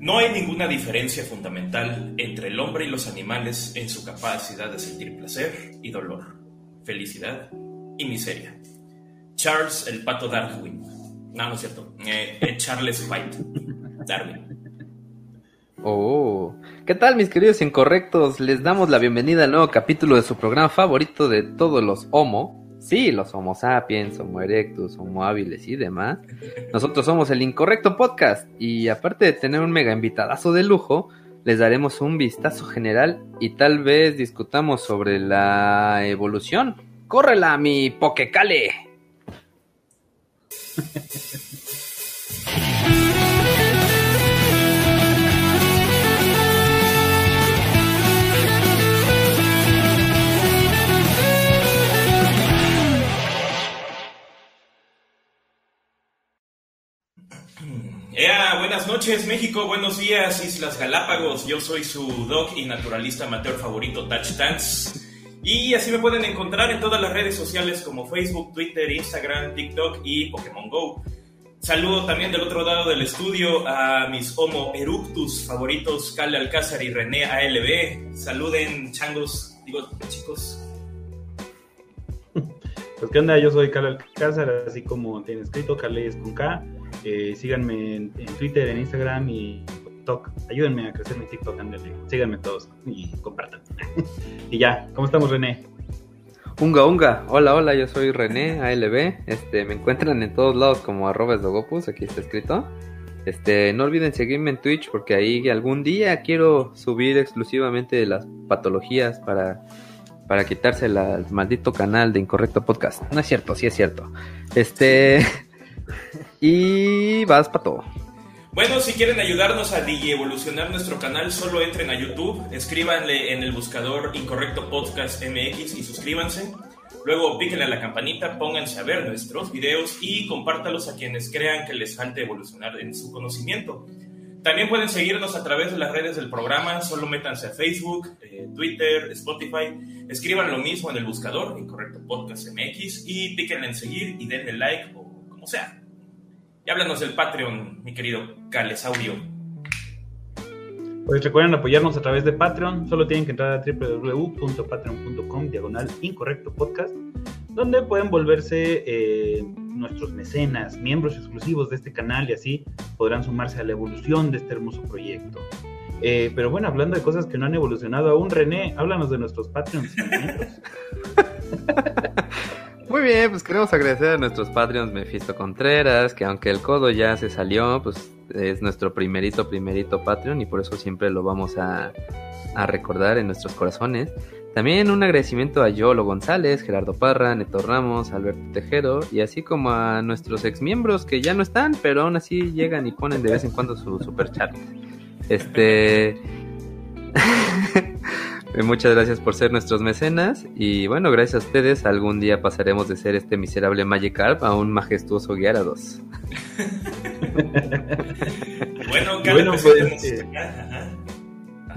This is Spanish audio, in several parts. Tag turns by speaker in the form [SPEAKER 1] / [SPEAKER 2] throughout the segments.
[SPEAKER 1] No hay ninguna diferencia fundamental entre el hombre y los animales en su capacidad de sentir placer y dolor, felicidad y miseria. Charles el pato Darwin. No, no es cierto. Eh, eh, Charles White. Darwin.
[SPEAKER 2] Oh, ¿qué tal mis queridos incorrectos? Les damos la bienvenida al nuevo capítulo de su programa favorito de todos los Homo, Sí, los Homo sapiens, Homo erectus, Homo hábiles y demás. Nosotros somos el Incorrecto Podcast y aparte de tener un mega invitadazo de lujo, les daremos un vistazo general y tal vez discutamos sobre la evolución. ¡Córrela, mi Pokecale!
[SPEAKER 1] buenas noches México, buenos días Islas Galápagos, yo soy su dog y naturalista amateur favorito Touch Dance y así me pueden encontrar en todas las redes sociales como Facebook, Twitter, Instagram, TikTok y Pokémon Go. Saludo también del otro lado del estudio a mis Homo eructus favoritos, Cale Alcázar y René ALB. Saluden, changos, digo, chicos.
[SPEAKER 3] Pues qué onda, yo soy Cale Alcázar, así como tiene escrito, Cale es con K. Eh, síganme en, Twitter, en Instagram y TikTok. Ayúdenme a crecer mi TikTok, ándale. Síganme todos y compartan. y ya, ¿cómo estamos, René?
[SPEAKER 2] Unga Unga, hola hola, yo soy René ALB, este, me encuentran en todos lados como arroba esdogopus, aquí está escrito. Este, no olviden seguirme en Twitch porque ahí algún día quiero subir exclusivamente las patologías para, para quitarse el maldito canal de Incorrecto Podcast. No es cierto, sí es cierto. Este, y vas para todo.
[SPEAKER 1] Bueno, si quieren ayudarnos a evolucionar nuestro canal, solo entren a YouTube, escríbanle en el buscador Incorrecto Podcast MX y suscríbanse. Luego píquenle a la campanita, pónganse a ver nuestros videos y compártalos a quienes crean que les falte evolucionar en su conocimiento. También pueden seguirnos a través de las redes del programa, solo métanse a Facebook, eh, Twitter, Spotify, escriban lo mismo en el buscador, Incorrecto Podcast MX, y píquenle en seguir y denle like o como sea. Y háblanos del Patreon, mi querido Calesaurio.
[SPEAKER 3] Pues recuerden apoyarnos a través de Patreon. Solo tienen que entrar a www.patreon.com diagonal incorrecto podcast, donde pueden volverse eh, nuestros mecenas, miembros exclusivos de este canal y así podrán sumarse a la evolución de este hermoso proyecto. Eh, pero bueno, hablando de cosas que no han evolucionado aún, René, háblanos de nuestros Patreons.
[SPEAKER 2] Muy bien, pues queremos agradecer a nuestros Patreons Mephisto Contreras, que aunque el codo ya se salió, pues es nuestro primerito, primerito Patreon y por eso siempre lo vamos a, recordar en nuestros corazones. También un agradecimiento a Yolo González, Gerardo Parra, Neto Ramos, Alberto Tejero y así como a nuestros ex miembros que ya no están, pero aún así llegan y ponen de vez en cuando su super chat. Este. Eh, muchas gracias por ser nuestros mecenas y bueno, gracias a ustedes algún día pasaremos de ser este miserable Magikarp a un majestuoso Gyarados.
[SPEAKER 3] bueno, bueno pues, eh,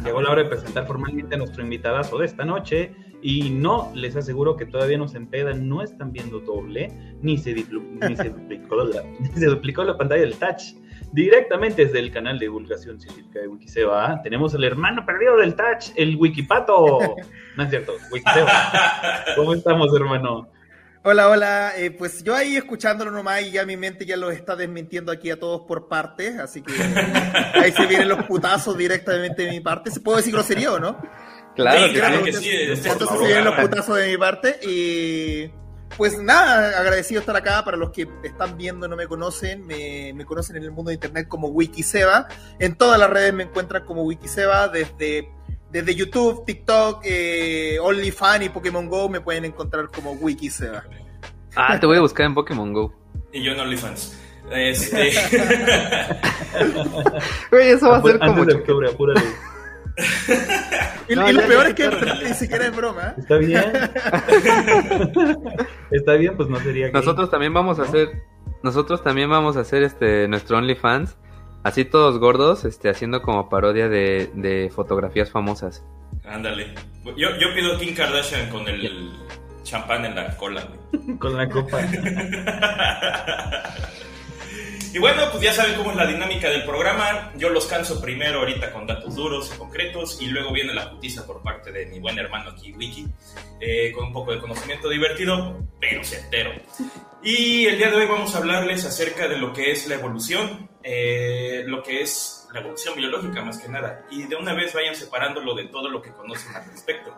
[SPEAKER 3] llegó la hora de presentar formalmente a nuestro invitadazo de esta noche y no les aseguro que todavía nos empedan, no están viendo doble, ni se, ni se, duplicó, la, ni se duplicó la pantalla del touch Directamente desde el canal de divulgación científica de Wikiseba, tenemos el hermano perdido del Touch, el Wikipato. No es cierto, Wikiseba. ¿Cómo estamos, hermano?
[SPEAKER 4] Hola, hola. Eh, pues yo ahí escuchándolo nomás y ya mi mente ya lo está desmintiendo aquí a todos por partes, así que ahí se vienen los putazos directamente de mi parte. ¿Se puede decir grosería o no?
[SPEAKER 2] Claro, que,
[SPEAKER 4] claro que, sí. Entonces se vienen los putazos de mi parte y pues nada, agradecido estar acá. Para los que están viendo y no me conocen, me, conocen en el mundo de internet como Wikiseba. En todas las redes me encuentran como Wikiseba, desde, desde YouTube, TikTok, eh, OnlyFans y Pokémon Go me pueden encontrar como Wikiseba.
[SPEAKER 2] Ah, te voy a buscar en Pokémon Go.
[SPEAKER 1] Y yo en OnlyFans. Este.
[SPEAKER 2] eso va a ser como.
[SPEAKER 4] y, lo peor es que ni siquiera es broma.
[SPEAKER 3] Está bien. Está bien, pues no sería.
[SPEAKER 2] Nosotros también vamos a hacer. Nosotros también vamos a hacer este nuestro OnlyFans. Así todos gordos, este, haciendo como parodia de, de fotografías famosas.
[SPEAKER 1] Ándale. Yo, yo pido Kim Kardashian con el champán en la cola,
[SPEAKER 3] con la copa.
[SPEAKER 1] Y bueno, pues ya saben cómo es la dinámica del programa. Yo los canso primero ahorita con datos duros y concretos y luego viene la justicia por parte de mi buen hermano aquí, Wiki, eh, con un poco de conocimiento divertido, pero certero. Y el día de hoy vamos a hablarles acerca de lo que es la evolución, eh, lo que es la evolución biológica más que nada. Y de una vez vayan separándolo de todo lo que conocen al respecto.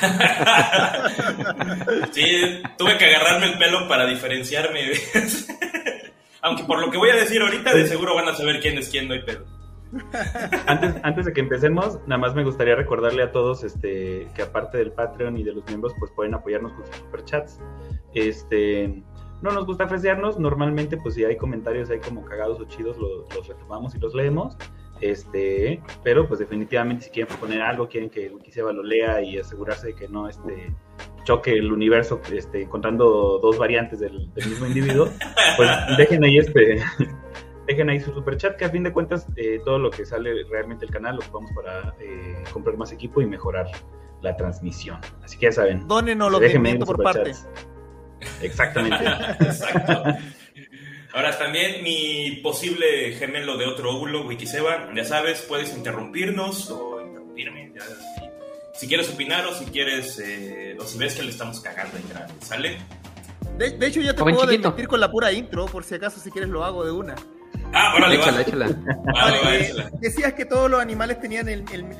[SPEAKER 1] sí, tuve que agarrarme el pelo para diferenciarme. Aunque por lo que voy a decir ahorita, de seguro van a saber quién es quién, no hay pedo.
[SPEAKER 3] Antes, antes de que empecemos, nada más me gustaría recordarle a todos este, que aparte del Patreon y de los miembros, pues pueden apoyarnos con sus superchats. Este, no nos gusta ofrecernos, normalmente pues si hay comentarios ahí como cagados o chidos, los, los retomamos y los leemos. Este, pero pues definitivamente si quieren poner algo, quieren que Wikiseba lo lea y asegurarse de que no este, choque el universo este, encontrando dos variantes del, mismo individuo, pues dejen ahí este dejen ahí su super chat que a fin de cuentas eh, todo lo que sale realmente del canal lo ocupamos para eh, comprar más equipo y mejorar la transmisión. Así que ya saben.
[SPEAKER 4] Donen o lo que por parte.
[SPEAKER 3] Exactamente.
[SPEAKER 1] Exacto. Ahora también mi posible gemelo de otro óvulo, Wikiseba, ya sabes, puedes interrumpirnos o interrumpirme. Si, quieres opinar o si quieres, eh, o si ves que le estamos cagando en grande, ¿sale?
[SPEAKER 4] De, hecho, ya te puedo desmentir con la pura intro, por si acaso, si quieres, lo hago de una.
[SPEAKER 1] Ah, órale,
[SPEAKER 2] échala, échala.
[SPEAKER 4] Vale, decías que todos los animales tenían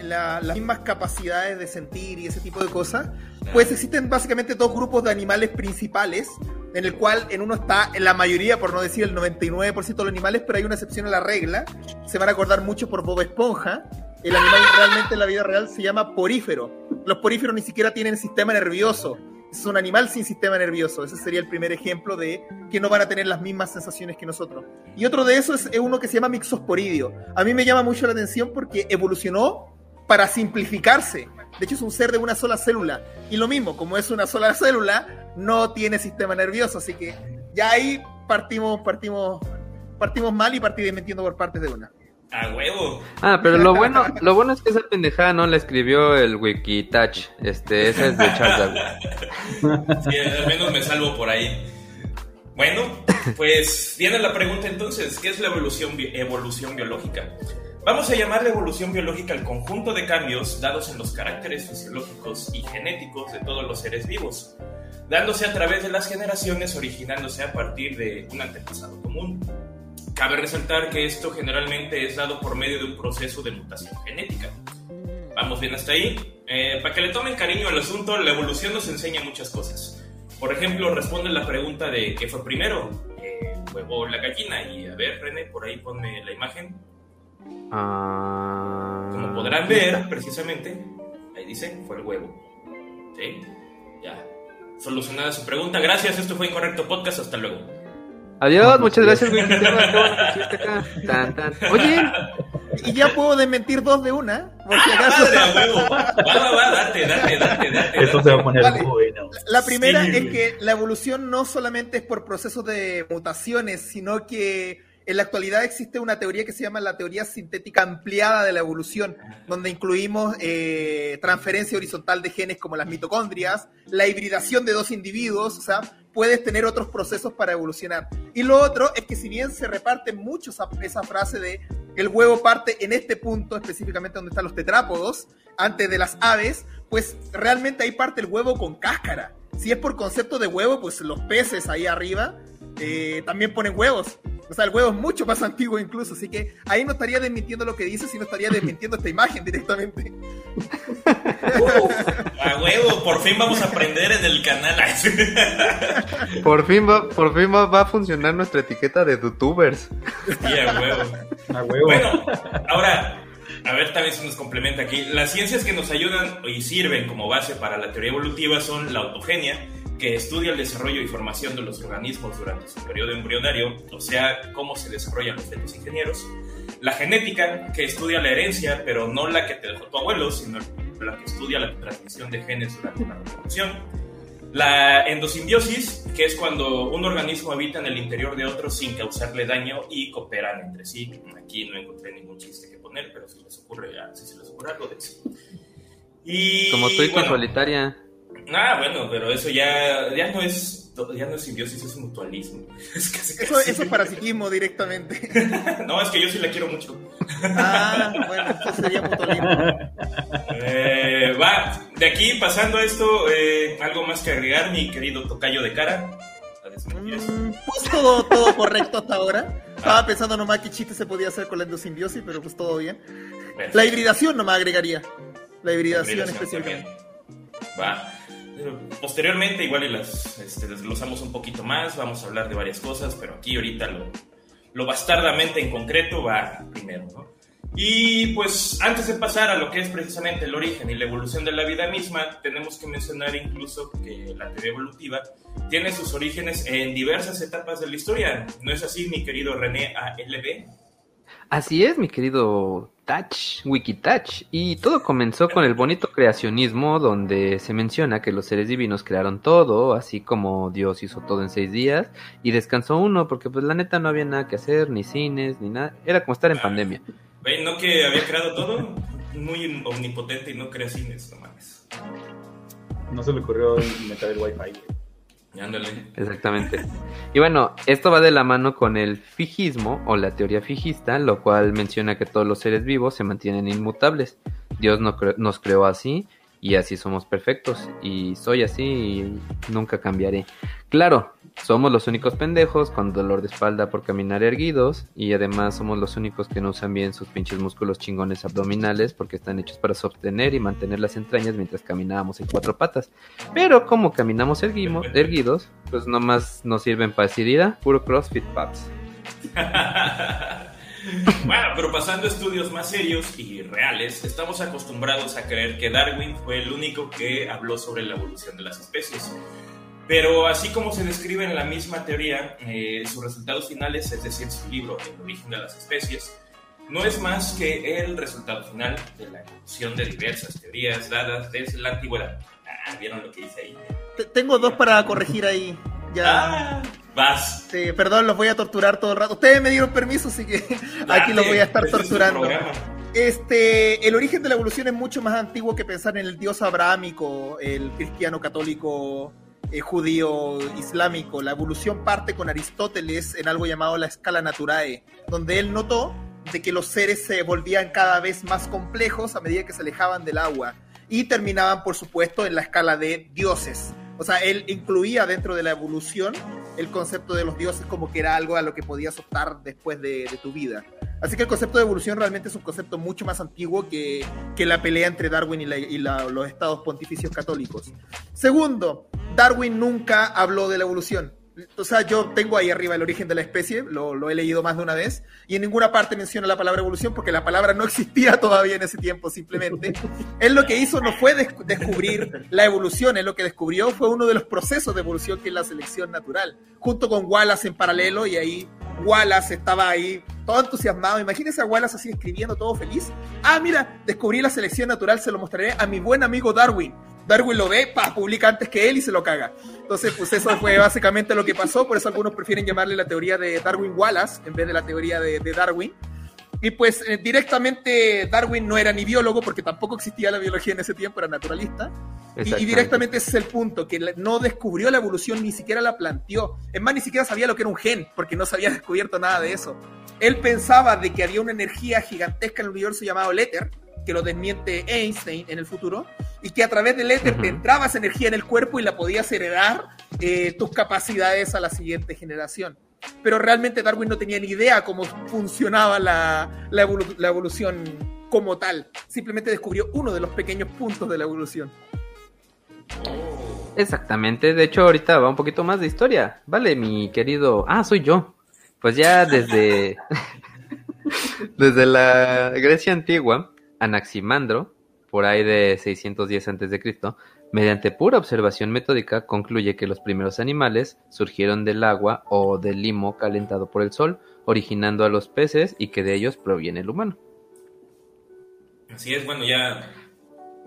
[SPEAKER 4] las mismas capacidades de sentir y ese tipo de cosas. Pues existen básicamente dos grupos de animales principales, en el cual en uno está en la mayoría, por no decir el 99% de los animales, pero hay una excepción a la regla. Se van a acordar mucho por Bob Esponja. El animal realmente en la vida real se llama porífero. Los poríferos ni siquiera tienen sistema nervioso es un animal sin sistema nervioso. Ese sería el primer ejemplo de que no van a tener las mismas sensaciones que nosotros. Y otro de esos es uno que se llama mixosporidio. A mí me llama mucho la atención porque evolucionó para simplificarse. De hecho, es un ser de una sola célula. Y lo mismo, como es una sola célula, no tiene sistema nervioso. Así que ya ahí partimos, partimos, partimos mal y partí metiendo por partes de una.
[SPEAKER 1] A huevo.
[SPEAKER 2] Ah, pero lo bueno, lo bueno es que esa pendejada no la escribió el Wikitouch. Este, esa es de Charles
[SPEAKER 1] Sí, al menos me salvo por ahí. Bueno, pues viene la pregunta entonces, ¿qué es la evolución, evolución biológica? Vamos a llamar la evolución biológica al conjunto de cambios dados en los caracteres fisiológicos y genéticos de todos los seres vivos, dándose a través de las generaciones, originándose a partir de un antepasado común. Cabe resaltar que esto generalmente es dado por medio de un proceso de mutación genética. Vamos bien hasta ahí. Eh, para que le tomen cariño al asunto, la evolución nos enseña muchas cosas. Por ejemplo, responde la pregunta de ¿qué fue primero? ¿El huevo o la gallina? Y a ver, René, por ahí ponme la imagen.
[SPEAKER 2] Ah,
[SPEAKER 1] Como podrán ver, precisamente, ahí dice, fue el huevo. ¿Sí? Ya. Solucionada su pregunta. Gracias, esto fue Incorrecto Podcast. Hasta luego.
[SPEAKER 2] Adiós, muchas gracias, Oye,
[SPEAKER 4] y ya puedo desmentir dos de una, por si acaso.
[SPEAKER 1] Va, va, va, date, date, date, date.
[SPEAKER 3] Esto se va a poner bueno.
[SPEAKER 4] La primera es que la evolución no solamente es por procesos de mutaciones, sino que en la actualidad existe una teoría que se llama la teoría sintética ampliada de la evolución, donde incluimos eh, transferencia horizontal de genes como las mitocondrias, la hibridación de dos individuos, o sea, puedes tener otros procesos para evolucionar. Y lo otro es que si bien se reparte mucho esa, esa frase de el huevo parte en este punto, específicamente donde están los tetrápodos, antes de las aves, pues realmente ahí parte el huevo con cáscara. Si es por concepto de huevo, pues los peces ahí arriba eh, también ponen huevos. O sea, el huevo es mucho más antiguo incluso, así que ahí no estaría desmintiendo lo que dice, sino estaría desmintiendo esta imagen directamente.
[SPEAKER 1] a huevo, por fin vamos a aprender en el canal.
[SPEAKER 2] por fin va, por fin va, a funcionar nuestra etiqueta de youtubers.
[SPEAKER 1] Sí, a huevo.
[SPEAKER 3] A huevo.
[SPEAKER 1] Bueno, ahora, a ver también se nos complementa aquí. Las ciencias que nos ayudan y sirven como base para la teoría evolutiva son la autogenia, que estudia el desarrollo y formación de los organismos durante su periodo embrionario, o sea, cómo se desarrollan los fetos ingenieros. La genética, que estudia la herencia, pero no la que te dejó tu abuelo, sino la que estudia la transmisión de genes durante la reproducción. La endosimbiosis, que es cuando un organismo habita en el interior de otro sin causarle daño y cooperan entre sí. Aquí no encontré ningún chiste que poner, pero si les ocurre, si se les ocurre algo de eso.
[SPEAKER 2] Y, Como estoy con solitaria.
[SPEAKER 1] Ah, bueno, pero eso ya, ya no es. ya no es simbiosis, es mutualismo.
[SPEAKER 4] eso, es parasitismo directamente.
[SPEAKER 1] no, es que yo sí la quiero mucho.
[SPEAKER 4] ah, bueno, eso sería mutualismo.
[SPEAKER 1] Eh, va, de aquí pasando a esto, eh, algo más que agregar, mi querido tocayo de cara.
[SPEAKER 4] Mm, pues todo, todo correcto hasta ahora. Estaba pensando nomás qué chiste se podía hacer con la endosimbiosis, pero pues todo bien. La hibridación nomás agregaría. La hibridación, especialmente.
[SPEAKER 1] Va. Posteriormente, igual y las este, desglosamos un poquito más, vamos a hablar de varias cosas, pero aquí ahorita lo, lo bastardamente en concreto va primero, ¿no? Y pues antes de pasar a lo que es precisamente el origen y la evolución de la vida misma, tenemos que mencionar incluso que la teoría evolutiva tiene sus orígenes en diversas etapas de la historia. ¿No es así, mi querido René ALB?
[SPEAKER 2] Así es, mi querido Touch, Wikitouch. Y todo comenzó con el bonito creacionismo, donde se menciona que los seres divinos crearon todo, así como Dios hizo todo en seis días, y descansó uno, porque pues la neta no había nada que hacer, ni cines, ni nada. Era como estar en pandemia.
[SPEAKER 1] ¿No que había creado todo? Muy omnipotente y no crea cines, no mames.
[SPEAKER 3] No se le ocurrió meter el wifi.
[SPEAKER 2] Exactamente. Y bueno, esto va de la mano con el fijismo o la teoría fijista, lo cual menciona que todos los seres vivos se mantienen inmutables. Dios nos creó así y así somos perfectos y soy así y nunca cambiaré. Claro, somos los únicos pendejos con dolor de espalda por caminar erguidos y además somos los únicos que no usan bien sus pinches músculos chingones abdominales porque están hechos para sostener y mantener las entrañas mientras caminábamos en cuatro patas. Pero como caminamos erguidos, pues nomás nos sirven para decir, puro CrossFit Paps.
[SPEAKER 1] bueno, pero pasando a estudios más serios y reales, estamos acostumbrados a creer que Darwin fue el único que habló sobre la evolución de las especies. Pero así como se describe en la misma teoría, eh, sus resultados finales, es decir, su libro El origen de las especies, no es más que el resultado final de la evolución de diversas teorías dadas desde la antigüedad. Ah, ¿vieron lo que dice ahí?
[SPEAKER 4] Tengo dos para corregir ahí. Ya.
[SPEAKER 1] Ah, vas.
[SPEAKER 4] Sí, perdón, los voy a torturar todo el rato. Ustedes me dieron permiso, así que aquí los voy a estar este torturando. Este, el origen de la evolución es mucho más antiguo que pensar en el dios abrahámico, el cristiano católico eh, judío islámico. La evolución parte con Aristóteles en algo llamado la escala naturae, donde él notó de que los seres se volvían cada vez más complejos a medida que se alejaban del agua y terminaban, por supuesto, en la escala de dioses. O sea, él incluía dentro de la evolución el concepto de los dioses como que era algo a lo que podías optar después de, tu vida. Así que el concepto de evolución realmente es un concepto mucho más antiguo que, la pelea entre Darwin y, los estados pontificios católicos. Segundo, Darwin nunca habló de la evolución. O sea, yo tengo ahí arriba el origen de la especie, lo, he leído más de una vez, y en ninguna parte menciona la palabra evolución porque la palabra no existía todavía en ese tiempo, simplemente. Él lo que hizo no fue descubrir la evolución, él lo que descubrió fue uno de los procesos de evolución que es la selección natural, junto con Wallace en paralelo, y ahí Wallace estaba ahí todo entusiasmado. Imagínense a Wallace así escribiendo todo feliz. Ah, mira, descubrí la selección natural, se lo mostraré a mi buen amigo Darwin. Darwin lo ve, pa, publica antes que él y se lo caga. Entonces, pues eso fue básicamente lo que pasó, por eso algunos prefieren llamarle la teoría de Darwin Wallace en vez de la teoría de, Darwin. Y pues eh, directamente Darwin no era ni biólogo porque tampoco existía la biología en ese tiempo, era naturalista. Y, y, directamente ese es el punto, que no descubrió la evolución, ni siquiera la planteó. Es más, ni siquiera sabía lo que era un gen, porque no se había descubierto nada de eso. Él pensaba de que había una energía gigantesca en el universo llamado el éter, que lo desmiente Einstein en el futuro, y que a través del éter te entraba esa energía en el cuerpo y la podías heredar eh, tus capacidades a la siguiente generación. Pero realmente Darwin no tenía ni idea cómo funcionaba la, la, evolución como tal. Simplemente descubrió uno de los pequeños puntos de la evolución.
[SPEAKER 2] Exactamente, de hecho ahorita va un poquito más de historia. Vale, mi querido... Ah, soy yo. Pues ya desde... desde la Grecia antigua, Anaximandro, por ahí de 610 a.C., mediante pura observación metódica concluye que los primeros animales surgieron del agua o del limo calentado por el sol, originando a los peces y que de ellos proviene el humano.
[SPEAKER 1] Así es, bueno, ya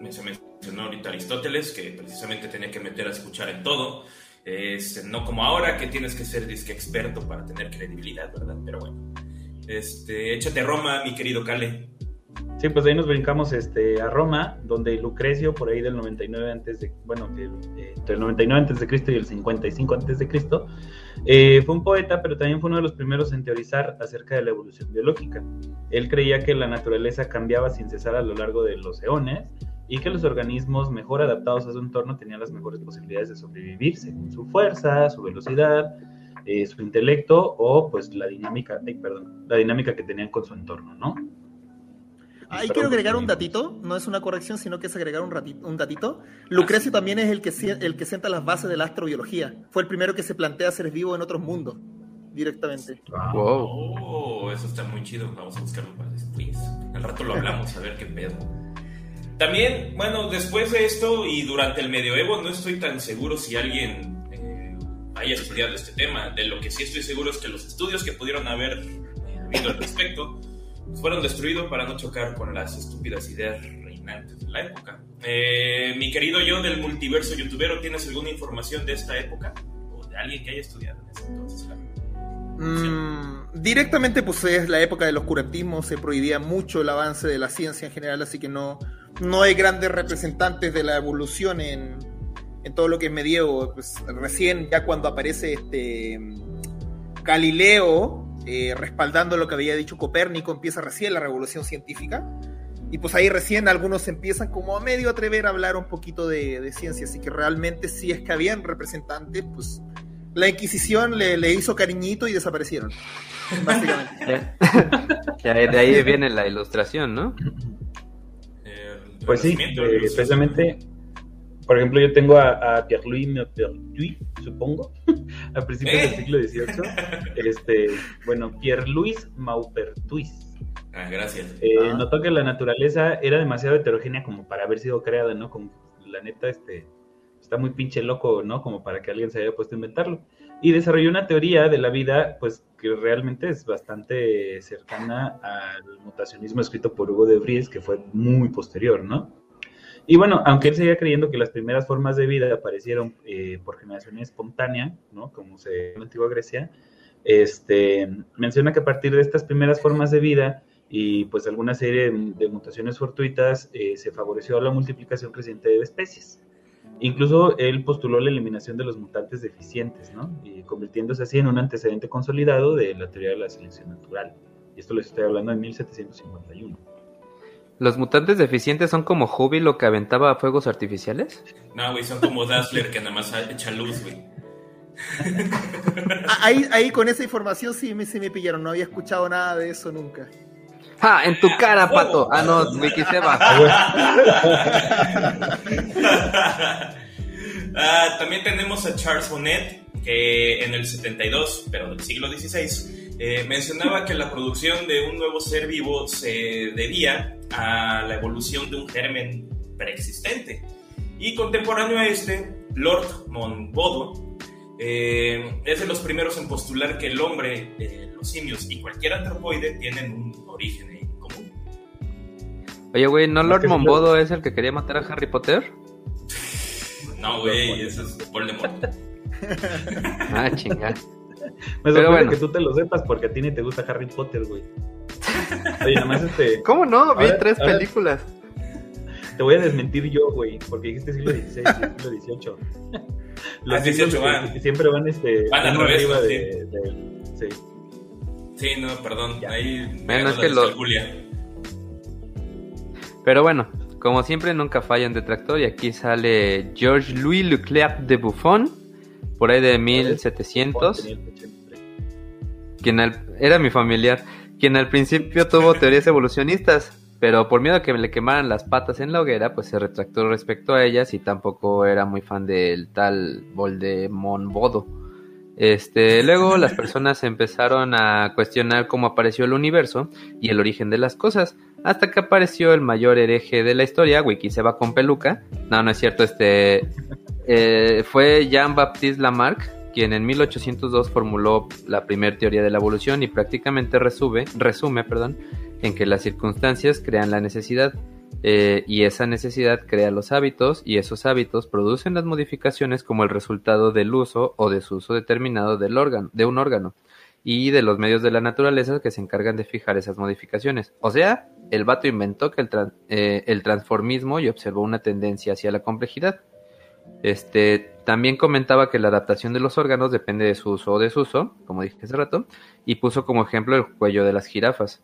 [SPEAKER 1] se mencionó ahorita Aristóteles, que precisamente tenía que meter a escuchar en todo. Este, no como ahora que tienes que ser disque experto para tener credibilidad, ¿verdad? Pero bueno. Este, échate Roma, mi querido Cale.
[SPEAKER 3] Sí, pues ahí nos brincamos este, a Roma, donde Lucrecio, por ahí del 99 antes de, bueno, eh, entre el 99 antes de Cristo y el 55 antes de Cristo, eh, fue un poeta, pero también fue uno de los primeros en teorizar acerca de la evolución biológica. Él creía que la naturaleza cambiaba sin cesar a lo largo de los eones y que los organismos mejor adaptados a su entorno tenían las mejores posibilidades de sobrevivir según su fuerza, su velocidad, eh, su intelecto o pues la dinámica, perdón, la dinámica que tenían con su entorno, ¿no?
[SPEAKER 4] Ahí quiero agregar un datito, no es una corrección, sino que es agregar un, ratito, un datito. Lucrecio también es el que, el que sienta las bases de la astrobiología. Fue el primero que se plantea seres vivos en otros mundos, directamente.
[SPEAKER 1] Wow. Oh, eso está muy chido. Vamos a buscarlo para después. Al rato lo hablamos, a ver qué pedo. También, bueno, después de esto y durante el medioevo, no estoy tan seguro si alguien eh, haya estudiado este tema. De lo que sí estoy seguro es que los estudios que pudieron haber eh, habido al respecto fueron destruidos para no chocar con las estúpidas ideas reinantes de la época. Eh, mi querido yo del multiverso youtubero, ¿tienes alguna información de esta época? ¿O de alguien que haya estudiado en ese entonces?
[SPEAKER 4] Mm, directamente pues es la época del oscurantismo, se prohibía mucho el avance de la ciencia en general, así que no, no hay grandes representantes de la evolución en, en todo lo que es medievo. Pues, recién ya cuando aparece este Galileo, eh, respaldando lo que había dicho Copérnico, empieza recién la revolución científica. Y pues ahí recién algunos empiezan como a medio atrever a hablar un poquito de, ciencia. Así que realmente si es que habían representantes, pues la Inquisición le, hizo cariñito y desaparecieron. Básicamente.
[SPEAKER 2] de ahí viene la ilustración, ¿no?
[SPEAKER 3] pues sí, eh, precisamente por ejemplo, yo tengo a, Pierre-Louis Maupertuis, supongo, a principios del siglo XVIII. Este, bueno, Pierre-Louis Maupertuis.
[SPEAKER 1] Ah, gracias.
[SPEAKER 3] Eh, ah. Notó que la naturaleza era demasiado heterogénea como para haber sido creada, ¿no? Como la neta, este, está muy pinche loco, ¿no? Como para que alguien se haya puesto a inventarlo. Y desarrolló una teoría de la vida, pues, que realmente es bastante cercana al mutacionismo escrito por Hugo de Vries, que fue muy posterior, ¿no? Y bueno, aunque él seguía creyendo que las primeras formas de vida aparecieron eh, por generación espontánea, ¿no? Como se en la antigua Grecia, este, menciona que a partir de estas primeras formas de vida y pues alguna serie de, mutaciones fortuitas eh, se favoreció la multiplicación creciente de especies. Incluso él postuló la eliminación de los mutantes deficientes, ¿no? Y convirtiéndose así en un antecedente consolidado de la teoría de la selección natural. Y esto les estoy hablando en 1751.
[SPEAKER 2] ¿Los mutantes deficientes son como Júbilo que aventaba fuegos artificiales?
[SPEAKER 1] No, güey, son como Dazzler que nada más echa luz, güey.
[SPEAKER 4] Ah, ahí, ahí con esa información sí me, sí me pillaron, no había escuchado nada de eso nunca.
[SPEAKER 2] ¡Ja! En tu cara, pato. Ah, no, Wiki Seba.
[SPEAKER 1] ah, también tenemos a Charles Bonnet, que en el 72, pero del siglo XVI, eh, mencionaba que la producción de un nuevo ser vivo se debía a la evolución de un germen preexistente. Y contemporáneo a este, Lord Monbodo eh, es de los primeros en postular que el hombre, eh, los simios y cualquier antropoide tienen un origen en común.
[SPEAKER 2] Oye, güey, ¿no Lord Monbodo es el que quería matar a Harry Potter?
[SPEAKER 1] no, güey, eso es Voldemort.
[SPEAKER 2] ah, chingada.
[SPEAKER 3] Me sorprende que tú te lo sepas porque a ti ni te gusta Harry Potter, güey. Oye, además este...
[SPEAKER 2] ¿Cómo no? Vi tres películas.
[SPEAKER 3] Te voy a desmentir yo, güey, porque dijiste siglo XVI, siglo XVIII.
[SPEAKER 1] Los ah, 18 van.
[SPEAKER 3] Siempre van, este,
[SPEAKER 1] van al revés,
[SPEAKER 3] arriba
[SPEAKER 1] de,
[SPEAKER 3] sí.
[SPEAKER 1] sí. no, perdón. Ahí
[SPEAKER 2] bueno, es que lo... Pero bueno, como siempre nunca falla un detractor y aquí sale Georges Louis Leclerc de Buffon por ahí de 1700, quien era mi familiar, quien al principio tuvo teorías evolucionistas, pero por miedo a que le quemaran las patas en la hoguera, pues se retractó respecto a ellas y tampoco era muy fan del tal Voldemort Bodo. Este, luego las personas empezaron a cuestionar cómo apareció el universo y el origen de las cosas, hasta que apareció el mayor hereje de la historia, Wiki se va con peluca. No, no es cierto, este eh, fue Jean-Baptiste Lamarck quien en 1802 formuló la primera teoría de la evolución y prácticamente resume, resume perdón, en que las circunstancias crean la necesidad eh, y esa necesidad crea los hábitos y esos hábitos producen las modificaciones como el resultado del uso o desuso determinado del órgano, de un órgano. Y de los medios de la naturaleza que se encargan de fijar esas modificaciones. O sea, el vato inventó que el, eh, el transformismo y observó una tendencia hacia la complejidad. Este, también comentaba que la adaptación de los órganos depende de su uso o desuso, como dije hace rato, y puso como ejemplo el cuello de las jirafas.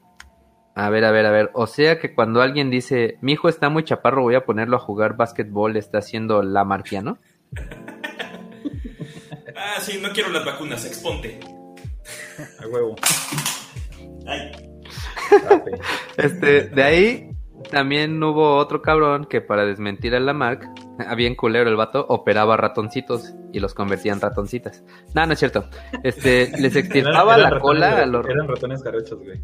[SPEAKER 2] A ver, a ver, a ver. O sea que cuando alguien dice, mi hijo está muy chaparro, voy a ponerlo a jugar básquetbol, está haciendo la marciano.
[SPEAKER 1] ah, sí, no quiero las vacunas, exponte.
[SPEAKER 3] A huevo.
[SPEAKER 2] Ay. Este, de ahí también hubo otro cabrón que para desmentir a Lamarck, bien culero el vato, operaba ratoncitos y los convertía en ratoncitas. No, no es cierto. Este, les extirpaba la cola a los...
[SPEAKER 3] Eran ratones carrechos, güey.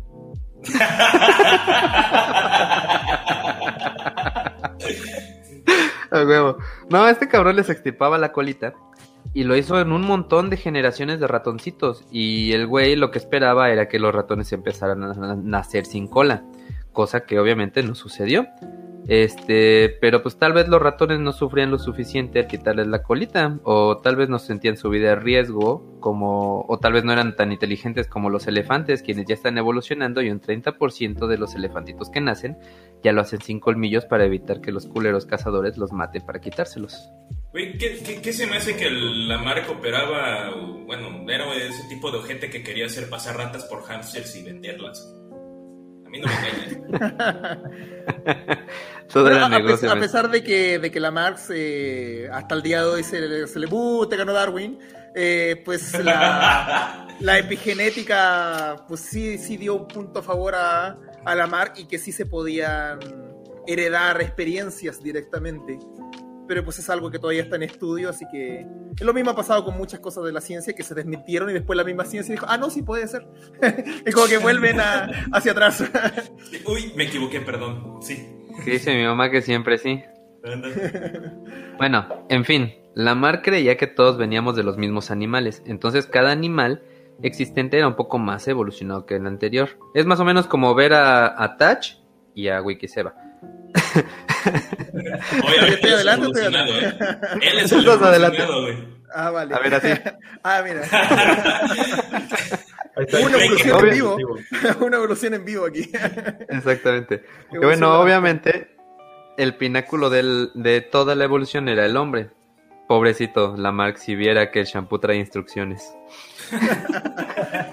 [SPEAKER 2] No, este cabrón les extirpaba la colita y lo hizo en un montón de generaciones de ratoncitos. Y el güey lo que esperaba era que los ratones empezaran a nacer sin cola, cosa que obviamente no sucedió. Este, pero pues tal vez los ratones no sufrían lo suficiente al quitarles la colita, o tal vez no sentían su vida en riesgo, como, o tal vez no eran tan inteligentes como los elefantes, quienes ya están evolucionando, y un 30% de los elefantitos que nacen ya lo hacen sin colmillos para evitar que los culeros cazadores los maten para quitárselos.
[SPEAKER 1] ¿qué, se me hace que la marca operaba, bueno, era ese tipo de gente que quería hacer pasar ratas por hamsters y venderlas? A mí no me engañan.
[SPEAKER 4] a, pesar, de que, de que la Marx eh, hasta el día de hoy se, le te ganó Darwin, eh, pues la, la, epigenética pues sí, sí dio un punto a favor a, a la Marx y que sí se podían heredar experiencias directamente pero pues es algo que todavía está en estudio, así que lo mismo ha pasado con muchas cosas de la ciencia que se desmintieron y después la misma ciencia dijo, ah, no, sí puede ser. es como que vuelven hacia atrás.
[SPEAKER 1] Uy, me equivoqué, perdón, sí.
[SPEAKER 2] Dice mi mamá que siempre sí. bueno, en fin, Lamar creía que todos veníamos de los mismos animales, entonces cada animal existente era un poco más evolucionado que el anterior. Es más o menos como ver a, a Touch y a Wikiseba.
[SPEAKER 1] Oye, estoy adelante, estoy adelante. ¿eh? Él es el evolucionado, güey.
[SPEAKER 4] Ah, vale.
[SPEAKER 2] A ver, así.
[SPEAKER 4] ah, mira. Una evolución en vivo. Una evolución en vivo aquí.
[SPEAKER 2] Exactamente. bueno, obviamente, el pináculo del, de toda la evolución era el hombre. Pobrecito, Lamarck, si viera que el shampoo trae instrucciones.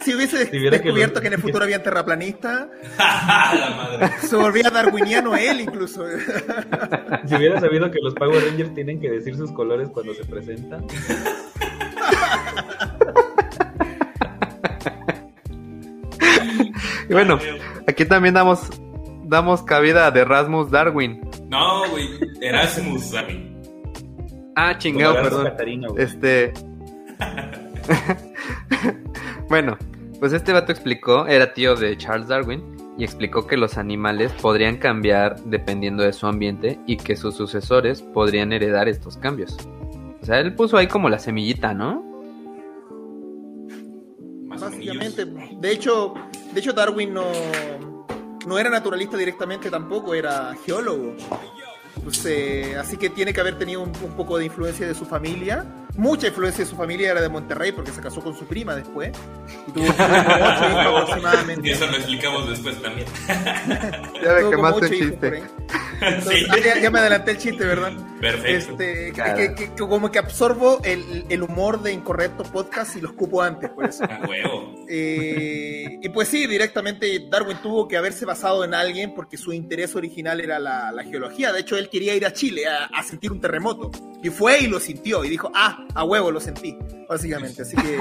[SPEAKER 4] Si hubiese descubierto que, en el futuro había terraplanista, se volvía darwiniano él incluso.
[SPEAKER 3] si hubiera sabido que los Power Rangers tienen que decir sus colores cuando se presentan.
[SPEAKER 2] y bueno, aquí también damos, damos cabida de Erasmus Darwin.
[SPEAKER 1] No, güey, Erasmus Darwin.
[SPEAKER 2] Ah, chingado, perdón. Este. bueno, pues este vato explicó, era tío de Charles Darwin, y explicó que los animales podrían cambiar dependiendo de su ambiente y que sus sucesores podrían heredar estos cambios. O sea, él puso ahí como la semillita, ¿no?
[SPEAKER 4] Básicamente, de hecho, de hecho Darwin no, no era naturalista directamente tampoco, era geólogo. Pues, eh, así que tiene que haber tenido un, poco de influencia de su familia. Mucha influencia de su familia era de Monterrey porque se casó con su prima después. Y tuvo hijos
[SPEAKER 1] aproximadamente. Y eso lo explicamos después también.
[SPEAKER 2] ya ve que más chiste.
[SPEAKER 4] Ya, me adelanté el chiste, ¿verdad? Perfecto. Este, que, como que absorbo el, el, humor de Incorrecto Podcast y lo escupo antes, por eso. Eh, y pues sí, directamente Darwin tuvo que haberse basado en alguien porque su interés original era la, la geología. De hecho, él quería ir a Chile a, a, sentir un terremoto. Y fue y lo sintió. Y dijo, ah, a huevo lo sentí, básicamente. Así que...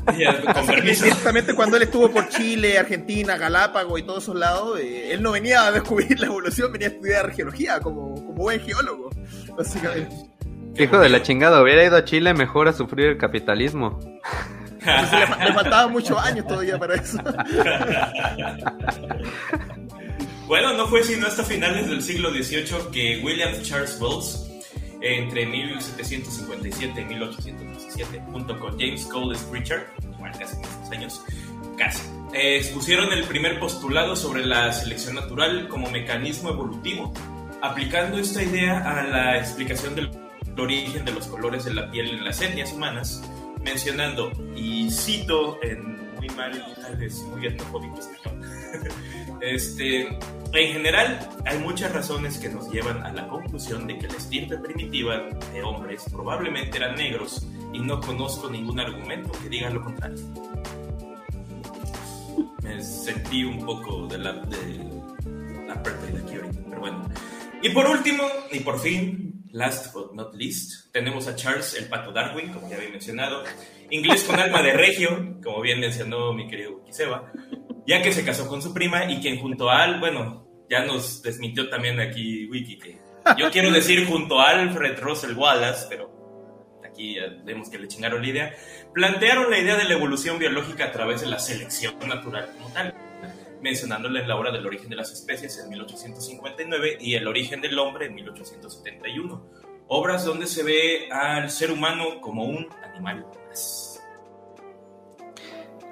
[SPEAKER 4] Directamente cuando él estuvo por Chile, Argentina, Galápagos y todos esos lados, eh, él no venía a descubrir la evolución, venía a estudiar geología como, como buen geólogo, básicamente.
[SPEAKER 2] Hijo de la chingada, hubiera ido a Chile mejor a sufrir el capitalismo.
[SPEAKER 4] le, le faltaban muchos años todavía para eso.
[SPEAKER 1] bueno, no fue sino hasta finales del siglo XVIII que William Charles Bowles entre 1757 y 1817, junto con James Cole Pritchard, igual casi estos años, casi, expusieron el primer postulado sobre la selección natural como mecanismo evolutivo, aplicando esta idea a la explicación del origen de los colores de la piel en las etnias humanas, mencionando, y cito en muy mal y tal vez muy etnofóbico. este, en general, hay muchas razones que nos llevan a la conclusión de que la estirpe primitiva de hombres probablemente eran negros y no conozco ningún argumento que diga lo contrario. Me sentí un poco de la, de la pérdida aquí ahorita, pero bueno. Y por último, y por fin, last but not least, tenemos a Charles el Pato Darwin, como ya había mencionado, inglés con alma de regio, como bien mencionó mi querido Kiseba, ya que se casó con su prima y quien junto a Al, bueno, ya nos desmintió también aquí Wiki, que yo quiero decir junto a Alfred Russell Wallace, pero aquí ya vemos que le chingaron la idea, plantearon la idea de la evolución biológica a través de la selección natural como tal mencionándole la obra del origen de las especies en 1859 y el origen del hombre en 1871. Obras donde se ve al ser humano como un animal más.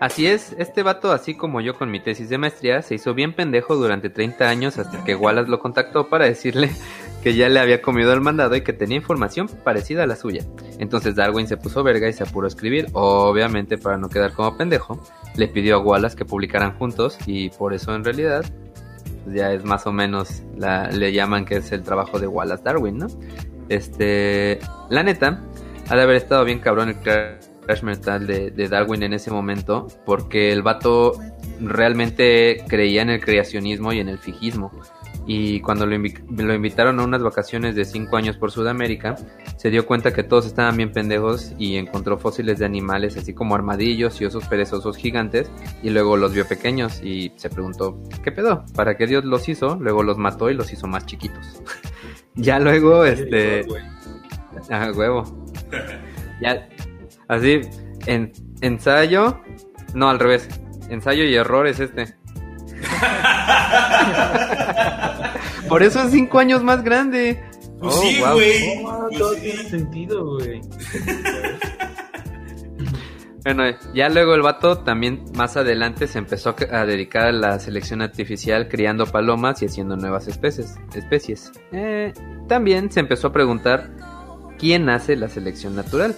[SPEAKER 2] Así es, este vato, así como yo con mi tesis de maestría, se hizo bien pendejo durante 30 años hasta que Wallace lo contactó para decirle que ya le había comido el mandado y que tenía información parecida a la suya. Entonces Darwin se puso verga y se apuró a escribir, obviamente para no quedar como pendejo, le pidió a Wallace que publicaran juntos y por eso en realidad pues ya es más o menos, la, le llaman que es el trabajo de Wallace Darwin, ¿no? Este, la neta, ha de haber estado bien cabrón el crash mental de, de Darwin en ese momento, porque el vato realmente creía en el creacionismo y en el fijismo y cuando lo, invitaron a unas vacaciones de 5 años por Sudamérica, se dio cuenta que todos estaban bien pendejos y encontró fósiles de animales así como armadillos y osos perezosos gigantes y luego los vio pequeños y se preguntó, ¿qué pedo? ¿Para qué Dios los hizo? Luego los mató y los hizo más chiquitos. ya luego, este... Ah, huevo. ya, así, en, ensayo, no, al revés, ensayo y error es este. Por eso es cinco años más grande.
[SPEAKER 1] Pues oh, sí, güey.
[SPEAKER 3] Pues todo tiene sentido, güey.
[SPEAKER 2] Bueno, ya luego el vato también más adelante se empezó a dedicar a la selección artificial criando palomas y haciendo nuevas especies. especies. Eh, también se empezó a preguntar quién hace la selección natural.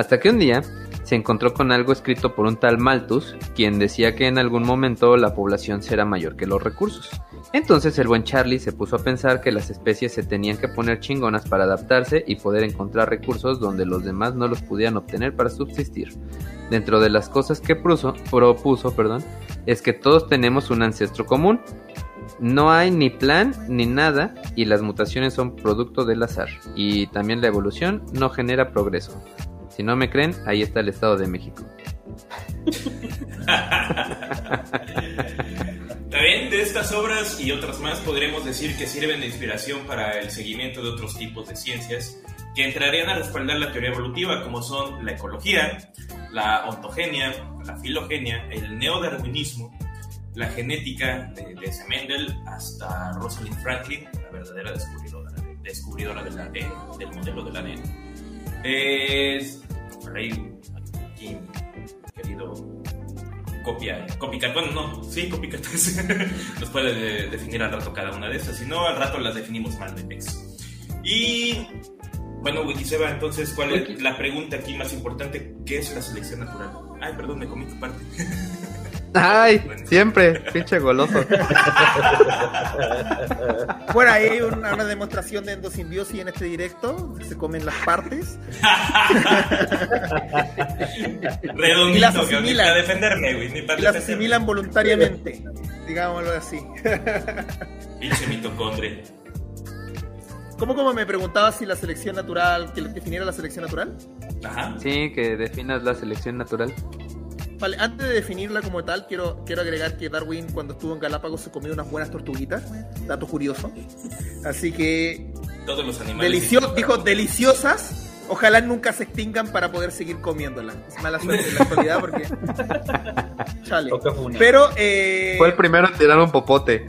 [SPEAKER 2] Hasta que un día se encontró con algo escrito por un tal Malthus, quien decía que en algún momento la población será mayor que los recursos. Entonces el buen Charlie se puso a pensar que las especies se tenían que poner chingonas para adaptarse y poder encontrar recursos donde los demás no los pudieran obtener para subsistir. Dentro de las cosas que propuso perdón, es que todos tenemos un ancestro común. No hay ni plan ni nada y las mutaciones son producto del azar. Y también la evolución no genera progreso. Si no me creen, ahí está el Estado de México.
[SPEAKER 1] También de estas obras y otras más podremos decir que sirven de inspiración para el seguimiento de otros tipos de ciencias que entrarían a respaldar la teoría evolutiva, como son la ecología, la ontogenia, la filogenia, el neodarwinismo, la genética de, desde Mendel hasta Rosalind Franklin, la verdadera descubridora, descubridora del modelo del ADN. Es Rey, aquí, querido copia, copycat, bueno, no, sí, copycat, nos puede definir al rato cada una de esas, si no, al rato las definimos mal de Pex. Y, bueno, Wikiseba, entonces, ¿cuál es la pregunta aquí más importante? ¿Qué es la selección natural? Ay, perdón, me comí tu parte.
[SPEAKER 2] Ay, siempre, pinche goloso.
[SPEAKER 4] bueno, ahí hay una, demostración de endosimbiosis en este directo. Se comen las partes.
[SPEAKER 1] Redondito, y las asimilan, para defenderme, güey. Ni
[SPEAKER 4] para y las asimilan voluntariamente, digámoslo así.
[SPEAKER 1] pinche mitocondria.
[SPEAKER 4] ¿Cómo, cómo me preguntaba si la selección natural, que definiera la selección natural?
[SPEAKER 2] Ajá. Sí, que definas la selección natural.
[SPEAKER 4] Vale, antes de definirla como tal, quiero, quiero agregar que Darwin cuando estuvo en Galápagos se comió unas buenas tortuguitas, dato curioso. Así que...
[SPEAKER 1] Todos los animales...
[SPEAKER 4] dijo deliciosas, ojalá nunca se extingan para poder seguir comiéndolas. Es mala suerte en la actualidad porque... Chale. Pero... Eh...
[SPEAKER 2] Fue el primero en tirar un popote.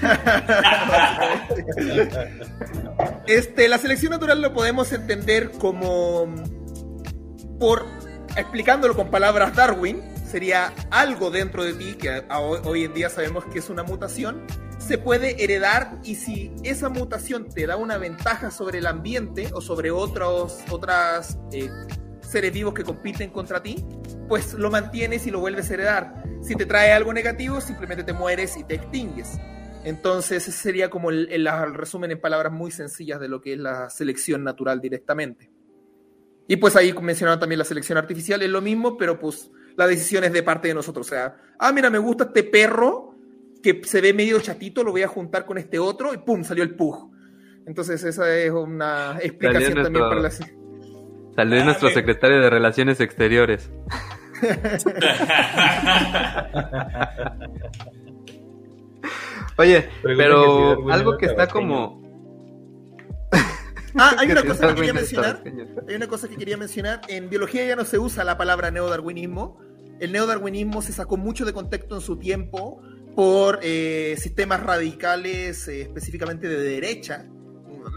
[SPEAKER 4] este, la selección natural lo podemos entender como por explicándolo con palabras Darwin, sería algo dentro de ti, que hoy en día sabemos que es una mutación, se puede heredar y si esa mutación te da una ventaja sobre el ambiente o sobre otros otras, eh, seres vivos que compiten contra ti, pues lo mantienes y lo vuelves a heredar. Si te trae algo negativo, simplemente te mueres y te extingues. Entonces, sería como el, el, resumen en palabras muy sencillas de lo que es la selección natural directamente. Y pues ahí mencionaron también la selección artificial, es lo mismo, pero pues la decisión es de parte de nosotros. O sea, ah, mira, me gusta este perro que se ve medio chatito, lo voy a juntar con este otro y pum, salió el pug. Entonces, esa es una explicación también para la.
[SPEAKER 2] Salió nuestro secretario de Relaciones Exteriores. Oye, pero, algo que está como...
[SPEAKER 4] Ah, hay una cosa que quería mencionar. Hay una cosa que quería mencionar. En biología ya no se usa la palabra neodarwinismo. El neodarwinismo se sacó mucho de contexto en su tiempo por eh, sistemas radicales, eh, específicamente de derecha,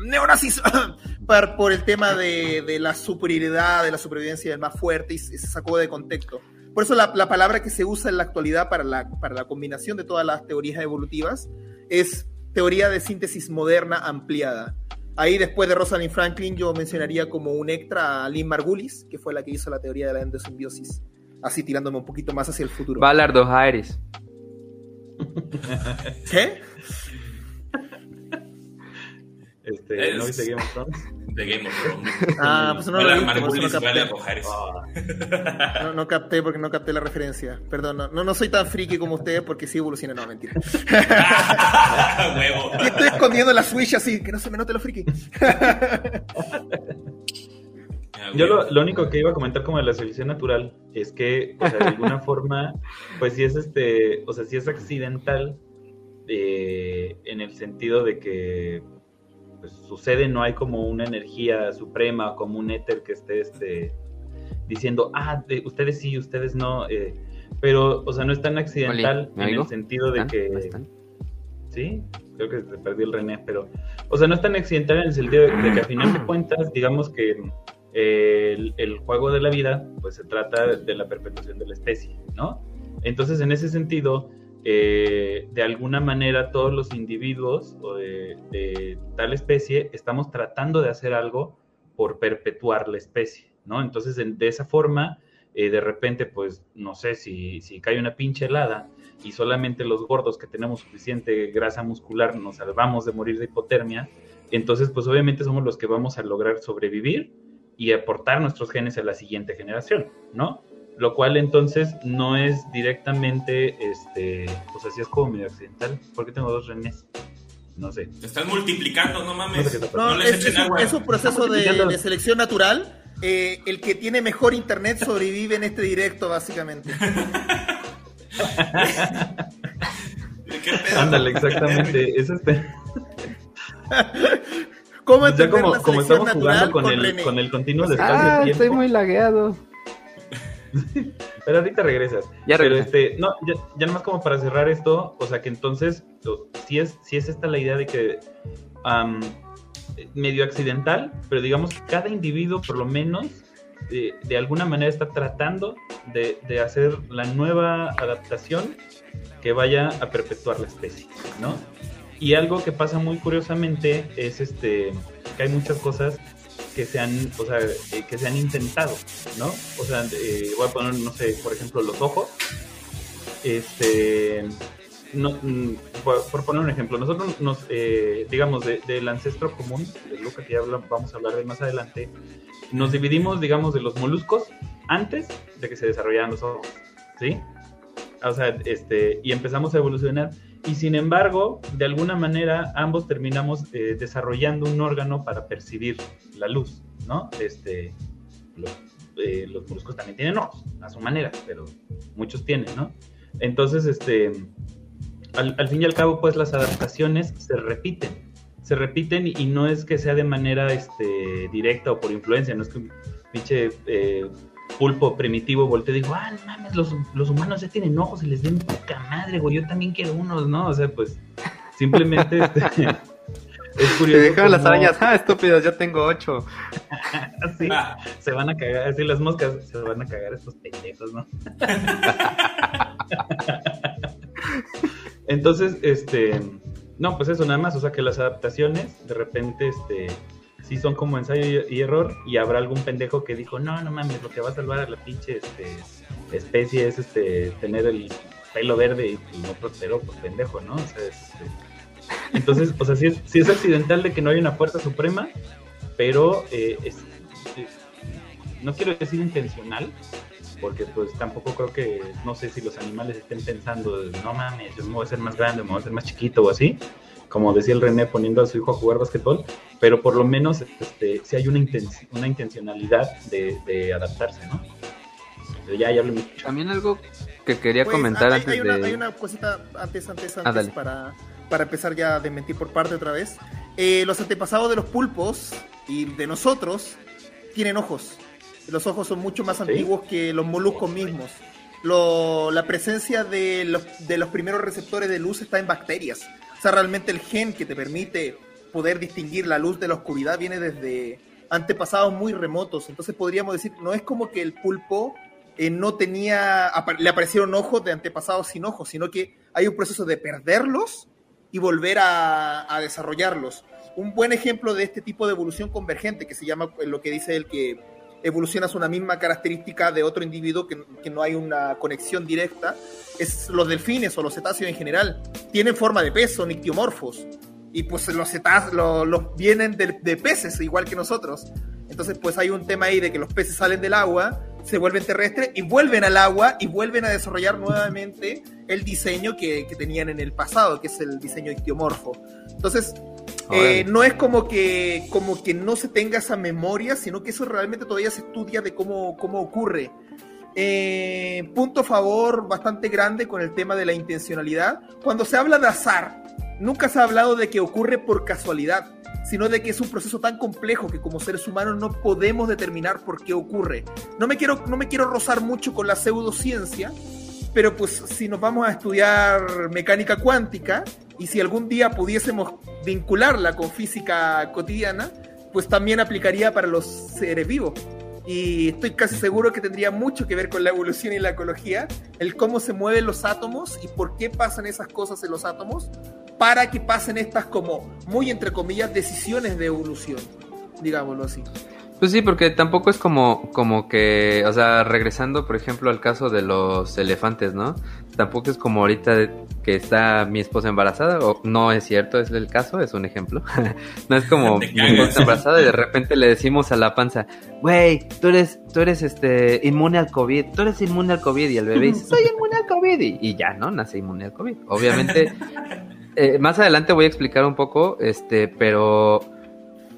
[SPEAKER 4] neonazis, por el tema de, la superioridad, de la supervivencia del más fuerte, y se sacó de contexto. Por eso la, palabra que se usa en la actualidad para la, para la combinación de todas las teorías evolutivas es teoría de síntesis moderna ampliada. Ahí después de Rosalind Franklin yo mencionaría como un extra a Lynn Margulis, que fue la que hizo la teoría de la endosimbiosis, así tirándome un poquito más hacia el futuro.
[SPEAKER 2] Ballard O'Hiris.
[SPEAKER 4] ¿Qué?
[SPEAKER 3] Este, ¿No viste Game of Thrones?
[SPEAKER 1] De Game of Thrones.
[SPEAKER 4] Ah, pues no lo vi, no, capté. no, no, capté porque no capté la referencia. Perdón, no, no, soy tan friki como ustedes porque sí evoluciona. No, mentira. Huevo. Y estoy escondiendo la Switch así, que no se me note lo friki.
[SPEAKER 3] Yo lo, lo, único que iba a comentar como de la selección natural es que, o sea, de alguna forma, pues sí es este, o sea, sí es accidental eh, en el sentido de que pues, sucede, no hay como una energía suprema, como un éter que esté este, diciendo, ah, ustedes sí, ustedes no, eh, pero, o sea, no es tan accidental en el sentido de que... Sí, creo que se perdió el René, pero, o sea, no es tan accidental en el sentido de, que a final de cuentas, digamos que eh, el, juego de la vida, pues se trata de la perpetuación de la especie, ¿no? Entonces, en ese sentido, de alguna manera todos los individuos de, tal especie estamos tratando de hacer algo por perpetuar la especie, ¿no? Entonces, de esa forma, eh, de repente, pues, no sé, si, si cae una pinche helada y solamente los gordos que tenemos suficiente grasa muscular nos salvamos de morir de hipotermia, entonces, pues, obviamente somos los que vamos a lograr sobrevivir y aportar nuestros genes a la siguiente generación, ¿no? Lo cual entonces no es directamente, este, pues así es como medio accidental. ¿Por qué tengo dos renes? No sé.
[SPEAKER 1] Te están multiplicando, no mames.
[SPEAKER 4] No, es, un proceso de, selección natural. Eh, el que tiene mejor internet sobrevive en este directo, básicamente.
[SPEAKER 3] Ándale, exactamente. Es este.
[SPEAKER 4] ¿Cómo
[SPEAKER 3] ya como, como estamos jugando con, el, con el continuo de espacio
[SPEAKER 2] ah, estoy muy lagueado.
[SPEAKER 3] Pero ahorita regresas. Ya Pero este, no, ya, ya nomás como para cerrar esto, o sea que entonces, si es, si es esta la idea de que medio accidental, pero digamos que cada individuo por lo menos de, alguna manera está tratando de, de, hacer la nueva adaptación que vaya a perpetuar la especie, ¿no? Y algo que pasa muy curiosamente es este que hay muchas cosas que se han, o sea, eh, que se han intentado, ¿no? O sea, eh, voy a poner, no sé, por ejemplo, los ojos. Este, no, mm, por, poner un ejemplo, nosotros nos, eh, digamos, del ancestro común, de lo que ya vamos a hablar de más adelante, nos dividimos, digamos, de los moluscos antes de que se desarrollaran los ojos, ¿sí? O sea, este, y empezamos a evolucionar y sin embargo, de alguna manera, ambos terminamos eh, desarrollando un órgano para percibir la luz, ¿no? Este, eh, los, moluscos también tienen ojos, a su manera, pero muchos tienen, ¿no? Entonces, este, al, fin y al cabo, pues las adaptaciones se repiten, se repiten y, no es que sea de manera este, directa o por influencia, no es que un pinche eh, pulpo primitivo volteó y dijo, ah, no mames, los, los, humanos ya tienen ojos y les den poca madre, güey, yo también quiero unos, ¿no? O sea, pues simplemente este,
[SPEAKER 2] es curioso. Te dejaron las arañas, ah, estúpidos, yo tengo ocho.
[SPEAKER 3] sí, se van a cagar, así las moscas se van a cagar estos pendejos, ¿no? Entonces, este, no, pues eso nada más, o sea que las adaptaciones de repente, este, sí son como ensayo y error y habrá algún pendejo que dijo, no, no mames, lo que va a salvar a la pinche este, especie es este tener el pelo verde y, no prosperó, pues pendejo, ¿no? Este, entonces, o sea, sí es, es, accidental de que no hay una fuerza suprema, pero eh, no quiero decir intencional, porque pues tampoco creo que, no sé si los animales estén pensando, no mames, yo me voy a ser más grande, me voy a ser más chiquito o así, como decía el René poniendo a su hijo a jugar basquetbol, pero por lo menos este, sí hay una, una intencionalidad de, adaptarse, ¿no? Pero ya, ya mucho.
[SPEAKER 2] También algo que quería pues, comentar antes
[SPEAKER 4] hay una, de... Hay una cosita antes, antes, ah, antes para, para empezar ya a mentir por parte otra vez. Eh, los antepasados de los pulpos y de nosotros tienen ojos. Los ojos son mucho más antiguos que los moluscos mismos. La presencia de los, primeros receptores de luz está en bacterias. O sea, realmente el gen que te permite poder distinguir la luz de la oscuridad viene desde antepasados muy remotos. Entonces podríamos decir, no es como que el pulpo eh, no tenía, le aparecieron ojos de antepasados sin ojos, sino que hay un proceso de perderlos y volver a, a desarrollarlos. Un buen ejemplo de este tipo de evolución convergente, que se llama lo que dice el que evolucionas una misma característica de otro individuo que, que, no hay una conexión directa, es los delfines o los cetáceos en general. Tienen forma de pez, son ictiomorfos. Y pues los cetáceos los, vienen de, de, peces, igual que nosotros. Entonces pues hay un tema ahí de que los peces salen del agua, se vuelven terrestres y vuelven al agua y vuelven a desarrollar nuevamente el diseño que, que tenían en el pasado, que es el diseño ictiomorfo. Entonces, eh, no es como que, como que no se tenga esa memoria, sino que eso realmente todavía se estudia de cómo, cómo ocurre. Eh, punto a favor bastante grande con el tema de la intencionalidad. Cuando se habla de azar, nunca se ha hablado de que ocurre por casualidad, sino de que es un proceso tan complejo que como seres humanos no podemos determinar por qué ocurre. No me quiero, no me quiero rozar mucho con la pseudociencia, pero pues si nos vamos a estudiar mecánica cuántica y si algún día pudiésemos vincularla con física cotidiana, pues también aplicaría para los seres vivos. Y estoy casi seguro que tendría mucho que ver con la evolución y la ecología, el cómo se mueven los átomos y por qué pasan esas cosas en los átomos, para que pasen estas como, muy entre comillas, decisiones de evolución, digámoslo así.
[SPEAKER 2] Pues sí, porque tampoco es como, como que, o sea, regresando por ejemplo al caso de los elefantes, ¿no? Tampoco es como ahorita que está mi esposa embarazada, o no es cierto, es el caso, es un ejemplo. no es como mi esposa embarazada y de repente le decimos a la panza, güey, tú eres, tú eres este inmune al COVID, tú eres inmune al COVID y el bebé dice, soy inmune al COVID y, ya, ¿no? Nace inmune al COVID. Obviamente, eh, más adelante voy a explicar un poco, este, pero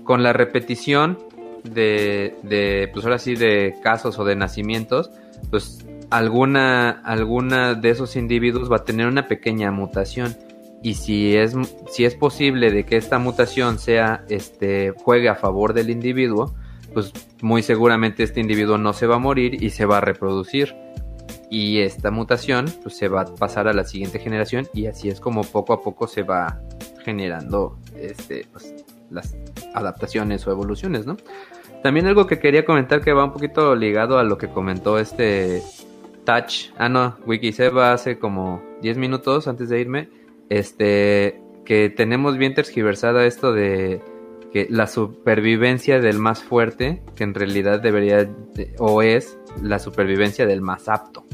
[SPEAKER 2] con la repetición de, de, pues ahora sí, de casos o de nacimientos, pues alguna, alguna de esos individuos va a tener una pequeña mutación. Y si es, si es posible de que esta mutación sea, este, juegue a favor del individuo, pues muy seguramente este individuo no se va a morir y se va a reproducir. Y esta mutación pues se va a pasar a la siguiente generación y así es como poco a poco se va generando este, pues, las adaptaciones o evoluciones, ¿no? También algo que quería comentar que va un poquito ligado a lo que comentó este Touch, ah no, Wikiseba hace como 10 minutos antes de irme, este, que tenemos bien tergiversada esto de que la supervivencia del más fuerte, que en realidad debería o es la supervivencia del más apto.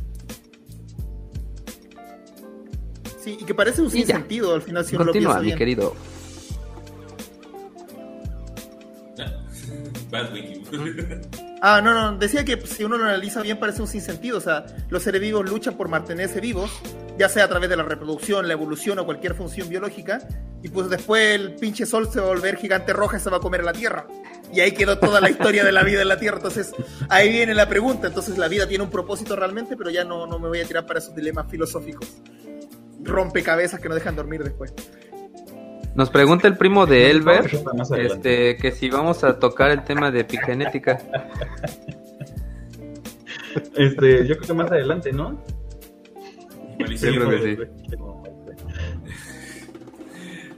[SPEAKER 4] Sí, y que parece un sinsentido al final si
[SPEAKER 2] Continúa, mi querido.
[SPEAKER 4] Ah, no, no, decía que si uno lo analiza bien parece un sinsentido, o sea, los seres vivos luchan por mantenerse vivos, ya sea a través de la reproducción, la evolución o cualquier función biológica, y pues después el pinche sol se va a volver gigante roja y se va a comer a la Tierra. Y ahí quedó toda la historia de la vida en la Tierra, entonces ahí viene la pregunta, entonces la vida tiene un propósito realmente, pero ya no, no me voy a tirar para esos dilemas filosóficos. Rompecabezas que no dejan dormir después.
[SPEAKER 2] Nos pregunta el primo de Elber este, que si vamos a tocar el tema de epigenética.
[SPEAKER 3] Este, yo creo que más adelante, ¿no?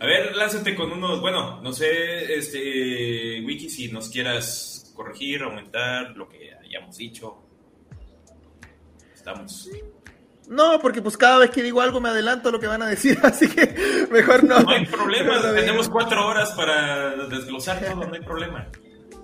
[SPEAKER 1] A ver, lánzate con unos, bueno, no sé, este, Wiki, si nos quieras corregir, aumentar lo que hayamos dicho. Estamos.
[SPEAKER 4] No, porque pues cada vez que digo algo me adelanto a lo que van a decir, así que mejor no.
[SPEAKER 1] No hay problema, tenemos cuatro horas para desglosar todo, no hay problema.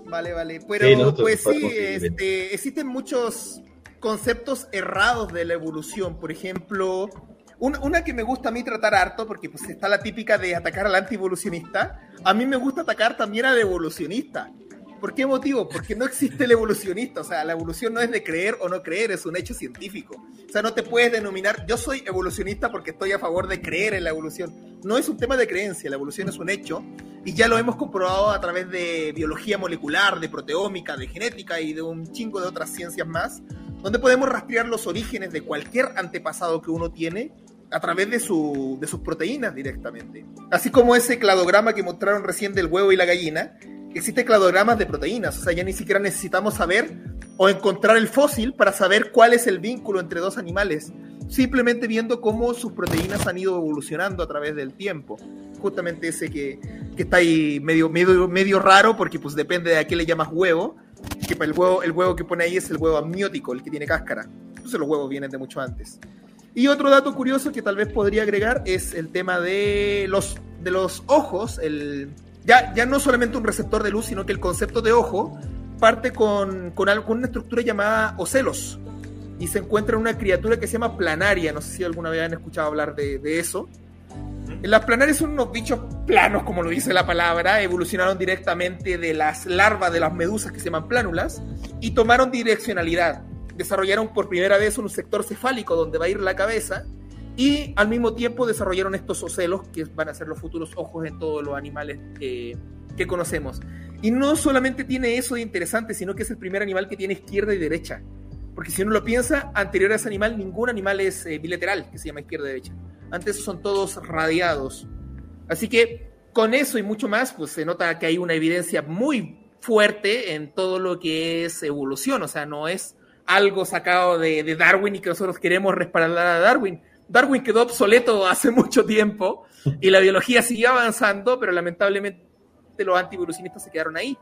[SPEAKER 4] Vale, vale. Pero pues sí, este, existen muchos conceptos errados de la evolución. Por ejemplo, una, que me gusta a mí tratar harto, porque pues está la típica de atacar al anti-evolucionista. A mí me gusta atacar también al evolucionista. ¿Por qué motivo? Porque no existe el evolucionista. O sea, la evolución no es de creer o no creer, es un hecho científico. O sea, no te puedes denominar, yo soy evolucionista porque estoy a favor de creer en la evolución. No es un tema de creencia, la evolución es un hecho. Y ya lo hemos comprobado a través de biología molecular, de proteómica, de genética y de un chingo de otras ciencias más, donde podemos rastrear los orígenes de cualquier antepasado que uno tiene a través de, su, de sus proteínas directamente. Así como ese cladograma que mostraron recién del huevo y la gallina, existen cladogramas de proteínas, o sea, ya ni siquiera necesitamos saber o encontrar el fósil para saber cuál es el vínculo entre dos animales, simplemente viendo cómo sus proteínas han ido evolucionando a través del tiempo. Justamente ese que, que está ahí medio, medio, medio raro porque pues depende de a qué le llamas huevo, que el huevo, el huevo que pone ahí es el huevo amniótico, el que tiene cáscara. Entonces los huevos vienen de mucho antes. Y otro dato curioso que tal vez podría agregar es el tema de los, de los ojos, el, ya, ya no solamente un receptor de luz, sino que el concepto de ojo parte con, con, una estructura llamada ocelos y se encuentra en una criatura que se llama planaria. No sé si alguna vez han escuchado hablar de, de eso. Las planarias son unos bichos planos, como lo dice la palabra, evolucionaron directamente de las larvas de las medusas que se llaman plánulas y tomaron direccionalidad. Desarrollaron por primera vez un sector cefálico donde va a ir la cabeza y al mismo tiempo desarrollaron estos ocelos que van a ser los futuros ojos en todos los animales que, conocemos. Y no solamente tiene eso de interesante, sino que es el primer animal que tiene izquierda y derecha. Porque si uno lo piensa, anterior a ese animal, ningún animal es eh, bilateral, que se llama izquierda y derecha. Antes son todos radiados. Así que con eso y mucho más, pues se nota que hay una evidencia muy fuerte en todo lo que es evolución. O sea, no es algo sacado de, de Darwin y que nosotros queremos respaldar a Darwin, Darwin quedó obsoleto hace mucho tiempo y la biología siguió avanzando, pero lamentablemente los antievolucionistas se quedaron ahí.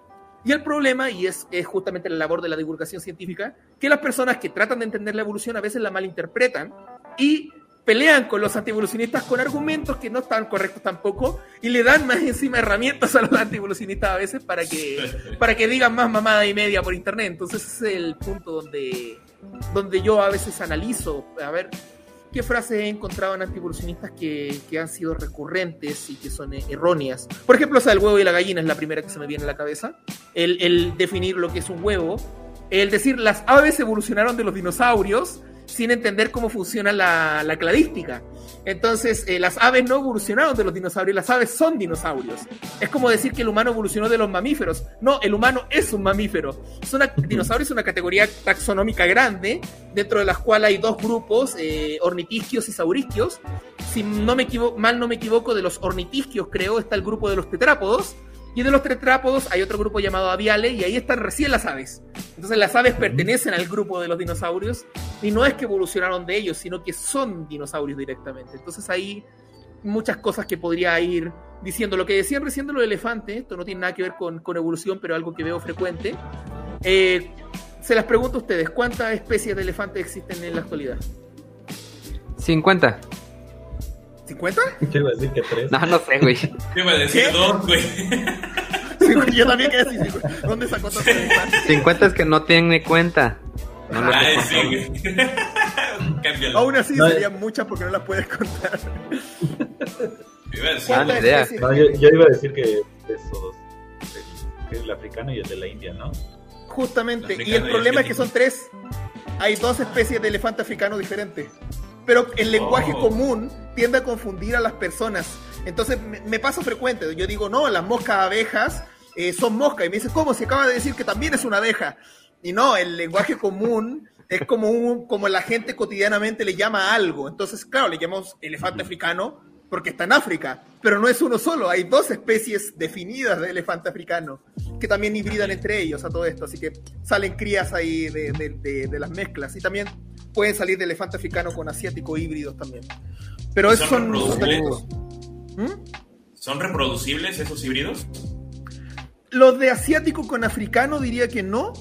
[SPEAKER 4] Y el problema, y es, justamente la labor de la divulgación científica, que las personas que tratan de entender la evolución a veces la malinterpretan y pelean con los antievolucionistas con argumentos que no están correctos tampoco y le dan más encima herramientas a los antievolucionistas a veces para que, para que digan más mamada y media por internet. Entonces ese es el punto donde, donde yo a veces analizo, a ver, qué frases he encontrado en antievolucionistas que, que han sido recurrentes y que son erróneas. Por ejemplo, o sea, el huevo y la gallina es la primera que se me viene a la cabeza. El, el definir lo que es un huevo. El decir, las aves evolucionaron de los dinosaurios sin entender cómo funciona la, la cladística. Entonces, eh, las aves no evolucionaron de los dinosaurios, las aves son dinosaurios. Es como decir que el humano evolucionó de los mamíferos. No, el humano es un mamífero. Es una, dinosaurio es una categoría taxonómica grande, dentro de las cuales hay dos grupos, eh, ornitisquios y saurisquios. Si no me mal no me equivoco, de los ornitisquios, creo, está el grupo de los tetrápodos y de los tetrápodos hay otro grupo llamado aviales y ahí están recién las aves. Entonces las aves pertenecen al grupo de los dinosaurios y no es que evolucionaron de ellos, sino que son dinosaurios directamente. Entonces hay muchas cosas que podría ir diciendo. Lo que decían recién de los elefantes, esto no tiene nada que ver con, evolución, pero algo que veo frecuente. Eh, se las pregunto a ustedes, ¿cuántas especies de elefantes existen en la actualidad?
[SPEAKER 2] 50.
[SPEAKER 4] ¿50?
[SPEAKER 3] Yo iba a decir que tres.
[SPEAKER 2] No, no sé, güey.
[SPEAKER 1] Yo iba a decir dos, güey.
[SPEAKER 4] Yo también quedé decir ¿Dónde sacó tanto
[SPEAKER 2] 50 es que no tiene cuenta.
[SPEAKER 3] No
[SPEAKER 4] lo Ay, sí. Aún así serían muchas porque no las puedes contar.
[SPEAKER 3] Ah, idea. No, yo, yo, iba a decir que esos, el, el africano y el de la India, ¿no?
[SPEAKER 4] Justamente, y el problema es que son tres. Hay dos especies de elefante africano diferentes pero el lenguaje oh. común tiende a confundir a las personas. Entonces me, pasa frecuente, yo digo, no, las moscas abejas eh, son moscas, y me dice, ¿cómo? Se acaba de decir que también es una abeja. Y no, el lenguaje común es como, un, como la gente cotidianamente le llama a algo. Entonces, claro, le llamamos elefante africano porque está en África, pero no es uno solo, hay dos especies definidas de elefante africano que también hibridan entre ellos a todo esto, así que salen crías ahí de, de las mezclas. Y también pueden salir de elefante africano con asiático híbridos también. Pero esos son...
[SPEAKER 1] ¿Son, ¿Mm? ¿Son reproducibles esos híbridos?
[SPEAKER 4] Los de asiático con africano diría que no,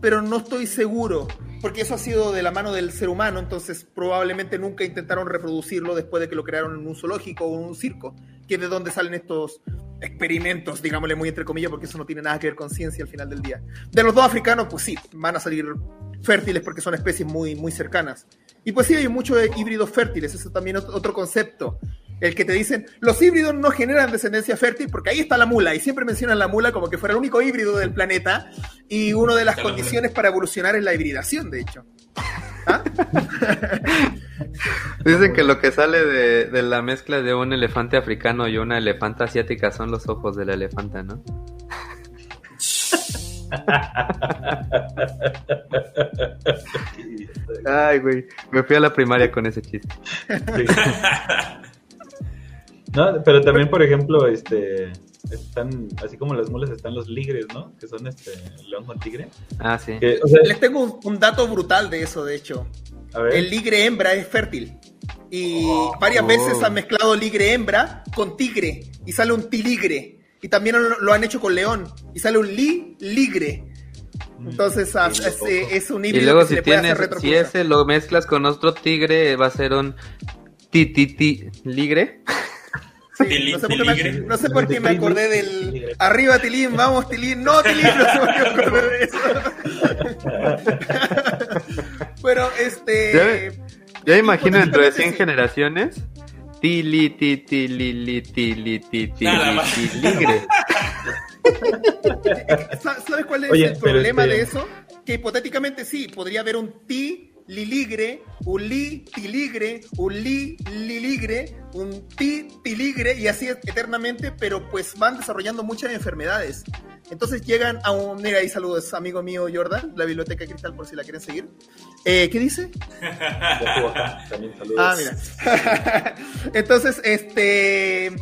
[SPEAKER 4] pero no estoy seguro. porque eso ha sido de la mano del ser humano, entonces probablemente nunca intentaron reproducirlo después de que lo crearon en un zoológico o en un circo, que es de donde salen estos experimentos, digámosle muy entre comillas, porque eso no tiene nada que ver con ciencia al final del día. De los dos africanos, pues sí, van a salir fértiles porque son especies muy, muy cercanas. Y pues sí, hay muchos híbridos fértiles, eso también es otro concepto. El que te dicen, los híbridos no generan descendencia fértil porque ahí está la mula, y siempre mencionan la mula como que fuera el único híbrido del planeta, y una de las condiciones para evolucionar es la hibridación, de hecho. ¿Ah?
[SPEAKER 2] Dicen que lo que sale de, de, la mezcla de un elefante africano y una elefanta asiática son los ojos de la elefanta, ¿no? Ay, güey, me fui a la primaria con ese chiste.
[SPEAKER 3] No, pero también, por ejemplo, este están, así como las mulas están los ligres, ¿no? Que son este león con tigre.
[SPEAKER 2] Ah, sí.
[SPEAKER 4] Les tengo un, dato brutal de eso, de hecho. El ligre hembra es fértil. Y oh. varias veces han mezclado ligre hembra con tigre y sale un tiligre. Y también lo, han hecho con león y sale un li ligre. Entonces ah, es, un híbrido.
[SPEAKER 2] Y luego si tienes, si ese lo mezclas con otro tigre, va a ser un ti ti ti ligre.
[SPEAKER 4] no, sé por qué me, acordé del arriba Tilín, vamos Tilín, no Tilín, no sé por qué me acordé de eso. Pero este.
[SPEAKER 2] Ya, imagino dentro de 100 generaciones. Tili, ti, tili, li, tili, ti, tili, ligre.
[SPEAKER 4] ¿Sabes cuál es el problema este de eso? Que hipotéticamente sí, podría haber un ti liligre, un li tiligre, un li liligre, un ti tiligre y así eternamente, pero pues van desarrollando muchas enfermedades. Entonces llegan a un... Mira, ahí saludos, amigo mío Jordan, la Biblioteca Cristal por si la quieren seguir. Eh, ¿Qué dice? Ah, mira. Entonces, este...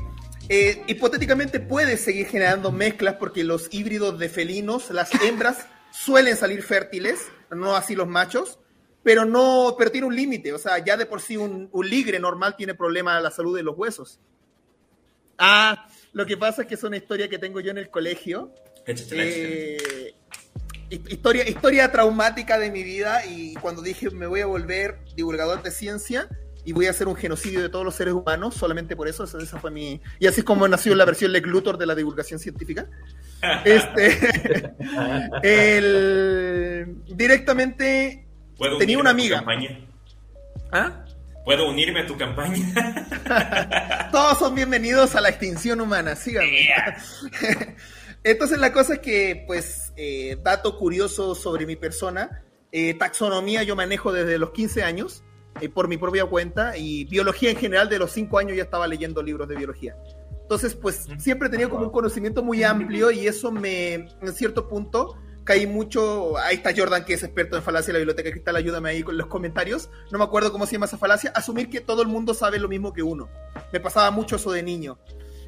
[SPEAKER 4] Eh, hipotéticamente puedes seguir generando mezclas porque los híbridos de felinos, las hembras suelen salir fértiles, no así los machos pero no, pero tiene un límite, o sea, ya de por sí un, ligre normal tiene problemas a la salud de los huesos. Ah, lo que pasa es que es una historia que tengo yo en el colegio. Eh, historia, historia traumática de mi vida y cuando dije me voy a volver divulgador de ciencia y voy a hacer un genocidio de todos los seres humanos, solamente por eso, esa, fue mi... Y así es como nació la versión Lex Luthor de la divulgación científica. este, el, directamente
[SPEAKER 1] ¿Puedo
[SPEAKER 4] tenía una amiga.
[SPEAKER 1] ¿Ah? ¿Puedo unirme a tu campaña?
[SPEAKER 4] Todos son bienvenidos a la extinción humana, síganme. Entonces la cosa es que, pues, eh, dato curioso sobre mi persona, eh, taxonomía yo manejo desde los 15 años, eh, por mi propia cuenta, y biología en general de los 5 años ya estaba leyendo libros de biología. Entonces, pues, siempre he tenido como un conocimiento muy amplio y eso me, en cierto punto, caí mucho. Ahí está Jordan, que es experto en falacia de la biblioteca cristal. Ayúdame ahí con los comentarios. No me acuerdo cómo se llama esa falacia. Asumir que todo el mundo sabe lo mismo que uno. Me pasaba mucho eso de niño.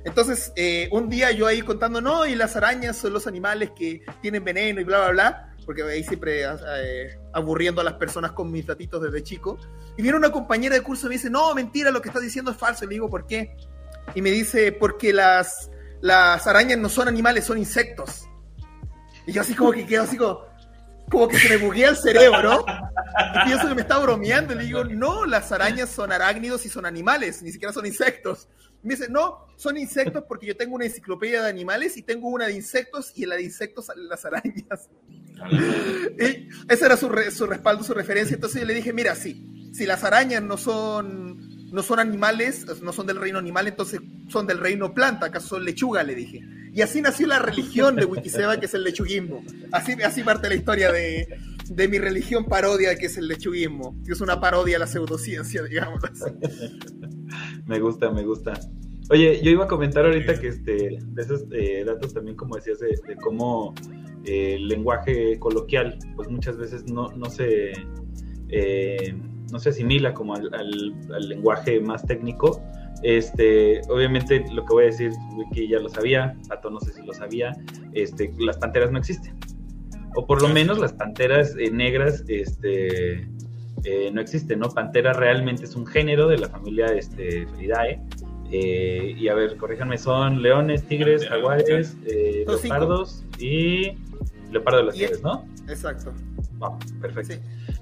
[SPEAKER 4] Entonces, eh, un día yo ahí contando, no, y las arañas son los animales que tienen veneno y bla, bla, bla. Porque ahí siempre eh, aburriendo a las personas con mis datitos desde chico. Y viene una compañera de curso y me dice, no, mentira, lo que estás diciendo es falso. Y le digo, ¿por qué? Y me dice, porque las, las arañas no son animales, son insectos. Y yo así como que quedo así como, como que se me buguea el cerebro. Y pienso que me está bromeando. Y le digo, no, las arañas son arácnidos y son animales, ni siquiera son insectos. Me dice, no, son insectos porque yo tengo una enciclopedia de animales y tengo una de insectos y en la de insectos salen las arañas. y ese era su, su respaldo, su referencia. Entonces yo le dije, mira, sí, si las arañas no son, no son animales, no son del reino animal, entonces son del reino planta, acaso son lechuga, le dije. Y así nació la religión de Wikiseba, que es el lechuguismo. Así, así parte la historia de, mi religión parodia, que es el lechuguismo. Es una parodia a la pseudociencia, digamos.
[SPEAKER 3] me gusta, me gusta. Oye, yo iba a comentar ahorita que este, de esos eh, datos también, como decías, de, cómo eh, el lenguaje coloquial, pues muchas veces no, no se... Eh, no se asimila como al lenguaje más técnico, este, obviamente lo que voy a decir, Wiki ya lo sabía, Pato no sé si lo sabía, este, las panteras no existen. O por lo menos las panteras eh, negras este, eh, no existen, ¿no? Pantera realmente es un género de la familia este, Felidae. Eh, y a ver, corríjanme, son leones, tigres, jaguares, leopardos y leopardo de las tigres, ¿no?
[SPEAKER 4] Exacto.
[SPEAKER 3] perfecto.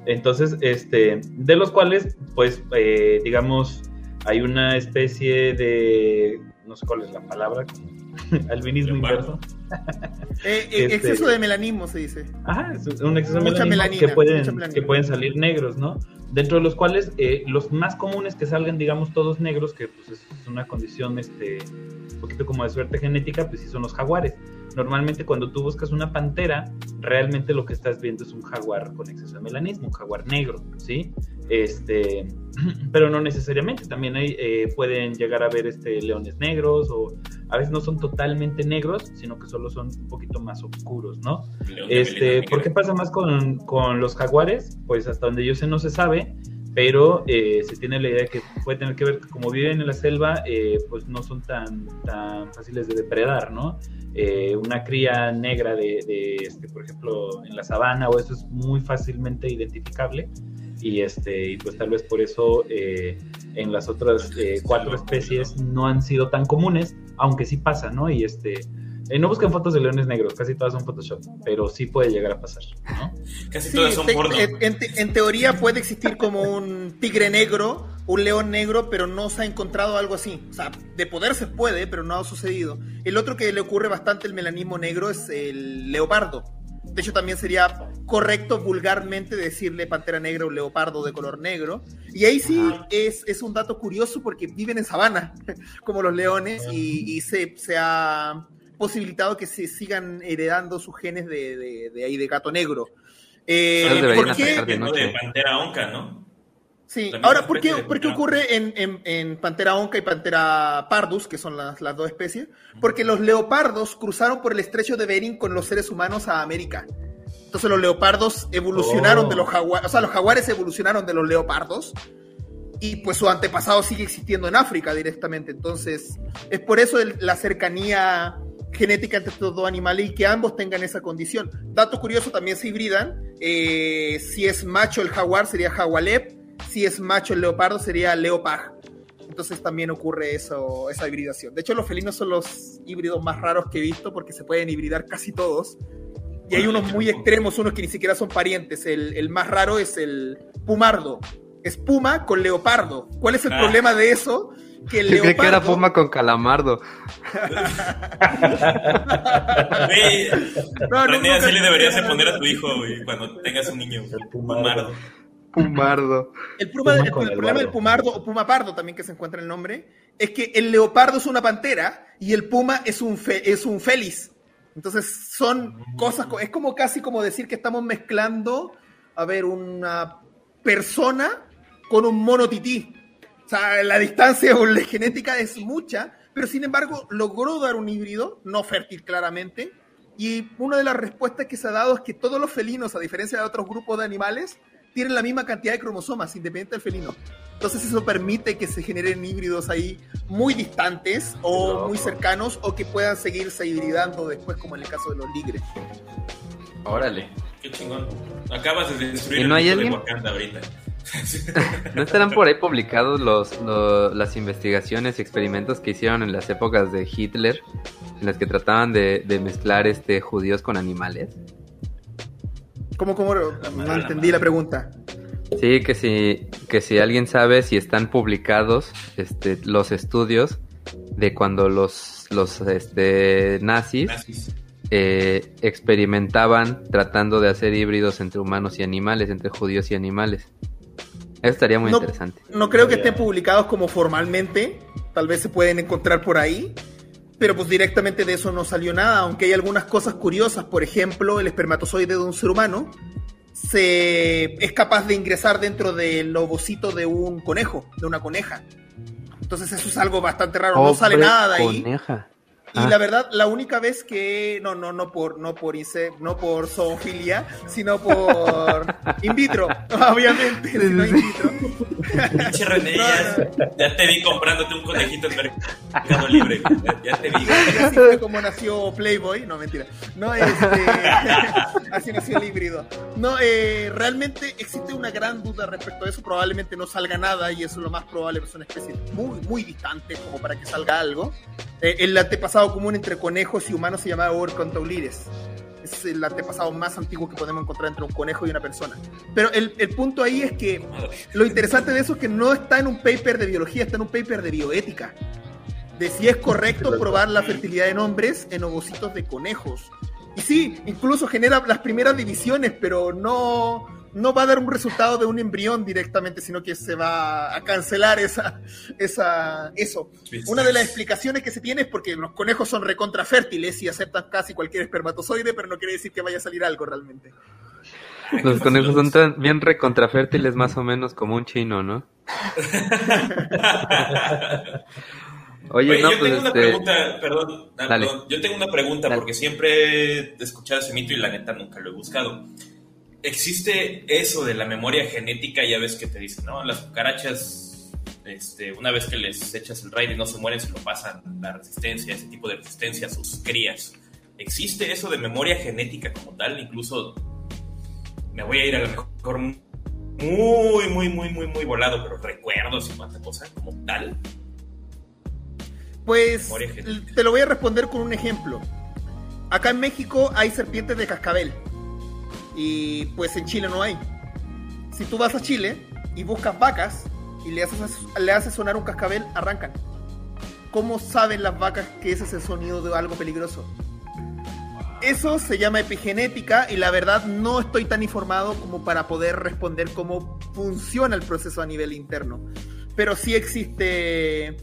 [SPEAKER 3] Entonces, este, de los cuales, pues, eh, digamos, hay una especie de, no sé cuál es la palabra, albinismo inverso.
[SPEAKER 4] Eh, eh, este, exceso de melanismo se dice.
[SPEAKER 3] Ajá, es un exceso de melanismo que, pueden, que pueden salir negros, ¿no? Dentro de los cuales eh, los más comunes que salgan, digamos, todos negros, que pues es una condición, este, un poquito como de suerte genética, pues sí son los jaguares. Normalmente cuando tú buscas una pantera, realmente lo que estás viendo es un jaguar con exceso de melanismo, un jaguar negro, ¿sí? Este, pero no necesariamente, también hay, eh, pueden llegar a ver este, leones negros o a veces no son totalmente negros, sino que solo son un poquito más oscuros, ¿no? este, ¿Por qué pasa más con, con, los jaguares? Pues hasta donde yo sé no se sabe, pero eh, se tiene la idea de que puede tener que ver que como viven en la selva, eh, pues no son tan, tan fáciles de depredar, ¿no? una cría negra de, de este, por ejemplo, en la sabana o eso es muy fácilmente identificable y este y pues tal vez por eso eh, en las otras eh, cuatro especies no han sido tan comunes aunque sí pasa no y este eh, no busquen fotos de leones negros casi todas son Photoshop pero sí puede llegar a pasar ¿no?
[SPEAKER 1] casi todas son porno
[SPEAKER 4] en, teoría puede existir como un tigre negro un león negro pero no se ha encontrado algo así. O sea de poder se puede pero no ha sucedido. El otro que le ocurre bastante el melanismo negro es el leopardo de hecho, también sería correcto vulgarmente decirle pantera negra o leopardo de color negro. Y ahí sí es, es, un dato curioso porque viven en sabana, como los leones, y, se, se, ha posibilitado que se sigan heredando sus genes de, de, ahí, de gato negro.
[SPEAKER 1] Eh, ¿Por qué? De pantera onca, ¿no?
[SPEAKER 4] Sí, ahora, ¿por qué, ¿por qué ocurre en, en, en, Pantera onca y Pantera pardus, que son las, las, dos especies? Porque los leopardos cruzaron por el estrecho de Bering con los seres humanos a América. Entonces los leopardos evolucionaron de los oh. jaguares, o sea, los jaguares evolucionaron de los leopardos y pues su antepasado sigue existiendo en África directamente. Entonces, es por eso la cercanía genética entre estos dos animales y que ambos tengan esa condición. Dato curioso, también se hibridan. Eh, si es macho el jaguar, sería jagualep si es macho el leopardo sería leopag. Entonces también ocurre eso, esa hibridación. De hecho, los felinos son los híbridos más raros que he visto porque se pueden hibridar casi todos. Y hay unos muy extremos, unos que ni siquiera son parientes. El, más raro es el pumardo. Es puma con leopardo. ¿Cuál es el ah. problema de eso?
[SPEAKER 2] Que el leopardo... que era puma con calamardo.
[SPEAKER 1] no, no, así le deberías poner a tu hijo cuando tengas un niño. El pumardo.
[SPEAKER 2] Pumardo.
[SPEAKER 4] El, problema del pumardo o puma pardo también que se encuentra el nombre es que el leopardo es una pantera y el puma es un es un feliz. Entonces son cosas es como casi como decir que estamos mezclando a ver una persona con un mono tití. O sea, la distancia la genética es mucha, pero sin embargo logró dar un híbrido no fértil claramente. Y una de las respuestas que se ha dado es que todos los felinos, a diferencia de otros grupos de animales, tienen la misma cantidad de cromosomas, independiente del felino. Entonces eso permite que se generen híbridos ahí muy distantes o muy cercanos o que puedan seguirse hibridando después, como en el caso de los ligres.
[SPEAKER 1] Órale, qué chingón. Acabas de destruir
[SPEAKER 2] no
[SPEAKER 1] el
[SPEAKER 2] hay de Wakanda ahorita. ¿No estarán por ahí publicados los, las investigaciones y experimentos que hicieron en las épocas de Hitler, en las que trataban de, de mezclar este judíos con animales?
[SPEAKER 4] ¿Cómo, cómo? No entendí la pregunta.
[SPEAKER 2] Sí, que si, que si alguien sabe si están publicados este, los estudios de cuando los, los este, nazis, eh, experimentaban tratando de hacer híbridos entre humanos y animales, entre judíos y animales. Eso estaría muy interesante.
[SPEAKER 4] No creo que estén publicados como formalmente, tal vez se pueden encontrar por ahí, pero pues directamente de eso no salió nada, aunque hay algunas cosas curiosas, por ejemplo, el espermatozoide de un ser humano se es capaz de ingresar dentro del ovocito de un conejo, de una coneja. Entonces eso es algo bastante raro, no sale nada de ahí. Coneja. Y la ah. verdad, la única vez que, no, no, no por, no por no por zoofilia, sino por in vitro, obviamente, sino in vitro.
[SPEAKER 1] Pinche René, ya, te vi comprándote un conejito en Mercado Libre, ya, te vi.
[SPEAKER 4] así fue como nació Playboy, no, mentira. No, este, así nació el híbrido. No, eh, realmente existe una gran duda respecto a eso, probablemente no salga nada y eso es lo más probable, es una especie muy, muy distante como para que salga algo. Eh, el antepasado común entre conejos y humanos se llamaba Orcontaulires. Es el antepasado más antiguo que podemos encontrar entre un conejo y una persona. Pero el, el punto ahí es que lo interesante de eso es que no está en un paper de biología, está en un paper de bioética. De si es correcto probar la fertilidad en hombres en ovocitos de conejos. Y sí, incluso genera las primeras divisiones, pero no, no va a dar un resultado de un embrión directamente, sino que se va a cancelar esa, esa, eso. Una de las explicaciones que se tiene es porque los conejos son recontrafértiles y aceptan casi cualquier espermatozoide, pero no quiere decir que vaya a salir algo realmente.
[SPEAKER 2] Los conejos son tan bien recontrafértiles más o menos como un chino, ¿no?
[SPEAKER 1] Oye, no, yo pues tengo una este, pregunta, perdón, yo tengo una pregunta porque siempre he escuchado ese mito y la neta nunca lo he buscado existe eso de la memoria genética, ya ves que te dicen, ¿no? Las cucarachas, este, una vez que les echas el raid y no se mueren, se lo pasan la resistencia, ese tipo de resistencia a sus crías. ¿Existe eso de memoria genética como tal? Incluso me voy a ir a lo mejor muy, muy, muy, muy, muy volado, pero recuerdos y cuánta cosa como tal.
[SPEAKER 4] Pues te lo voy a responder con un ejemplo. Acá en México hay serpientes de cascabel y pues en Chile no hay. Si tú vas a Chile y buscas vacas y le haces, le haces sonar un cascabel, arrancan. ¿Cómo saben las vacas que ese es el sonido de algo peligroso? Eso se llama epigenética y la verdad no estoy tan informado como para poder responder cómo funciona el proceso a nivel interno. Pero sí existe,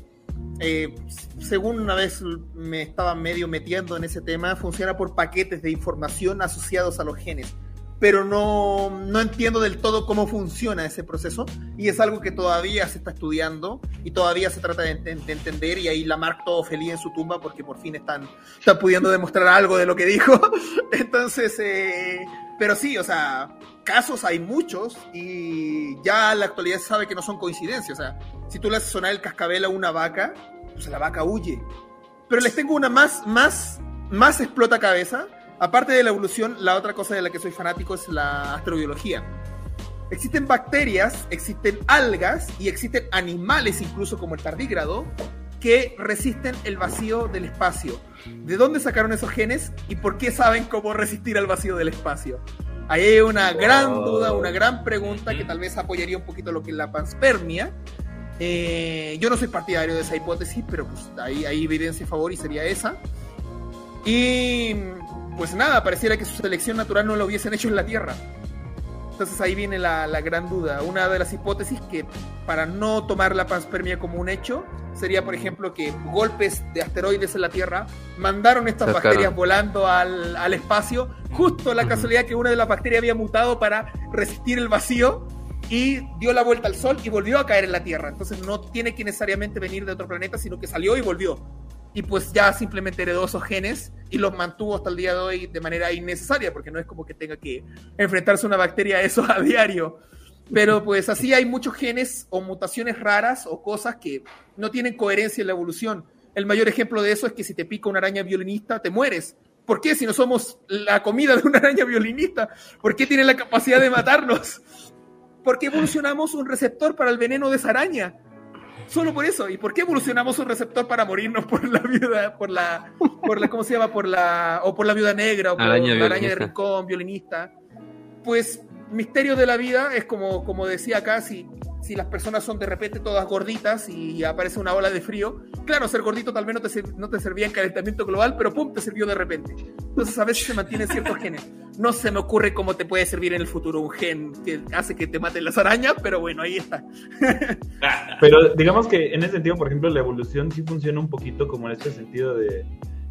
[SPEAKER 4] eh, según una vez me estaba medio metiendo en ese tema, funciona por paquetes de información asociados a los genes pero no, no, entiendo del todo cómo funciona ese proceso y es algo que todavía se está estudiando y todavía se trata de, entender y ahí la Mark todo feliz en su tumba porque por fin están, están pudiendo demostrar algo de lo que dijo. Entonces, eh, pero sí, o sea, casos hay muchos y ya en la actualidad se sabe que no son coincidencias. O sea, si tú le haces sonar el cascabel a una vaca, pues la vaca huye. Pero les tengo una más, más, más explota cabeza Aparte de la evolución, la otra cosa de la que soy fanático es la astrobiología. Existen bacterias, existen algas y existen animales, incluso como el tardígrado, que resisten el vacío del espacio. ¿De dónde sacaron esos genes y por qué saben cómo resistir al vacío del espacio? Ahí hay una gran duda, una gran pregunta que tal vez apoyaría un poquito lo que es la panspermia. Eh, yo no soy partidario de esa hipótesis, pero pues ahí hay evidencia a favor y sería esa. Y pues nada, pareciera que su selección natural no lo hubiesen hecho en la Tierra. Entonces ahí viene la, gran duda. Una de las hipótesis que para no tomar la panspermia como un hecho sería, por ejemplo, que golpes de asteroides en la Tierra mandaron estas bacterias volando al, al, espacio. Justo la casualidad que una de las bacterias había mutado para resistir el vacío y dio la vuelta al Sol y volvió a caer en la Tierra. Entonces no tiene que necesariamente venir de otro planeta, sino que salió y volvió y pues ya simplemente heredó esos genes y los mantuvo hasta el día de hoy de manera innecesaria, porque no es como que tenga que enfrentarse una bacteria a eso a diario. Pero pues así hay muchos genes o mutaciones raras o cosas que no tienen coherencia en la evolución. El mayor ejemplo de eso es que si te pica una araña violinista, te mueres. ¿Por qué si no somos la comida de una araña violinista? ¿Por qué tiene la capacidad de matarnos? Porque evolucionamos un receptor para el veneno de esa araña. Solo por eso. ¿Y por qué evolucionamos un receptor para morirnos por la viuda, por la, por la, ¿cómo se llama? Por la, o por la viuda negra, o por la araña de rincón, violinista? Pues misterio de la vida es como, como decía acá, si si las personas son de repente todas gorditas y aparece una ola de frío, claro, ser gordito tal vez no te, no te servía en calentamiento global, pero pum, te sirvió de repente. Entonces a veces se mantienen ciertos genes. No se me ocurre cómo te puede servir en el futuro un gen que hace que te maten las arañas, pero bueno, ahí está.
[SPEAKER 3] pero digamos que en ese sentido, por ejemplo, la evolución sí funciona un poquito como en este sentido de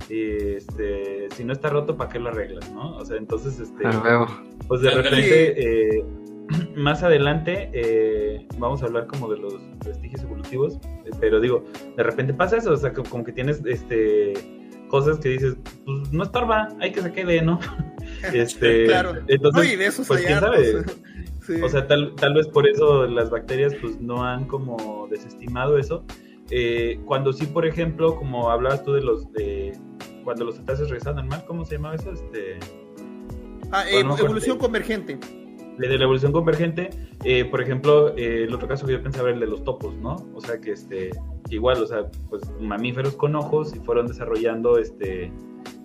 [SPEAKER 3] este, si no está roto, ¿para qué lo arreglas? ¿no? O sea, entonces, este, pues de repente, eh, más adelante eh, vamos a hablar como de los vestigios evolutivos, pero digo, de repente pasa eso, o sea, como que tienes este cosas que dices, pues no estorba, hay que se quede, ¿no? Este, claro. Entonces, de eso pues quién sabe. O sea, tal, tal vez por eso las bacterias pues no han como desestimado eso. Eh, cuando sí, por ejemplo, como hablabas tú de los de cuando los cetáceos regresan mal, ¿cómo se llama eso? Este,
[SPEAKER 4] ah, evolución convergente
[SPEAKER 3] de la evolución convergente, eh, por ejemplo, eh, el otro caso que yo pensaba era el de los topos, ¿no? O sea, que este, igual, o sea, pues mamíferos con ojos y fueron desarrollando este,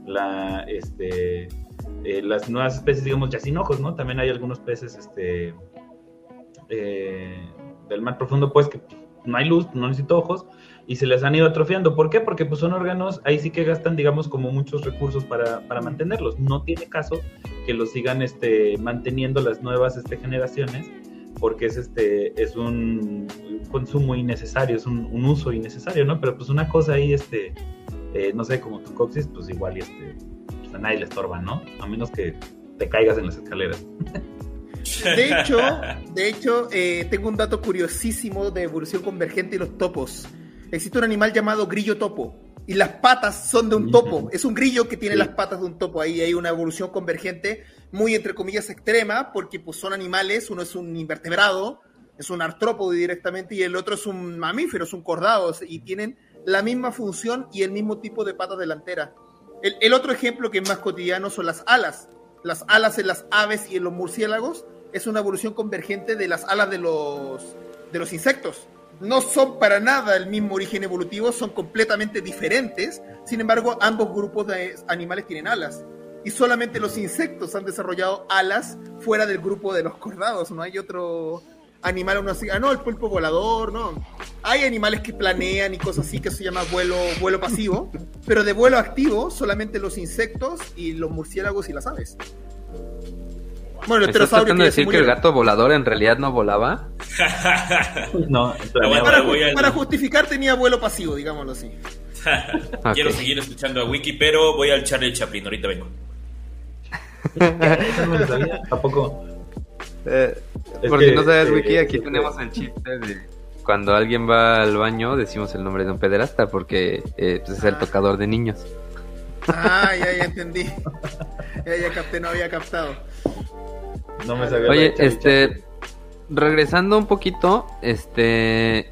[SPEAKER 3] la, este, eh, las nuevas especies, digamos, ya sin ojos, ¿no? También hay algunos peces este, eh, del mar profundo, pues que no hay luz, no necesito ojos, y se les han ido atrofiando. ¿Por qué? Porque pues son órganos, ahí sí que gastan, digamos, como muchos recursos para, para mantenerlos. No tiene caso que los sigan este, manteniendo las nuevas este, generaciones, porque es, este, es un consumo innecesario, es un, uso innecesario, ¿no? Pero pues una cosa ahí, este, eh, no sé, como tu coxis, pues igual y este, pues a nadie le estorba, ¿no? A menos que te caigas en las escaleras.
[SPEAKER 4] De hecho, de hecho eh, tengo un dato curiosísimo de evolución convergente y los topos existe un animal llamado grillo topo. Y las patas son de un topo. Es un grillo que tiene las patas de un topo. Ahí hay una evolución convergente muy, entre comillas, extrema, porque pues, son animales. Uno es un invertebrado, es un artrópodo directamente, y el otro es un mamífero, es un cordado. Y tienen la misma función y el mismo tipo de patas delantera. El, el otro ejemplo que es más cotidiano son las alas. Las alas en las aves y en los murciélagos es una evolución convergente de las alas de los, de los insectos no son para nada el mismo origen evolutivo, son completamente diferentes. Sin embargo, ambos grupos de animales tienen alas. Y solamente los insectos han desarrollado alas fuera del grupo de los cordados. No hay otro animal uno así. Ah, no, el pulpo volador, no. Hay animales que planean y cosas así que se llama vuelo, vuelo pasivo. pero de vuelo activo, solamente los insectos y los murciélagos y las aves.
[SPEAKER 2] Bueno, el ¿Estás tratando de decir que el gato volador en realidad no volaba?
[SPEAKER 4] no, para, para, justificar tenía vuelo pasivo, digámoslo así.
[SPEAKER 1] Quiero seguir escuchando a Wiki, pero voy al Charlie Chaplin, ahorita vengo.
[SPEAKER 3] Tampoco.
[SPEAKER 2] Eh, por si no sabes, Wiki, aquí eh, tenemos el chiste de cuando alguien va al baño decimos el nombre de un pederasta porque eh, pues es el tocador de niños.
[SPEAKER 4] Ah, ya, ya entendí. Ya, ya capté, no había captado.
[SPEAKER 2] No me sabía. Oye, este, regresando un poquito, este,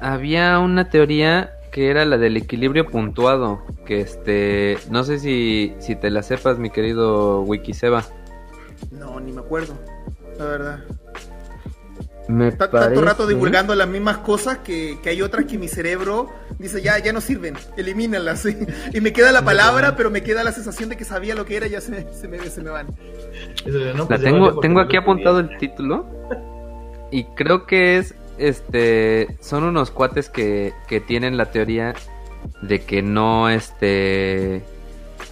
[SPEAKER 2] había una teoría que era la del equilibrio puntuado, que este, no sé si, si te la sepas, mi querido Wikiseba.
[SPEAKER 4] No, ni me acuerdo, la verdad. Me Tanto rato divulgando las mismas cosas que, hay otras que mi cerebro dice ya, ya no sirven, elimínalas. Y me queda la palabra, pero me queda la sensación de que sabía lo que era y ya se me, se me, se me van.
[SPEAKER 2] la pues, tengo, tengo aquí apuntado el título y creo que es, este, son unos cuates que, que tienen la teoría de que no, este,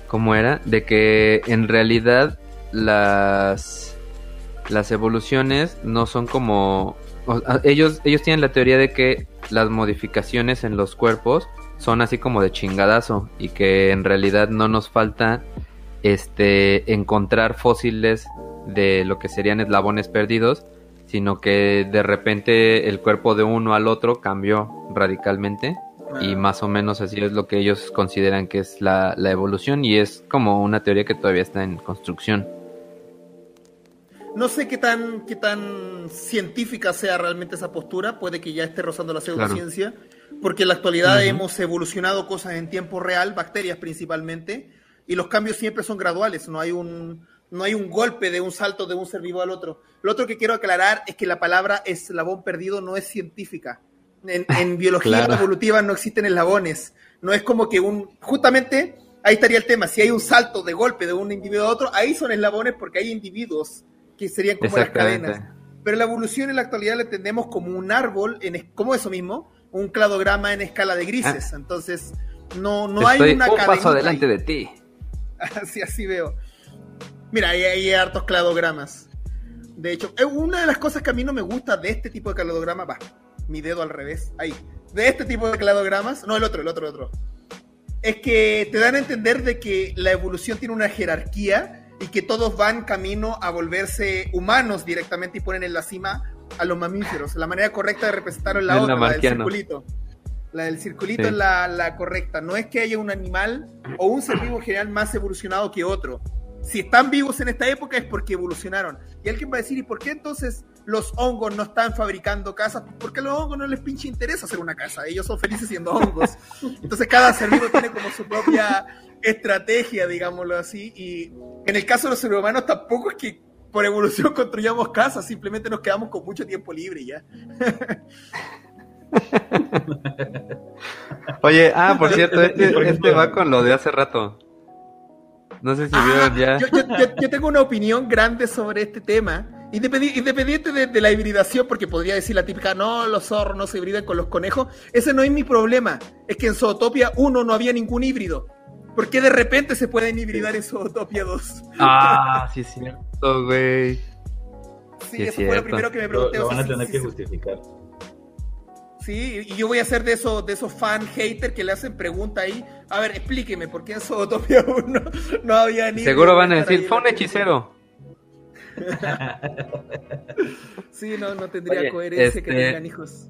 [SPEAKER 2] ¿cómo era? De que en realidad las las evoluciones no son como... ellos, ellos tienen la teoría de que las modificaciones en los cuerpos son así como de chingadazo y que en realidad no nos falta este encontrar fósiles de lo que serían eslabones perdidos, sino que de repente el cuerpo de uno al otro cambió radicalmente y más o menos así es lo que ellos consideran que es la, la evolución y es como una teoría que todavía está en construcción.
[SPEAKER 4] No sé qué tan, qué tan científica sea realmente esa postura, puede que ya esté rozando la pseudociencia, porque en la actualidad hemos evolucionado cosas en tiempo real, bacterias principalmente, y los cambios siempre son graduales, no hay un, no hay un golpe de un salto de un ser vivo al otro. Lo otro que quiero aclarar es que la palabra eslabón perdido no es científica. En, biología evolutiva no existen eslabones. No es como que un. Justamente ahí estaría el tema. Si hay un salto de golpe de un individuo a otro, ahí son eslabones porque hay individuos que serían como las cadenas. Pero la evolución en la actualidad la entendemos como un árbol, en, como eso mismo, un cladograma en escala de grises. Ah. Entonces, no, no hay una
[SPEAKER 2] un paso adelante de ti.
[SPEAKER 4] así, así veo. Mira, hay, hay hartos cladogramas. De hecho, una de las cosas que a mí no me gusta de este tipo de cladograma, va, mi dedo al revés, ahí, de este tipo de cladogramas, no el otro, el otro, el otro, es que te dan a entender de que la evolución tiene una jerarquía y que todos van camino a volverse humanos directamente y ponen en la cima a los mamíferos. La manera correcta de representarlo es la otra, la del circulito. La del circulito es la, la, correcta. No es que haya un animal o un ser vivo en general más evolucionado que otro. Si están vivos en esta época es porque evolucionaron. Y alguien va a decir, ¿y por qué entonces los hongos no están fabricando casas? Porque a los hongos no les pinche interesa hacer una casa. Ellos son felices siendo hongos. Entonces cada ser vivo tiene como su propia estrategia, digámoslo así. Y en el caso de los seres humanos tampoco es que por evolución construyamos casas, simplemente nos quedamos con mucho tiempo libre ya.
[SPEAKER 2] Oye, ah, por cierto, este, este va con lo de hace rato. No sé si vieron ya.
[SPEAKER 4] Yo, tengo una opinión grande sobre este tema. Independiente de, la hibridación, porque podría decir la típica, no, los zorros no se hibridan con los conejos. Ese no es mi problema. Es que en Zootopia 1 no había ningún híbrido. ¿Por qué de repente se pueden hibridar en Zootopia 2?
[SPEAKER 2] Ah, sí es cierto, güey.
[SPEAKER 4] Sí, eso fue lo primero que me pregunté.
[SPEAKER 3] Lo, van a tener que justificar.
[SPEAKER 4] Sí, y yo voy a ser de esos, de esos fan hater que le hacen pregunta ahí. A ver, explíqueme, ¿por qué en Zootopia 1 no había ni...
[SPEAKER 2] Seguro van a decir, fue un hechicero.
[SPEAKER 4] sí, no, no tendría coherencia que este tengan hijos.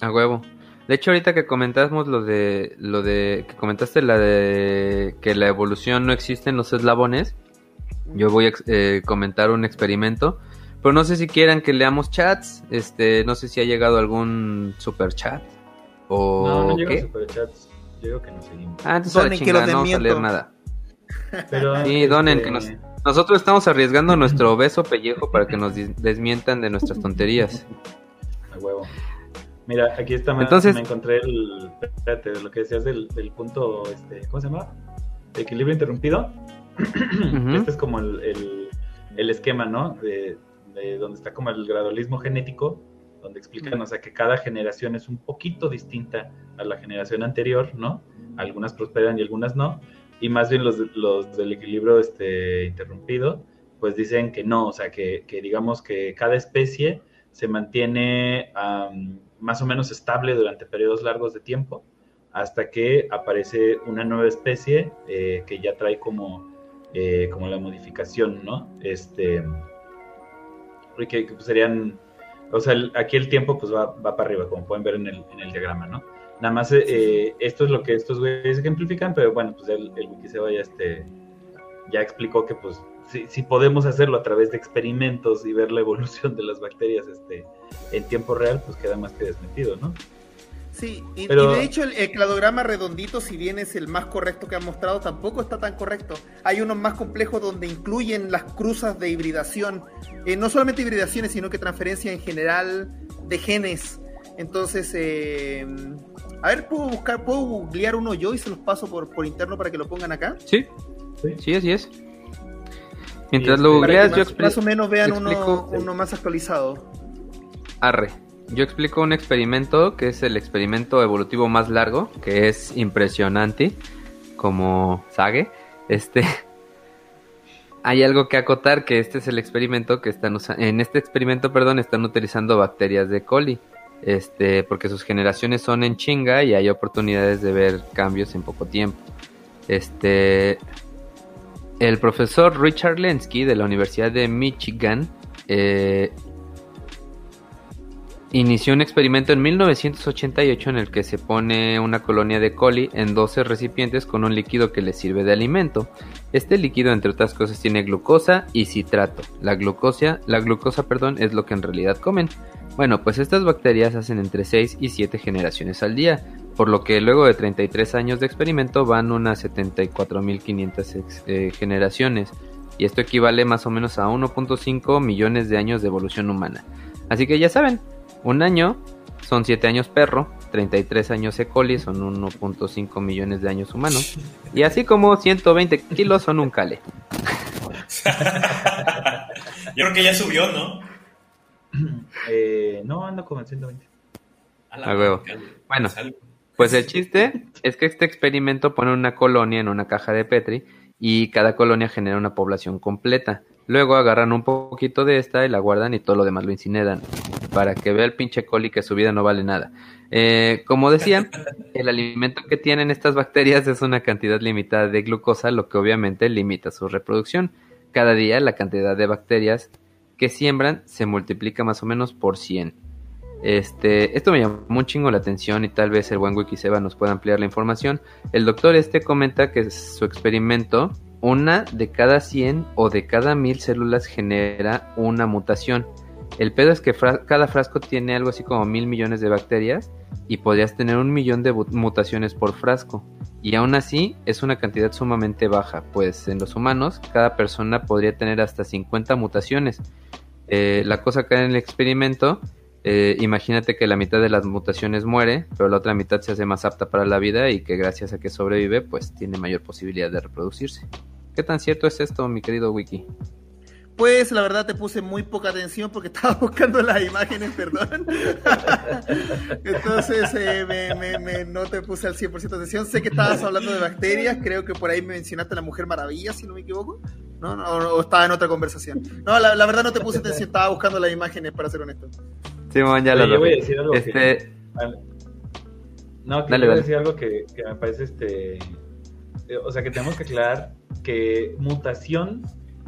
[SPEAKER 2] A huevo. De hecho, ahorita que comentamos lo de lo de que comentaste la de que la evolución no existe en los eslabones, yo voy a eh, comentar un experimento, pero no sé si quieran que leamos chats, este, no sé si ha llegado algún super chat o
[SPEAKER 3] no, no qué. super chats. Yo que no seguimos.
[SPEAKER 2] Ah, entonces donen, que no vamos a leer nada. Pero, sí, donen que nos nosotros estamos arriesgando nuestro obeso pellejo para que nos desmientan de nuestras tonterías.
[SPEAKER 3] A huevo. Mira, aquí está, Entonces, me encontré el, espérate, lo que decías del, punto, este, ¿cómo se llama? equilibrio interrumpido. Este es como el, esquema, ¿no? De, donde está como el gradualismo genético, donde explican, o sea, que cada generación es un poquito distinta a la generación anterior, ¿no? Algunas prosperan y algunas no. Y más bien los, los del equilibrio este, interrumpido, pues dicen que no, o sea, que, digamos que cada especie se mantiene más o menos estable durante periodos largos de tiempo hasta que aparece una nueva especie eh, que ya trae como, eh, como la modificación, ¿no? Este, que, pues, serían, o sea, aquí el tiempo pues va, va, para arriba, como pueden ver en el, en el diagrama, ¿no? Nada más eh, esto es lo que estos güeyes ejemplifican, pero bueno, pues el, el Wikiseba ya, este, ya explicó que pues si, podemos hacerlo a través de experimentos y ver la evolución de las bacterias este, en tiempo real, pues queda más que desmentido, ¿no?
[SPEAKER 4] Sí, y, de hecho el, cladograma redondito, si bien es el más correcto que han mostrado, tampoco está tan correcto. Hay unos más complejos donde incluyen las cruzas de hibridación, eh, no solamente hibridaciones, sino que transferencia en general de genes. Entonces, eh, a ver, ¿puedo buscar, puedo googlear uno yo y se los paso por, por interno para que lo pongan acá?
[SPEAKER 2] Sí, sí, sí así es. Mientras lo googleas, yo explico.
[SPEAKER 4] Más o menos vean uno, más actualizado.
[SPEAKER 2] Arre. Yo explico un experimento que es el experimento evolutivo más largo, que es impresionante, como Sage. Este. Hay algo que acotar que este es el experimento que están usando. En este experimento, perdón, están utilizando bacterias de coli. Este, porque sus generaciones son en chinga y hay oportunidades de ver cambios en poco tiempo. Este, el profesor Richard Lenski de la Universidad de Michigan eh, inició un experimento en 1988 en el que se pone una colonia de coli en 12 recipientes con un líquido que les sirve de alimento. Este líquido, entre otras cosas, tiene glucosa y citrato. La glucosa, la glucosa, perdón, es lo que en realidad comen. Bueno, pues estas bacterias hacen entre 6 y 7 generaciones al día, por lo que luego de 33 años de experimento van unas 74.500 eh, generaciones, y esto equivale más o menos a 1.5 millones de años de evolución humana. Así que ya saben, un año son 7 años perro, 33 años E. coli son 1.5 millones de años humanos, y así como 120 kilos son un cale.
[SPEAKER 1] Yo creo que ya subió, ¿no?
[SPEAKER 3] Eh, no, ando con el 120.
[SPEAKER 2] A huevo. Bueno, pues el chiste es que este experimento pone una colonia en una caja de Petri y cada colonia genera una población completa. Luego agarran un poquito de esta y la guardan y todo lo demás lo incineran para que vea el pinche coli que su vida no vale nada. Eh, como decía, el alimento que tienen estas bacterias es una cantidad limitada de glucosa, lo que obviamente limita su reproducción. Cada día la cantidad de bacterias que siembran se multiplica más o menos por 100. Este, esto me llamó un chingo la atención y tal vez el buen Wikiseba nos pueda ampliar la información. El doctor este comenta que su experimento, una de cada 100 o de cada 1000 células genera una mutación. El pedo es que cada frasco tiene algo así como mil millones de bacterias y podrías tener un millón de mutaciones por frasco. Y aún así es una cantidad sumamente baja, pues en los humanos cada persona podría tener hasta 50 mutaciones. Eh, la cosa acá en el experimento eh, imagínate que la mitad de las mutaciones muere, pero la otra mitad se hace más apta para la vida y que gracias a que sobrevive, pues tiene mayor posibilidad de reproducirse. ¿Qué tan cierto es esto, mi querido Wiki?
[SPEAKER 4] Pues la verdad te puse muy poca atención porque estaba buscando las imágenes, perdón. Entonces eh, no te puse al 100% de atención. Sé que estabas hablando de bacterias, creo que por ahí me mencionaste a la Mujer Maravilla, si no me equivoco. ¿No? o estaba en otra conversación. No, la, verdad no te puse atención, estaba buscando las imágenes, para ser honesto.
[SPEAKER 2] Simón, ya lo
[SPEAKER 3] Yo voy a decir algo este... que... No, que voy a decir algo que, que me parece este... Eh, o sea, que tenemos que aclarar que mutación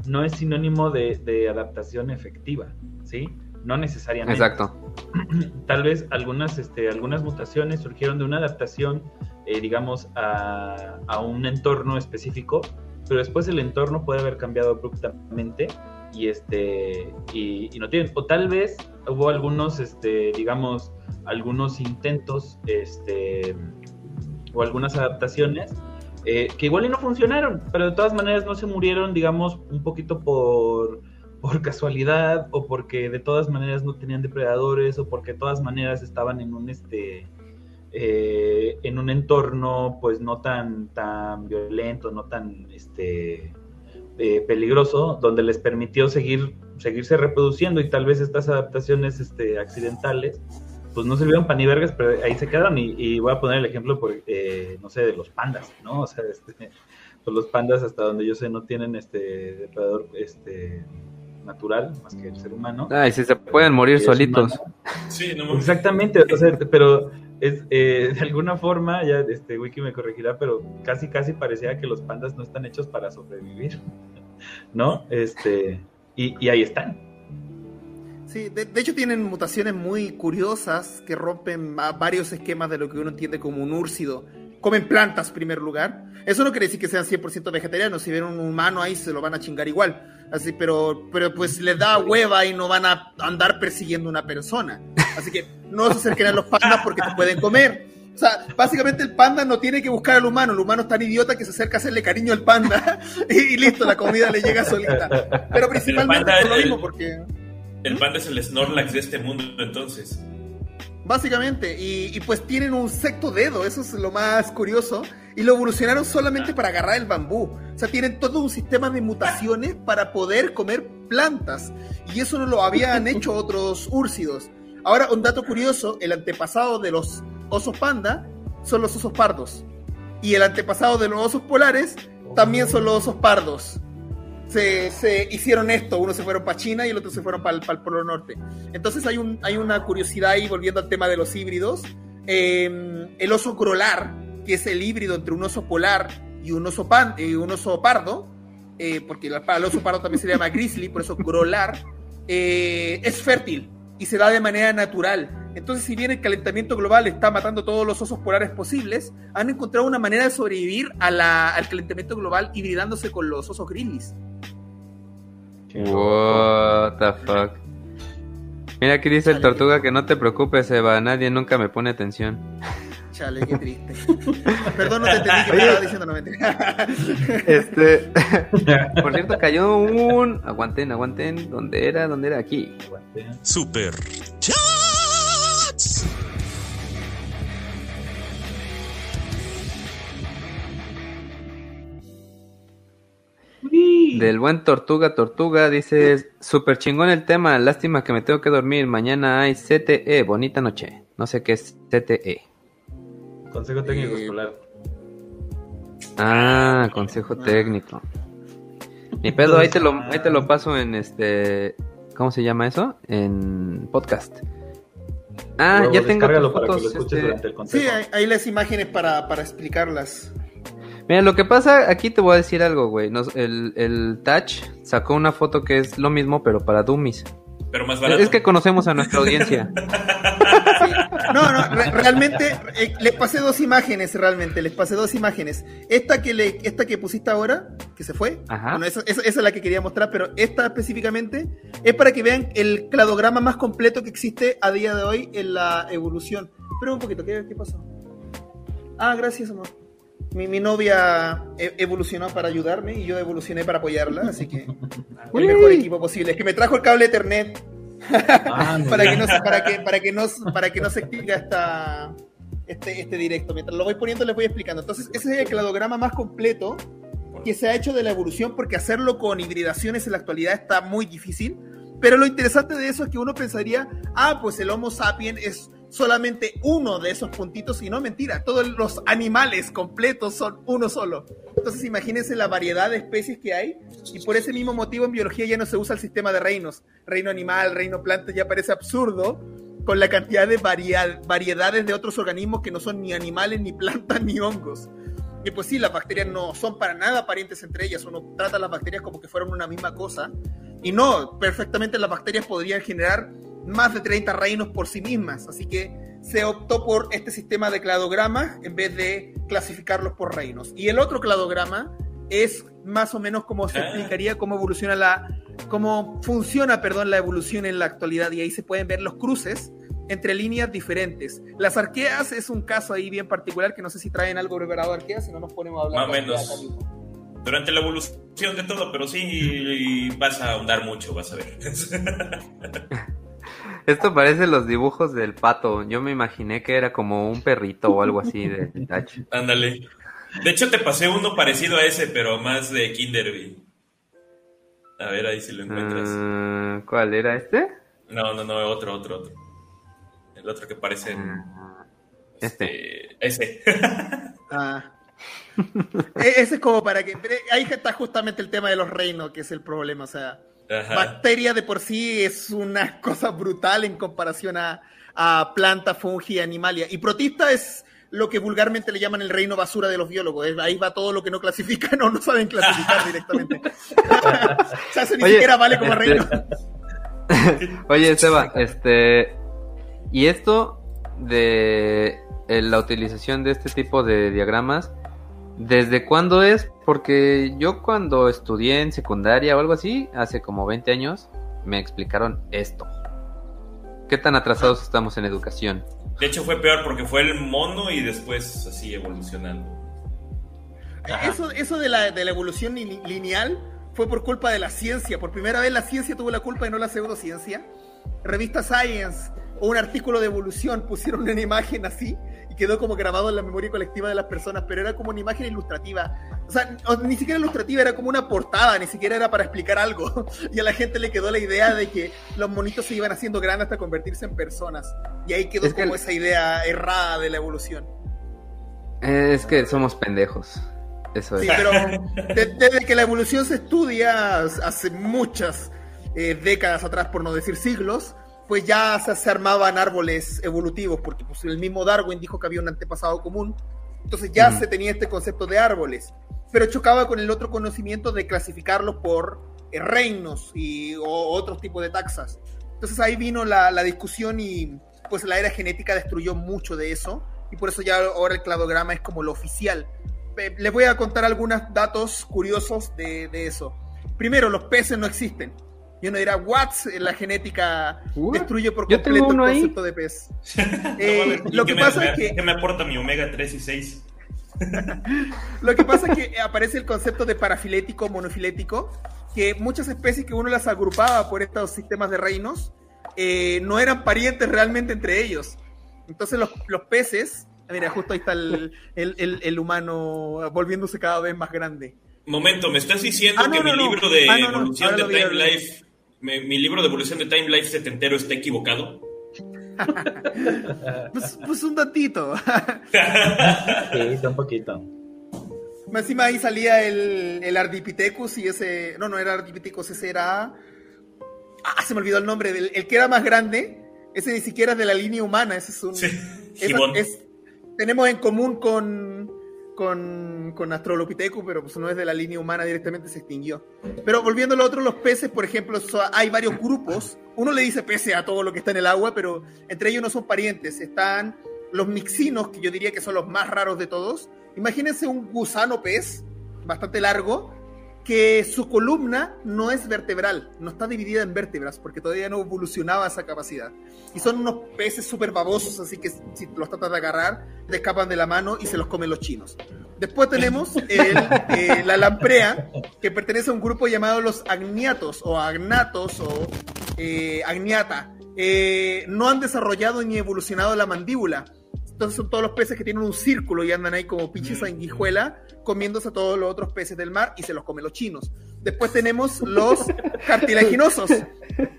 [SPEAKER 3] no es sinónimo de, adaptación efectiva, ¿sí? No necesariamente.
[SPEAKER 2] Exacto.
[SPEAKER 3] Tal vez algunas, este, algunas mutaciones surgieron de una adaptación, eh, digamos, a, un entorno específico, pero después el entorno puede haber cambiado abruptamente y este y, no tienen o tal vez hubo algunos este digamos algunos intentos este o algunas adaptaciones eh, que igual y no funcionaron, pero de todas maneras no se murieron, digamos, un poquito por, por casualidad o porque de todas maneras no tenían depredadores o porque de todas maneras estaban en un este eh, en un entorno pues no tan tan violento, no tan este eh, peligroso, donde les permitió seguir seguirse reproduciendo y tal vez estas adaptaciones este, accidentales pues no sirvieron para ni vergas, pero ahí se quedaron. Y, voy a poner el ejemplo, por, eh, no sé, de los pandas, ¿no? O sea, este, pues los pandas, hasta donde yo sé, no tienen este depredador este, natural, más que el ser humano.
[SPEAKER 2] Ay, si se pueden morir solitos.
[SPEAKER 3] Sí, no Exactamente, o sea, pero es, eh, de alguna forma, ya este Wiki me corregirá, pero casi, casi parecía que los pandas no están hechos para sobrevivir, ¿no? Este, y, y ahí están.
[SPEAKER 4] Sí, de, hecho tienen mutaciones muy curiosas que rompen varios esquemas de lo que uno entiende como un úrcido. Comen plantas, en primer lugar. Eso no quiere decir que sean 100% vegetarianos. Si ven un humano ahí, se lo van a chingar igual. Así, pero, pero pues les da hueva y no van a andar persiguiendo una persona. Así que no se acerquen a los pandas porque te pueden comer. O sea, básicamente el panda no tiene que buscar al humano. El humano es tan idiota que se acerca a hacerle cariño al panda y, listo, la comida le llega solita. Pero principalmente por lo mismo, porque.
[SPEAKER 1] El panda es el Snorlax de este mundo, entonces.
[SPEAKER 4] Básicamente, y, pues tienen un sexto dedo, eso es lo más curioso, y lo evolucionaron solamente para agarrar el bambú. O sea, tienen todo un sistema de mutaciones para poder comer plantas, y eso no lo habían hecho otros úrcidos. Ahora, un dato curioso, el antepasado de los osos panda son los osos pardos, y el antepasado de los osos polares también son los osos pardos se, hicieron esto, uno se fueron para China y el otro se fueron para el, Polo Norte. Entonces hay, un, hay una curiosidad ahí, volviendo al tema de los híbridos. Em, el oso grolar, que es el híbrido entre un oso polar y un oso, pan, y un oso pardo, eh, porque el, oso pardo también se llama grizzly, por eso grolar, eh, es fértil y se da de manera natural. Entonces, si bien el calentamiento global está matando todos los osos polares posibles, han encontrado una manera de sobrevivir al calentamiento global hibridándose con los osos grizzlies.
[SPEAKER 2] What the fuck. Mira, aquí dice el tortuga que no te preocupes, Eva, nadie nunca me pone atención.
[SPEAKER 4] Chale, qué triste. Perdón, no te entendí que me estaba diciendo, no
[SPEAKER 2] Este. Por cierto, cayó un. Aguanten, aguanten. ¿Dónde era? ¿Dónde era? Aquí. Super. Del buen Tortuga Tortuga dice, super chingón el tema, lástima que me tengo que dormir, mañana hay CTE, bonita noche. No sé qué es CTE.
[SPEAKER 3] Consejo técnico escolar.
[SPEAKER 2] Ah, consejo técnico. Mi pedo, ahí te lo, ahí te lo paso en este, ¿cómo se llama eso? En podcast.
[SPEAKER 3] Ah, ya tengo fotos. Este...
[SPEAKER 4] Sí, ahí, las imágenes para, para explicarlas.
[SPEAKER 2] Mira, lo que pasa, aquí te voy a decir algo, güey. el, el Touch sacó una foto que es lo mismo, pero para Dummies.
[SPEAKER 1] Pero más barato.
[SPEAKER 2] Es que conocemos a nuestra audiencia.
[SPEAKER 4] No, no, realmente eh, les pasé dos imágenes, realmente, les pasé dos imágenes. Esta que le, esta que pusiste ahora, que se fue, bueno, esa, es la que quería mostrar, pero esta específicamente es para que vean el cladograma más completo que existe a día de hoy en la evolución. Pero un poquito, ¿qué, qué pasó? Ah, gracias, amor mi, novia e, evolucionó para ayudarme y yo evolucioné para apoyarla, así que el mejor equipo posible. Es que me trajo el cable Ethernet. Ah, para, que no, para, que, para, que no, para que no se extinga esta, este, este directo. Mientras lo voy poniendo, les voy explicando. Entonces, ese es el cladograma más completo que se ha hecho de la evolución, porque hacerlo con hibridaciones en la actualidad está muy difícil. Pero lo interesante de eso es que uno pensaría, ah, pues el Homo sapiens es solamente uno de esos puntitos y no mentira, todos los animales completos son uno solo. Entonces imagínense la variedad de especies que hay y por ese mismo motivo en biología ya no se usa el sistema de reinos. Reino animal, reino planta ya parece absurdo con la cantidad de variedades de otros organismos que no son ni animales, ni plantas, ni hongos. Y pues sí, las bacterias no son para nada parientes entre ellas, uno trata a las bacterias como que fueran una misma cosa. Y no, perfectamente las bacterias podrían generar más de 30 reinos por sí mismas. Así que se optó por este sistema de cladograma en vez de clasificarlos por reinos. Y el otro cladograma es más o menos como se ah. explicaría cómo evoluciona la, cómo funciona, perdón, la evolución en la actualidad. Y ahí se pueden ver los cruces entre líneas diferentes. Las arqueas es un caso ahí bien particular que no sé si traen algo preparado arqueas, si no nos ponemos a hablar.
[SPEAKER 1] Más o menos. Durante la evolución de todo, pero sí vas a ahondar mucho, vas a ver.
[SPEAKER 2] Esto parece los dibujos del pato. Yo me imaginé que era como un perrito o algo así de Tacho.
[SPEAKER 1] Ándale. De hecho, te pasé uno parecido a ese, pero más de Kinderby. A ver, ahí si lo encuentras.
[SPEAKER 2] Ah, ¿Cuál era este?
[SPEAKER 1] No, no, no, otro, otro, otro. El otro que parece.
[SPEAKER 2] Ah, este.
[SPEAKER 1] este.
[SPEAKER 4] Ese. ah. E-, ese es como para que. Ahí está justamente el tema de los reinos, que es el problema. O sea, Bacteria de por sí es una cosa brutal en comparación a, planta, fungi, animalia. Y protista es lo que vulgarmente le llaman el reino basura de los biólogos. Ahí va todo lo que no clasifican o no saben clasificar directamente. o sea, eso ni siquiera vale como este, reino.
[SPEAKER 2] Oye, Seba, este. Y esto de la utilización de este tipo de diagramas ¿Desde cuándo es? Porque yo cuando estudié en secundaria o algo así, hace como 20 años, me explicaron esto. ¿Qué tan atrasados estamos en educación?
[SPEAKER 1] De hecho fue peor porque fue el mono y después así evolucionando.
[SPEAKER 4] Eso, eso de, la, de la evolución lineal fue por culpa de la ciencia. Por primera vez la ciencia tuvo la culpa y no la pseudociencia. Revista Science o un artículo de evolución pusieron una imagen así y quedó como grabado en la memoria colectiva de las personas, pero era como una imagen ilustrativa. O sea, ni siquiera ilustrativa, era como una portada, ni siquiera era para explicar algo. Y a la gente le quedó la idea de que los monitos se iban haciendo grandes hasta convertirse en personas. Y ahí quedó como esa idea errada de la evolución.
[SPEAKER 2] Es que somos pendejos. Eso es.
[SPEAKER 4] Sí, pero desde que la evolución se estudia hace muchas eh, décadas atrás, por no decir siglos, pues ya se, armaban árboles evolutivos, porque pues, el mismo Darwin dijo que había un antepasado común, entonces ya se tenía este concepto de árboles, pero chocaba con el otro conocimiento de clasificarlos por eh, reinos y o otros tipos de taxas. Entonces ahí vino la, discusión y pues la era genética destruyó mucho de eso y por eso ya ahora el cladograma es como lo oficial. Les voy a contar algunos datos curiosos de, de eso. Primero, los peces no existen. Y uno dirá, what? La genética destruye por completo el concepto de pez.
[SPEAKER 1] Eh, lo que, pasa es que... ¿Qué me aporta mi omega 3 y 6?
[SPEAKER 4] lo que pasa es que aparece el concepto de parafilético, monofilético, que muchas especies que uno las agrupaba por estos sistemas de reinos, eh, no eran parientes realmente entre ellos. Entonces los, peces, mira, justo ahí está el, el, humano volviéndose cada vez más grande.
[SPEAKER 1] Momento, ¿me estás diciendo ah, que mi libro de ah, evolución de Time Life mi libro de evolución de Time Life setentero está equivocado?
[SPEAKER 4] pues, pues, un datito.
[SPEAKER 3] sí, un poquito.
[SPEAKER 4] Encima ahí salía el, el Ardipithecus y ese. No, no era Ardipithecus, ese era. Ah, se me olvidó el nombre. el que era más grande, ese ni siquiera es de la línea humana. Ese es un. Sí, tenemos en común con con, con pero pues no es de la línea humana, directamente se extinguió. Pero volviendo a lo otro, los peces, por ejemplo, hay varios grupos. Uno le dice peces a todo lo que está en el agua, pero entre ellos no son parientes. Están los mixinos, que yo diría que son los más raros de todos. Imagínense un gusano pez, bastante largo, que su columna no es vertebral, no está dividida en vértebras, porque todavía no evolucionaba esa capacidad. Y son unos peces súper babosos, así que si los tratas de agarrar, te escapan de la mano y se los comen los chinos. Después tenemos eh, la lamprea, que pertenece a un grupo llamado los agniatos o agnatos o eh, agniata, eh, no han desarrollado ni evolucionado la mandíbula. Entonces son todos los peces que tienen un círculo y andan ahí como pinches sanguijuela comiéndose a todos los otros peces del mar y se los comen los chinos. Después tenemos los cartilaginosos,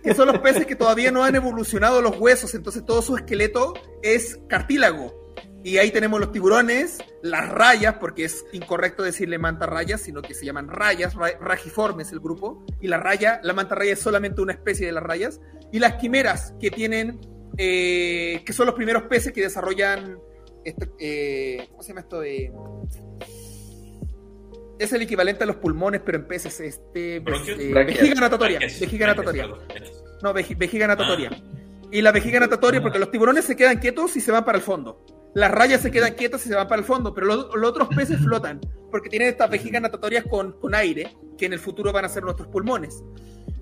[SPEAKER 4] que son los peces que todavía no han evolucionado los huesos, entonces todo su esqueleto es cartílago. Y ahí tenemos los tiburones, las rayas, porque es incorrecto decirle manta rayas, sino que se llaman rayas, ragiformes el grupo. Y la raya, la manta raya es solamente una especie de las rayas. Y las quimeras, que tienen, eh, que son los primeros peces que desarrollan, este, eh, ¿cómo se llama esto? de es el equivalente a los pulmones, pero en peces. Este, eh, vejiga natatoria. Vejiga natatoria. No, vejiga natatoria. Ah. Y la vejiga natatoria, porque los tiburones se quedan quietos y se van para el fondo. Las rayas se quedan quietas y se van para el fondo, pero los, otros peces flotan, porque tienen estas vejigas natatorias con, con, aire, que en el futuro van a ser nuestros pulmones.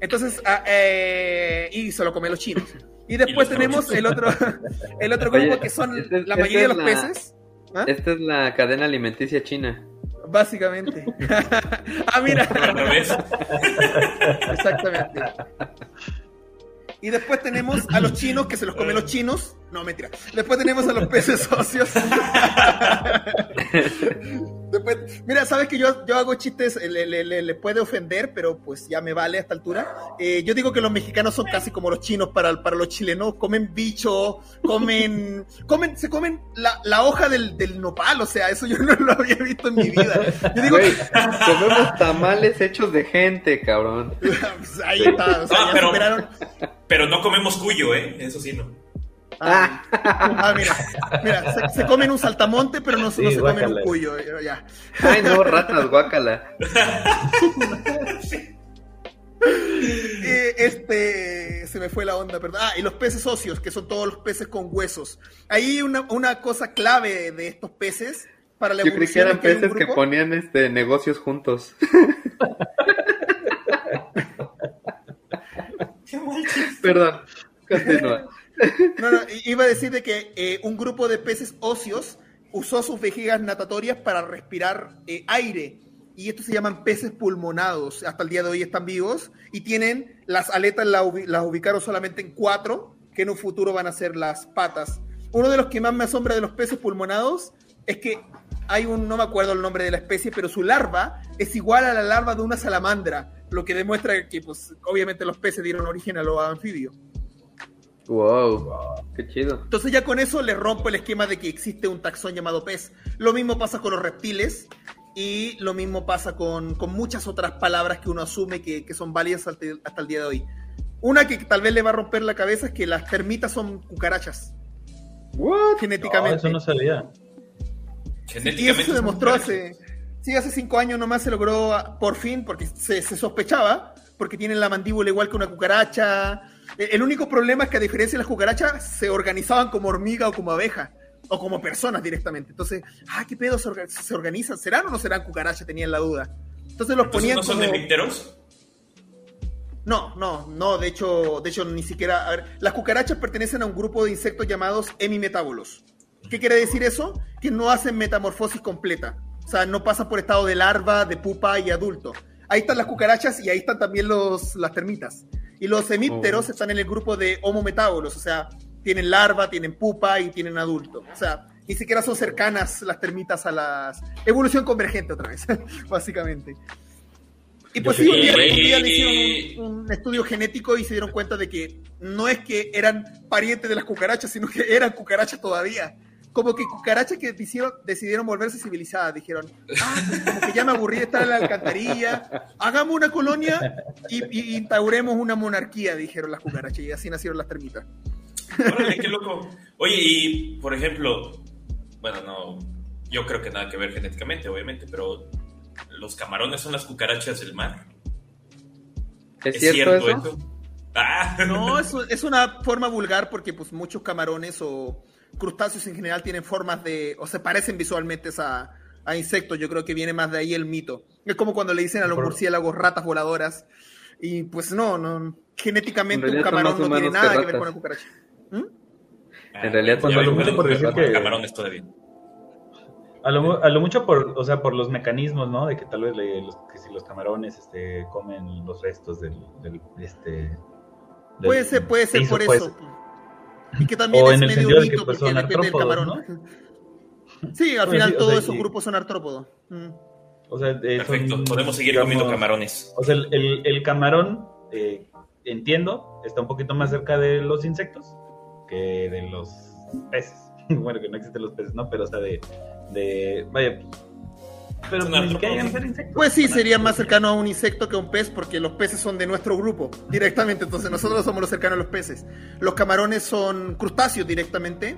[SPEAKER 4] Entonces, ah, eh, y se lo comen los chinos. Y después tenemos el otro, el otro grupo que son este la mayoría de los peces.
[SPEAKER 2] ¿Ah? Esta es la cadena alimenticia china.
[SPEAKER 4] Básicamente. ah, mira. Exactamente. Y después tenemos a los chinos, que se los comen los chinos. No, mentira. Después tenemos a los peces socios. mira, sabes que yo, yo hago chistes, le, le, puede ofender, pero pues ya me vale a esta altura. Eh, yo digo que los mexicanos son casi como los chinos para, para los chilenos. Comen bicho, comen, comen, se comen la, la hoja del, del, nopal. O sea, eso yo no lo había visto en mi vida. Yo digo
[SPEAKER 2] comemos tamales hechos de gente, cabrón.
[SPEAKER 4] Pues ahí está. O sea, ah,
[SPEAKER 1] pero, pero no comemos cuyo, ¿eh? Eso sí no.
[SPEAKER 4] Ah, ah mira, mira se, comen un saltamonte, pero no, se comen un cuyo. Ya.
[SPEAKER 2] Ay, no, ratas, guácala.
[SPEAKER 4] este se me fue la onda, perdón. Ah, y los peces socios, que son todos los peces con huesos. Ahí una, una cosa clave de estos peces para la
[SPEAKER 2] Yo creí que eran peces que ponían este negocios juntos. Perdón, continúa.
[SPEAKER 4] No, no, iba a decir de que eh, un grupo de peces óseos usó sus vejigas natatorias para respirar eh, aire. Y estos se llaman peces pulmonados. Hasta el día de hoy están vivos. Y tienen las aletas, las, ubicaron solamente en cuatro, que en un futuro van a ser las patas. Uno de los que más me asombra de los peces pulmonados es que hay un, no me acuerdo el nombre de la especie, pero su larva es igual a la larva de una salamandra, lo que demuestra que, pues, obviamente los peces dieron origen a los anfibios.
[SPEAKER 2] Wow, qué chido.
[SPEAKER 4] Entonces ya con eso le rompo el esquema de que existe un taxón llamado pez. Lo mismo pasa con los reptiles y lo mismo pasa con, muchas otras palabras que uno asume que, son válidas hasta, el día de hoy. Una que tal vez le va a romper la cabeza es que las termitas son cucarachas.
[SPEAKER 3] What? Genéticamente. eso no sabía.
[SPEAKER 4] Genéticamente. Y eso se demostró hace, sí, hace cinco años nomás se logró por fin, porque se, se sospechaba, porque tienen la mandíbula igual que una cucaracha, el único problema es que a diferencia de las cucarachas, se organizaban como hormiga o como abeja, o como personas directamente. Entonces, ah, ¿qué pedo se, organizan? ¿Serán o no serán cucarachas? Tenían la duda. Entonces los ponían
[SPEAKER 1] ¿No son de micteros?
[SPEAKER 4] No, no, no, de hecho, de hecho ni siquiera... A ver, las cucarachas pertenecen a un grupo de insectos llamados hemimetábolos. ¿Qué quiere decir eso? Que no hacen metamorfosis completa. O sea, no pasan por estado de larva, de pupa y adulto. Ahí están las cucarachas y ahí están también los, las termitas. Y los hemípteros oh. están en el grupo de homometábolos, o sea, tienen larva, tienen pupa y tienen adulto. O sea, ni siquiera son cercanas las termitas a la evolución convergente otra vez, básicamente. Y pues sí, un día, le hicieron un, estudio genético y se dieron cuenta de que no es que eran parientes de las cucarachas, sino que eran cucarachas todavía como que cucarachas que decidieron, volverse civilizadas. Dijeron, ah, pues como que ya me aburrí de estar en la alcantarilla, hagamos una colonia y, instauremos una monarquía, dijeron las cucarachas, y así nacieron las termitas.
[SPEAKER 1] Órale, qué loco. Oye, y por ejemplo, bueno, no, yo creo que nada que ver genéticamente, obviamente, pero los camarones son las cucarachas del mar.
[SPEAKER 2] ¿Es, cierto, eso?
[SPEAKER 4] Ah. No, es, es una forma vulgar porque pues muchos camarones o crustáceos en general tienen formas de, o se parecen visualmente a, a insectos, yo creo que viene más de ahí el mito. Es como cuando le dicen a los murciélagos ratas voladoras, y pues no, no genéticamente un camarón no tiene nada que, ver con la cucaracha.
[SPEAKER 2] ¿Mm? En realidad,
[SPEAKER 3] cuando
[SPEAKER 2] lo
[SPEAKER 3] mucho por decir que camarones todavía. A lo, a lo, mucho por, o sea, por los mecanismos, ¿no? De que tal vez los, que si los camarones este, comen los restos del, del este,
[SPEAKER 4] Puede ser, puede ser por eso. Y que también es medio mito pues, porque depende del camarón. Sí, al final todos esos grupos son artrópodos. Mm.
[SPEAKER 1] O sea, Perfecto, podemos seguir comiendo camarones.
[SPEAKER 3] O sea, el, el, camarón, eh, entiendo, está un poquito más cerca de los insectos que de los peces. bueno, que no existen los peces, ¿no? Pero, o sea, de. de vaya.
[SPEAKER 4] Pero Pues sí, sería más cercano a un insecto que a un pez, porque los peces son de nuestro grupo directamente. Entonces, nosotros somos los cercanos a los peces. Los camarones son crustáceos directamente.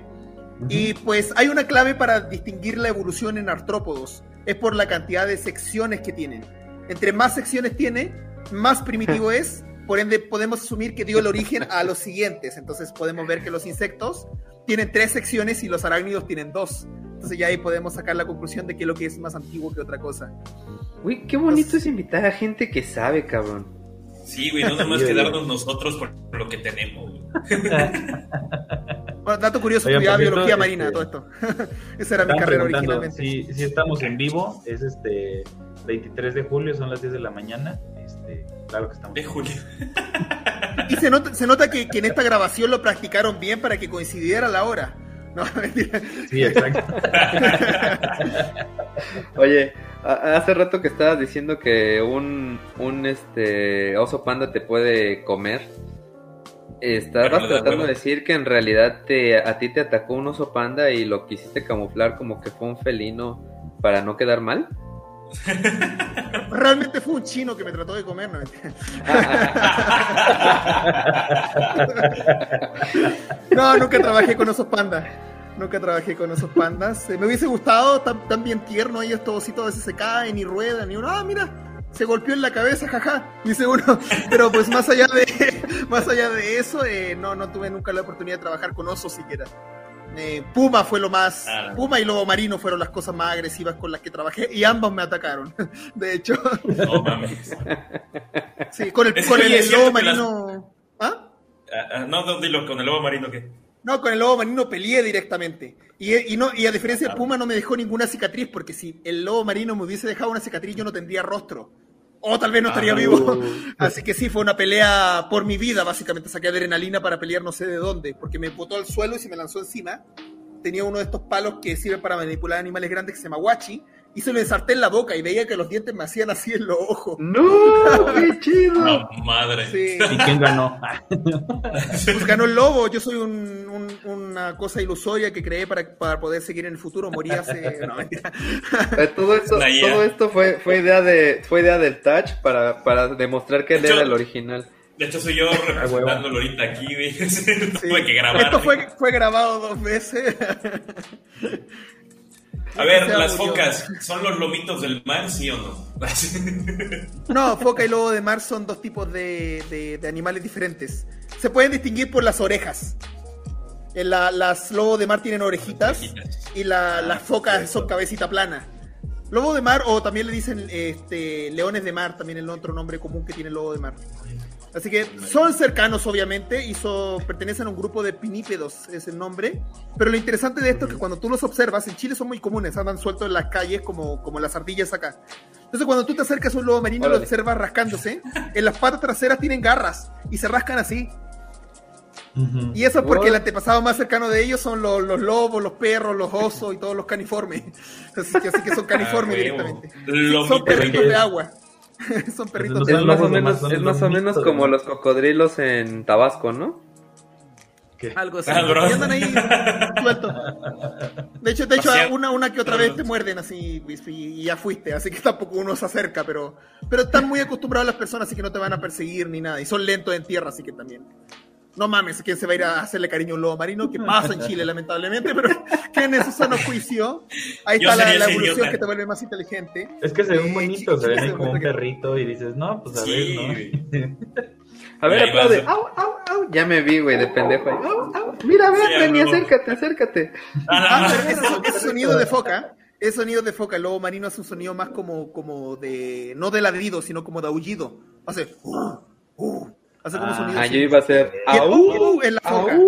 [SPEAKER 4] Y pues hay una clave para distinguir la evolución en artrópodos. Es por la cantidad de secciones que tienen. Entre más secciones tiene, más primitivo es. Por ende, podemos asumir que dio el origen a los siguientes. Entonces podemos ver que los insectos tienen tres secciones y los arácnidos tienen dos. Entonces ya ahí podemos sacar la conclusión de que lo que es más antiguo que otra cosa.
[SPEAKER 2] Uy, qué bonito es invitar a gente que sabe, cabrón.
[SPEAKER 1] Sí, güey, no nomás quedarnos nosotros por lo que tenemos.
[SPEAKER 4] bueno, dato curioso, estudiaba biología marina, todo esto. Esa era mi carrera originalmente.
[SPEAKER 3] Si, si estamos en vivo, es este 23 de julio, son las 10 de la mañana. Este, claro que estamos.
[SPEAKER 1] De julio.
[SPEAKER 4] Y se nota, se nota que, que, en esta grabación lo practicaron bien para que coincidiera la hora. No, mentira.
[SPEAKER 3] Sí, exacto.
[SPEAKER 2] Oye, hace rato que estabas diciendo que un, un este oso panda te puede comer. Estabas tratando de decir que en realidad te, a ti te atacó un oso panda y lo quisiste camuflar como que fue un felino para no quedar mal.
[SPEAKER 4] Realmente fue un chino que me trató de comer, no No, nunca trabajé con osos pandas. Nunca trabajé con esos pandas. Eh, me hubiese gustado, tan, bien tierno, ellos todos y a veces se caen y ruedan y uno, ah, mira, se golpeó en la cabeza, jaja, dice uno. Pero pues más allá de, más allá de eso, eh, no, no tuve nunca la oportunidad de trabajar con osos siquiera. Eh, Puma fue lo más. Ah. Puma y Lobo Marino fueron las cosas más agresivas con las que trabajé y ambos me atacaron. De hecho. No mames. Sí, con el, con el, Lobo Marino. ¿Ah?
[SPEAKER 1] ¿Ah? ¿Ah? No, dilo, con el Lobo Marino, ¿qué?
[SPEAKER 4] No, con el Lobo Marino peleé directamente. Y, no, y a diferencia de Puma no me dejó ninguna cicatriz, porque si el Lobo Marino me hubiese dejado una cicatriz, yo no tendría rostro. O tal vez no estaría vivo. Así que sí, fue una pelea por mi vida, básicamente. Saqué adrenalina para pelear no sé de dónde, porque me botó al suelo y se me lanzó encima. Tenía uno de estos palos que sirve para manipular animales grandes que se llama Wachi y se lo ensarté en la boca y veía que los dientes me hacían así en los ojos.
[SPEAKER 2] ¡No! ¡Qué chido! No,
[SPEAKER 1] madre.
[SPEAKER 3] ¿Y quién ganó?
[SPEAKER 4] pues ganó el lobo. Yo soy un, una cosa ilusoria que creé para, para, poder seguir en el futuro. Morí hace. No,
[SPEAKER 2] eh, todo, esto, todo esto fue, fue, idea de, fue idea del Touch para, para demostrar que él era el original.
[SPEAKER 1] De hecho, soy yo representándolo ahorita aquí. Tuve que grabar.
[SPEAKER 4] Esto fue, fue grabado dos veces.
[SPEAKER 1] A ver, las focas, ¿son los lomitos del mar, sí o no?
[SPEAKER 4] no, foca y lobo de mar son dos tipos de, animales diferentes. Se pueden distinguir por las orejas. las lobos de mar tienen orejitas, y las ah, focas son cabecita plana. Lobo de mar, o también le dicen este, leones de mar, también el otro nombre común que tiene el lobo de mar. Así que son cercanos, obviamente, y pertenecen a un grupo de pinípedos, es el nombre. Pero lo interesante de esto es que cuando tú los observas, en Chile son muy comunes, andan sueltos en las calles como, como las ardillas acá. Entonces, cuando tú te acercas a un lobo marino, lo observas rascándose. En las patas traseras tienen garras y se rascan así. Y eso es porque el antepasado más cercano de ellos son los, lobos, los perros, los osos y todos los caniformes. Así que, así que son caniformes ah, directamente. Son perritos de agua. Son perritos.
[SPEAKER 2] Es más, o menos, es más o menos como los cocodrilos en Tabasco, ¿no?
[SPEAKER 4] Algo así. Ah, y andan ahí sueltos. De hecho, de hecho una, una que otra vez te muerden así y ya fuiste. Así que tampoco uno se acerca, pero, pero están muy acostumbrados las personas, así que no te van a perseguir ni nada. Y son lentos en tierra, así que también. No mames, ¿quién se va a ir a hacerle cariño a un lobo marino? ¿Qué pasa en Chile, lamentablemente? Pero que en eso sano juicio. Ahí está la, evolución que te vuelve más inteligente.
[SPEAKER 3] Es que se ven bonitos, se ven como un perrito y dices, no, pues a ver, ¿no?
[SPEAKER 2] a ver, aplaude. Au, au, au. Ya me vi, güey, de pendejo. Au, au. Mira, ven, ni acércate, acércate.
[SPEAKER 4] Ah, pero ese, sonido de foca. Ese sonido de foca, el lobo marino hace un sonido más como, como de, no de ladrido, sino como de aullido. Hace, uh, uh, Hace como sonido.
[SPEAKER 2] Ah, yo iba a hacer.
[SPEAKER 4] ¡Au! En la foca.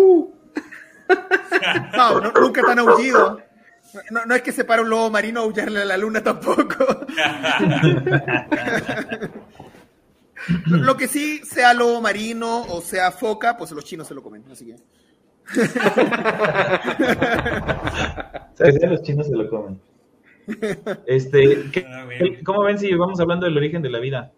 [SPEAKER 4] no, nunca tan aullido. No, no, es que se para un lobo marino a aullarle a la luna tampoco. Lo que sí, sea lobo marino o sea foca, pues los chinos se lo comen, así que.
[SPEAKER 3] los chinos se lo comen. Este, ah, ¿Cómo ven si vamos hablando del origen de la vida?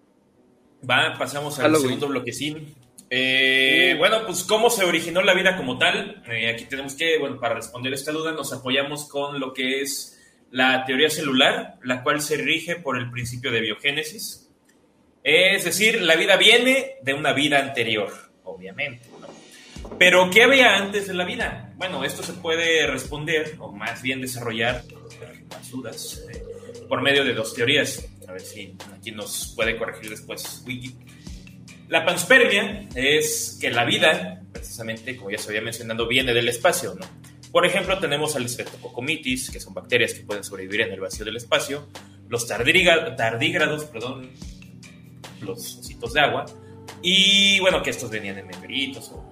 [SPEAKER 1] Va, pasamos al segundo bloquecín. Eh, bueno, pues cómo se originó la vida como tal. Eh, aquí tenemos que, bueno, para responder esta duda nos apoyamos con lo que es la teoría celular, la cual se rige por el principio de biogénesis. Es decir, la vida viene de una vida anterior, obviamente. Pero, ¿qué había antes de la vida? Bueno, esto se puede responder, o más bien desarrollar, más dudas, eh, por medio de dos teorías. A ver si aquí nos puede corregir después Wiki. La panspermia es que la vida, precisamente, como ya se había mencionado, viene del espacio, ¿no? Por ejemplo, tenemos al Streptococcus que son bacterias que pueden sobrevivir en el vacío del espacio, los tardígrados, perdón, los ositos de agua, y bueno, que estos venían en meteoritos o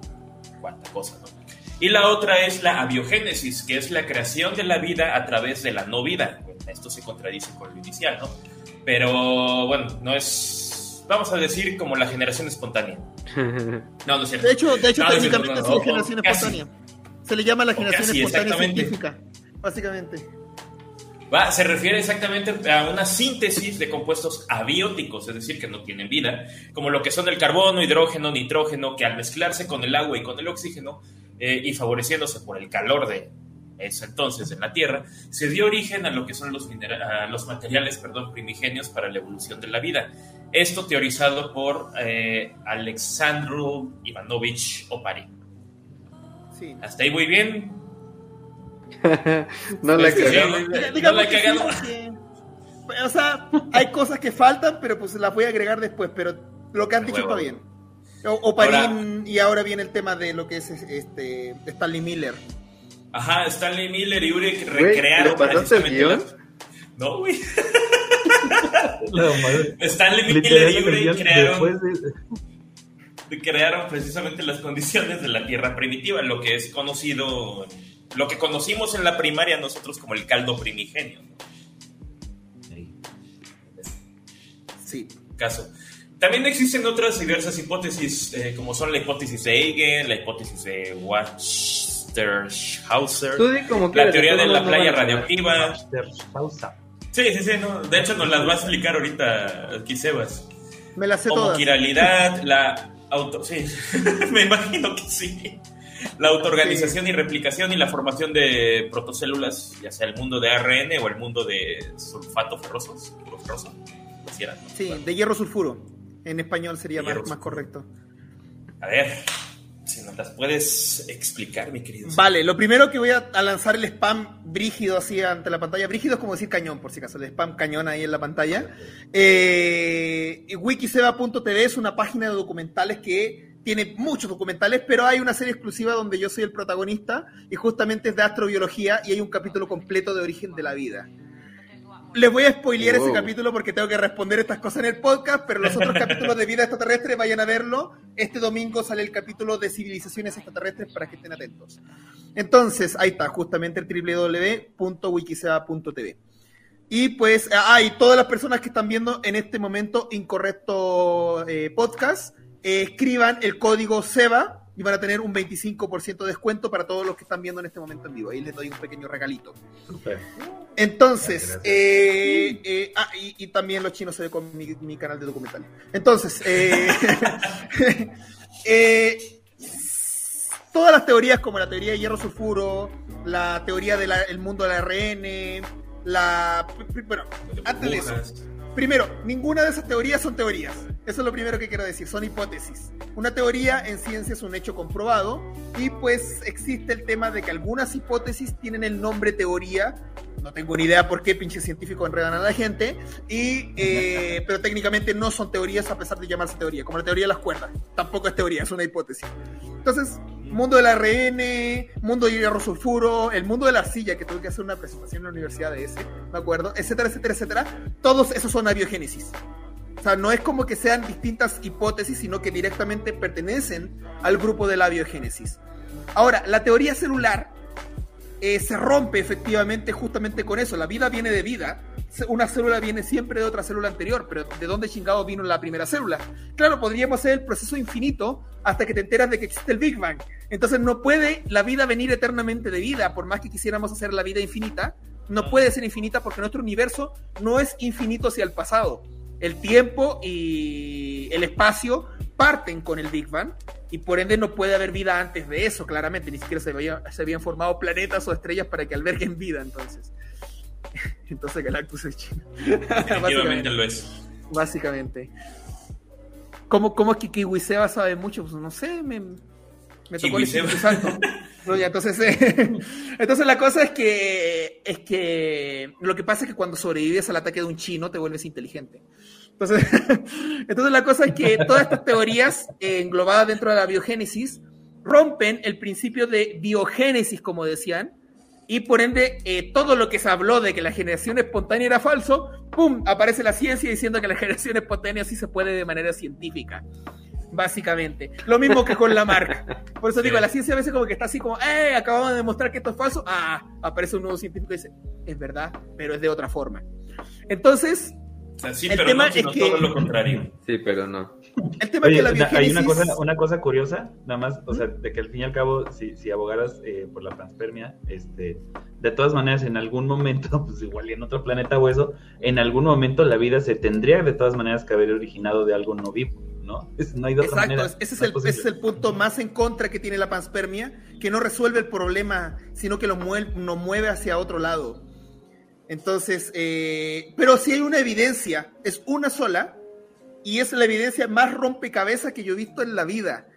[SPEAKER 1] cuánta cosa, ¿no? Y la otra es la abiogénesis, que es la creación de la vida a través de la no vida. esto se contradice con lo inicial, ¿no? Pero bueno, no es, vamos a decir, como la generación espontánea.
[SPEAKER 4] No, no es cierto. De hecho, de hecho técnicamente es la generación espontánea. Se le llama la generación espontánea científica, básicamente.
[SPEAKER 1] Va, se refiere exactamente a una síntesis de compuestos abióticos, es decir, que no tienen vida, como lo que son el carbono, hidrógeno, nitrógeno, que al mezclarse con el agua y con el oxígeno eh, y favoreciéndose por el calor de ese entonces en la Tierra, se dio origen a lo que son los, los materiales perdón, primigenios para la evolución de la vida. Esto teorizado por eh, Alexandru Ivanovich Oparin. Hasta ahí muy bien.
[SPEAKER 2] no la he cagado.
[SPEAKER 4] no la he cagado. o sea, hay cosas que faltan, pero pues las voy a agregar después. Pero lo que han dicho está bien. O, y ahora viene el tema de lo que es este Stanley Miller.
[SPEAKER 1] Ajá, Stanley Miller y Uri recrearon.
[SPEAKER 2] ¿Lo
[SPEAKER 1] No, güey. Stanley Miller y Uri crearon crearon precisamente las condiciones de la Tierra primitiva, lo que es conocido, lo que conocimos en la primaria nosotros como el caldo primigenio.
[SPEAKER 4] Sí.
[SPEAKER 1] Caso. También existen otras diversas hipótesis, eh, como son la hipótesis de Eigen, la hipótesis de Waterhauser, la teoría de la playa radioactiva. Sí, sí, sí, no. de hecho nos las va a explicar ahorita aquí Sebas.
[SPEAKER 4] Me las sé Como
[SPEAKER 1] quiralidad, la Auto, sí, me imagino que sí. La autoorganización y replicación y la formación de protocélulas, ya sea el mundo de ARN o el mundo de sulfato ferrosos, ferroso,
[SPEAKER 4] Sí, de hierro sulfuro. En español sería más, más correcto.
[SPEAKER 1] A ver, si nos las puedes explicar, mi querido.
[SPEAKER 4] Vale, lo primero que voy a, lanzar el spam brígido así ante la pantalla. Brígido es como decir cañón, por si acaso, el spam cañón ahí en la pantalla. Eh, Wikiseba.tv es una página de documentales que tiene muchos documentales, pero hay una serie exclusiva donde yo soy el protagonista y justamente es de astrobiología y hay un capítulo completo de origen de la vida. Les voy a spoilear ese capítulo porque tengo que responder estas cosas en el podcast, pero los otros capítulos de vida extraterrestre vayan a verlo. Este domingo sale el capítulo de civilizaciones extraterrestres para que estén atentos. Entonces, ahí está, justamente el www.wikiseba.tv. Y pues, ah, y todas las personas que están viendo en este momento Incorrecto eh, Podcast, eh, escriban el código SEBA y van a tener un 25% de descuento para todos los que están viendo en este momento en vivo. Ahí les doy un pequeño regalito. Entonces, eh, eh, ah, y, también los chinos se ve con mi, canal de documentales. Entonces, eh, todas las teorías como la teoría de hierro sulfuro, la teoría del mundo del ARN, la... Bueno, antes de eso Primero, ninguna de esas teorías son teorías. Eso es lo primero que quiero decir, son hipótesis. Una teoría en ciencia es un hecho comprobado y pues existe el tema de que algunas hipótesis tienen el nombre teoría. No tengo ni idea por qué pinche científico enredan a la gente, y, eh, pero técnicamente no son teorías a pesar de llamarse teoría, como la teoría de las cuerdas. Tampoco es teoría, es una hipótesis. Entonces, mundo del ARN, mundo de hierro sulfuro, el mundo de la arcilla, que tuve que hacer una presentación en la universidad de ese, ¿me acuerdo? Etcétera, etcétera, etcétera. Todos esos son abiogénesis. O sea, no es como que sean distintas hipótesis, sino que directamente pertenecen al grupo de la biogénesis. Ahora, la teoría celular eh, se rompe efectivamente justamente con eso. La vida viene de vida, una célula viene siempre de otra célula anterior, pero ¿de dónde chingado vino la primera célula? Claro, podríamos hacer el proceso infinito hasta que te enteras de que existe el Big Bang. Entonces no puede la vida venir eternamente de vida, por más que quisiéramos hacer la vida infinita, no puede ser infinita porque nuestro universo no es infinito hacia el pasado. El tiempo y el espacio parten con el Big Bang y por ende no puede haber vida antes de eso, claramente. Ni siquiera se, se habían formado planetas o estrellas para que alberguen vida, entonces. Entonces Galactus es chino.
[SPEAKER 1] Definitivamente lo es.
[SPEAKER 4] Básicamente. ¿Cómo, cómo es que Kiwiseba sabe mucho? Pues no sé, me, me tocó el Espíritu Santo. entonces, entonces la cosa es que, es que lo que pasa es que cuando sobrevives al ataque de un chino te vuelves inteligente. Entonces, entonces la cosa es que todas estas teorías eh, englobadas dentro de la biogénesis rompen el principio de biogénesis, como decían, y por ende eh, todo lo que se habló de que la generación espontánea era falso, ¡pum! aparece la ciencia diciendo que la generación espontánea sí se puede de manera científica. Básicamente. Lo mismo que con la marca. Por eso digo, la ciencia a veces como que está así como, ¡eh! Acabamos de demostrar que esto es falso. Ah, aparece un nuevo científico y dice, es verdad, pero es de otra forma. Entonces,
[SPEAKER 1] sí, el pero tema no, es que... todo lo contrario.
[SPEAKER 2] Sí, pero no.
[SPEAKER 3] El tema es que la. Hay una cosa, una cosa curiosa, nada más, o sea, de que al fin y al cabo, si, si abogaras eh, por la panspermia, este, de todas maneras, en algún momento, pues igual y en otro planeta o eso, en algún momento la vida se tendría de todas maneras que haber originado de algo no vivo. ¿no? no hay de otra
[SPEAKER 4] Exacto, ese, es el, ese es el punto más en contra que tiene la panspermia, que no resuelve el problema, sino que lo mueve, nos mueve hacia otro lado. Entonces, eh, pero si hay una evidencia, es una sola, y es la evidencia más rompecabezas que yo he visto en la vida.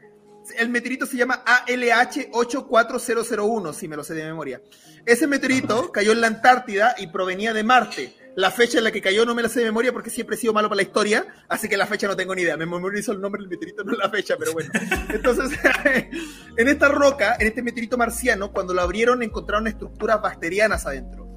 [SPEAKER 4] El meteorito se llama ALH 84001, si me lo sé de memoria. Ese meteorito cayó en la Antártida y provenía de Marte. La fecha en la que cayó no me la sé de memoria porque siempre he sido malo para la historia, así que la fecha no tengo ni idea. Me memorizo el nombre del meteorito, no la fecha, pero bueno. Entonces, en esta roca, en este meteorito marciano, cuando lo abrieron encontraron estructuras bacterianas adentro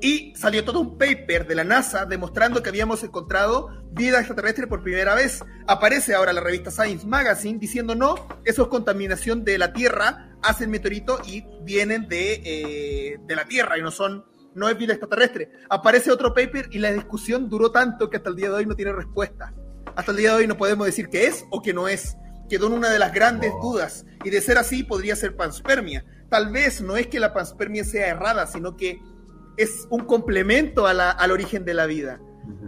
[SPEAKER 4] y salió todo un paper de la NASA demostrando que habíamos encontrado vida extraterrestre por primera vez. Aparece ahora la revista Science Magazine diciendo no, eso es contaminación de la Tierra, hacen meteorito y vienen de, eh, de la Tierra y no son no es vida extraterrestre. Aparece otro paper y la discusión duró tanto que hasta el día de hoy no tiene respuesta. Hasta el día de hoy no podemos decir que es o que no es. Quedó en una de las grandes dudas. Y de ser así, podría ser panspermia. Tal vez no es que la panspermia sea errada, sino que es un complemento al origen de la vida.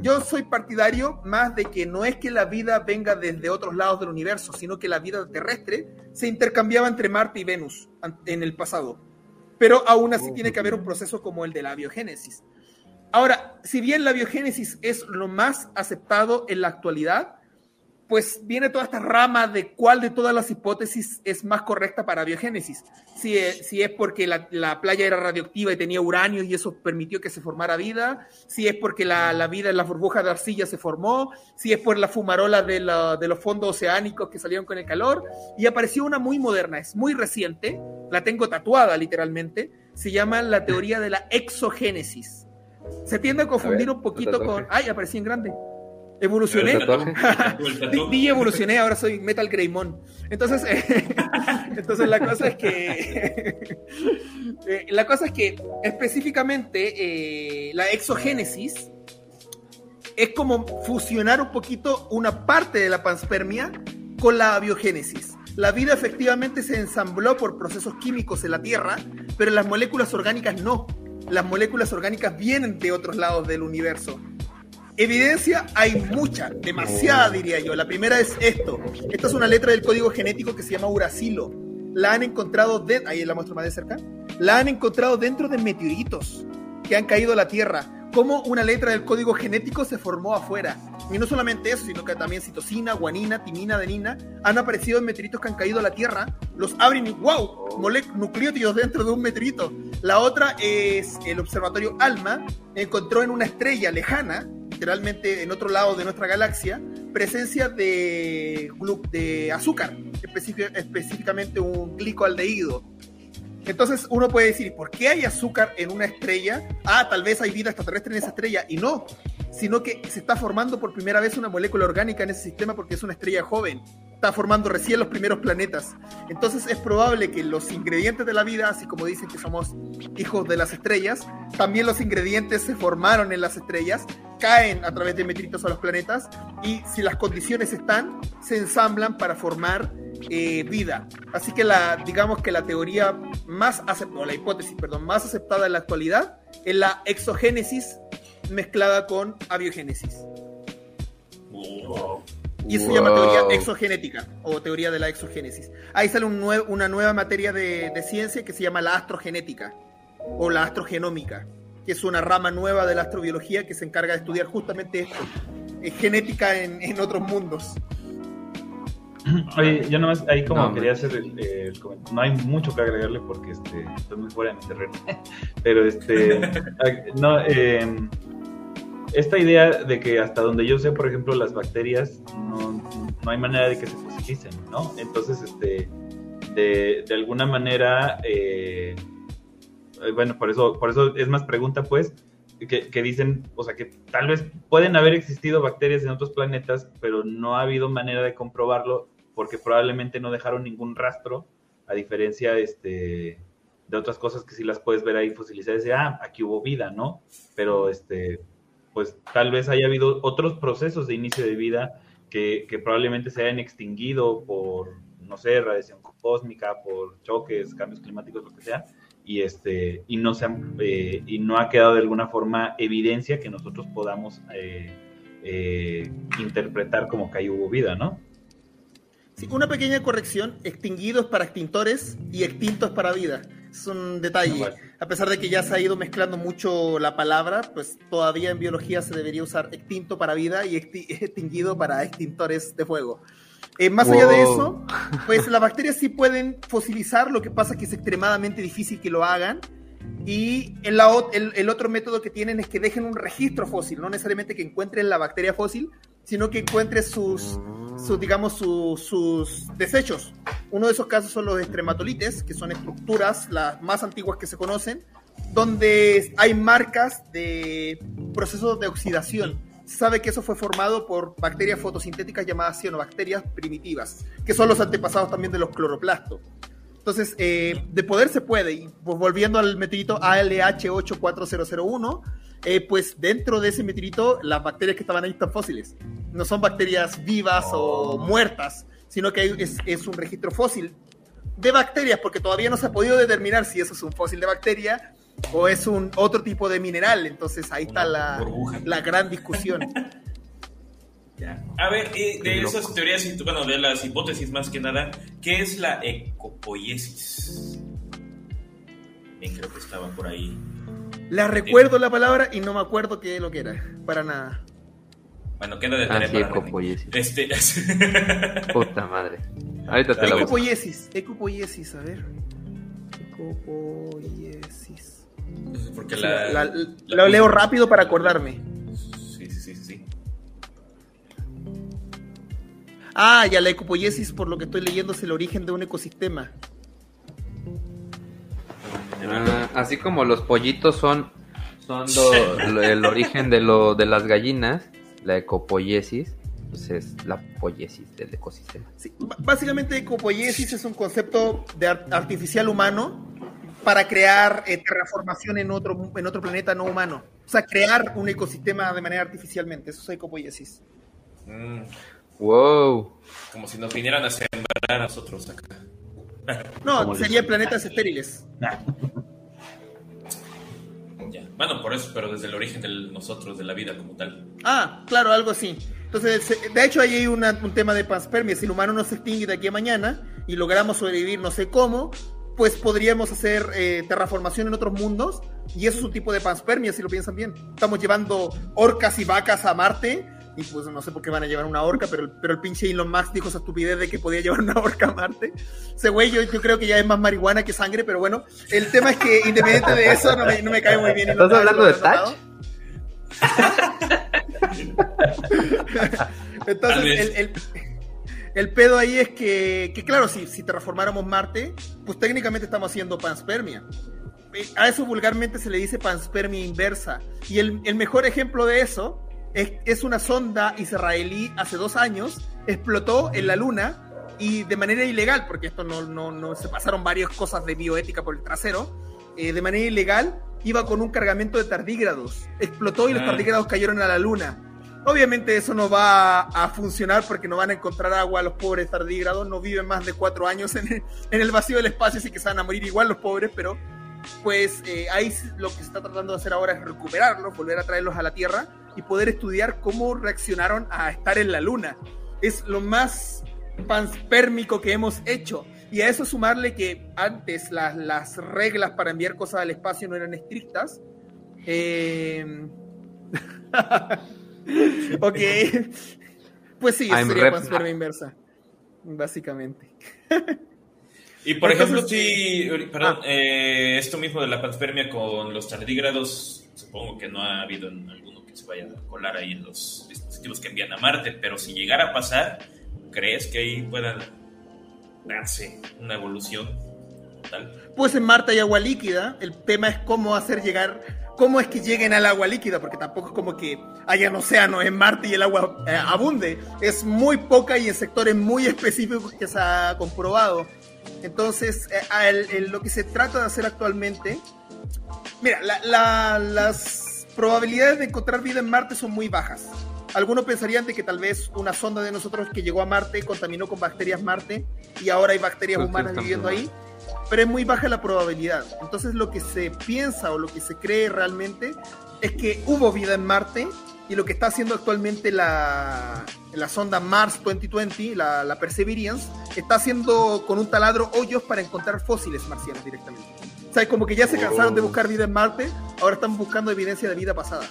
[SPEAKER 4] Yo soy partidario más de que no es que la vida venga desde otros lados del universo, sino que la vida terrestre se intercambiaba entre Marte y Venus en el pasado. Pero aún así tiene que haber un proceso como el de la biogénesis. Ahora, si bien la biogénesis es lo más aceptado en la actualidad, pues viene toda esta rama de cuál de todas las hipótesis es más correcta para biogénesis. Si es, si es porque la, playa era radioactiva y tenía uranio y eso permitió que se formara vida, si es porque la, vida en la burbuja de arcilla se formó, si es por la fumarola de, de los fondos oceánicos que salieron con el calor, y apareció una muy moderna, es muy reciente, la tengo tatuada literalmente, se llama la teoría de la exogénesis. Se tiende a confundir un poquito con... ¡Ay, apareció en grande! Evolucioné. Dije evolucioné, ahora soy Metal Greymon. Entonces, entonces la cosa es que eh, la cosa es que específicamente eh, la exogénesis es como fusionar un poquito una parte de la panspermia con la biogénesis. La vida efectivamente se ensambló por procesos químicos en la Tierra, pero las moléculas orgánicas no. Las moléculas orgánicas vienen de otros lados del universo. Evidencia hay mucha, demasiada diría yo. La primera es esto. Esta es una letra del código genético que se llama uracilo. La han encontrado, de, ahí la muestro más de cerca, la han encontrado dentro de meteoritos que han caído a la Tierra. Cómo una letra del código genético se formó afuera. Y no solamente eso, sino que también citosina, guanina, timina, adenina han aparecido en meteoritos que han caído a la Tierra. Los abren y ¡wow! Nucleótidos dentro de un meteorito. La otra es el observatorio ALMA, encontró en una estrella lejana literalmente en otro lado de nuestra galaxia, presencia de, de azúcar, específicamente un glicoaldehído. Entonces uno puede decir, ¿por qué hay azúcar en una estrella? Ah, tal vez hay vida extraterrestre en esa estrella. Y no, sino que se está formando por primera vez una molécula orgánica en ese sistema porque es una estrella joven. Está formando recién los primeros planetas. Entonces es probable que los ingredientes de la vida, así como dicen que somos hijos de las estrellas, también los ingredientes se formaron en las estrellas, caen a través de meteoritos a los planetas y si las condiciones están, se ensamblan para formar eh, vida. Así que la, digamos que la teoría más aceptada, la hipótesis, perdón, más aceptada en la actualidad es la exogénesis mezclada con abiogénesis. Y eso se llama teoría exogenética o teoría de la exogénesis. Ahí sale una nueva materia de, ciencia que se llama la astrogenética o la astrogenómica, que es una rama nueva de la astrobiología que se encarga de estudiar justamente esto, eh, genética en, otros mundos.
[SPEAKER 3] Oye, yo nomás ahí como quería hacer el, no hay mucho que agregarle porque este, estoy muy fuera de mi terreno, pero este, no, eh, esta idea de que hasta donde yo sé, por ejemplo, las bacterias no, no hay manera de que se fosilicen, ¿no? Entonces, este, de, de alguna manera, eh, eh, bueno, por eso, por eso es más pregunta, pues, que, que, dicen, o sea, que tal vez pueden haber existido bacterias en otros planetas, pero no ha habido manera de comprobarlo porque probablemente no dejaron ningún rastro, a diferencia este, de otras cosas que sí las puedes ver ahí fosilizadas y decir, ah, aquí hubo vida, ¿no? Pero este, pues tal vez haya habido otros procesos de inicio de vida que, probablemente se hayan extinguido por, no sé, radiación cósmica, por choques, cambios climáticos, lo que sea, y este y no se eh, y no ha quedado de alguna forma evidencia que nosotros podamos eh, eh, interpretar como que ahí hubo vida, ¿no?
[SPEAKER 4] Sí, una pequeña corrección, extinguidos para extintores y extintos para vida. Es un detalle. A pesar de que ya se ha ido mezclando mucho la palabra, pues todavía en biología se debería usar extinto para vida y extinguido para extintores de fuego. Eh, más allá de eso, pues las bacterias sí pueden fosilizar, lo que pasa es que es extremadamente difícil que lo hagan. Y el, el, otro método que tienen es que dejen un registro fósil, no necesariamente que encuentren la bacteria fósil, sino que encuentren sus, digamos, sus desechos. Uno de esos casos son los estrematolites, que son estructuras las más antiguas que se conocen, donde hay marcas de procesos de oxidación. Se sabe que eso fue formado por bacterias fotosintéticas llamadas cianobacterias primitivas, que son los antepasados también de los cloroplastos. Entonces, eh, de poder se puede, y pues, volviendo al meteorito ALH84001, eh, pues dentro de ese meteorito las bacterias que estaban ahí están fósiles. No son bacterias vivas o muertas, sino que es, un registro fósil de bacterias, porque todavía no se ha podido determinar si eso es un fósil de bacteria o es un otro tipo de mineral. Entonces ahí está la, la gran discusión.
[SPEAKER 1] A ver, de esas teorías, bueno, de las hipótesis más que nada, ¿qué es la ecopoiesis? creo que estaba por ahí.
[SPEAKER 4] La recuerdo la palabra y no me acuerdo qué es lo que era, para nada.
[SPEAKER 1] Bueno, queda de tarea
[SPEAKER 2] ah, ecopoiesis.
[SPEAKER 1] Este...
[SPEAKER 2] Puta madre. Ahorita te la
[SPEAKER 4] Ecopoiesis, ecopoiesis, a ver. Ecopoiesis.
[SPEAKER 1] Porque la,
[SPEAKER 4] lo leo rápido para acordarme.
[SPEAKER 1] Sí, sí, sí, sí.
[SPEAKER 4] Ah, ya la ecopoiesis, por lo que estoy leyendo, es el origen de un ecosistema.
[SPEAKER 2] Ah, así como los pollitos son, son el origen de, lo, de las gallinas, la ecopoiesis, pues es la poiesis del ecosistema.
[SPEAKER 4] básicamente ecopoiesis es un concepto de artificial humano para crear eh, terraformación en otro, en otro planeta no humano. O sea, crear un ecosistema de manera artificialmente. Eso es ecopoiesis.
[SPEAKER 2] Mm. Wow.
[SPEAKER 1] Como si nos vinieran a sembrar a nosotros acá.
[SPEAKER 4] No, serían planetas estériles.
[SPEAKER 1] Bueno, por eso, pero desde el origen de nosotros, de la vida como tal.
[SPEAKER 4] Ah, claro, algo así. Entonces, de hecho, ahí hay un tema de panspermia. Si el humano no se extingue de aquí a mañana y logramos sobrevivir no sé cómo, pues podríamos hacer eh, terraformación en otros mundos. Y eso es un tipo de panspermia, si lo piensan bien. Estamos llevando orcas y vacas a Marte y pues no sé por qué van a llevar una orca, pero, pero el pinche Elon Musk dijo esa estupidez de que podía llevar una orca a Marte. Ese güey yo, creo que ya es más marihuana que sangre, pero bueno, el tema es que independiente de eso no me, no me cae muy bien.
[SPEAKER 2] ¿Estás hablando de Touch?
[SPEAKER 4] Entonces, el, el, el, pedo ahí es que, que claro, si, si terraformáramos Marte, pues técnicamente estamos haciendo panspermia. A eso vulgarmente se le dice panspermia inversa. Y el, el mejor ejemplo de eso es, una sonda israelí hace dos años, explotó en la luna y de manera ilegal, porque esto no, no, no se pasaron varias cosas de bioética por el trasero, eh, de manera ilegal, iba con un cargamento de tardígrados. Explotó y los ah. tardígrados cayeron a la luna. Obviamente eso no va a funcionar porque no van a encontrar agua los pobres tardígrados, no viven más de cuatro años en el, vacío del espacio, así que se van a morir igual los pobres, pero pues eh, ahí lo que se está tratando de hacer ahora es recuperarlos, volver a traerlos a la Tierra y poder estudiar cómo reaccionaron a estar en la Luna. Es lo más panspérmico que hemos hecho. Y a eso sumarle que antes las, reglas para enviar cosas al espacio no eran estrictas. Eh... ok. Pues sí, sería panspermia inversa. Básicamente.
[SPEAKER 1] Y por ejemplo, si, perdón, ah. eh, esto mismo de la panspermia con los tardígrados, supongo que no ha habido en alguno que se vaya a colar ahí en los dispositivos que envían a Marte, pero si llegara a pasar, ¿crees que ahí puedan darse una evolución tal?
[SPEAKER 4] Pues en Marte hay agua líquida, el tema es cómo hacer llegar cómo es que lleguen al agua líquida, porque tampoco es como que haya un océano en Marte y el agua eh, abunde. Es muy poca y en sectores muy específicos que se ha comprobado. Entonces, eh, lo que se trata de hacer actualmente, mira, las probabilidades de encontrar vida en Marte son muy bajas. Algunos pensarían de que tal vez una sonda de nosotros que llegó a Marte contaminó con bacterias Marte y ahora hay bacterias humanas viviendo ahí pero es muy baja la probabilidad. Entonces lo que se piensa o lo que se cree realmente es que hubo vida en Marte y lo que está haciendo actualmente la, la sonda Mars 2020, la, la, Perseverance, está haciendo con un taladro hoyos para encontrar fósiles marcianos directamente. O sea, como que ya se cansaron de buscar vida en Marte, ahora están buscando evidencia de vida pasada.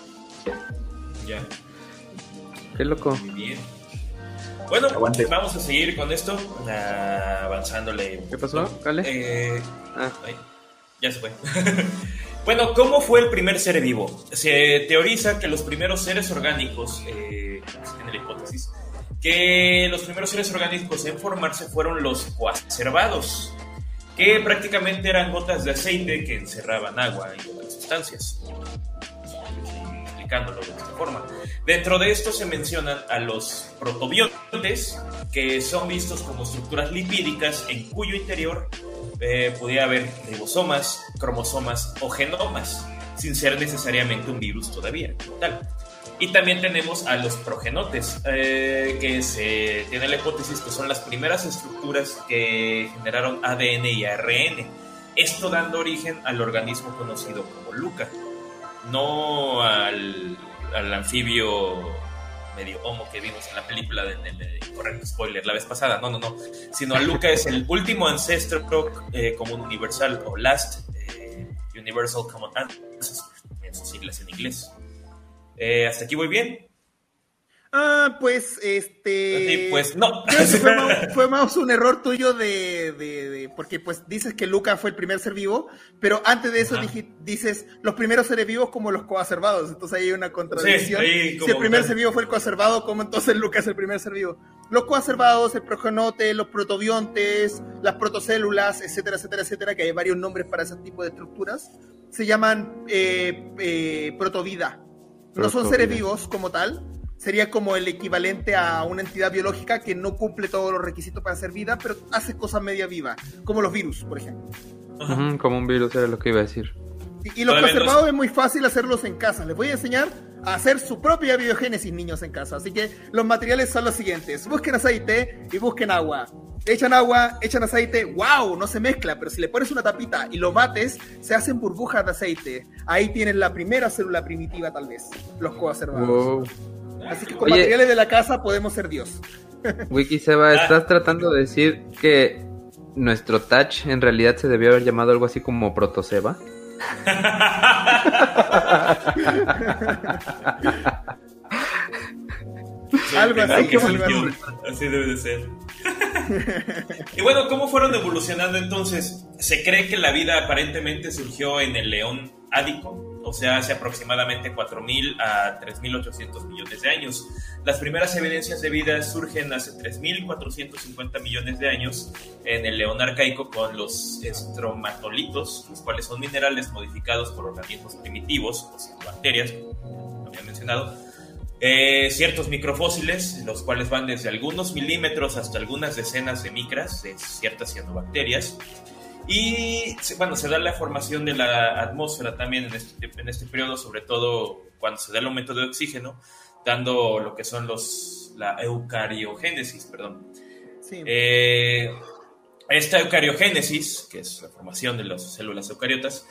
[SPEAKER 1] Ya.
[SPEAKER 2] Qué loco.
[SPEAKER 1] Muy bien. Bueno, vamos a seguir con esto, avanzándole.
[SPEAKER 2] ¿Qué pasó, Cale?
[SPEAKER 1] Eh, ah. ya se fue. bueno, ¿cómo fue el primer ser vivo? Se teoriza que los primeros seres orgánicos, eh, en la hipótesis, que los primeros seres orgánicos en formarse fueron los coacervados, que prácticamente eran gotas de aceite que encerraban agua y otras sustancias. Explicándolo de esta forma. Dentro de esto se mencionan a los protobiontes, que son vistos como estructuras lipídicas en cuyo interior eh, podría haber ribosomas, cromosomas o genomas, sin ser necesariamente un virus todavía. Tal. Y también tenemos a los progenotes, eh, que se tiene la hipótesis que son las primeras estructuras que generaron ADN y ARN. Esto dando origen al organismo conocido como Luca, no al al anfibio medio homo que vimos en la película de, correcto spoiler la vez pasada, no, no, no, sino a Luca es el último ancestro eh, común universal o last eh, universal common ancestor, en sus siglas en inglés. Eh, hasta aquí voy bien.
[SPEAKER 4] Ah, pues este.
[SPEAKER 1] pues no.
[SPEAKER 4] fue, más, un error tuyo de, Porque pues dices que Luca fue el primer ser vivo, pero antes de eso dices los primeros seres vivos como los coacervados. Entonces ahí hay una contradicción. si el primer ser vivo fue el coacervado, ¿cómo entonces Luca es el primer ser vivo? Los coacervados, el progenote, los protobiontes, las protocélulas, etcétera, etcétera, etcétera, que hay varios nombres para ese tipo de estructuras, se llaman eh, eh, protovida. No son seres vivos como tal, sería como el equivalente a una entidad biológica que no cumple todos los requisitos para ser vida, pero hace cosas media viva, como los virus, por ejemplo.
[SPEAKER 2] como un virus era lo que iba a decir.
[SPEAKER 4] Y, los conservados es muy fácil hacerlos en casa. Les voy a enseñar a hacer su propia biogénesis, niños, en casa. Así que los materiales son los siguientes. Busquen aceite y busquen agua. Echan agua, echan aceite, wow, no se mezcla, pero si le pones una tapita y lo bates, se hacen burbujas de aceite. Ahí tienes la primera célula primitiva, tal vez, los coacervados. Así que con materiales de la casa podemos ser Dios.
[SPEAKER 2] Wiki Seba, ¿estás tratando de decir que nuestro touch en realidad se debió haber llamado algo así como
[SPEAKER 1] Algo así, así debe de ser. y bueno, ¿cómo fueron evolucionando entonces? Se cree que la vida aparentemente surgió en el león ádico, o sea, hace aproximadamente 4.000 a 3.800 millones de años. Las primeras evidencias de vida surgen hace 3.450 millones de años en el león arcaico con los estromatolitos, los cuales son minerales modificados por organismos primitivos, o sea, bacterias, como había mencionado, Eh, ciertos microfósiles, los cuales van desde algunos milímetros hasta algunas decenas de micras de ciertas cianobacterias. Y bueno, se da la formación de la atmósfera también en este, en este periodo, sobre todo cuando se da el aumento de oxígeno, dando lo que son los, la eucariogénesis, perdón. Eh, esta eucariogénesis, que es la formación de las células eucariotas,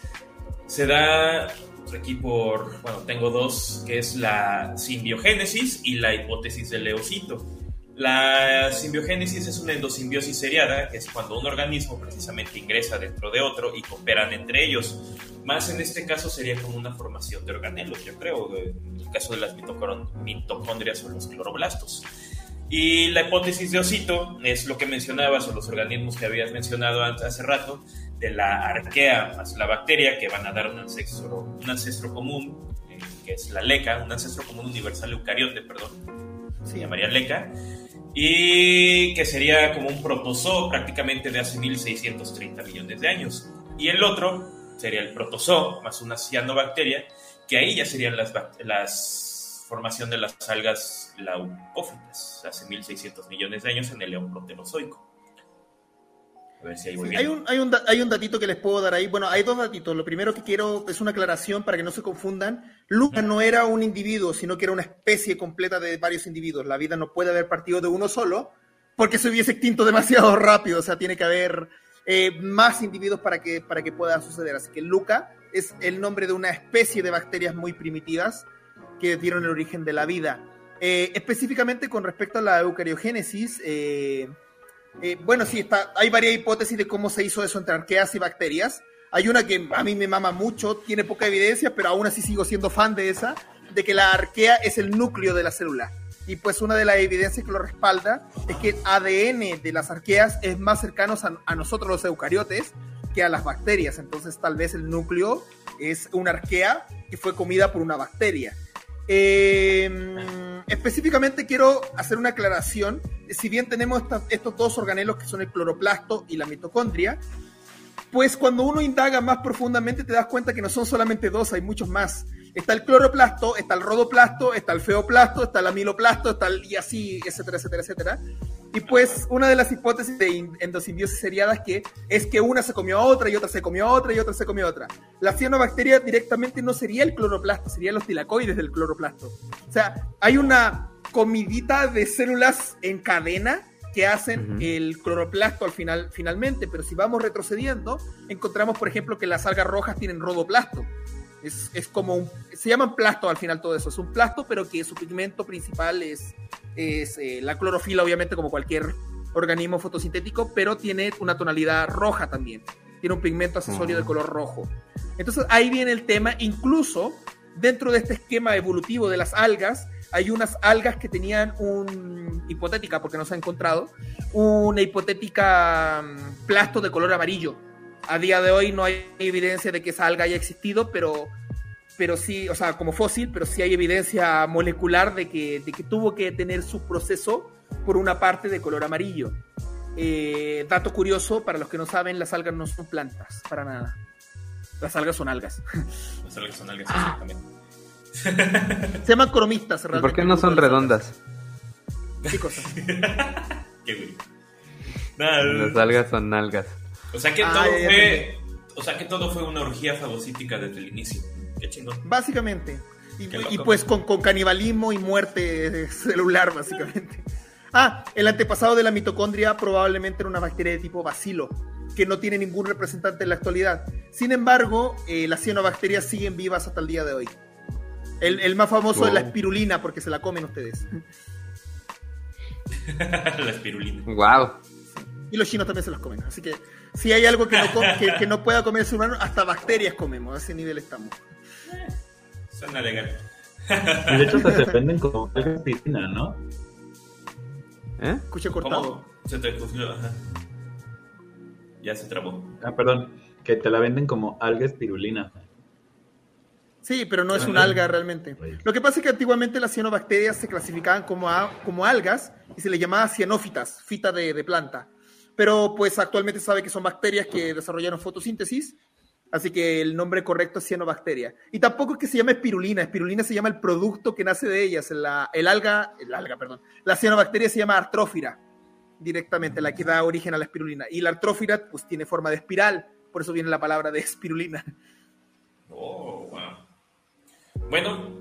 [SPEAKER 1] se da aquí por, bueno, tengo dos, que es la simbiogénesis y la hipótesis del leucito. La simbiogénesis es una endosimbiosis seriada, que es cuando un organismo precisamente ingresa dentro de otro y cooperan entre ellos. Más en este caso sería como una formación de organelos, yo creo, en el caso de las mitocondrias o los cloroblastos. Y la hipótesis de Osito es lo que mencionabas o los organismos que habías mencionado hace rato, de la arquea más la bacteria, que van a dar un ancestro, común, eh, que es la leca, un ancestro común universal eucariote, perdón, se llamaría leca, y que sería como un protozoo prácticamente de hace 1630 millones de años. Y el otro sería el protozoo más una cianobacteria, que ahí ya serían las, las formación de las algas laupófitas, hace 1600 millones de años en el león proterozoico.
[SPEAKER 4] Hay, un, hay, un, hay un datito que les puedo dar ahí. Bueno, hay dos datitos. Lo primero que quiero es una aclaración para que no se confundan. Luca no era un individuo, sino que era una especie completa de varios individuos. La vida no puede haber partido de uno solo porque se hubiese extinto demasiado rápido. O sea, tiene que haber eh, más individuos para que, para que pueda suceder. Así que Luca es el nombre de una especie de bacterias muy primitivas que dieron el origen de la vida. Eh, específicamente con respecto a la eucariogénesis, eh, eh, bueno, sí, está, hay varias hipótesis de cómo se hizo eso entre arqueas y bacterias. Hay una que a mí me mama mucho, tiene poca evidencia, pero aún así sigo siendo fan de esa, de que la arquea es el núcleo de la célula. Y pues una de las evidencias que lo respalda es que el ADN de las arqueas es más cercano a, a nosotros los eucariotes que a las bacterias. Entonces tal vez el núcleo es una arquea que fue comida por una bacteria. Eh, específicamente quiero hacer una aclaración. Si bien tenemos estos dos organelos que son el cloroplasto y la mitocondria, pues cuando uno indaga más profundamente te das cuenta que no son solamente dos, hay muchos más. Está el cloroplasto, está el rodoplasto, está el feoplasto, está el amiloplasto, está el, y así, etcétera, etcétera, etcétera. Y pues una de las hipótesis de endosimbiosis seriada es que, es que una se comió a otra y otra se comió a otra y otra se comió a otra. La cianobacteria directamente no sería el cloroplasto, serían los tilacoides del cloroplasto. O sea, hay una comidita de células en cadena que hacen el cloroplasto al final, finalmente, pero si vamos retrocediendo, encontramos, por ejemplo, que las algas rojas tienen rodoplasto. Es, es como un, se llaman plasto al final todo eso, es un plasto, pero que su pigmento principal es, es eh, la clorofila, obviamente, como cualquier organismo fotosintético, pero tiene una tonalidad roja también. Tiene un pigmento accesorio de color rojo. Entonces ahí viene el tema, incluso dentro de este esquema evolutivo de las algas, hay unas algas que tenían un, hipotética, porque no se ha encontrado, una hipotética mm, plasto de color amarillo. A día de hoy no hay evidencia de que esa alga haya existido, pero pero sí, o sea, como fósil, pero sí hay evidencia molecular de que, de que tuvo que tener su proceso por una parte de color amarillo. Eh, dato curioso, para los que no saben, las algas no son plantas, para nada. Las algas son algas.
[SPEAKER 1] Las algas son algas, exactamente.
[SPEAKER 4] Se llaman cromistas,
[SPEAKER 2] realmente. ¿Por qué no son redondas?
[SPEAKER 4] ¿Qué cosa?
[SPEAKER 1] Qué güey.
[SPEAKER 2] Las algas son algas.
[SPEAKER 1] O sea que ah, todo fue. O sea que todo fue una orgía fagocítica desde el inicio.
[SPEAKER 4] Básicamente. Y, pues con, canibalismo y muerte celular, básicamente. Ah, el antepasado de la mitocondria probablemente era una bacteria de tipo bacilo, que no tiene ningún representante en la actualidad. Sin embargo, eh, las cianobacterias siguen vivas hasta el día de hoy. El, más famoso es la espirulina, porque se la comen ustedes.
[SPEAKER 1] la espirulina.
[SPEAKER 2] Wow.
[SPEAKER 4] Y los chinos también se las comen. Así que si hay algo que no, que, no pueda comer el humano, hasta bacterias comemos. A ese nivel estamos.
[SPEAKER 1] Suena legal.
[SPEAKER 3] Y de hecho se venden como espirulina, ¿no?
[SPEAKER 4] ¿Eh? Escuché cortado.
[SPEAKER 1] Se te confundió, ajá. Ya se trabó.
[SPEAKER 3] Ah, perdón. Que te la venden como alga espirulina.
[SPEAKER 4] Sí, pero no es un alga realmente. Lo que pasa es que antiguamente las cianobacterias se clasificaban como, como algas y se les llamaba cianófitas, fita de, de planta. Pero pues actualmente sabe que son bacterias que desarrollaron fotosíntesis Así que el nombre correcto es cianobacteria. Y tampoco es que se llame espirulina. Espirulina se llama el producto que nace de ellas. La, el alga, el alga, perdón. La cianobacteria se llama artrófira, directamente, la que da origen a la espirulina. Y la artrófira, pues tiene forma de espiral. Por eso viene la palabra de espirulina.
[SPEAKER 1] Oh, wow. Bueno,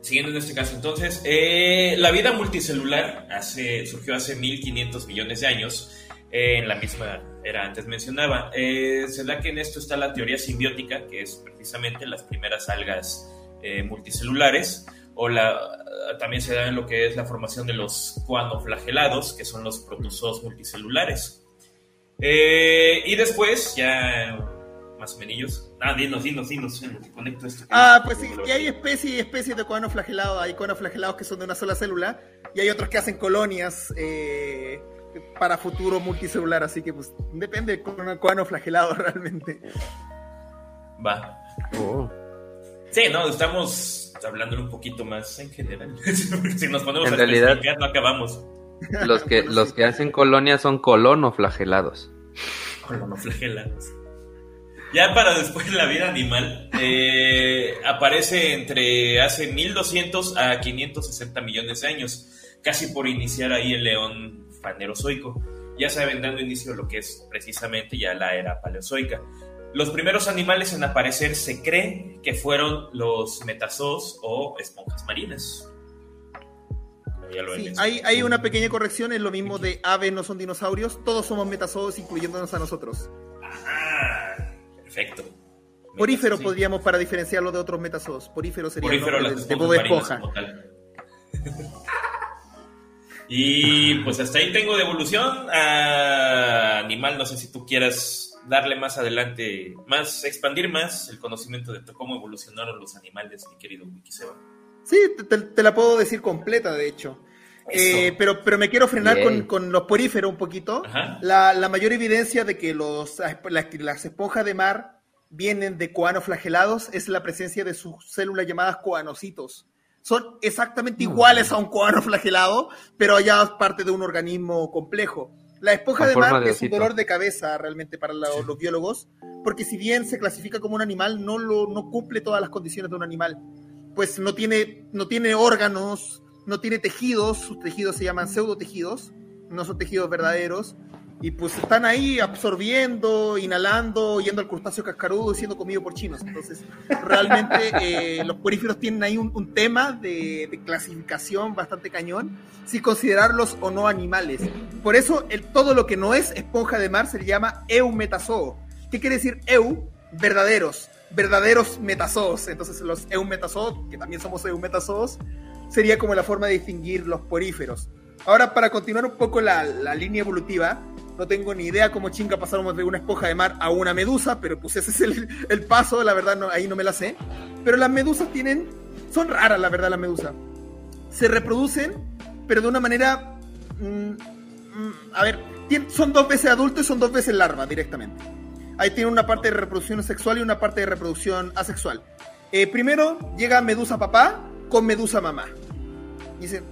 [SPEAKER 1] siguiendo en este caso entonces, eh, la vida multicelular surgió hace 1500 millones de años en la misma era antes mencionaba. Eh, se da que en esto está la teoría simbiótica, que es precisamente las primeras algas eh, multicelulares, o la, también se da en lo que es la formación de los coanoflagelados, que son los protozoos multicelulares. Eh, y después, ya más o menos. Ah, dinos, dinos, dinos, conecto esto.
[SPEAKER 4] Ah, pues sí, y hay especies y especies de coanoflagelados. Hay coanoflagelados que son de una sola célula y hay otros que hacen colonias. Eh, para futuro multicelular, así que pues depende de cuán flagelado realmente.
[SPEAKER 1] Va. Oh. Sí, no, estamos hablando un poquito más en general. si nos ponemos
[SPEAKER 2] en a realidad,
[SPEAKER 1] no acabamos.
[SPEAKER 2] Los que, los que hacen colonias son colonoflagelados.
[SPEAKER 1] Colonoflagelados. Ya para después la vida animal, eh, aparece entre hace 1200 a 560 millones de años, casi por iniciar ahí el león fanerozoico, ya saben, dando inicio a lo que es precisamente ya la era paleozoica. Los primeros animales en aparecer se cree que fueron los metazoos o esponjas marinas.
[SPEAKER 4] Sí, hay, hay, una pequeña corrección, es lo mismo de aves no son dinosaurios, todos somos metazoos incluyéndonos a nosotros.
[SPEAKER 1] Ah, perfecto.
[SPEAKER 4] Porífero podríamos para diferenciarlo de otros metazoos. Porífero sería Porífero, de, de Esponja.
[SPEAKER 1] Y pues hasta ahí tengo de evolución. a animal, no sé si tú quieras darle más adelante, más, expandir más el conocimiento de cómo evolucionaron los animales, mi querido Wikiseba.
[SPEAKER 4] Sí, te, la puedo decir completa, de hecho. Eh, pero, pero me quiero frenar con, los poríferos un poquito. La, mayor evidencia de que los, las esponjas de mar vienen de coanoflagelados es la presencia de sus células llamadas coanocitos son exactamente iguales a un cuadro flagelado, pero ya parte de un organismo complejo. La esponja de mar es un dolor de cabeza realmente para los, biólogos, porque si bien se clasifica como un animal, no, lo, no cumple todas las condiciones de un animal. Pues no tiene, no tiene órganos, no tiene tejidos, sus tejidos se llaman pseudotejidos, no son tejidos verdaderos, y pues están ahí absorbiendo, inhalando, yendo al crustáceo cascarudo y siendo comido por chinos. Entonces, realmente eh, los poríferos tienen ahí un, tema de, clasificación bastante cañón, si considerarlos o no animales. Por eso, el, todo lo que no es esponja de mar se llama eumetazoo. ¿Qué quiere decir eu? Verdaderos, verdaderos metazoos. Entonces, los eumetazoos, que también somos eumetazoos, sería como la forma de distinguir los poríferos. Ahora, para continuar un poco la, la línea evolutiva, no tengo ni idea cómo chinga pasamos de una esponja de mar a una medusa, pero pues ese es el, paso, la verdad, no, ahí no me la sé. Pero las medusas tienen, son raras, la verdad, las medusas. Se reproducen, pero de una manera, mm, mm, a ver, son dos veces adultos y son dos veces larva directamente. Ahí tiene una parte de reproducción sexual y una parte de reproducción asexual. Eh, primero llega medusa papá con medusa mamá. Dice,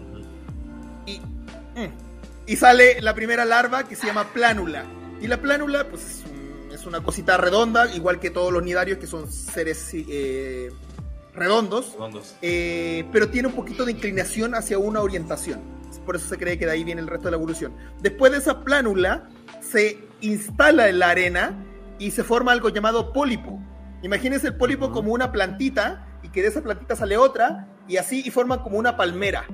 [SPEAKER 4] y... Mm, y sale la primera larva que se llama plánula. Y la plánula, pues es, una cosita redonda, igual que todos los nidarios que son seres eh, redondos, eh, pero tiene un poquito de inclinación hacia una orientación. Por eso se cree que de ahí viene el resto de la evolución. Después de esa plánula, se instala en la arena y se forma algo llamado pólipo. Imagínense el pólipo como una plantita y que de esa plantita sale otra y así y forma como una palmera.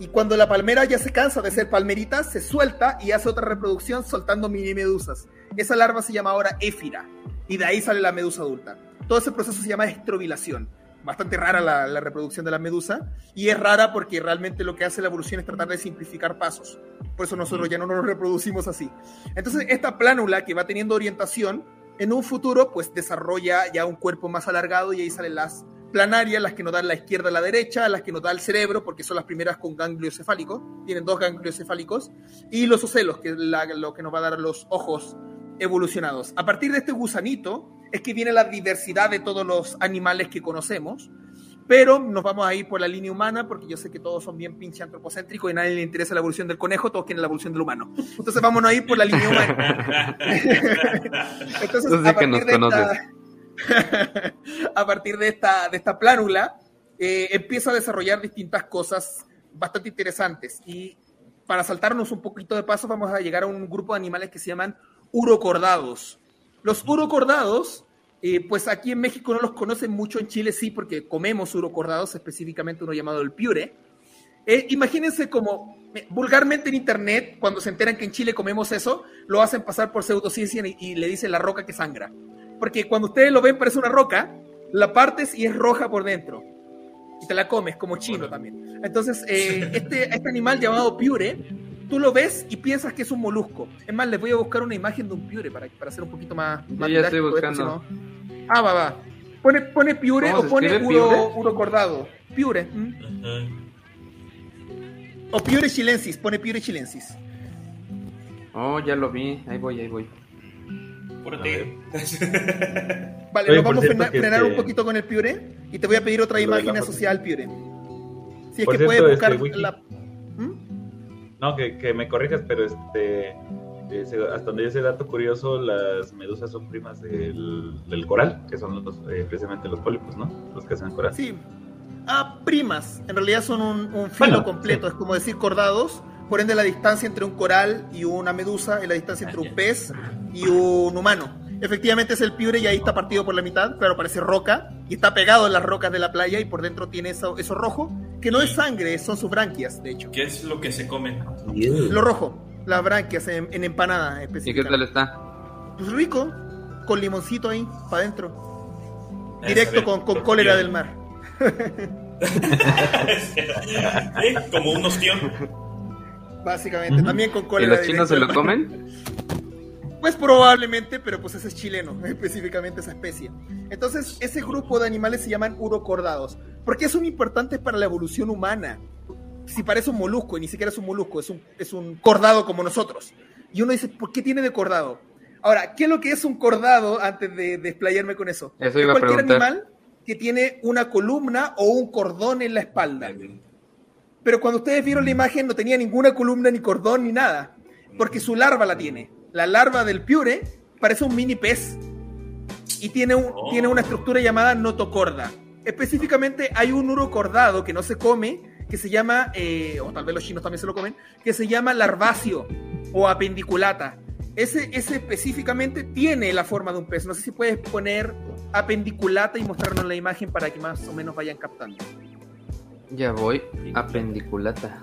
[SPEAKER 4] Y cuando la palmera ya se cansa de ser palmerita, se suelta y hace otra reproducción soltando mini medusas. Esa larva se llama ahora éfira y de ahí sale la medusa adulta. Todo ese proceso se llama estrobilación. Bastante rara la, reproducción de la medusa y es rara porque realmente lo que hace la evolución es tratar de simplificar pasos. Por eso nosotros ya no nos reproducimos así. Entonces esta plánula que va teniendo orientación, en un futuro pues desarrolla ya un cuerpo más alargado y ahí salen las planarias, las que nos dan la izquierda a la derecha, las que nos da el cerebro, porque son las primeras con ganglio cefálico, tienen dos ganglios cefálicos, y los ocelos, que es lo que nos va a dar los ojos evolucionados. A partir de este gusanito es que viene la diversidad de todos los animales que conocemos, pero nos vamos a ir por la línea humana porque yo sé que todos son bien pinche antropocéntricos y a nadie le interesa la evolución del conejo, todos quieren la evolución del humano. Entonces vámonos a ir por la línea humana. Entonces, a partir de esta a partir de esta, de esta plánula, eh, empieza a desarrollar distintas cosas bastante interesantes. Y para saltarnos un poquito de paso, vamos a llegar a un grupo de animales que se llaman urocordados. Los urocordados, eh, pues aquí en México no los conocen mucho, en Chile sí, porque comemos urocordados, específicamente uno llamado el piure. Eh, imagínense como vulgarmente en internet, cuando se enteran que en Chile comemos eso, lo hacen pasar por pseudociencia y, le dicen la roca que sangra. Porque cuando ustedes lo ven parece una roca, la partes y es roja por dentro. Y te la comes, como chino también. Entonces, eh, este, este animal llamado piure, tú lo ves y piensas que es un molusco. Es más, les voy a buscar una imagen de un piure para, para hacer un poquito más... más
[SPEAKER 2] ya estoy buscando.
[SPEAKER 4] Ah, va, va. Pone, pone piure o pone uro, uro, cordado. Piure. O Piure Chilensis, pone Piure Chilensis.
[SPEAKER 2] Oh, ya lo vi, ahí voy, ahí voy.
[SPEAKER 1] Por ti.
[SPEAKER 4] vale, nos vamos a frenar, un este poquito con el Piure y te voy a pedir otra imagen asociada al Piure. Si es que puedes buscar este, la.
[SPEAKER 3] ¿Mm? No, que, que, me corrijas, pero este. hasta donde yo sé dato curioso, las medusas son primas del, del coral, que son los, eh, precisamente los pólipos, ¿no? Los que hacen coral.
[SPEAKER 4] Sí, Ah, primas. En realidad son un, filo completo, es como decir cordados. Por ende, la distancia entre un coral y una medusa es la distancia entre un pez y un humano. Efectivamente es el piure y ahí está partido por la mitad, pero parece roca y está pegado en las rocas de la playa y por dentro tiene eso, eso rojo, que no es sangre, son sus branquias, de hecho.
[SPEAKER 1] ¿Qué es lo que se comen?
[SPEAKER 4] Lo rojo, las branquias en, empanada
[SPEAKER 2] ¿Y qué tal está?
[SPEAKER 4] Pues rico, con limoncito ahí, para adentro. Directo con, con cólera del mar.
[SPEAKER 1] Como un ostión.
[SPEAKER 4] Básicamente, también con cólera.
[SPEAKER 2] ¿Y los chinos se lo comen?
[SPEAKER 4] Pues probablemente, pero pues ese es chileno, específicamente esa especie. Entonces, ese grupo de animales se llaman urocordados. ¿Por qué son importantes para la evolución humana? Si parece un molusco, y ni siquiera es un molusco, es un, es un cordado como nosotros. Y uno dice, ¿por qué tiene de cordado? Ahora, ¿qué es lo que es un cordado antes de desplayarme con eso?
[SPEAKER 2] Eso iba a cualquier animal
[SPEAKER 4] que tiene una columna o un cordón en la espalda. Pero cuando ustedes vieron la imagen no tenía ninguna columna, ni cordón, ni nada. Porque su larva la tiene. La larva del piure parece un mini pez. Y tiene, un, oh. tiene una estructura llamada notocorda. Específicamente hay un urocordado que no se come, que se llama, eh, o tal vez los chinos también se lo comen, que se llama larvacio o apendiculata. Ese, ese específicamente tiene la forma de un pez. No sé si puedes poner apendiculata y mostrarnos la imagen para que más o menos vayan captando.
[SPEAKER 2] Ya voy, apendiculata.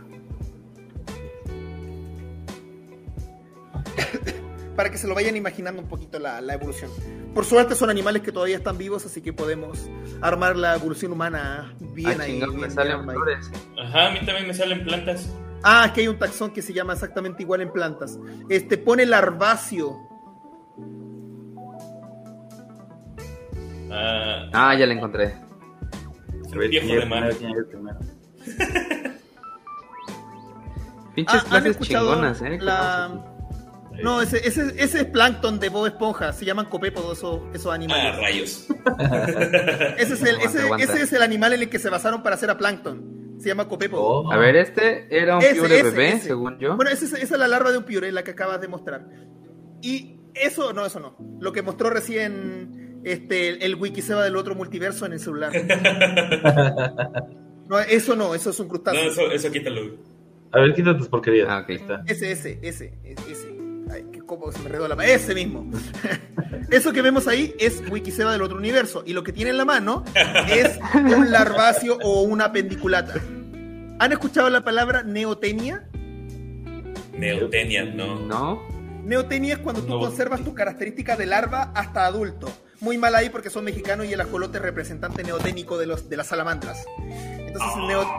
[SPEAKER 4] para que se lo vayan imaginando un poquito la, evolución. Por suerte son animales que todavía están vivos, así que podemos armar la evolución humana bien ahí.
[SPEAKER 2] me salen flores.
[SPEAKER 1] Ajá, a mí también me salen plantas.
[SPEAKER 4] Ah, aquí hay un taxón que se llama exactamente igual en plantas. Este pone larvacio.
[SPEAKER 2] Ah, ah ya la encontré.
[SPEAKER 1] El viejo de mar.
[SPEAKER 2] Pinches ah, clases chingonas, eh.
[SPEAKER 4] No, ese, ese, ese, es plancton de Bob Esponja. Se llaman copépodos esos, esos animales.
[SPEAKER 1] Ah, rayos.
[SPEAKER 4] ese, es el, ese, ese es el animal en el que se basaron para hacer a plancton. Se llama Copepo.
[SPEAKER 2] Oh. A ver, este era un piure bebé, según yo.
[SPEAKER 4] Bueno, esa es la larva de un piure, la que acabas de mostrar. Y eso, no, eso no. Lo que mostró recién este, el, Wikiseba del otro multiverso en el celular. no, eso no, eso es un crustáceo.
[SPEAKER 1] No, eso, eso quítalo.
[SPEAKER 3] A ver, quita tus porquerías.
[SPEAKER 2] Ah, ok. Está.
[SPEAKER 4] Ese, ese, ese, ese. Ay, cómo se me redó la mano. Ese mismo. Eso que vemos ahí es Wikiseba del otro universo. Y lo que tiene en la mano es un larvacio o una pendiculata. ¿Han escuchado la palabra neotenia?
[SPEAKER 1] Neotenia, no.
[SPEAKER 2] No.
[SPEAKER 4] Neotenia es cuando tú conservas tu característica de larva hasta adulto. Muy mal ahí porque son mexicanos y el ajolote es representante neoténico de, los, de las salamandras. Entonces,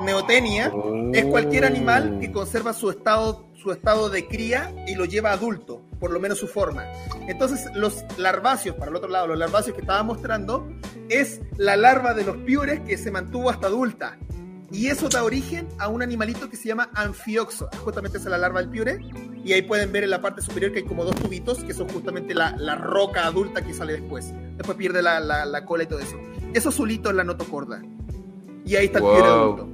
[SPEAKER 4] neotenia es cualquier animal que conserva su estado su estado de cría y lo lleva adulto, por lo menos su forma. Entonces, los larváceos, para el otro lado, los larváceos que estaba mostrando, es la larva de los piures que se mantuvo hasta adulta. Y eso da origen a un animalito que se llama anfioxo. Justamente es la larva del piure. Y ahí pueden ver en la parte superior que hay como dos tubitos, que son justamente la, roca adulta que sale después. Después pierde la, cola y todo eso. Eso azulito es la notocorda. Y ahí está el piure adulto.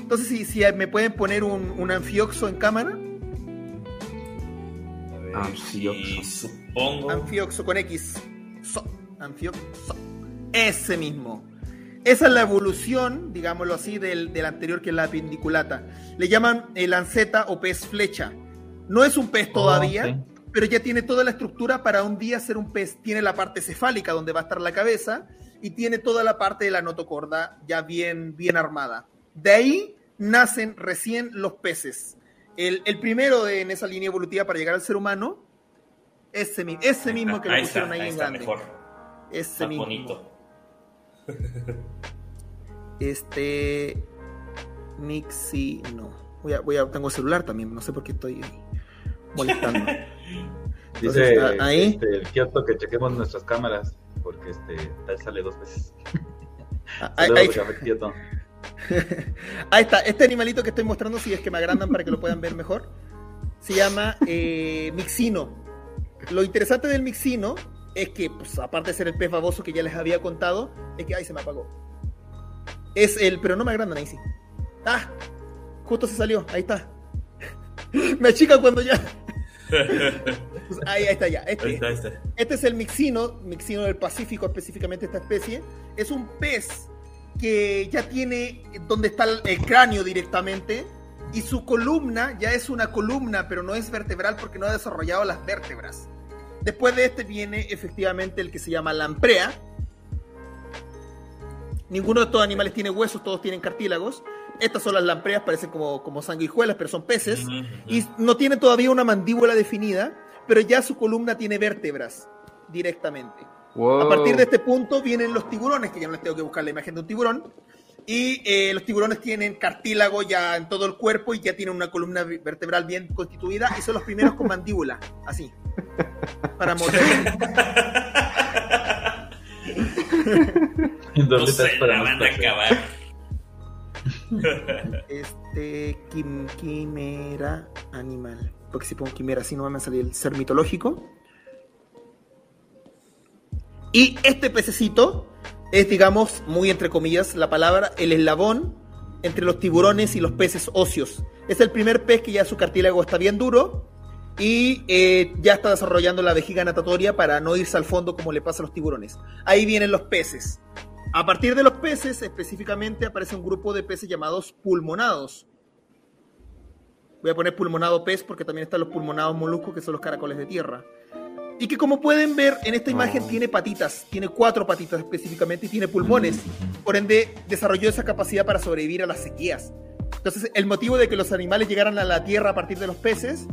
[SPEAKER 4] Entonces, si, si me pueden poner un, un anfioxo en cámara.
[SPEAKER 2] Anfioxo.
[SPEAKER 1] Supongo.
[SPEAKER 4] Anfioxo con X. So. Anfioxo. Ese mismo. Esa es la evolución, digámoslo así, del, anterior que es la pendiculata. Le llaman el lanceta o pez flecha. No es un pez oh, todavía, pero ya tiene toda la estructura para un día ser un pez. Tiene la parte cefálica donde va a estar la cabeza y tiene toda la parte de la notocorda ya bien, bien armada. De ahí nacen recién los peces. El, primero en esa línea evolutiva para llegar al ser humano, ese, ese mismo que le pusieron ahí, en grande. Mejor. Ese mismo. bonito. Este. Nixie, no. Voy a, voy a, tengo celular también, no sé por qué estoy molestando.
[SPEAKER 3] Dice ahí. Este, el Kioto que chequemos nuestras cámaras, porque este tal sale dos veces.
[SPEAKER 4] Ah, ahí, ahí. ahí, está, este animalito que estoy mostrando, si es que me agrandan para que lo puedan ver mejor, se llama eh, Mixino. Lo interesante del Mixino es que, pues, aparte de ser el pez baboso que ya les había contado, es que, ay, se me apagó. Es el, pero no me agrandan ahí sí. Ah, justo se salió, ahí está. me achica cuando ya. Pues, ahí, está ya. Este, este es el mixino, mixino del Pacífico, específicamente esta especie. Es un pez que ya tiene donde está el cráneo directamente y su columna ya es una columna, pero no es vertebral porque no ha desarrollado las vértebras. Después de este viene efectivamente el que se llama lamprea. Ninguno de estos animales tiene huesos, todos tienen cartílagos. Estas son las lampreas, parecen como, como sanguijuelas, pero son peces. Y no tienen todavía una mandíbula definida, pero ya su columna tiene vértebras directamente. A partir de este punto vienen los tiburones, que ya no les tengo que buscar la imagen de un tiburón. Y eh, los tiburones tienen cartílago ya en todo el cuerpo y ya tienen una columna vertebral bien constituida y son los primeros con mandíbula, así, para morder.
[SPEAKER 1] no se la van a acabar.
[SPEAKER 4] Este, quimera animal. Porque si pongo quimera así no va a salir el ser mitológico. Y este pececito es, digamos, muy entre comillas la palabra, el eslabón entre los tiburones y los peces óseos. Es el primer pez que ya su cartílago está bien duro y eh, ya está desarrollando la vejiga natatoria para no irse al fondo como le pasa a los tiburones. Ahí vienen los peces. A partir de los peces, específicamente, aparece un grupo de peces llamados pulmonados. Voy a poner pulmonado pez porque también están los pulmonados moluscos, que son los caracoles de tierra. Y que como pueden ver en esta imagen tiene patitas, tiene cuatro patitas específicamente y tiene pulmones. Por ende, desarrolló esa capacidad para sobrevivir a las sequías. Entonces, el motivo de que los animales llegaran a la tierra a partir de los peces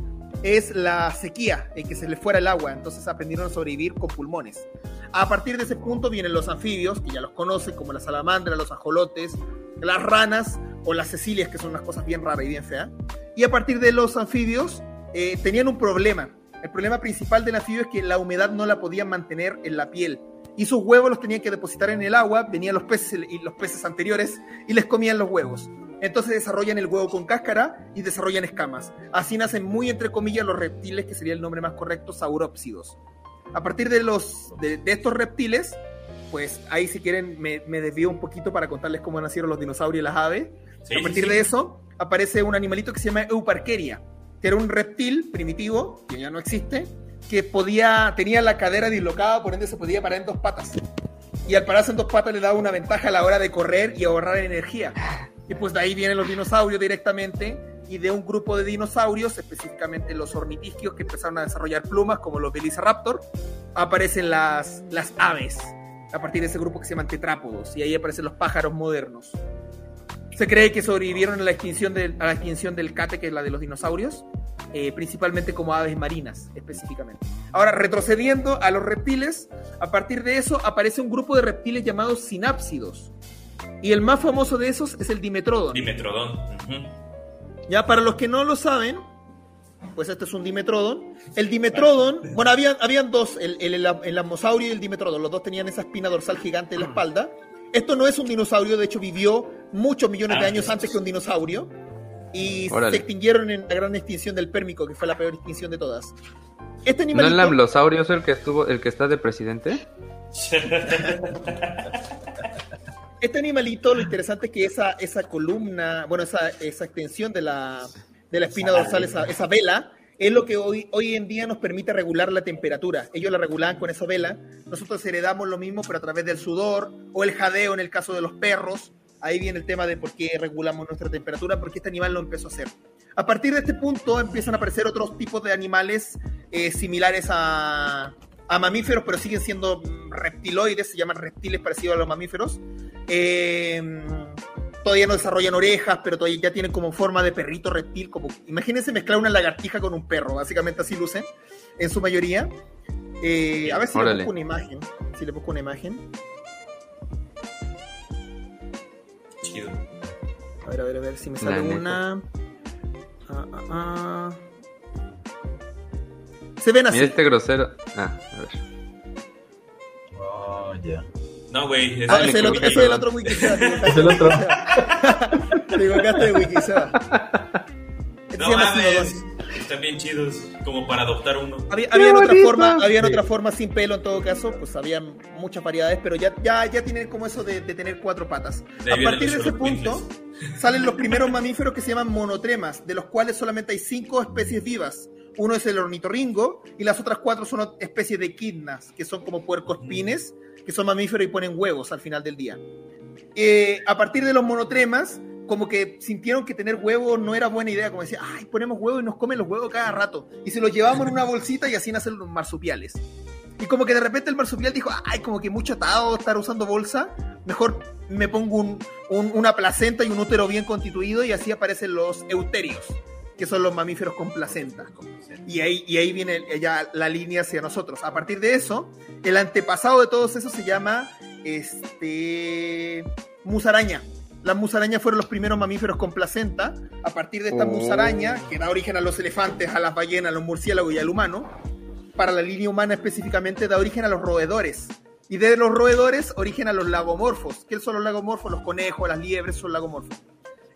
[SPEAKER 4] es la sequía, en que se les fuera el agua. Entonces aprendieron a sobrevivir con pulmones. A partir de ese punto vienen los anfibios, que ya los conocen, como la salamandra, los ajolotes, las ranas o las cecilias, que son unas cosas bien raras y bien feas. Y a partir de los anfibios eh, tenían un problema el problema principal del anfibio es que la humedad no la podían mantener en la piel. Y sus huevos los tenían que depositar en el agua, venían los peces y los peces anteriores y les comían los huevos. Entonces desarrollan el huevo con cáscara y desarrollan escamas. Así nacen muy entre comillas los reptiles, que sería el nombre más correcto, saurópsidos. A partir de, los, de, estos reptiles, pues ahí si quieren me, desvío un poquito para contarles cómo nacieron los dinosaurios y las aves. a partir de eso aparece un animalito que se llama Euparkeria que era un reptil primitivo, que ya no existe, que podía, tenía la cadera dislocada, por ende se podía parar en dos patas. Y al pararse en dos patas le daba una ventaja a la hora de correr y ahorrar energía. Y pues de ahí vienen los dinosaurios directamente y de un grupo de dinosaurios, específicamente los ornitisquios que empezaron a desarrollar plumas como los Velociraptor, aparecen las, las aves a partir de ese grupo que se llaman tetrápodos y ahí aparecen los pájaros modernos. Se cree que sobrevivieron a la extinción, de, a la extinción del cate, que es la de los dinosaurios, eh, principalmente como aves marinas, específicamente. Ahora, retrocediendo a los reptiles, a partir de eso aparece un grupo de reptiles llamados sinápsidos. Y el más famoso de esos es el Dimetrodon.
[SPEAKER 1] Dimetrodon.
[SPEAKER 4] Ya, para los que no lo saben, pues este es un Dimetrodon. El Dimetrodon, bueno, habían, habían dos, el, el, el, el y el Dimetrodon, los dos tenían esa espina dorsal gigante en la espalda. Esto no es un dinosaurio, de hecho vivió muchos millones de años antes que un dinosaurio y se extinguieron en la gran extinción del Pérmico, que fue la peor extinción de todas.
[SPEAKER 2] Este ¿No el amblosaurio es el que estuvo, el que está de presidente?
[SPEAKER 4] este animalito, lo interesante es que esa, esa columna, bueno, esa, esa extensión de la, de la espina dorsal, esa, esa vela, es lo que hoy, hoy en día nos permite regular la temperatura. Ellos la regulaban con esa vela, nosotros heredamos lo mismo, pero a través del sudor o el jadeo en el caso de los perros. Ahí viene el tema de por qué regulamos nuestra temperatura, porque este animal lo empezó a hacer. A partir de este punto empiezan a aparecer otros tipos de animales eh, similares a, a mamíferos, pero siguen siendo reptiloides, se llaman reptiles parecidos a los mamíferos. Eh, todavía no desarrollan orejas, pero todavía ya tienen como forma de perrito reptil. Como, imagínense mezclar una lagartija con un perro, básicamente así lucen, en su mayoría. Eh, a ver si le busco una imagen. Si le busco una imagen. Chido. A ver, a ver, a ver si me sale una. Ah, ah, ah. Se ven así.
[SPEAKER 2] Mira este grosero. Ah, a ver.
[SPEAKER 1] Oh, ya. No, güey.
[SPEAKER 4] Ah, es, el otro, es el otro Wikiseba. es el otro. Te equivocaste de Wikiseba.
[SPEAKER 1] No mames. Están bien chidos, como para adoptar uno.
[SPEAKER 4] Había, habían otra forma, habían otra forma sin pelo en todo caso, pues había muchas variedades, pero ya, ya, ya tienen como eso de, de tener cuatro patas. a partir de ese punto salen los primeros mamíferos que se llaman monotremas, de los cuales solamente hay cinco especies vivas. Uno es el ornitorrinco y las otras cuatro son especies de kidnas, que son como puercos pines, que son mamíferos y ponen huevos al final del día. Eh, a partir de los monotremas, como que sintieron que tener huevos no era buena idea, como decía, ay, ponemos huevos y nos comen los huevos cada rato. Y se los llevamos en una bolsita y así nacen los marsupiales. Y como que de repente el marsupial dijo, ay, como que mucho atado estar usando bolsa, mejor me pongo una placenta y un útero bien constituido y así aparecen los euterios que son los mamíferos con placenta. Y ahí, y ahí viene ya la línea hacia nosotros. A partir de eso, el antepasado de todos esos se llama este, musaraña. Las musarañas fueron los primeros mamíferos con placenta. A partir de esta oh. musaraña, que da origen a los elefantes, a las ballenas, a los murciélagos y al humano, para la línea humana específicamente da origen a los roedores. Y de los roedores, origen a los lagomorfos. ¿Qué son los lagomorfos? Los conejos, las liebres son lagomorfos.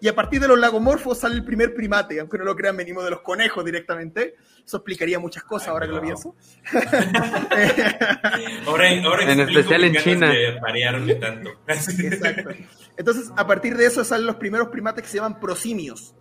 [SPEAKER 4] Y a partir de los lagomorfos sale el primer primate, aunque no lo crean, venimos de los conejos directamente. Eso explicaría muchas cosas ahora que lo pienso.
[SPEAKER 1] ahora, en especial en China. De tanto.
[SPEAKER 4] Exacto. Entonces, a partir de eso salen los primeros primates que se llaman prosimios.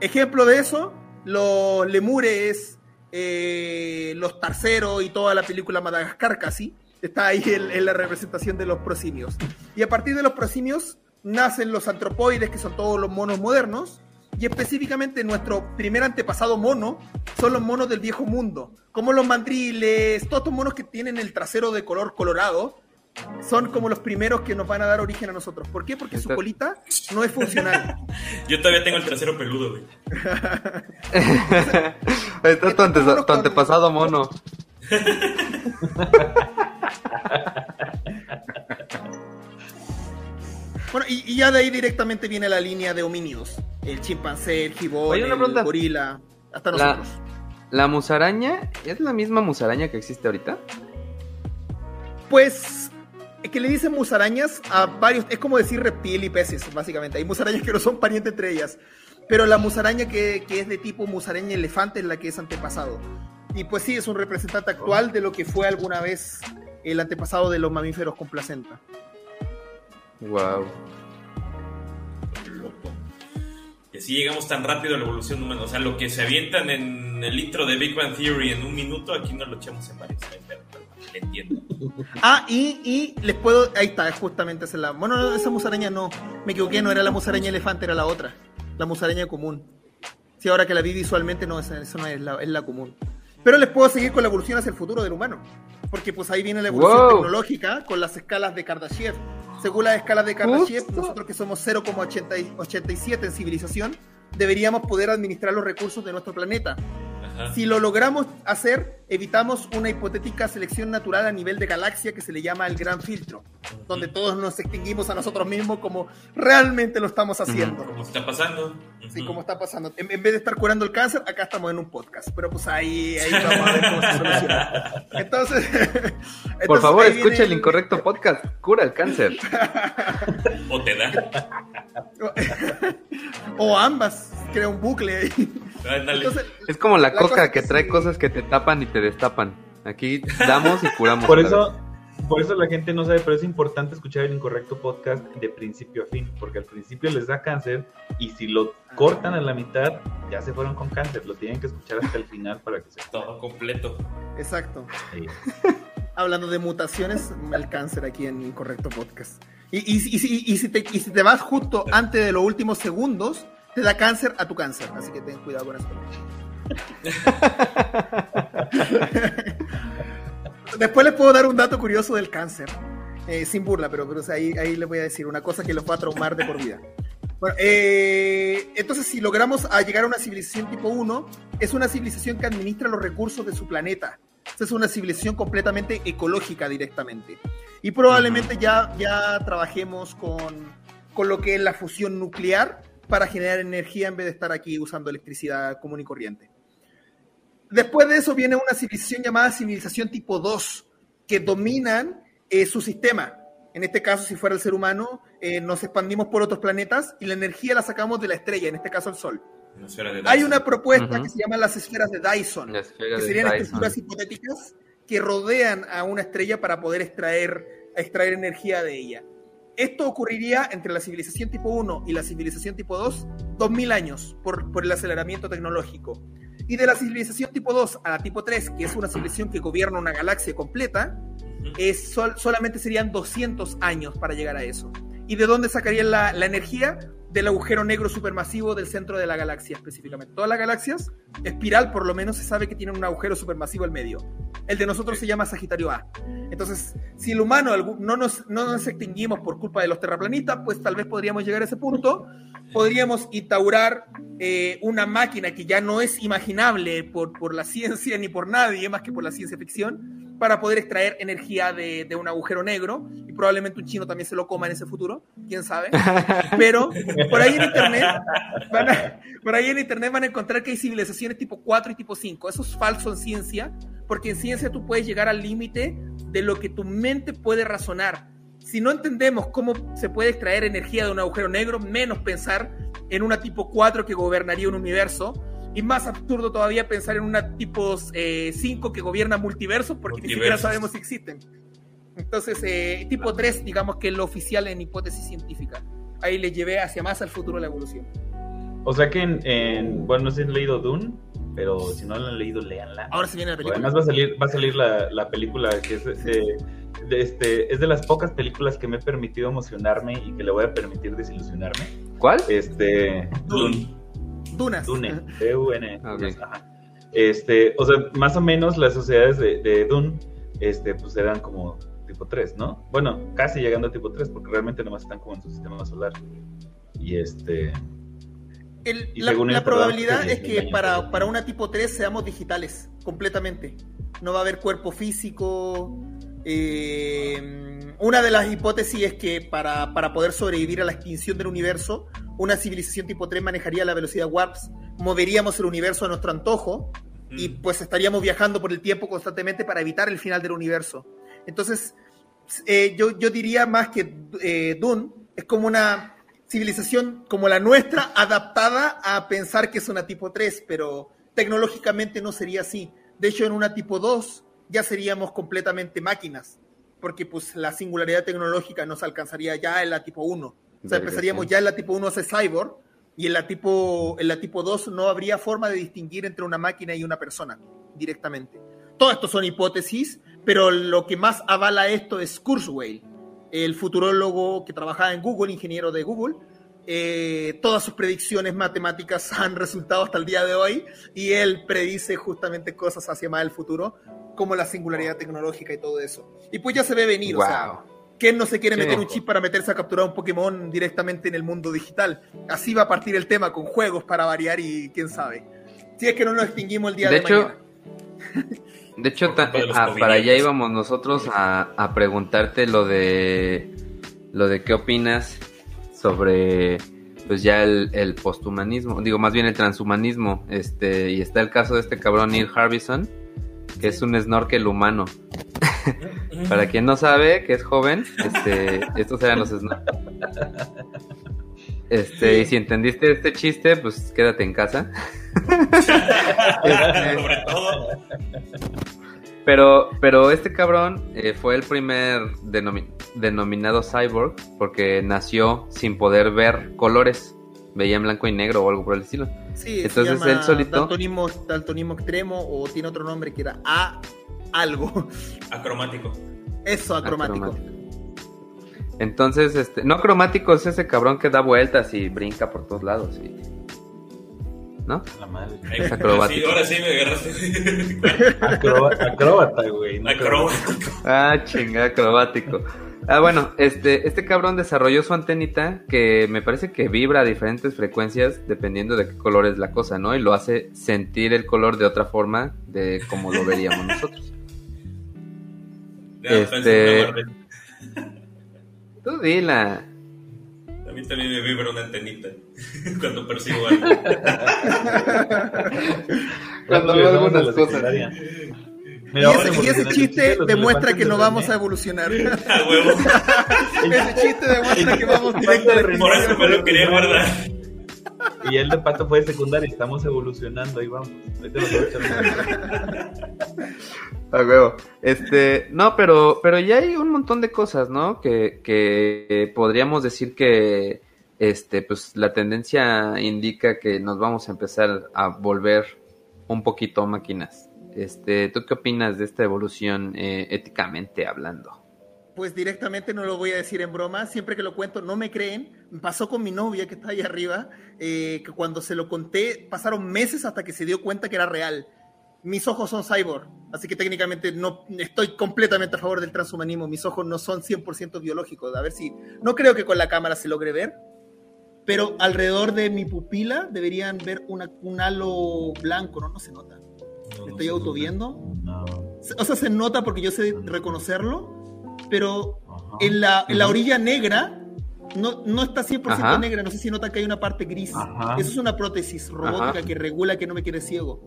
[SPEAKER 4] Ejemplo de eso, los lemures, eh, los tarceros y toda la película Madagascar casi. Está ahí en la representación de los prosimios. Y a partir de los prosimios nacen los antropoides, que son todos los monos modernos, y específicamente nuestro primer antepasado mono son los monos del viejo mundo, como los mandriles, todos estos monos que tienen el trasero de color colorado, son como los primeros que nos van a dar origen a nosotros. ¿Por qué? Porque su colita no es funcional.
[SPEAKER 1] Yo todavía tengo el trasero peludo, güey.
[SPEAKER 2] Está tu antepasado mono.
[SPEAKER 4] Bueno, y, ya de ahí directamente viene la línea de homínidos. El chimpancé, el gibón, el gorila, hasta nosotros.
[SPEAKER 2] La, musaraña es la misma musaraña que existe ahorita?
[SPEAKER 4] Pues que le dicen musarañas a varios, es como decir reptil y peces, básicamente. Hay musarañas que no son parientes entre ellas. Pero la musaraña que, que es de tipo musaraña elefante es la que es antepasado. Y pues sí, es un representante actual de lo que fue alguna vez el antepasado de los mamíferos con placenta.
[SPEAKER 2] Wow.
[SPEAKER 1] Loco. Y así llegamos tan rápido a la evolución humana. O sea, lo que se avientan en el intro de Big Bang Theory en un minuto, aquí nos lo echamos en varios. Entiendo.
[SPEAKER 4] Ah, y, y, les puedo. Ahí está, justamente esa la. Bueno, esa musaraña no. Me equivoqué, no era la musaraña elefante, era la otra. La musaraña común. Sí, ahora que la vi visualmente, no, esa, no es la, es la común. Pero les puedo seguir con la evolución hacia el futuro del humano. Porque pues ahí viene la evolución tecnológica con las escalas de Kardashev. Según la escala de Kardashev, nosotros que somos 0,87 en civilización, deberíamos poder administrar los recursos de nuestro planeta. Si lo logramos hacer, evitamos una hipotética selección natural a nivel de galaxia que se le llama el gran filtro, donde todos nos extinguimos a nosotros mismos como realmente lo estamos haciendo.
[SPEAKER 1] Como está pasando.
[SPEAKER 4] Sí, como está pasando. En, vez de estar curando el cáncer, acá estamos en un podcast, pero pues ahí, ahí vamos a ver cómo se soluciona. Entonces,
[SPEAKER 2] por favor, escucha el... incorrecto podcast, cura el cáncer.
[SPEAKER 1] o te da.
[SPEAKER 4] o ambas, crea un bucle ahí.
[SPEAKER 2] Es como la, coca que trae cosas que te tapan y te destapan. Aquí damos y curamos.
[SPEAKER 3] Por eso, por eso la gente no sabe, pero es importante escuchar el incorrecto podcast de principio a fin, porque al principio les da cáncer y si lo cortan a la mitad, ya se fueron con cáncer. Lo tienen que escuchar hasta el final para que se...
[SPEAKER 1] Todo completo.
[SPEAKER 4] Exacto. Hablando de mutaciones, el cáncer aquí en Incorrecto Podcast. Y, y, y, si te, y si te vas justo antes de los últimos segundos, te da cáncer a tu cáncer. Así que ten cuidado con eso. Después les puedo dar un dato curioso del cáncer. Eh, sin burla, pero, pero ahí, ahí les voy a decir una cosa que los va a traumar de por vida. Bueno, eh, entonces, si logramos a llegar a una civilización tipo 1, es una civilización que administra los recursos de su planeta. es una civilización completamente ecológica directamente. Y probablemente ya, ya trabajemos con, con lo que es la fusión nuclear para generar energía en vez de estar aquí usando electricidad común y corriente. Después de eso viene una civilización llamada civilización tipo 2, que dominan eh, su sistema. En este caso, si fuera el ser humano, eh, nos expandimos por otros planetas y la energía la sacamos de la estrella, en este caso el Sol. Hay una propuesta que se llama las esferas de Dyson, que serían estructuras hipotéticas que rodean a una estrella para poder extraer, extraer energía de ella. Esto ocurriría entre la civilización tipo 1 y la civilización tipo 2, 2000 años por, por el aceleramiento tecnológico. Y de la civilización tipo 2 a la tipo 3, que es una civilización que gobierna una galaxia completa, es solamente serían 200 años para llegar a eso. ¿Y de dónde sacarían la, la energía? Del agujero negro supermasivo del centro de la galaxia específicamente. Todas las galaxias, espiral por lo menos se sabe que tienen un agujero supermasivo al medio. El de nosotros se llama Sagitario A. Entonces, si el humano no nos, no nos extinguimos por culpa de los terraplanistas, pues tal vez podríamos llegar a ese punto. Podríamos instaurar eh, una máquina que ya no es imaginable por, por la ciencia ni por nadie más que por la ciencia ficción, para poder extraer energía de, de, un agujero negro y probablemente un chino también se lo coma en ese futuro, quién sabe. Pero por ahí en internet van a, por ahí en internet van a encontrar que hay civilizaciones tipo 4 y tipo 5. Eso es falso en ciencia, porque en ciencia tú puedes llegar al límite de lo que tu mente puede razonar. Si no entendemos cómo se puede extraer energía de un agujero negro, menos pensar en una tipo 4 que gobernaría un universo, y más absurdo todavía pensar en una tipo 5 eh, que gobierna multiversos porque ni siquiera sabemos si existen. Entonces, eh, tipo 3, digamos que es lo oficial en hipótesis científica. Ahí le llevé hacia más al futuro la evolución.
[SPEAKER 3] O sea que en, bueno, no sé si han leído Dune, pero si no la han leído, léanla.
[SPEAKER 4] Ahora se viene la película.
[SPEAKER 3] Además va a salir, va a salir la, la película que es de, este, es de las pocas películas que me he permitido emocionarme y que le voy a permitir desilusionarme.
[SPEAKER 2] ¿Cuál?
[SPEAKER 3] Este,
[SPEAKER 4] Dune. Dunas.
[SPEAKER 3] Dune, D-U-N. Este, o sea, más o menos las sociedades de, de Dune, este, pues eran como tipo 3, ¿no? Bueno, casi llegando a tipo 3, porque realmente nomás están como en su sistema solar. Y este.
[SPEAKER 4] la, probabilidad es que para, para, una tipo 3 seamos digitales, completamente. No va a haber cuerpo físico. Eh, una de las hipótesis es que para, para poder sobrevivir a la extinción del universo, una civilización tipo 3 manejaría la velocidad warps, moveríamos el universo a nuestro antojo y pues estaríamos viajando por el tiempo constantemente para evitar el final del universo. Entonces, eh, yo, yo, diría más que eh, Dune es como una civilización como la nuestra, adaptada a pensar que es una tipo 3, pero tecnológicamente no sería así. De hecho, en una tipo 2 ya seríamos completamente máquinas, porque pues la singularidad tecnológica nos alcanzaría ya en la tipo 1. O sea, empezaríamos ya en la tipo 1 a ser cyborg y en la tipo en la tipo 2 no habría forma de distinguir entre una máquina y una persona directamente. Todo esto son hipótesis, pero lo que más avala esto es Kurzweil, el futurólogo que trabajaba en Google, ingeniero de Google. Eh, todas sus predicciones matemáticas han resultado hasta el día de hoy y él predice justamente cosas hacia más el futuro, como la singularidad tecnológica y todo eso. Y pues ya se ve venir, o sea, ¿Quién no se quiere meter un chip para meterse a capturar un Pokémon directamente en el mundo digital? Así va a partir el tema con juegos para variar y quién sabe. Si es que no nos extinguimos el día de, de hecho,
[SPEAKER 2] De hecho, ah, para allá íbamos nosotros a, preguntarte lo de lo de qué opinas sobre pues ya el, el, posthumanismo, digo más bien el transhumanismo, este, y está el caso de este cabrón Neil Harbison, que es un snorkel humano. Para quien no sabe, que es joven, este, estos eran los snorkels. Este, y si entendiste este chiste, pues quédate en casa. Sobre todo. Pero, pero este cabrón eh, fue el primer denominado cyborg porque nació sin poder ver colores. Veía en blanco y negro o algo por el estilo.
[SPEAKER 4] Sí, entonces él solito. Daltonismo, daltonismo extremo o tiene otro nombre que era A algo.
[SPEAKER 1] Acromático.
[SPEAKER 4] Eso, acromático.
[SPEAKER 2] Entonces, este, no acromático es ese cabrón que da vueltas y brinca por todos lados. Y ¿no? La madre. Es acrobático.
[SPEAKER 1] Sí, ahora sí me
[SPEAKER 3] agarraste. acróbata, güey.
[SPEAKER 1] acrobático.
[SPEAKER 2] Ah, chinga, acrobático. Ah, bueno, este, este cabrón desarrolló su antenita que me parece que vibra a diferentes frecuencias dependiendo de qué color es la cosa, ¿no? Y lo hace sentir el color de otra forma de como lo veríamos nosotros. este... Tú dila
[SPEAKER 1] mí también me vibra una antenita cuando percibo algo.
[SPEAKER 2] cuando veo algunas cosas.
[SPEAKER 4] Mira, y, ese, chiste demuestra que no vamos a evolucionar.
[SPEAKER 1] A huevo.
[SPEAKER 4] ese chiste demuestra que vamos directo
[SPEAKER 1] de Por eso me lo quería guardar.
[SPEAKER 3] Y el de pato fue secundario, estamos evolucionando, ahí vamos.
[SPEAKER 2] A huevo. Este, no, pero, pero ya hay un montón de cosas, ¿no? Que, que podríamos decir que, este, pues la tendencia indica que nos vamos a empezar a volver un poquito máquinas. Este, ¿tú qué opinas de esta evolución eh, éticamente hablando?
[SPEAKER 4] Pues directamente no lo voy a decir en broma, siempre que lo cuento no me creen. Pasó con mi novia que está ahí arriba, eh, que cuando se lo conté pasaron meses hasta que se dio cuenta que era real mis ojos son cyborg, así que técnicamente no estoy completamente a favor del transhumanismo. Mis ojos no son 100% biológicos. A ver si no creo que con la cámara se logre ver, pero alrededor de mi pupila deberían ver un halo blanco, ¿no? No se nota. Estoy autoviendo. O sea, se nota porque yo sé reconocerlo, pero en la, en la orilla negra no, no está 100% negra, no sé si nota que hay una parte gris. Eso es una prótesis robótica que regula que no me quede ciego.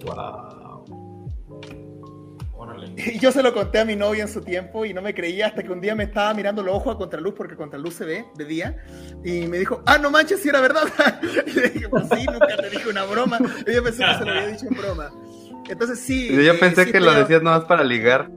[SPEAKER 4] Y yo se lo conté a mi novia en su tiempo y no me creía hasta que un día me estaba mirando los ojos a contraluz porque contraluz se ve de día y me dijo, ah, no manches, si era verdad. y le dije, pues sí, nunca te dije una broma. Y yo pensé que se lo había dicho en broma. Entonces sí.
[SPEAKER 2] Yo pensé que lo decías nomás para ligar.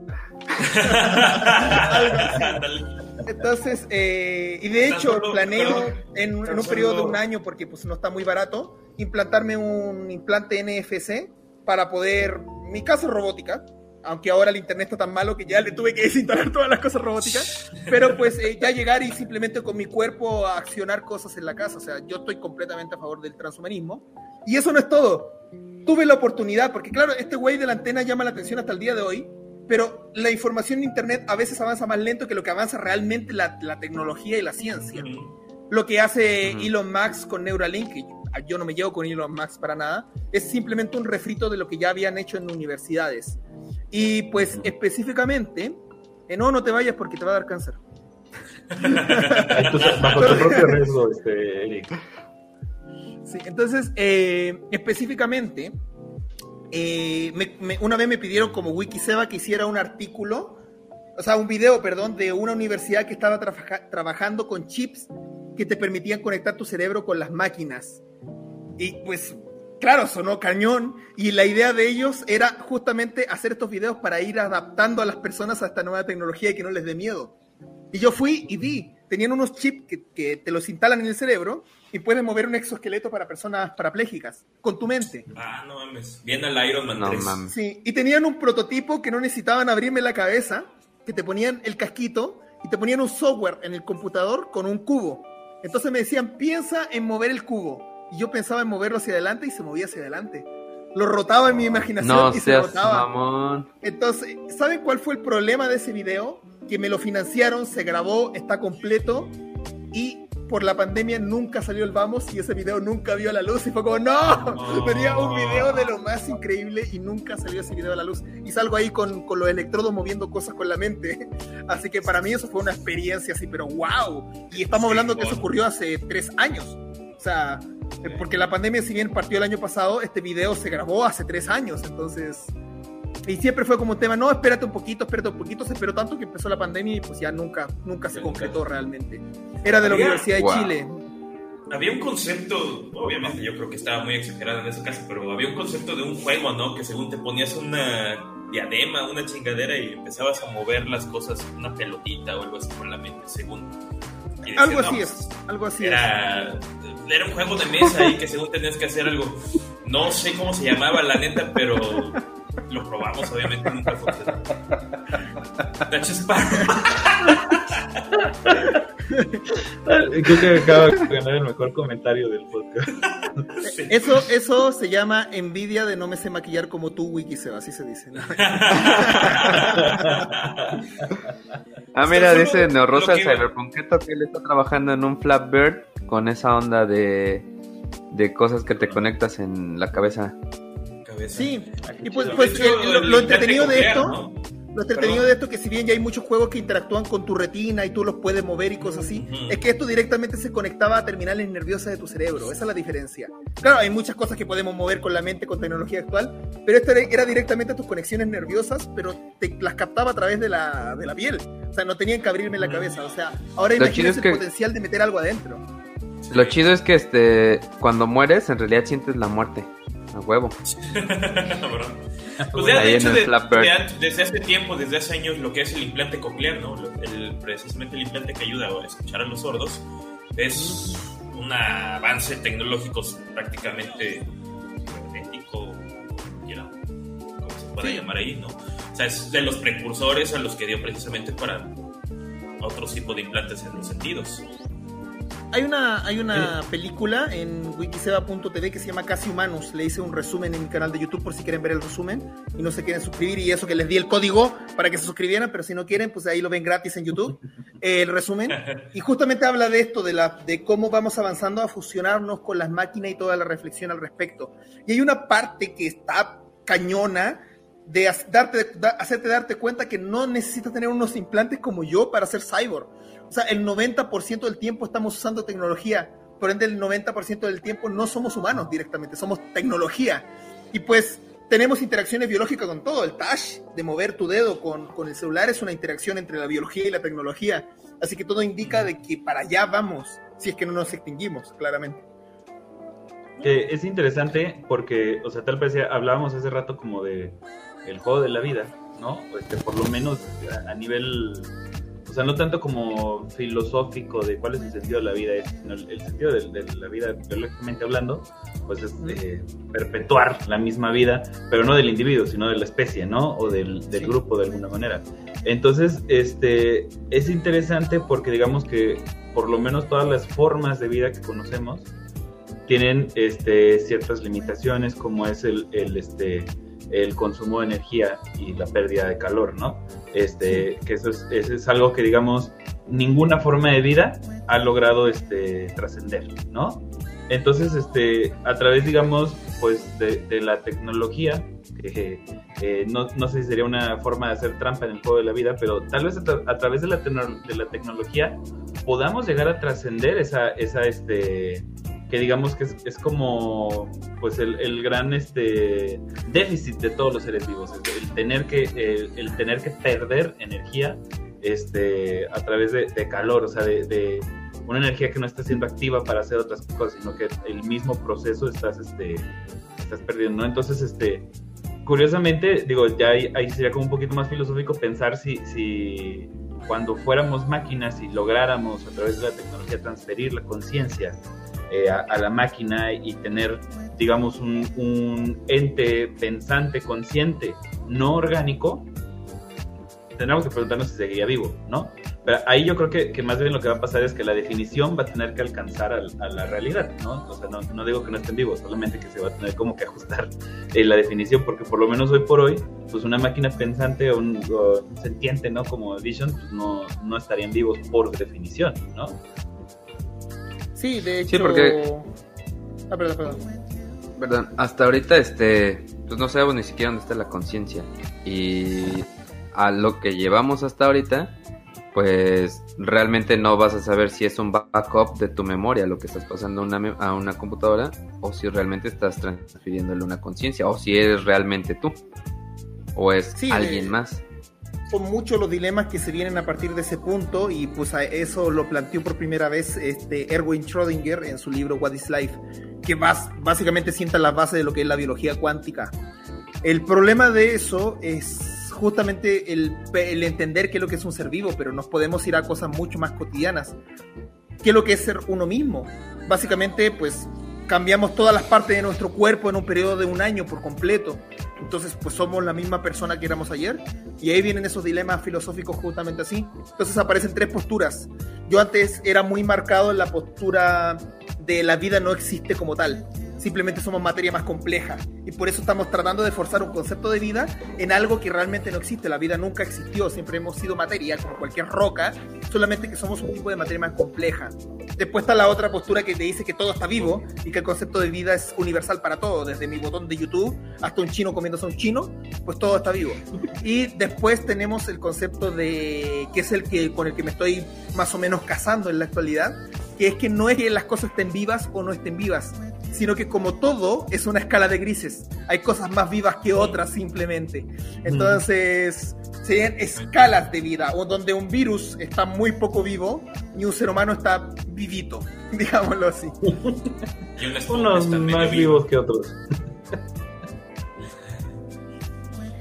[SPEAKER 4] Entonces, eh, y de hecho, planeo en, un periodo de un año, porque pues no está muy barato, implantarme un implante NFC para poder, mi casa es robótica, aunque ahora el internet está tan malo que ya le tuve que desinstalar todas las cosas robóticas, pero pues eh, ya llegar y simplemente con mi cuerpo a accionar cosas en la casa, o sea, yo estoy completamente a favor del transhumanismo. Y eso no es todo. Tuve la oportunidad, porque claro, este güey de la antena llama la atención hasta el día de hoy, pero la información en Internet a veces avanza más lento que lo que avanza realmente la, tecnología y la ciencia. Lo que hace Elon Musk con Neuralink, que yo no me llevo con Elon Musk para nada, es simplemente un refrito de lo que ya habían hecho en universidades. Y pues específicamente, eh, no, no te vayas porque te va a dar cáncer.
[SPEAKER 3] bajo tu propio riesgo, este, Eric.
[SPEAKER 4] Sí, entonces, eh, específicamente, eh, una vez me pidieron como Wikiseba que hiciera un artículo, o sea, un video, perdón, de una universidad que estaba trabajando con chips que te permitían conectar tu cerebro con las máquinas. Y pues, claro, sonó cañón. Y la idea de ellos era justamente hacer estos videos para ir adaptando a las personas a esta nueva tecnología y que no les dé miedo. Y yo fui y vi, tenían unos chips que, que te los instalan en el cerebro y puedes mover un exoesqueleto para personas parapléjicas con tu mente.
[SPEAKER 1] Ah, no mames. Viene el Iron Man 3.
[SPEAKER 4] Sí, y tenían un prototipo que no necesitaban abrirme la cabeza, que te ponían el casquito y te ponían un software en el computador con un cubo. Entonces me decían, piensa en mover el cubo. Y yo pensaba en moverlo hacia adelante y se movía hacia adelante. Lo rotaba en mi imaginación y se rotaba. Entonces, ¿saben cuál fue el problema de ese video? Que me lo financiaron, se grabó, está completo y por la pandemia nunca salió el Vamos y ese video nunca vio la luz y fue como, no, tenía un video de lo más increíble y nunca salió ese video a la luz. Y salgo ahí con, con los electrodos moviendo cosas con la mente. Así que para mí eso fue una experiencia así, pero wow. Y estamos hablando que eso ocurrió hace tres años. O sea, porque la pandemia si bien partió el año pasado, este video se grabó hace tres años. Entonces y siempre fue como un tema, no, espérate un poquito, espérate un poquito, se esperó tanto que empezó la pandemia y pues ya nunca, nunca se concretó realmente. Era de la Universidad de Chile.
[SPEAKER 1] había un concepto, obviamente yo creo que estaba muy exagerado en ese caso, pero había un concepto de un juego, ¿no? Que según te ponías una diadema, una chingadera y empezabas a mover las cosas, una pelotita o algo así con la mente, según.
[SPEAKER 4] algo así es, algo así
[SPEAKER 1] era, es. Era un juego de mesa y que según tenías que hacer algo. No sé cómo se llamaba la neta, pero lo probamos, obviamente nunca funcionó. Touch Sparrow.
[SPEAKER 3] Creo que acaba de ganar el mejor comentario del podcast.
[SPEAKER 4] Eso, eso se llama envidia de no me sé maquillar como tú, Wikiseo, así se dice.
[SPEAKER 2] ah, mira, dice Neorosa el Cyberpunketo que él está trabajando en un Flatbird con esa onda de, de cosas que te conectas en la cabeza.
[SPEAKER 4] Sí, y pues, pues lo, entretenido de esto, lo entretenido de esto que si bien ya hay muchos juegos que interactúan con tu retina y tú los puedes mover y cosas así, es que esto directamente se conectaba a terminales nerviosas de tu cerebro, esa es la diferencia. Claro, hay muchas cosas que podemos mover con la mente con tecnología actual, pero esto era, directamente tus conexiones nerviosas, pero te las captaba a través de la, de la piel. O sea, no tenían que abrirme la cabeza. O sea, ahora imagínate el potencial de meter algo adentro.
[SPEAKER 2] Lo chido es que este cuando mueres en realidad sientes la muerte. A huevo.
[SPEAKER 1] pues ya, de hecho, desde hace tiempo, desde hace años, lo que es el implante coclear, ¿no? El, precisamente el implante que ayuda a escuchar a los sordos, es un avance tecnológico prácticamente idéntico, como se puede llamar ahí, ¿no? O sea, es de los precursores a los que dio precisamente para otros tipos de implantes en los sentidos.
[SPEAKER 4] Hay una, hay una película en wikiseba.tv que se llama Casi Humanos. Le hice un resumen en mi canal de YouTube por si quieren ver el resumen y no se quieren suscribir. Y eso que les di el código para que se suscribieran, pero si no quieren, pues ahí lo ven gratis en YouTube. el resumen. Y justamente habla de esto, de, la, de cómo vamos avanzando a fusionarnos con las máquinas y toda la reflexión al respecto. Y hay una parte que está cañona de darte, hacerte darte cuenta que no necesitas tener unos implantes como yo para ser cyborg o sea, el 90% del tiempo estamos usando tecnología, por ende el 90% del tiempo no somos humanos directamente, somos tecnología. Y pues tenemos interacciones biológicas con todo. El touch de mover tu dedo con, con, el celular es una interacción entre la biología y la tecnología. Así que todo indica de que para allá vamos, si es que no nos extinguimos, claramente.
[SPEAKER 3] es interesante porque, o sea, tal vez hablábamos hace rato como de el juego de la vida, ¿no? Este, por lo menos a nivel sea, no tanto como filosófico de cuál es el sentido de la vida, sino el, sentido de, la vida, biológicamente hablando, pues es eh, perpetuar la misma vida, pero no del individuo, sino de la especie, ¿no? O del, grupo de alguna manera. Entonces, este, es interesante porque digamos que por lo menos todas las formas de vida que conocemos tienen este, ciertas limitaciones, como es el, el este, el consumo de energía y la pérdida de calor, ¿no? Este, que eso es, es, algo que, digamos, ninguna forma de vida ha logrado este, trascender, ¿no? Entonces, este, a través, digamos, pues de, la tecnología, que eh, no, no, sé si sería una forma de hacer trampa en el juego de la vida, pero tal vez a, través de la, de la tecnología podamos llegar a trascender esa, esa, este, digamos que es, como pues el, gran este déficit de todos los seres vivos, el, tener que, el, tener que perder energía este, a través de, calor, o sea, de, una energía que no está siendo activa para hacer otras cosas, sino que el mismo proceso estás, este, estás perdiendo, ¿no? Entonces, este, curiosamente, digo, ya ahí, ahí, sería como un poquito más filosófico pensar si, si cuando fuéramos máquinas y lográramos a través de la tecnología transferir la conciencia eh, a, la máquina y tener, digamos, un, ente pensante, consciente, no orgánico, tendríamos que preguntarnos si seguiría vivo, ¿no? Pero ahí yo creo que, más bien lo que va a pasar es que la definición va a tener que alcanzar a, la realidad, ¿no? O sea, no, digo que no estén vivos, solamente que se va a tener como que ajustar eh, la definición, porque por lo menos hoy por hoy, pues una máquina pensante o un, sentiente, ¿no? Como Vision, pues no, no estarían vivos por definición, ¿no?
[SPEAKER 4] Sí, de hecho. Sí, porque. Ah, perdón,
[SPEAKER 2] perdón. hasta ahorita, este. Pues no sabemos ni siquiera dónde está la conciencia. Y a lo que llevamos hasta ahorita, pues realmente no vas a saber si es un backup de tu memoria lo que estás pasando a una, a una computadora o si realmente estás transfiriéndole una conciencia o si eres realmente tú o es alguien más.
[SPEAKER 4] Son muchos los dilemas que se vienen a partir de ese punto y pues a eso lo planteó por primera vez este Erwin Schrödinger en su libro What is Life, que básicamente sienta la base de lo que es la biología cuántica. El problema de eso es justamente el, el entender qué es lo que es un ser vivo, pero nos podemos ir a cosas mucho más cotidianas. ¿Qué es lo que es ser uno mismo? Básicamente, pues cambiamos todas las partes de nuestro cuerpo en un periodo de un año por completo. Entonces, pues somos la misma persona que éramos ayer. Y ahí vienen esos dilemas filosóficos justamente así. Entonces aparecen tres posturas. Yo antes era muy marcado en la postura de la vida no existe como tal simplemente somos materia más compleja. Y por eso estamos tratando de forzar un concepto de vida en algo que realmente no existe. La vida nunca existió, siempre hemos sido materia, como cualquier roca, solamente que somos un tipo de materia más compleja. Después está la otra postura que te dice que todo está vivo y que el concepto de vida es universal para todo, desde mi botón de YouTube hasta un chino comiéndose a un chino, pues todo está vivo. Y después tenemos el concepto de que es el que con el que me estoy más o menos casando en la actualidad, que es que no es que las cosas estén vivas o no estén vivas, sino que como todo es una escala de grises. Hay cosas más vivas que otras simplemente. Entonces, serían escalas de vida, o donde un virus está muy poco vivo y un ser humano está vivito, digámoslo así.
[SPEAKER 3] Unos más vivos que otros.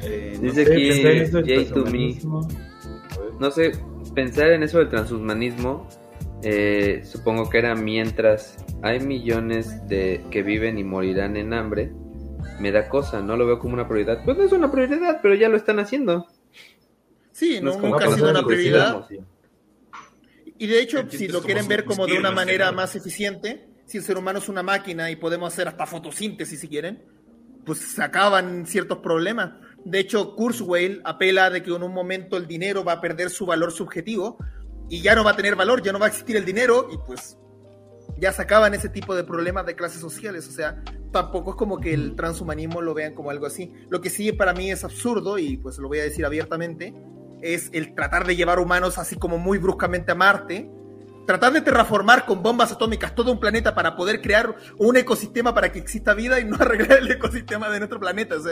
[SPEAKER 2] Eh, Dice aquí Jay to me. No sé, pensar en eso del transhumanismo, eh, supongo que era mientras hay millones de que viven y morirán en hambre, me da cosa, no lo veo como una prioridad. Pues no es una prioridad, pero ya lo están haciendo.
[SPEAKER 4] Sí, no, nunca ha sido una prioridad. Y de hecho, si lo quieren ver como de una manera más eficiente, si el ser humano es una máquina y podemos hacer hasta fotosíntesis si quieren, pues se acaban ciertos problemas. De hecho, Kurzweil apela de que en un momento el dinero va a perder su valor subjetivo y ya no va a tener valor, ya no va a existir el dinero y pues ya sacaban ese tipo de problemas de clases sociales. O sea, tampoco es como que el transhumanismo lo vean como algo así. Lo que sí para mí es absurdo, y pues lo voy a decir abiertamente, es el tratar de llevar humanos así como muy bruscamente a Marte. Tratar de terraformar con bombas atómicas todo un planeta para poder crear un ecosistema para que exista vida y no arreglar el ecosistema de nuestro planeta. O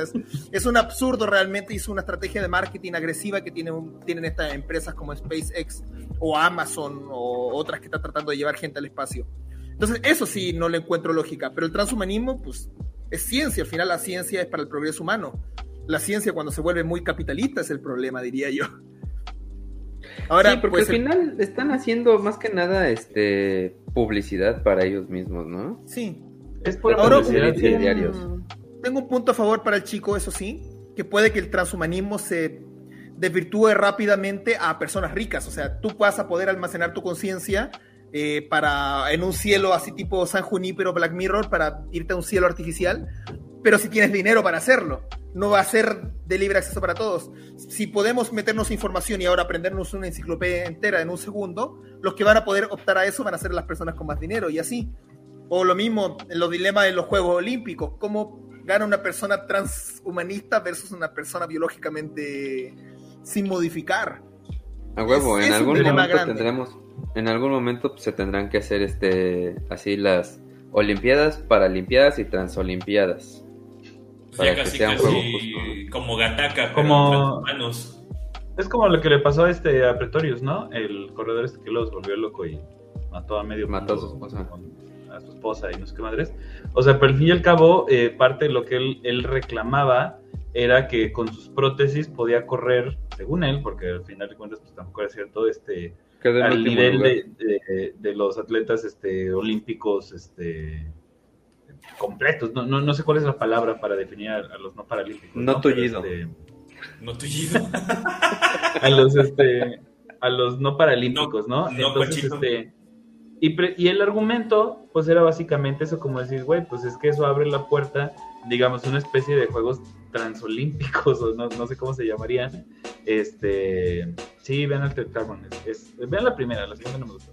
[SPEAKER 4] es, un absurdo realmente es una estrategia de marketing agresiva que tienen, tienen estas empresas como SpaceX o Amazon o otras que están tratando de llevar gente al espacio. Entonces, eso sí no le encuentro lógica, pero el transhumanismo, pues, es ciencia, al final la ciencia es para el progreso humano. La ciencia cuando se vuelve muy capitalista es el problema, diría yo.
[SPEAKER 2] Ahora, porque pues, al final están haciendo más que nada este publicidad para ellos mismos, ¿no?
[SPEAKER 4] Sí.
[SPEAKER 3] Es por Ahora, publicidad
[SPEAKER 4] de diarios. Tengo un punto a favor para el chico, eso sí, que puede que el transhumanismo se desvirtúe rápidamente a personas ricas. O sea, tú vas a poder almacenar tu conciencia eh, para en un cielo así tipo San Junípero Black Mirror para irte a un cielo artificial, pero si tienes dinero para hacerlo, no va a ser de libre acceso para todos. Si podemos meternos información y ahora aprendernos una enciclopedia entera en un segundo, los que van a poder optar a eso van a ser las personas con más dinero y así. O lo mismo en los dilemas de los Juegos Olímpicos, cómo gana una persona transhumanista versus una persona biológicamente sin modificar.
[SPEAKER 2] A huevo, en algún momento tendremos en algún momento se tendrán que hacer este así las Olimpiadas, Paralimpiadas y Transolimpiadas.
[SPEAKER 1] Para que sea un juego como Gataka,
[SPEAKER 3] como humanos. Es como lo que le pasó a este a Pretorius, ¿no? El corredor este que los volvió loco y mató a medio
[SPEAKER 2] mató a su esposa.
[SPEAKER 3] a su esposa y no sé qué madres. O sea, pero al fin y al cabo, eh, parte de lo que él, él reclamaba era que con sus prótesis podía correr, según él, porque al final de cuentas pues tampoco era cierto, este al nivel de, de, los atletas este, olímpicos este, completos. No, no, no, sé cuál es la palabra para definir a, los no paralímpicos.
[SPEAKER 2] No, tullido.
[SPEAKER 1] Este, no tullido.
[SPEAKER 3] a los este a los no paralímpicos, ¿no? Entonces, este y, y, el argumento, pues era básicamente eso, como decir, güey, pues es que eso abre la puerta, digamos, una especie de juegos transolímpicos, o no, no sé cómo se llamarían. Este, sí, vean el Carbon, es, vean la primera, la segunda no me gustó.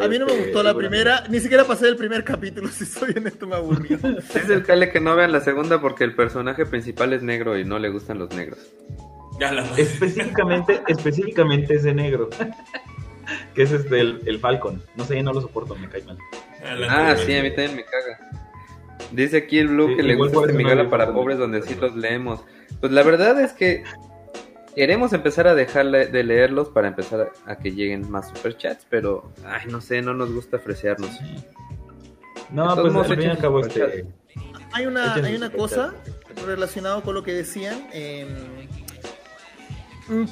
[SPEAKER 4] A mí no me gustó la primera, ni siquiera pasé el primer capítulo, si soy esto me aburrió.
[SPEAKER 2] Es el cale que no vean la segunda porque el personaje principal es negro y no le gustan los negros.
[SPEAKER 3] Ya la... Específicamente, específicamente es de negro. que es este, el, el, Falcon. No sé, no lo soporto, me cae mal.
[SPEAKER 2] Ah, sí, a mí también me caga. Dice aquí el Blue que le gusta este Miguel para pobres donde sí los leemos. Pues la verdad es que Queremos empezar a dejar de leerlos para empezar a, que lleguen más superchats, pero, ay, no sé, no nos gusta ofrecernos.
[SPEAKER 3] No, pues al fin y al cabo este...
[SPEAKER 4] Hay una, hay una cosa relacionada con lo que decían. Em,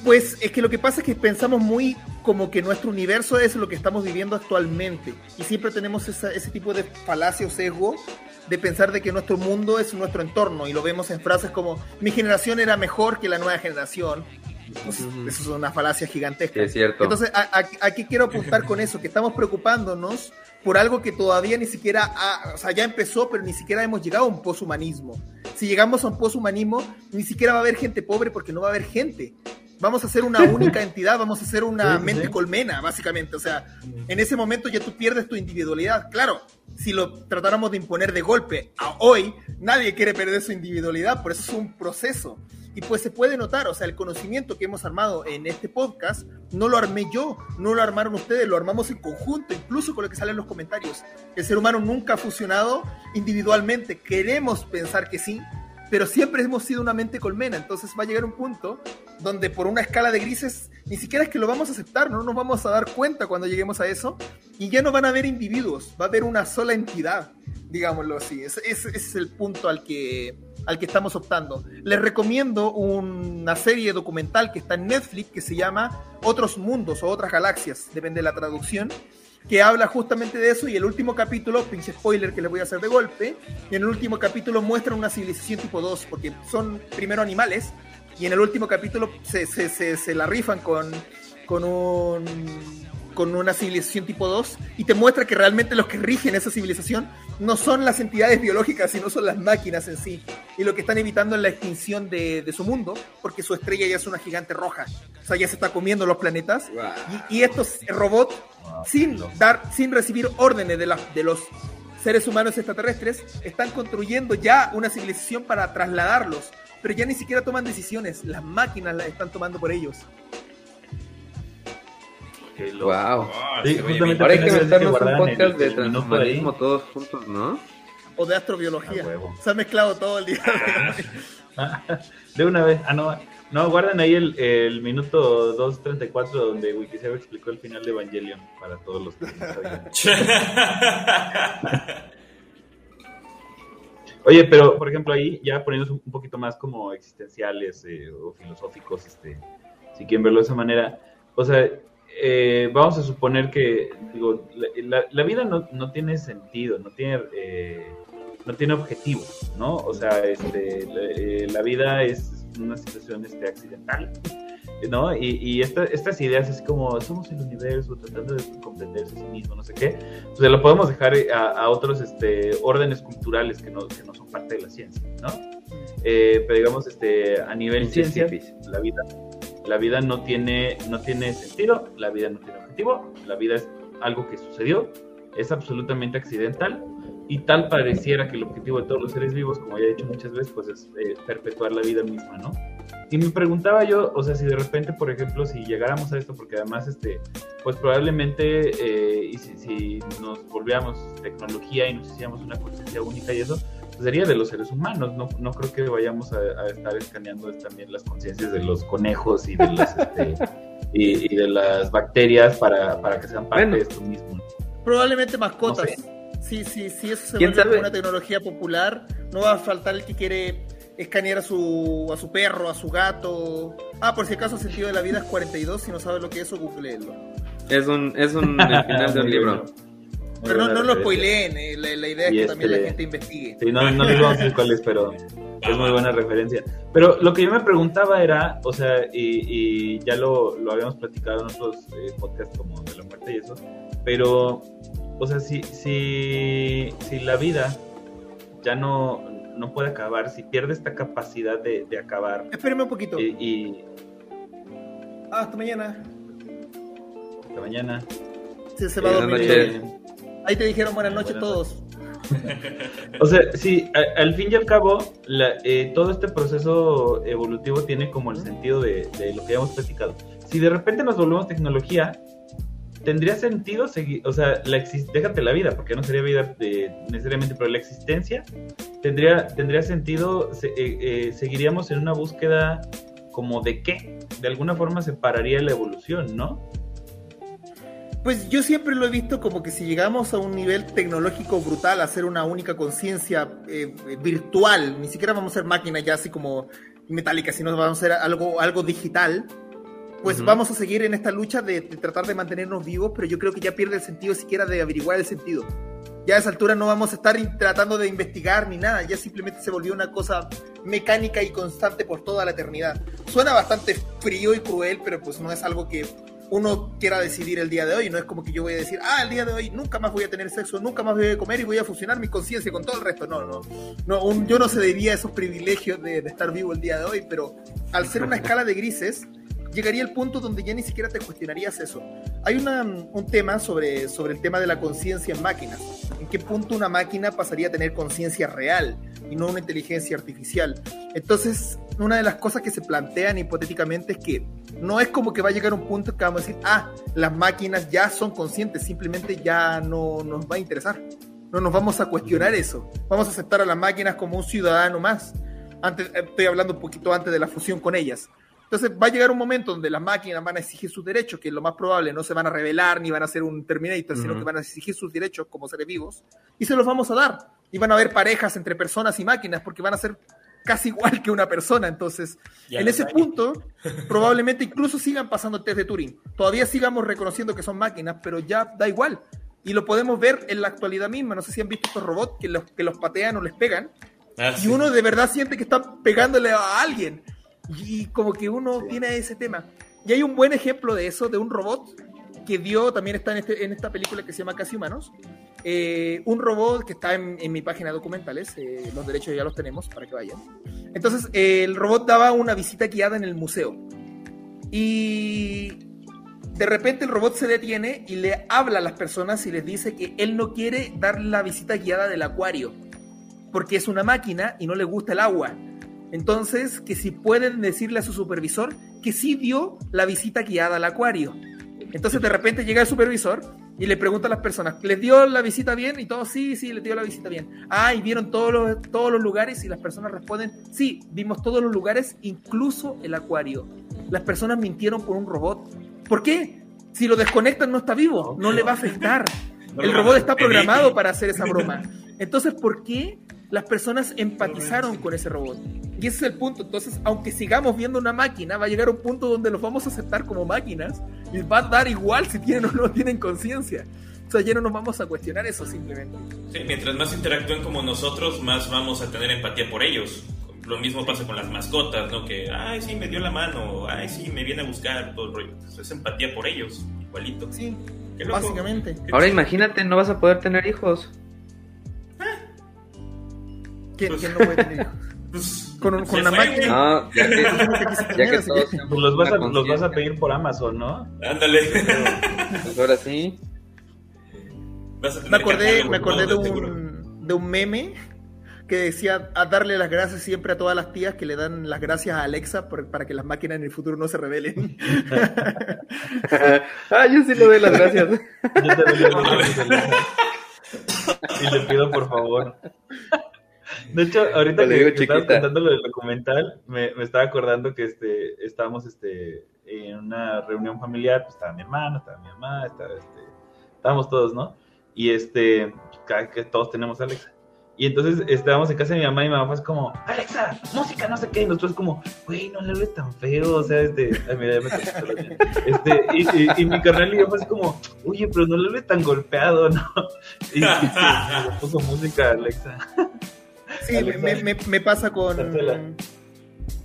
[SPEAKER 4] pues es que lo que pasa es que pensamos muy como que nuestro universo es lo que estamos viviendo actualmente. Y siempre tenemos ese tipo de falacia o sesgo de pensar de que nuestro mundo es nuestro entorno y lo vemos en frases como mi generación era mejor que la nueva generación. Pues, eso es una falacia gigantesca.
[SPEAKER 2] Es cierto.
[SPEAKER 4] Entonces, aquí quiero apuntar con eso, que estamos preocupándonos por algo que todavía ni siquiera, o sea, ya empezó, pero ni siquiera hemos llegado a un poshumanismo. Si llegamos a un poshumanismo, ni siquiera va a haber gente pobre porque no va a haber gente. Vamos a ser una única entidad, vamos a ser una mente colmena, básicamente. O sea, en ese momento ya tú pierdes tu individualidad. Claro, si lo tratáramos de imponer de golpe a hoy, nadie quiere perder su individualidad, por eso es un proceso. Y pues se puede notar, o sea, el conocimiento que hemos armado en este podcast no lo armé yo, no lo armaron ustedes, lo armamos en conjunto, incluso con lo que sale en los comentarios. El ser humano nunca ha fusionado individualmente, queremos pensar que sí, pero siempre hemos sido una mente colmena, entonces va a llegar un punto donde por una escala de grises ni siquiera es que lo vamos a aceptar, no nos vamos a dar cuenta cuando lleguemos a eso y ya no van a haber individuos, va a haber una sola entidad, digámoslo así, ese, es el punto al que, al que estamos optando. Les recomiendo una serie documental que está en Netflix que se llama Otros Mundos o Otras Galaxias, depende de la traducción, que habla justamente de eso y el último capítulo, pinche spoiler que les voy a hacer de golpe, y en el último capítulo muestran una civilización tipo 2, porque son primero animales, y en el último capítulo se, se, se, se la rifan con, con un con una civilización tipo 2 y te muestra que realmente los que rigen esa civilización no son las entidades biológicas, sino son las máquinas en sí. Y lo que están evitando es la extinción de, de su mundo, porque su estrella ya es una gigante roja. O sea, ya se está comiendo los planetas. Y, estos robots, sin, dar, sin recibir órdenes de, la, de los seres humanos extraterrestres, están construyendo ya una civilización para trasladarlos. Pero ya ni siquiera toman decisiones, las máquinas las están tomando por ellos.
[SPEAKER 2] Wow. Sí, justamente Ahora hay que meternos un podcast de transhumanismo todos juntos, ¿no?
[SPEAKER 4] O de astrobiología. Se ha mezclado todo el día.
[SPEAKER 3] de una vez. Ah, no. No, guarden ahí el, el minuto 2.34 donde Wikiseo explicó el final de Evangelion para todos los que Oye, pero por ejemplo ahí ya poniéndose un poquito más como existenciales eh, o filosóficos, este, si quieren verlo de esa manera, o sea, eh, vamos a suponer que digo, la, vida no, no, tiene sentido, no tiene, eh, no tiene objetivo, ¿no? O sea, este, eh, la, vida es una situación este, accidental, ¿no? Y, y estas ideas es como somos el universo tratando de comprenderse a sí mismo, no sé qué, pues lo podemos dejar a, otros este, órdenes culturales que no, que no son parte de la ciencia, ¿no? pero digamos, este, a nivel ciencia, la vida la vida no tiene, no tiene sentido, la vida no tiene objetivo, la vida es algo que sucedió, es absolutamente accidental y tal pareciera que el objetivo de todos los seres vivos, como ya he dicho muchas veces, pues es eh, perpetuar la vida misma, ¿no? Y me preguntaba yo, o sea, si de repente, por ejemplo, si llegáramos a esto, porque además, este, pues probablemente, eh, y si, si, nos volviéramos tecnología y nos hiciéramos una conciencia única y eso, sería de los seres humanos. No, no creo que vayamos a, estar escaneando también las conciencias de los conejos y de las, este, y, de las bacterias para, para que sean parte de esto mismo.
[SPEAKER 4] Probablemente mascotas. Sí, sí, sí, eso se vuelve una tecnología popular. No va a faltar el que quiere escanear a su, a su perro, a su gato. Ah, por si acaso el sentido de la vida es 42, si no sabes lo que es eso, googleelo.
[SPEAKER 2] Es un, es un el final de un libro.
[SPEAKER 4] Pero no, no lo spoileen, eh, la, idea es que también la este, gente investigue. Sí, no,
[SPEAKER 3] no les vamos a decir cuál es, pero es muy buena referencia. Pero lo que yo me preguntaba era, o sea, y, y ya lo, lo, habíamos platicado en otros eh, podcasts como de la muerte y eso, pero, o sea, si, si, si la vida ya no, no puede acabar, si pierde esta capacidad de, de acabar.
[SPEAKER 4] Espérame un poquito.
[SPEAKER 3] Y, y...
[SPEAKER 4] Ah, hasta mañana.
[SPEAKER 3] Hasta mañana.
[SPEAKER 4] Sí, se va a dormir. Ahí te dijeron buenas noches todos.
[SPEAKER 3] O sea, sí, al fin y al cabo, eh, todo este proceso evolutivo tiene como el sentido de, lo que hemos platicado. Si de repente nos volvemos tecnología, tendría sentido seguir, o sea, la déjate la vida, porque no sería vida necesariamente, pero la existencia tendría, tendría sentido, eh, eh, seguiríamos en una búsqueda como de qué, de alguna forma separaría la evolución, ¿no?
[SPEAKER 4] Pues yo siempre lo he visto como que si llegamos a un nivel tecnológico brutal, a hacer una única conciencia eh, virtual, ni siquiera vamos a ser máquinas ya así como metálicas, sino vamos a ser algo, algo digital, pues vamos a seguir en esta lucha de, tratar de mantenernos vivos, pero yo creo que ya pierde el sentido siquiera de averiguar el sentido. Ya a esa altura no vamos a estar tratando de investigar ni nada, ya simplemente se volvió una cosa mecánica y constante por toda la eternidad. Suena bastante frío y cruel, pero pues no es algo que uno quiera decidir el día de hoy. No es como que yo voy a decir, ah, el día de hoy nunca más voy a tener sexo, nunca más voy a comer y voy a fusionar mi conciencia con todo el resto. No, no. no yo no cedería esos privilegios de, de, estar vivo el día de hoy, pero al ser una escala de grises, llegaría el punto donde ya ni siquiera te cuestionarías eso. Hay un tema sobre, sobre el tema de la conciencia en máquinas. ¿En qué punto una máquina pasaría a tener conciencia real y no una inteligencia artificial? Entonces, una de las cosas que se plantean hipotéticamente es que no es como que va a llegar un punto que vamos a decir, ah, las máquinas ya son conscientes, simplemente ya no nos va a interesar. No nos vamos a cuestionar eso. Vamos a aceptar a las máquinas como un ciudadano más. Antes, estoy hablando un poquito antes de la fusión con ellas. Entonces va a llegar un momento donde las máquinas van a exigir sus derechos, que lo más probable, no se van a revelar ni van a ser un Terminator, sino que van a exigir sus derechos como seres vivos, y se los vamos a dar. Y van a haber parejas entre personas y máquinas, porque van a ser casi igual que una persona. Entonces, en ese punto, probablemente incluso sigan pasando el test de Turing. Todavía sigamos reconociendo que son máquinas, pero ya da igual. Y lo podemos ver en la actualidad misma. No sé si han visto estos robots que los, que los patean o les pegan. Ah, y uno de verdad siente que está pegándole a alguien. Y como que uno tiene ese tema. Y hay un buen ejemplo de eso, de un robot que dio, también está en, este, en esta película que se llama Casi Humanos. Eh, un robot que está en, mi página de documentales, eh, los derechos ya los tenemos para que vayan. Entonces, el robot daba una visita guiada en el museo. Y de repente el robot se detiene y le habla a las personas y les dice que él no quiere dar la visita guiada del acuario, porque es una máquina y no le gusta el agua. Entonces, que si pueden decirle a su supervisor que sí dio la visita guiada al acuario. Entonces, de repente llega el supervisor y le pregunta a las personas, ¿les dio la visita bien? Y todos, sí, sí, les dio la visita bien. Ah, y vieron todos los, todos los lugares y las personas responden, sí, vimos todos los lugares, incluso el acuario. Las personas mintieron por un robot. ¿Por qué? Si lo desconectan no está vivo, no le va a afectar. El robot está programado para hacer esa broma. Entonces, ¿por qué las personas empatizaron con ese robot. Y ese es el punto. Entonces, aunque sigamos viendo una máquina, va a llegar un punto donde los vamos a aceptar como máquinas y va a dar igual si tienen o no tienen conciencia. O sea, ya no nos vamos a cuestionar eso simplemente.
[SPEAKER 1] Sí, mientras más interactúen como nosotros, más vamos a tener empatía por ellos. Lo mismo pasa con las mascotas, ¿no? Que, ay, sí, me dio la mano, ay, sí, me viene a buscar, todo el rollo. es empatía por ellos, igualito.
[SPEAKER 4] Sí, básicamente.
[SPEAKER 2] Ahora imagínate, no vas a poder tener hijos.
[SPEAKER 4] ¿Quién, pues, ¿quién no puede tener pues, con, con una máquina.
[SPEAKER 2] No, ya que, ya que todos
[SPEAKER 3] pues los, vas a, los vas a pedir por Amazon, ¿no?
[SPEAKER 1] Ándale.
[SPEAKER 2] Pues ahora sí.
[SPEAKER 4] me acordé, me acordé de un, de un meme que decía a darle las gracias siempre a todas las tías que le dan las gracias a Alexa para que las máquinas en el futuro no se rebelen.
[SPEAKER 2] ah, yo sí le doy las gracias. yo te doy las
[SPEAKER 3] gracias. Y le pido por favor. De hecho, ahorita que, estabas contando lo del documental, me, me, estaba acordando que este, estábamos este, en una reunión familiar, pues estaba mi hermano, estaba mi mamá, estaba, este, estábamos todos, ¿no? Y este, que todos tenemos Alexa. Y entonces estábamos en casa de mi mamá y mi mamá fue como, Alexa, música, no sé qué. Y nosotros como, güey, no le hables tan feo. O sea, este, ay, mira, ya me este, y, y, mi carnal y yo fue así como, oye, pero no le hables tan golpeado, ¿no? Y, y, y, puso música, Alexa.
[SPEAKER 4] Sí, me, pasa con.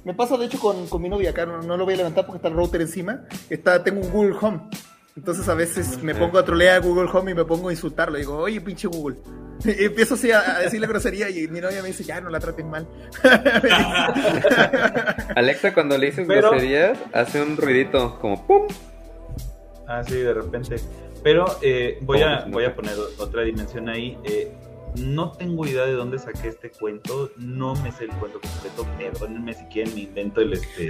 [SPEAKER 4] Me pasa de hecho con, con mi novia acá, no, lo voy a levantar porque está el router encima. Está, tengo un Google Home. Entonces a veces me pongo a trolear a Google Home y me pongo a insultarlo. Digo, oye, pinche Google. Y empiezo así a, decirle grosería y mi novia me dice, ya, no la traten mal.
[SPEAKER 2] Alexa cuando le dices groserías hace un ruidito como ¡pum!
[SPEAKER 3] Ah, sí, de repente. Pero eh, voy, a, voy a poner otra dimensión ahí. Eh, no tengo idea de dónde saqué este cuento, no me sé el cuento completo, perdónenme si quieren me invento el este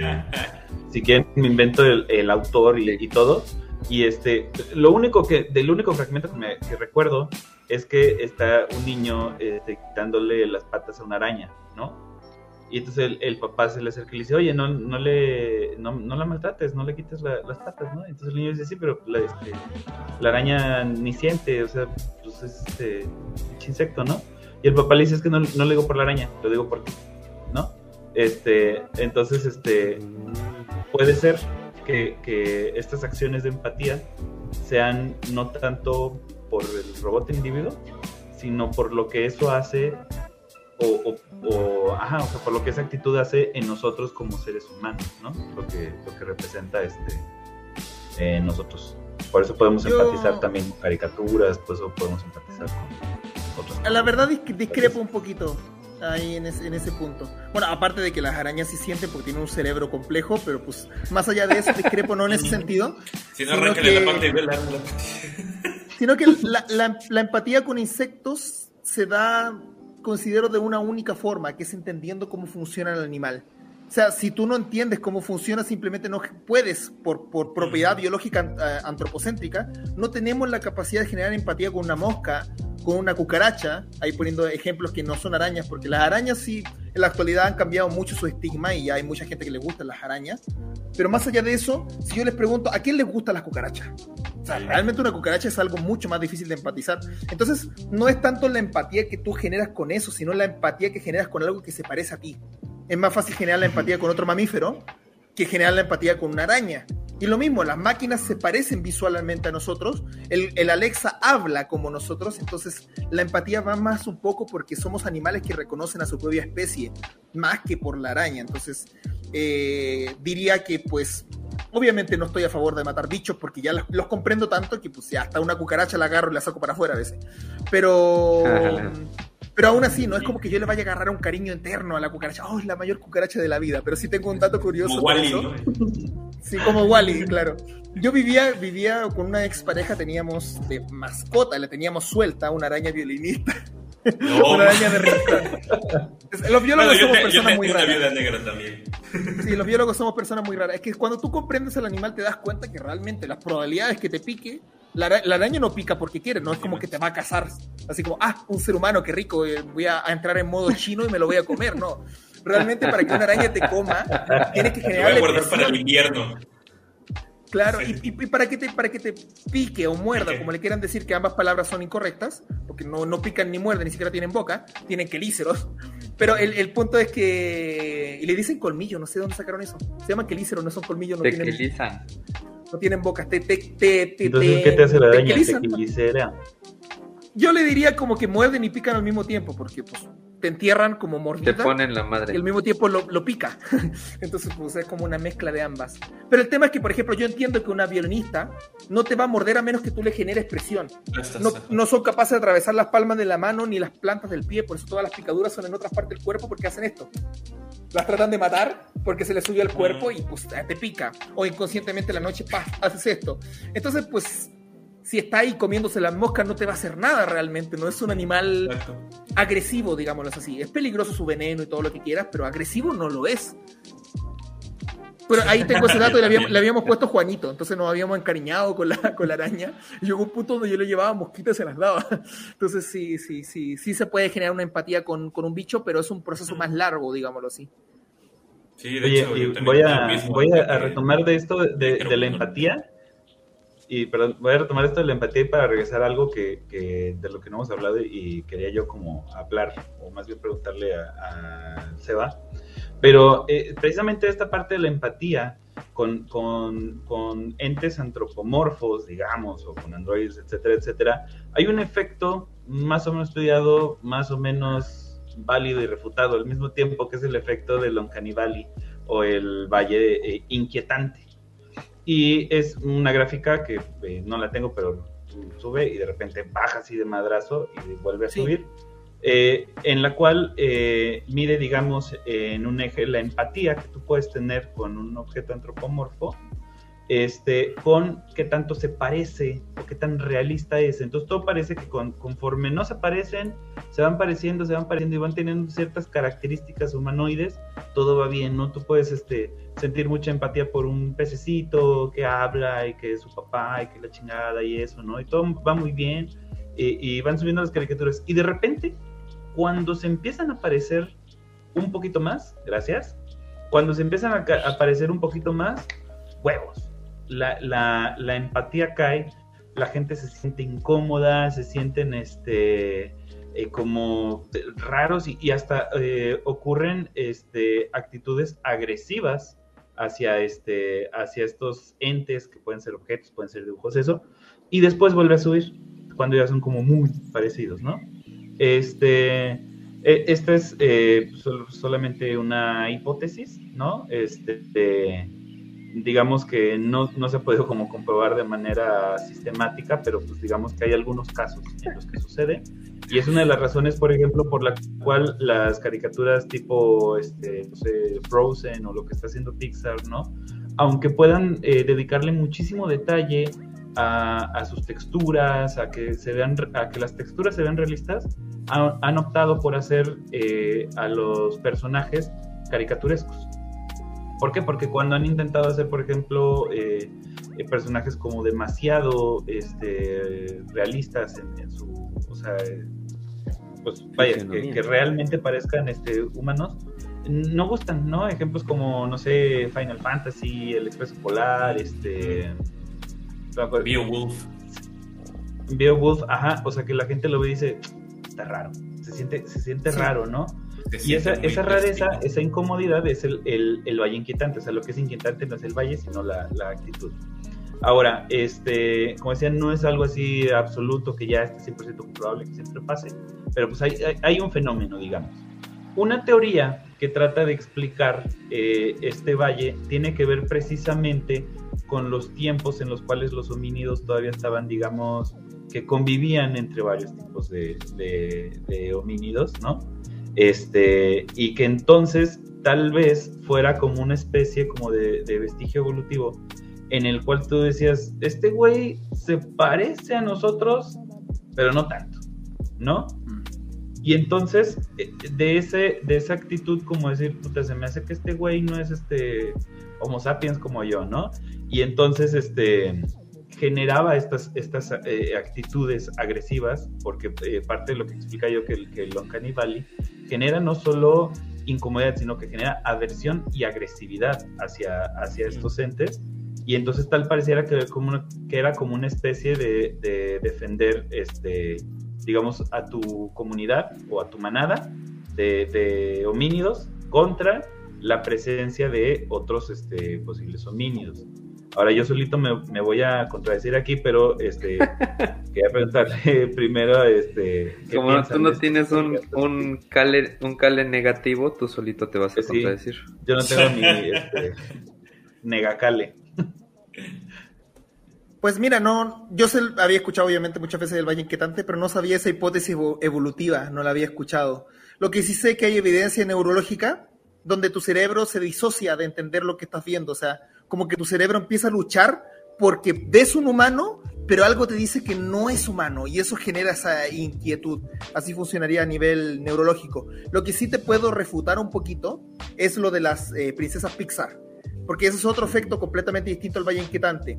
[SPEAKER 3] si quieren me invento el, autor y, todo. Y este, lo único que, del único fragmento que, me, recuerdo es que está un niño este, quitándole las patas a una araña, ¿no? Y entonces el, papá se le acerca y le dice, oye, no, no, le, no, la maltrates, no le quites las patas, ¿no? Entonces el niño dice, sí, pero la, este, araña ni siente, o sea, pues es este insecto, ¿no? Y el papá le dice, es que no, no le digo por la araña, lo digo por ti, ¿no? Este, entonces, este, puede ser que, que estas acciones de empatía sean no tanto por el robot individuo, sino por lo que eso hace o, o, ajá, o sea, por lo que esa actitud hace en nosotros como seres humanos, ¿no? Lo que, lo que representa este, en nosotros. Por eso podemos empatizar también con caricaturas, por eso podemos empatizar con otros.
[SPEAKER 4] La verdad que discrepo un poquito ahí en ese, en ese punto. Bueno, aparte de que las arañas sí sienten porque tienen un cerebro complejo, pero pues más allá de eso discrepo no en ese sentido.
[SPEAKER 1] Si no, arranca la parte de la
[SPEAKER 4] Sino que la, la, la empatía con insectos se da considero de una única forma, que es entendiendo cómo funciona el animal. O sea, si tú no entiendes cómo funciona, simplemente no puedes, por, por propiedad biológica eh, antropocéntrica, no tenemos la capacidad de generar empatía con una mosca, con una cucaracha, ahí poniendo ejemplos que no son arañas, porque las arañas sí en la actualidad han cambiado mucho su estigma y hay mucha gente que le gustan las arañas. Pero más allá de eso, si yo les pregunto, ¿a quién les gustan las cucarachas? O sea, realmente una cucaracha es algo mucho más difícil de empatizar. Entonces, no es tanto la empatía que tú generas con eso, sino la empatía que generas con algo que se parece a ti. Es más fácil generar la empatía con otro mamífero que generar la empatía con una araña. Y lo mismo, las máquinas se parecen visualmente a nosotros, el, Alexa habla como nosotros, entonces la empatía va más un poco porque somos animales que reconocen a su propia especie, más que por la araña. Entonces, eh, diría que pues, obviamente no estoy a favor de matar bichos porque ya los, comprendo tanto que pues hasta una cucaracha la agarro y la saco para afuera a veces. Pero... Pero aún así, no es como que yo le vaya a agarrar un cariño interno a la cucaracha. Oh, es la mayor cucaracha de la vida. Pero sí tengo un dato curioso.
[SPEAKER 1] Como Wally,
[SPEAKER 4] Sí, como Wally, claro. Yo vivía, vivía con una expareja, teníamos de mascota, le teníamos suelta una araña violinista. una araña de. Los biólogos somos personas muy raras.
[SPEAKER 1] Negra también.
[SPEAKER 4] Sí, los biólogos somos personas muy raras. Es que cuando tú comprendes al animal te das cuenta que realmente las probabilidades que te pique la, araña no pica porque quiere, no es como que te va a cazar, así como, ah, un ser humano, qué rico, eh, voy a, entrar en modo chino y me lo voy a comer, no. Realmente para que una araña te coma, tiene que generar...
[SPEAKER 1] Voy a guardar para el invierno.
[SPEAKER 4] Claro, y, para, que te, para que te pique o muerda, como le quieran decir que ambas palabras son incorrectas, porque no, no pican ni muerden, ni siquiera tienen boca, tienen quelíceros. Pero el, el, punto es que. Y le dicen colmillo, no sé dónde sacaron eso. Se llama quelíceros, no son colmillos, no
[SPEAKER 2] te
[SPEAKER 4] tienen.
[SPEAKER 2] Quelizan
[SPEAKER 4] no tienen bocas, te, te, te,
[SPEAKER 3] Entonces, ¿qué te hace la araña? Te
[SPEAKER 4] Yo le diría como que muerden y pican al mismo tiempo, porque pues te entierran como mordida.
[SPEAKER 2] Te ponen la madre.
[SPEAKER 4] Y al mismo tiempo lo, lo pica. Entonces, pues es como una mezcla de ambas. Pero el tema es que, por ejemplo, yo entiendo que una violinista no te va a morder a menos que tú le generes presión. No, no son capaces de atravesar las palmas de la mano ni las plantas del pie, por eso todas las picaduras son en otras partes del cuerpo porque hacen esto. Las tratan de matar porque se les subió al cuerpo y pues te pica. O inconscientemente la noche, ¡pah! haces esto. Entonces, pues si está ahí comiéndose las moscas no te va a hacer nada realmente, no es un animal agresivo, digámoslo así. Es peligroso su veneno y todo lo que quieras, pero agresivo no lo es. Pero ahí tengo ese dato y le habíamos, puesto Juanito, entonces nos habíamos encariñado con la, con la araña. Y llegó un punto donde yo le llevaba mosquitas y se las daba. Entonces sí, sí, sí, sí se puede generar una empatía con, un bicho, pero es un proceso más largo, digámoslo así.
[SPEAKER 3] Sí, de hecho, voy, a, voy a, retomar de esto de, de la empatía y perdón, voy a retomar esto de la empatía para regresar a algo que, de lo que no hemos hablado y quería yo como hablar, o más bien preguntarle a, Seba. Pero eh, precisamente esta parte de la empatía con, con, entes antropomorfos, digamos, o con androides, etcétera, etcétera, hay un efecto más o menos estudiado, más o menos válido y refutado al mismo tiempo, que es el efecto del Uncanny Valley o el valle eh, inquietante y es una gráfica que eh, no la tengo, pero sube y de repente baja así de madrazo y vuelve a subir. Eh, en la cual mide, digamos, en un eje la empatía que tú puedes tener con un objeto antropomorfo este, con qué tanto se parece o qué tan realista es. Entonces todo parece que conforme no se parecen, se van pareciendo, se van pareciendo y van teniendo ciertas características humanoides, todo va bien, ¿no? Tú puedes este, sentir mucha empatía por un pececito que habla y que es su papá y que la chingada y eso, ¿no? Y todo va muy bien y, y van subiendo las caricaturas. Y de repente, cuando se empiezan a aparecer un poquito más, gracias. Cuando se empiezan a, aparecer un poquito más, huevos. La, empatía cae, la gente se siente incómoda, se sienten este, eh, como raros y, hasta eh, ocurren este, actitudes agresivas hacia, este, hacia estos entes que pueden ser objetos, pueden ser dibujos, eso, y después vuelve a subir cuando ya son como muy parecidos, ¿no? Este, e, esta es eh, solamente una hipótesis, ¿no? Este, digamos que no, no, se ha podido como comprobar de manera sistemática, pero pues digamos que hay algunos casos en los que sucede. Y es una de las razones, por ejemplo, por la cual las caricaturas tipo este, no sé, Frozen o lo que está haciendo Pixar, ¿no? Aunque puedan eh, dedicarle muchísimo detalle a, sus texturas, a que, se vean, a que las texturas se vean realistas, han optado por hacer eh, a los personajes caricaturescos. ¿Por qué? Porque cuando han intentado hacer, por ejemplo, eh, eh, personajes como demasiado este, realistas en, su, o sea, pues vaya, que, realmente parezcan este, humanos, no gustan, ¿no? Ejemplos como, no sé, Final Fantasy, El Expreso Polar, este...
[SPEAKER 1] Beowulf.
[SPEAKER 3] Beowulf, ajá, o sea que la gente lo ve y dice, está raro, se siente, se siente raro, ¿no? Y esa, esa rareza, esa incomodidad es el, el, valle inquietante, o sea, lo que es inquietante no es el valle, sino la, la actitud. Ahora, este, como decía, no es algo así absoluto que ya esté 100% comprobable que siempre pase, pero pues hay, hay, un fenómeno, digamos. Una teoría que trata de explicar eh, este valle tiene que ver precisamente con los tiempos en los cuales los homínidos todavía estaban, digamos, que convivían entre varios tipos de, de, homínidos, ¿no? Este, y que entonces tal vez fuera como una especie como de, vestigio evolutivo en el cual tú decías, este güey se parece a nosotros, pero no tanto, ¿no? Y entonces, eh, de, ese, de esa actitud como decir, puta, se me hace que este güey no es este Homo sapiens como yo, ¿no? Y entonces, este, generaba estas, estas eh, actitudes agresivas, porque eh, parte de lo que explica yo que que el Uncanny Valley genera no solo incomodidad, sino que genera aversión y agresividad hacia, hacia estos entes. Y entonces tal pareciera que, como que era como una especie de, de, defender, este, digamos, a tu comunidad o a tu manada de, de homínidos contra la presencia de otros este, posibles homínidos. Ahora yo solito me, voy a contradecir aquí, pero este quería preguntarle primero, este,
[SPEAKER 2] como tú no tienes un, un cale, un cale negativo, tú solito te vas a pues contradecir.
[SPEAKER 3] yo no tengo ni este, negacale.
[SPEAKER 4] Pues mira, no, yo había escuchado obviamente muchas veces el Valle Inquietante, pero no sabía esa hipótesis evolutiva, no la había escuchado. Lo que sí sé es que hay evidencia neurológica donde tu cerebro se disocia de entender lo que estás viendo, o sea, como que tu cerebro empieza a luchar porque ves un humano, pero algo te dice que no es humano y eso genera esa inquietud. Así funcionaría a nivel neurológico. Lo que sí te puedo refutar un poquito es lo de las eh, princesas Pixar, porque ese es otro efecto completamente distinto al Valle Inquietante.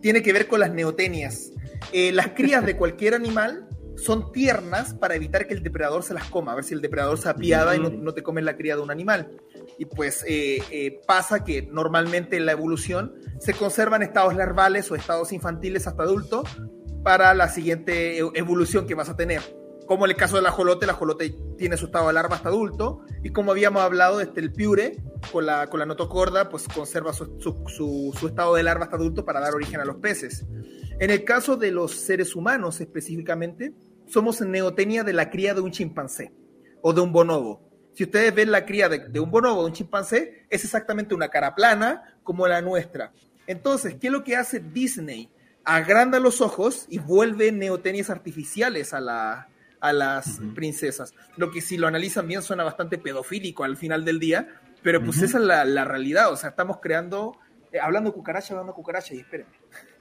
[SPEAKER 4] Tiene que ver con las neotenias. Eh, las crías de cualquier animal son tiernas para evitar que el depredador se las coma, a ver si el depredador se apiada y no, no te come la cría de un animal y pues eh, eh, pasa que normalmente en la evolución se conservan estados larvales o estados infantiles hasta adulto para la siguiente e-, evolución que vas a tener. Como en el caso del ajolote, el ajolote tiene su estado de larva hasta adulto y como habíamos hablado, este, el piure con la, con la notocorda pues conserva su, su, su estado de larva hasta adulto para dar origen a los peces. En el caso de los seres humanos específicamente, somos neotenia de la cría de un chimpancé o de un bonobo. Si ustedes ven la cría de, un bonobo, de un chimpancé, es exactamente una cara plana como la nuestra. Entonces, ¿qué es lo que hace Disney? Agranda los ojos y vuelve neotenias artificiales a, la, a las princesas. Lo que si lo analizan bien suena bastante pedofílico al final del día, pero pues esa es la, la, realidad. O sea, estamos creando, eh, hablando cucaracha, hablando cucaracha, y espérenme.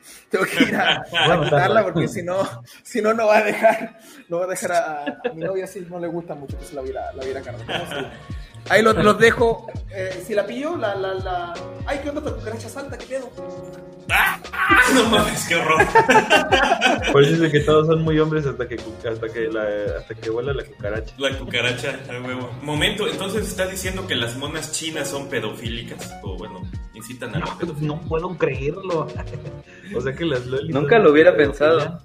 [SPEAKER 4] Tengo que ir a, a porque si no, si no, no va a dejar, no va a dejar a, mi novia si no le gusta mucho que se la viera, la viera Ahí los, los dejo. Eh, si la pillo, la, la, la. Ay, ¿qué onda esta cucaracha salta? ¿Qué pedo?
[SPEAKER 1] ¡Ah! No mames, qué horror.
[SPEAKER 3] Por eso dice que todos son muy hombres hasta que hasta que la, hasta que vuela la cucaracha.
[SPEAKER 1] La cucaracha, a huevo. Momento, entonces está diciendo que las monas chinas son pedofílicas o bueno, incitan a la
[SPEAKER 3] no, no puedo creerlo. o sea que las
[SPEAKER 2] lolis Nunca lo hubiera pensado.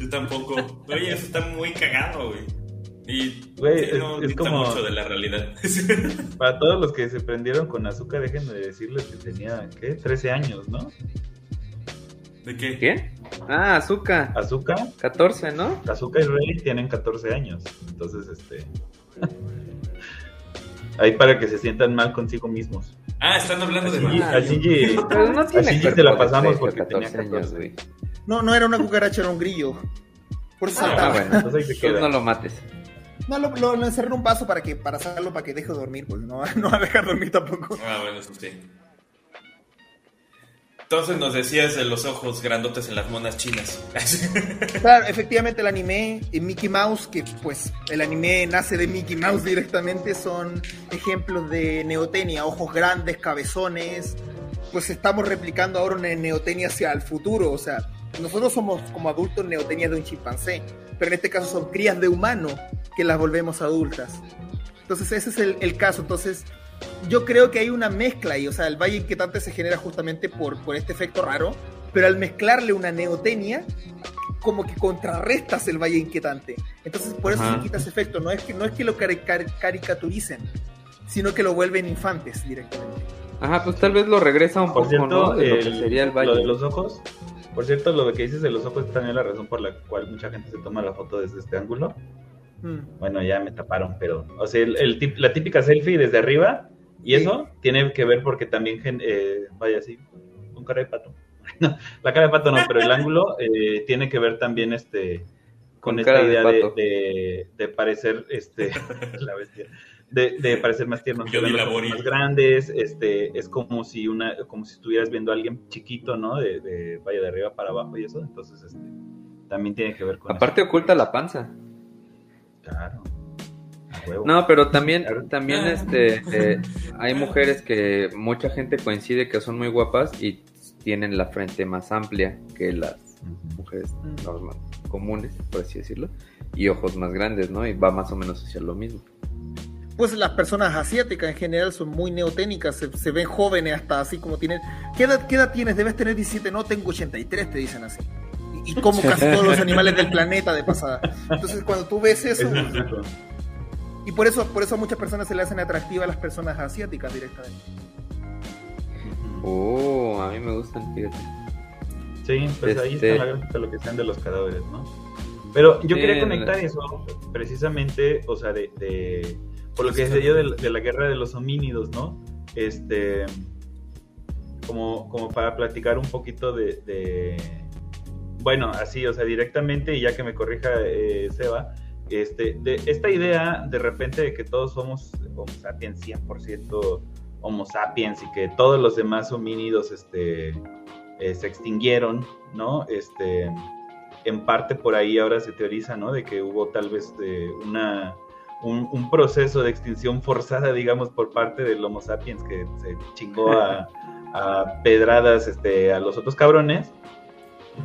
[SPEAKER 1] Yo tampoco. Oye, eso está muy cagado, güey. Y
[SPEAKER 3] güey, no es, como
[SPEAKER 1] mucho de la realidad.
[SPEAKER 3] Para todos los que se prendieron con azúcar, déjenme decirles que tenía, ¿qué? 13 años, ¿no?
[SPEAKER 1] ¿De qué?
[SPEAKER 2] ¿Qué? Ah, azúcar.
[SPEAKER 3] Azúcar.
[SPEAKER 2] 14, ¿no?
[SPEAKER 3] Azúcar y Rey tienen 14 años. Entonces, este. Ahí para que se sientan mal consigo mismos.
[SPEAKER 1] Ah, están hablando de
[SPEAKER 3] mal. A Shinji, Pero no tiene a se la pasamos porque tenía 14 años, güey.
[SPEAKER 4] No, no era una cucaracha, era un grillo. Por eso
[SPEAKER 2] ah, bueno, entonces no lo mates.
[SPEAKER 4] No, lo, lo, encerré en un vaso para que para sacarlo para que deje de dormir, pues no, no va a dejar dormir tampoco.
[SPEAKER 1] Ah, bueno, eso sí. Entonces nos decías de los ojos grandotes en las monas chinas.
[SPEAKER 4] Claro, efectivamente el anime Mickey Mouse, que pues el anime nace de Mickey Mouse directamente, son ejemplos de neotenia, ojos grandes, cabezones. Pues estamos replicando ahora una neotenia hacia el futuro, o sea, nosotros somos como adultos neotenia de un chimpancé, pero en este caso son crías de humano que las volvemos adultas. Entonces ese es el, el caso, entonces yo creo que hay una mezcla y, o sea, el valle inquietante se genera justamente por, por este efecto raro, pero al mezclarle una neotenia, como que contrarrestas el valle inquietante. Entonces, por eso se quita ese efecto. No es que, no es que lo caricaturicen, sino que lo vuelven infantes directamente.
[SPEAKER 2] Ajá, pues tal vez lo regresa un poco, ¿no?
[SPEAKER 3] De lo que sería el valle. Lo de los ojos. Por cierto, lo que dices de los ojos es también la razón por la cual mucha gente se toma la foto desde este ángulo. Mm. Bueno, ya me taparon, pero, o sea, el, la típica selfie desde arriba y eso tiene que ver porque también, eh, vaya así, con cara de pato. la cara de pato no, pero el ángulo eh, tiene que ver también este con, esta idea de, de, parecer este la bestia de, de, parecer más tierno más grandes este es como si una como si estuvieras viendo a alguien chiquito no de, vaya de arriba para abajo y eso entonces este también tiene que ver con
[SPEAKER 2] aparte oculta la panza.
[SPEAKER 3] Claro.
[SPEAKER 2] No, pero también, también este, eh, hay mujeres que mucha gente coincide que son muy guapas y tienen la frente más amplia que las mujeres normales, comunes, por así decirlo, y ojos más grandes, ¿no? Y va más o menos hacia lo mismo.
[SPEAKER 4] Pues las personas asiáticas en general son muy neoténicas, se, ven jóvenes hasta así como tienen... ¿Qué edad, ¿Qué edad tienes? Debes tener 17, no, tengo 83, te dicen así y como casi todos los animales del planeta de pasada. Entonces, cuando tú ves eso, y por eso, por eso a muchas personas se le hacen atractivas a las personas asiáticas directamente.
[SPEAKER 2] Oh, a mí me gustan, fíjate.
[SPEAKER 3] Sí, pues ahí está este la gráfica lo que sean de los cadáveres, ¿no? Pero yo quería conectar eso precisamente, o sea, de, de por lo que se dio de, la guerra de los homínidos, ¿no? Este, como, como para platicar un poquito de, bueno, así, o sea, directamente, y ya que me corrija eh, Seba, este, de esta idea de repente de que todos somos Homo sapiens 100% Homo sapiens y que todos los demás homínidos este, eh, se extinguieron, ¿no? Este, en parte por ahí ahora se teoriza, ¿no? De que hubo tal vez de eh, una, un, proceso de extinción forzada, digamos, por parte del Homo sapiens que se chingó a, a pedradas este, a los otros cabrones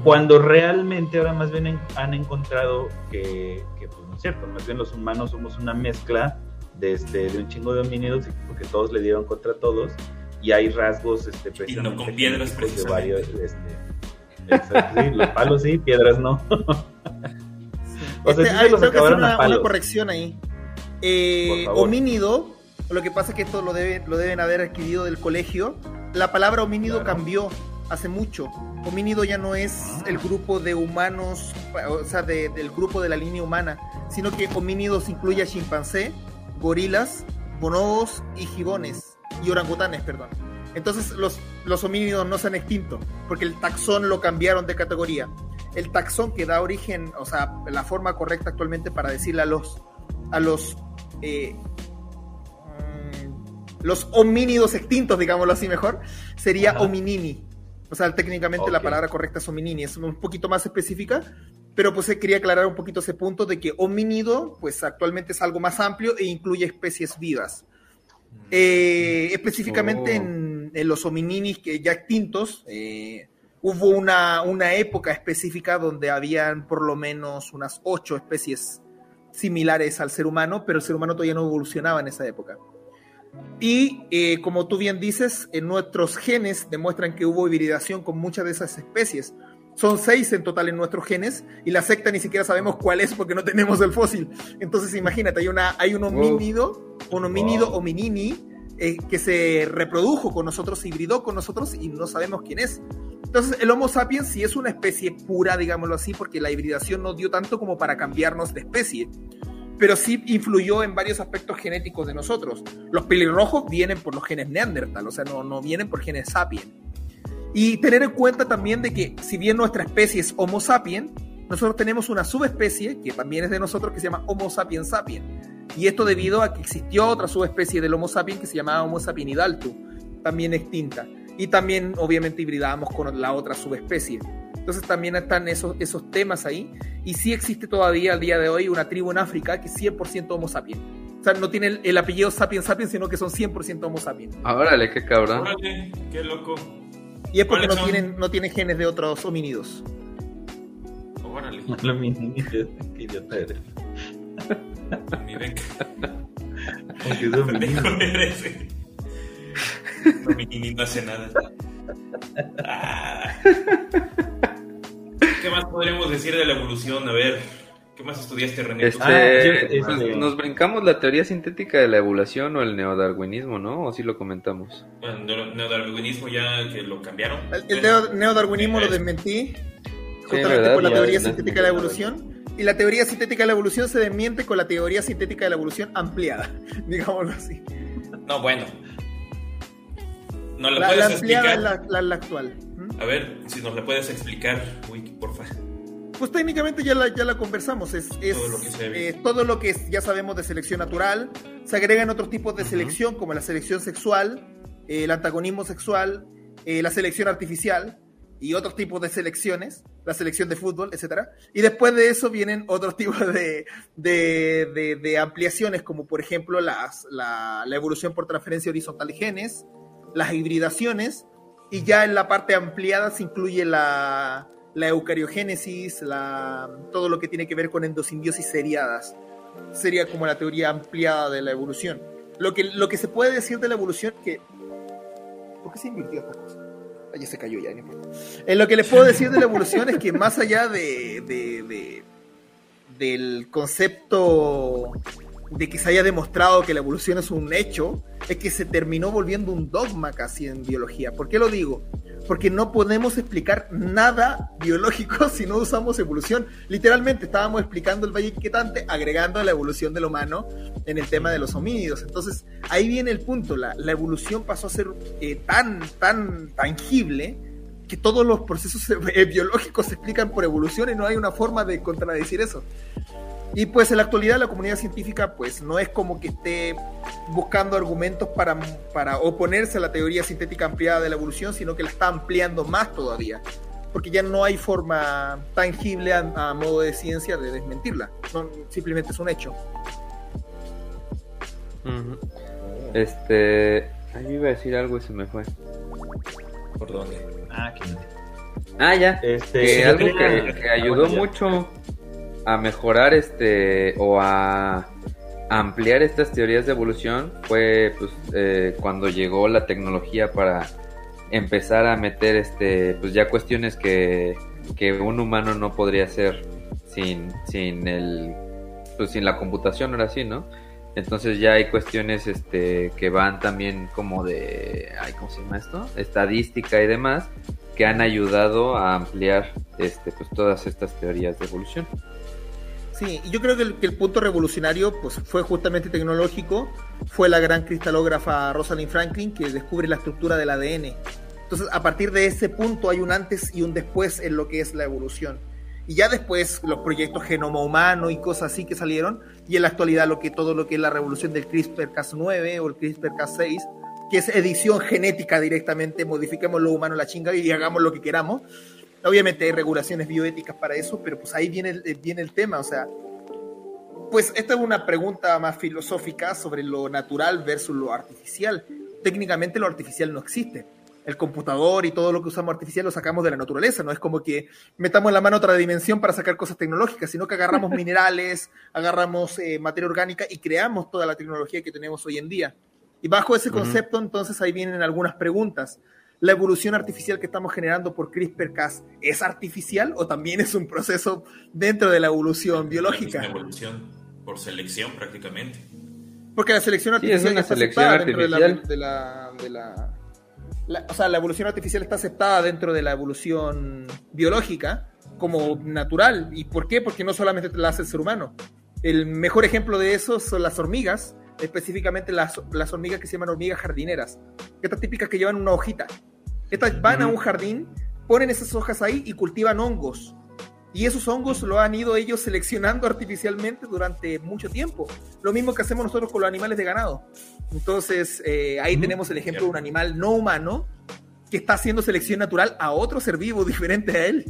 [SPEAKER 3] cuando realmente ahora más bien han encontrado que, pues no es cierto, más bien los humanos somos una mezcla de, este, de un chingo de homínidos, porque todos le dieron contra todos, y hay rasgos este,
[SPEAKER 1] y no con piedras
[SPEAKER 3] de varios, este, sí, los palos sí, piedras no.
[SPEAKER 4] o sea, este, hay, que hacer una, una, corrección ahí. Eh, homínido, lo que pasa es que esto lo, debe, lo deben haber adquirido del colegio. La palabra homínido cambió hace mucho. Homínido ya no es el grupo de humanos, o sea, del grupo de la línea humana, sino que homínidos incluye a chimpancé, gorilas, bonobos y gibones, y orangutanes, perdón. Entonces los, los homínidos no se han extinto, porque el taxón lo cambiaron de categoría. El taxón que da origen, o sea, la forma correcta actualmente para decirle a los, a los, eh, mm, los homínidos extintos, digámoslo así mejor, sería hominini o sea, técnicamente la palabra correcta es hominini, es un poquito más específica, pero pues quería aclarar un poquito ese punto de que hominido, pues actualmente es algo más amplio e incluye especies vivas. Eh, específicamente en, oh. los homininis que ya extintos, eh, hubo una, una época específica donde habían por lo menos unas ocho especies similares al ser humano, pero el ser humano todavía no evolucionaba en esa época. Y eh, como tú bien dices, en nuestros genes demuestran que hubo hibridación con muchas de esas especies. Son seis en total en nuestros genes y la secta ni siquiera sabemos cuál es porque no tenemos el fósil. Entonces imagínate, hay, una, hay un homínido, un homínido hominini eh, que se reprodujo con nosotros, hibridó con nosotros y no sabemos quién es. Entonces el Homo sapiens sí es una especie pura, digámoslo así, porque la hibridación no dio tanto como para cambiarnos de especie pero sí influyó en varios aspectos genéticos de nosotros. Los pelirrojos vienen por los genes Neandertal, o sea, no, no vienen por genes Sapiens. Y tener en cuenta también de que si bien nuestra especie es Homo sapiens, nosotros tenemos una subespecie que también es de nosotros que se llama Homo sapiens sapiens. Y esto debido a que existió otra subespecie del Homo sapiens que se llamaba Homo sapiens hidaltu, también extinta. Y también obviamente hibridamos con la otra subespecie. Entonces también están esos, esos temas ahí. Y sí existe todavía al día de hoy una tribu en África que es 100% Homo sapiens. O sea, no tiene el, apellido sapiens sapiens, sino que son 100% Homo sapiens.
[SPEAKER 2] Órale, qué cabrón.
[SPEAKER 1] Órale, qué loco.
[SPEAKER 4] Y es porque no tienen, no tienen genes de otros homínidos.
[SPEAKER 1] Órale.
[SPEAKER 3] Los homínidos, qué idiota eres.
[SPEAKER 1] Aunque son homínidos. no hace nada. Ah. ¿Qué más podríamos decir de la evolución? A ver, ¿qué más estudiaste, René?
[SPEAKER 2] Este, ah, pues, nos brincamos la teoría sintética de la evolución o el neodarwinismo, ¿no? ¿O sí lo comentamos?
[SPEAKER 1] el neodarwinismo ya que lo cambiaron.
[SPEAKER 4] El, neodarwinismo lo desmentí, justamente con la teoría sintética de la evolución. Y la teoría sintética de la evolución se desmiente con la teoría sintética de la evolución ampliada, digámoslo así.
[SPEAKER 1] No, bueno.
[SPEAKER 4] ¿No la, puedes la ampliada explicar? La, la, actual.
[SPEAKER 1] A ver, si nos la puedes explicar, Wiki, porfa.
[SPEAKER 4] Pues técnicamente ya la, ya la conversamos. Es, todo, lo que eh, todo lo que ya sabemos de selección natural. Se agregan otros tipos de selección, como la selección sexual, el antagonismo sexual, eh, la selección artificial y otros tipos de selecciones, la selección de fútbol, etcétera. Y después de eso vienen otros tipos de, de, de, ampliaciones, como por ejemplo las, la, la, evolución por transferencia horizontal de genes, las hibridaciones, y ya en la parte ampliada se incluye la, la eucariogénesis, la, todo lo que tiene que ver con endosimbiosis seriadas. Sería como la teoría ampliada de la evolución. Lo que, lo que se puede decir de la evolución es que... ¿Por qué se invirtió esta cosa? Ya se cayó ya, no eh, lo que les puedo decir de la evolución es que más allá de, de, de del concepto de que se haya demostrado que la evolución es un hecho, es que se terminó volviendo un dogma casi en biología. ¿Por qué lo digo? Porque no podemos explicar nada biológico si no usamos evolución. Literalmente estábamos explicando el valle inquietante, agregando la evolución del humano en el tema de los homínidos. Entonces, ahí viene el punto. La, evolución pasó a ser eh, tan, tan tangible que todos los procesos biológicos se explican por evolución y no hay una forma de contradecir eso. Y pues en la actualidad la comunidad científica pues no es como que esté buscando argumentos para, para oponerse a la teoría sintética ampliada de la evolución, sino que la está ampliando más todavía, porque ya no hay forma tangible a, modo de ciencia de desmentirla, simplemente es un hecho.
[SPEAKER 2] Este, ahí iba a decir algo y se me fue.
[SPEAKER 1] ¿Por dónde?
[SPEAKER 2] Ah, ah ya. Este, algo que ayudó mucho a mejorar este o a ampliar estas teorías de evolución fue pues, eh, cuando llegó la tecnología para empezar a meter este pues ya cuestiones que, que un humano no podría hacer sin, sin el pues sin la computación ahora sí, ¿no? Entonces ya hay cuestiones este que van también como de ay, ¿cómo se llama esto? estadística y demás que han ayudado a ampliar este pues todas estas teorías de evolución.
[SPEAKER 4] Sí, y yo creo que el, punto revolucionario pues, fue justamente tecnológico, fue la gran cristalógrafa Rosalind Franklin que descubre la estructura del ADN. Entonces, a partir de ese punto hay un antes y un después en lo que es la evolución. Y ya después los proyectos genoma humano y cosas así que salieron, y en la actualidad lo que todo lo que es la revolución del CRISPR-Cas9 o el CRISPR-Cas6, que es edición genética directamente, modifiquemos lo humano la chinga y hagamos lo que queramos Obviamente hay regulaciones bioéticas para eso, pero pues ahí viene el, viene el tema, o sea, Pues esta es una pregunta más filosófica sobre lo natural versus lo artificial. Técnicamente lo artificial no existe. El computador y todo lo que usamos artificial lo sacamos de la naturaleza, no es como que metamos en la mano otra dimensión para sacar cosas tecnológicas, sino que agarramos minerales, agarramos eh, materia orgánica y creamos toda la tecnología que tenemos hoy en día. Y bajo ese concepto, entonces ahí vienen algunas preguntas. ¿La evolución artificial que estamos generando por CRISPR-Cas es artificial o también es un proceso dentro de la evolución biológica?
[SPEAKER 1] Es una evolución por selección prácticamente.
[SPEAKER 4] Porque la selección artificial está aceptada dentro de la, de la, o sea, la evolución artificial está aceptada dentro de la evolución biológica como natural. ¿Y por qué? Porque no solamente la hace el ser humano. El mejor ejemplo de eso son las hormigas, específicamente las, las hormigas que se llaman hormigas jardineras. Estas típicas que llevan una hojita. Estas van a un jardín, ponen esas hojas ahí y cultivan hongos. Y esos hongos lo han ido ellos seleccionando artificialmente durante mucho tiempo. Lo mismo que hacemos nosotros con los animales de ganado. Entonces, eh, ahí tenemos el ejemplo de un animal no humano que está haciendo selección natural a otro ser vivo diferente a él.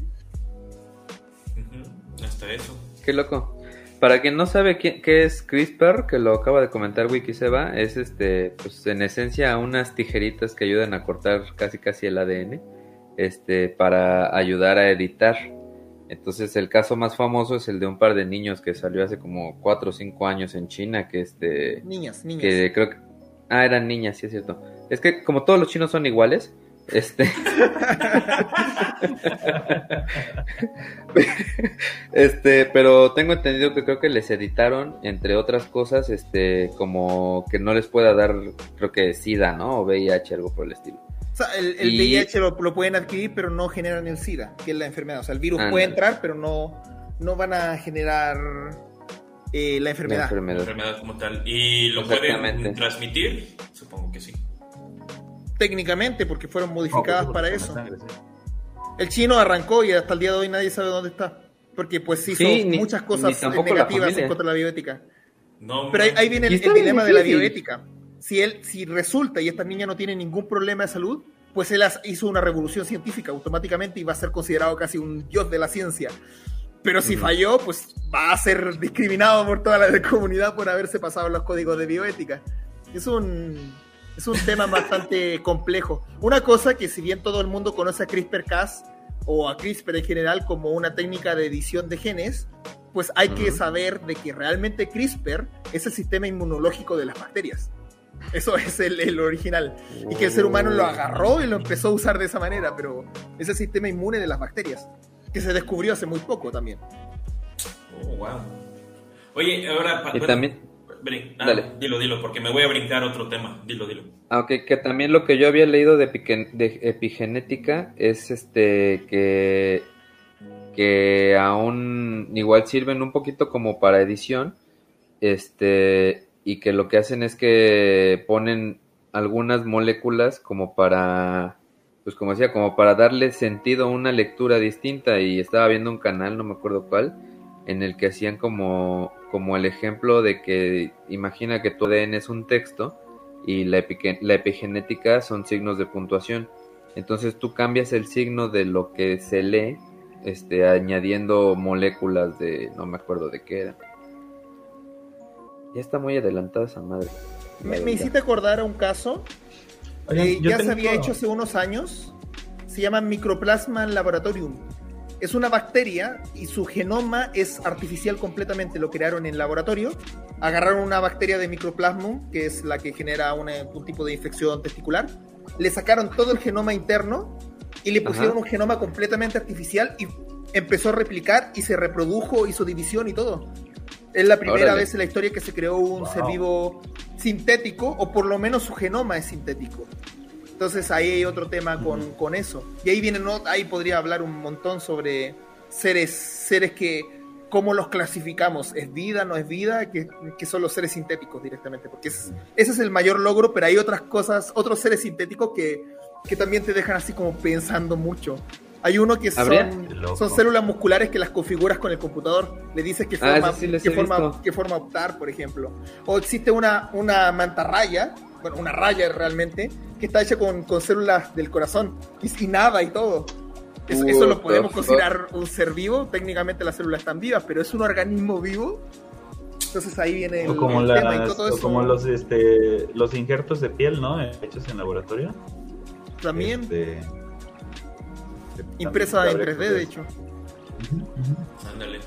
[SPEAKER 1] Hasta eso.
[SPEAKER 2] Qué loco. Para quien no sabe qué, es CRISPR, que lo acaba de comentar Wikiseba, es este, pues en esencia unas tijeritas que ayudan a cortar casi casi el ADN, este, para ayudar a editar. Entonces el caso más famoso es el de un par de niños que salió hace como 4 o 5 años en China, que este...
[SPEAKER 4] Niñas, niñas.
[SPEAKER 2] Que creo que... Ah, eran niñas, sí es cierto. Es que como todos los chinos son iguales, este. este, pero tengo entendido que creo que les editaron, entre otras cosas, este, como que no les pueda dar, creo que SIDA, ¿no? O VIH, algo por el estilo.
[SPEAKER 4] O sea, el, VIH lo, pueden adquirir, pero no generan el SIDA, que es la enfermedad. O sea, el virus puede entrar, pero no, no van a generar eh, la enfermedad. La
[SPEAKER 1] enfermedad. La enfermedad como tal. ¿Y lo pueden transmitir? Supongo que sí
[SPEAKER 4] técnicamente porque fueron modificadas para eso. El chino arrancó y hasta el día de hoy nadie sabe dónde está. Porque pues hizo muchas cosas negativas en contra de la bioética. Pero ahí, viene el, dilema de la bioética. Si él, si resulta y esta niña no tiene ningún problema de salud, pues él hizo una revolución científica automáticamente y va a ser considerado casi un dios de la ciencia. Pero si falló, pues va a ser discriminado por toda la comunidad por haberse pasado los códigos de bioética. Es un es un tema bastante complejo. Una cosa que si bien todo el mundo conoce a CRISPR-Cas o a CRISPR en general como una técnica de edición de genes, pues hay que saber de que realmente CRISPR es el sistema inmunológico de las bacterias. Eso es el, original. Y que el ser humano lo agarró y lo empezó a usar de esa manera, pero es el sistema inmune de las bacterias, que se descubrió hace muy poco también.
[SPEAKER 1] Oh, wow. Oye, ahora...
[SPEAKER 2] también
[SPEAKER 1] Ah, dilo, dilo, porque me voy a brincar otro tema. Dilo, dilo.
[SPEAKER 2] Aunque que también lo que yo había leído de, de epigenética es este que que aún igual sirven un poquito como para edición, este y que lo que hacen es que ponen algunas moléculas como para pues como decía, como para darle sentido a una lectura distinta y estaba viendo un canal, no me acuerdo cuál, en el que hacían como, como el ejemplo de que imagina que tu ADN es un texto y la, la epigenética son signos de puntuación. Entonces tú cambias el signo de lo que se lee, este, añadiendo moléculas de, no me acuerdo de qué era. Ya está muy adelantada esa madre.
[SPEAKER 4] Me, hiciste acordar a un caso. Eh, ya se había hecho hace unos años. Se llama Microplasma Laboratorium es una bacteria y su genoma es artificial completamente. Lo crearon en laboratorio. Agarraron una bacteria de microplasmum, que es la que genera un tipo de infección testicular. Le sacaron todo el genoma interno y le pusieron un genoma completamente artificial y empezó a replicar y se reprodujo, hizo división y todo. Es la primera vez en la historia que se creó un ser vivo sintético, o por lo menos su genoma es sintético. Entonces ahí hay otro tema con, con eso. Y ahí viene, ahí podría hablar un montón sobre seres, seres que, cómo los clasificamos, ¿es vida, no es vida? Que, que son los seres sintéticos directamente, porque ese es el mayor logro, pero hay otras cosas, otros seres sintéticos que, que también te dejan así como pensando mucho. Hay uno que son, son células musculares que las configuras con el computador. Le dices qué ah, forma, qué, forma, qué forma optar, por ejemplo. O existe una, una mantarraya bueno, una raya realmente, que está hecha con, células del corazón y, nada y todo. Eso, lo podemos considerar un ser vivo. Técnicamente las células están vivas, pero es un organismo vivo. Entonces ahí viene
[SPEAKER 3] o como como los este los injertos de piel, ¿no? Hechos en laboratorio.
[SPEAKER 4] También. Este, Impresa en 3D, de hecho.
[SPEAKER 3] Ándale.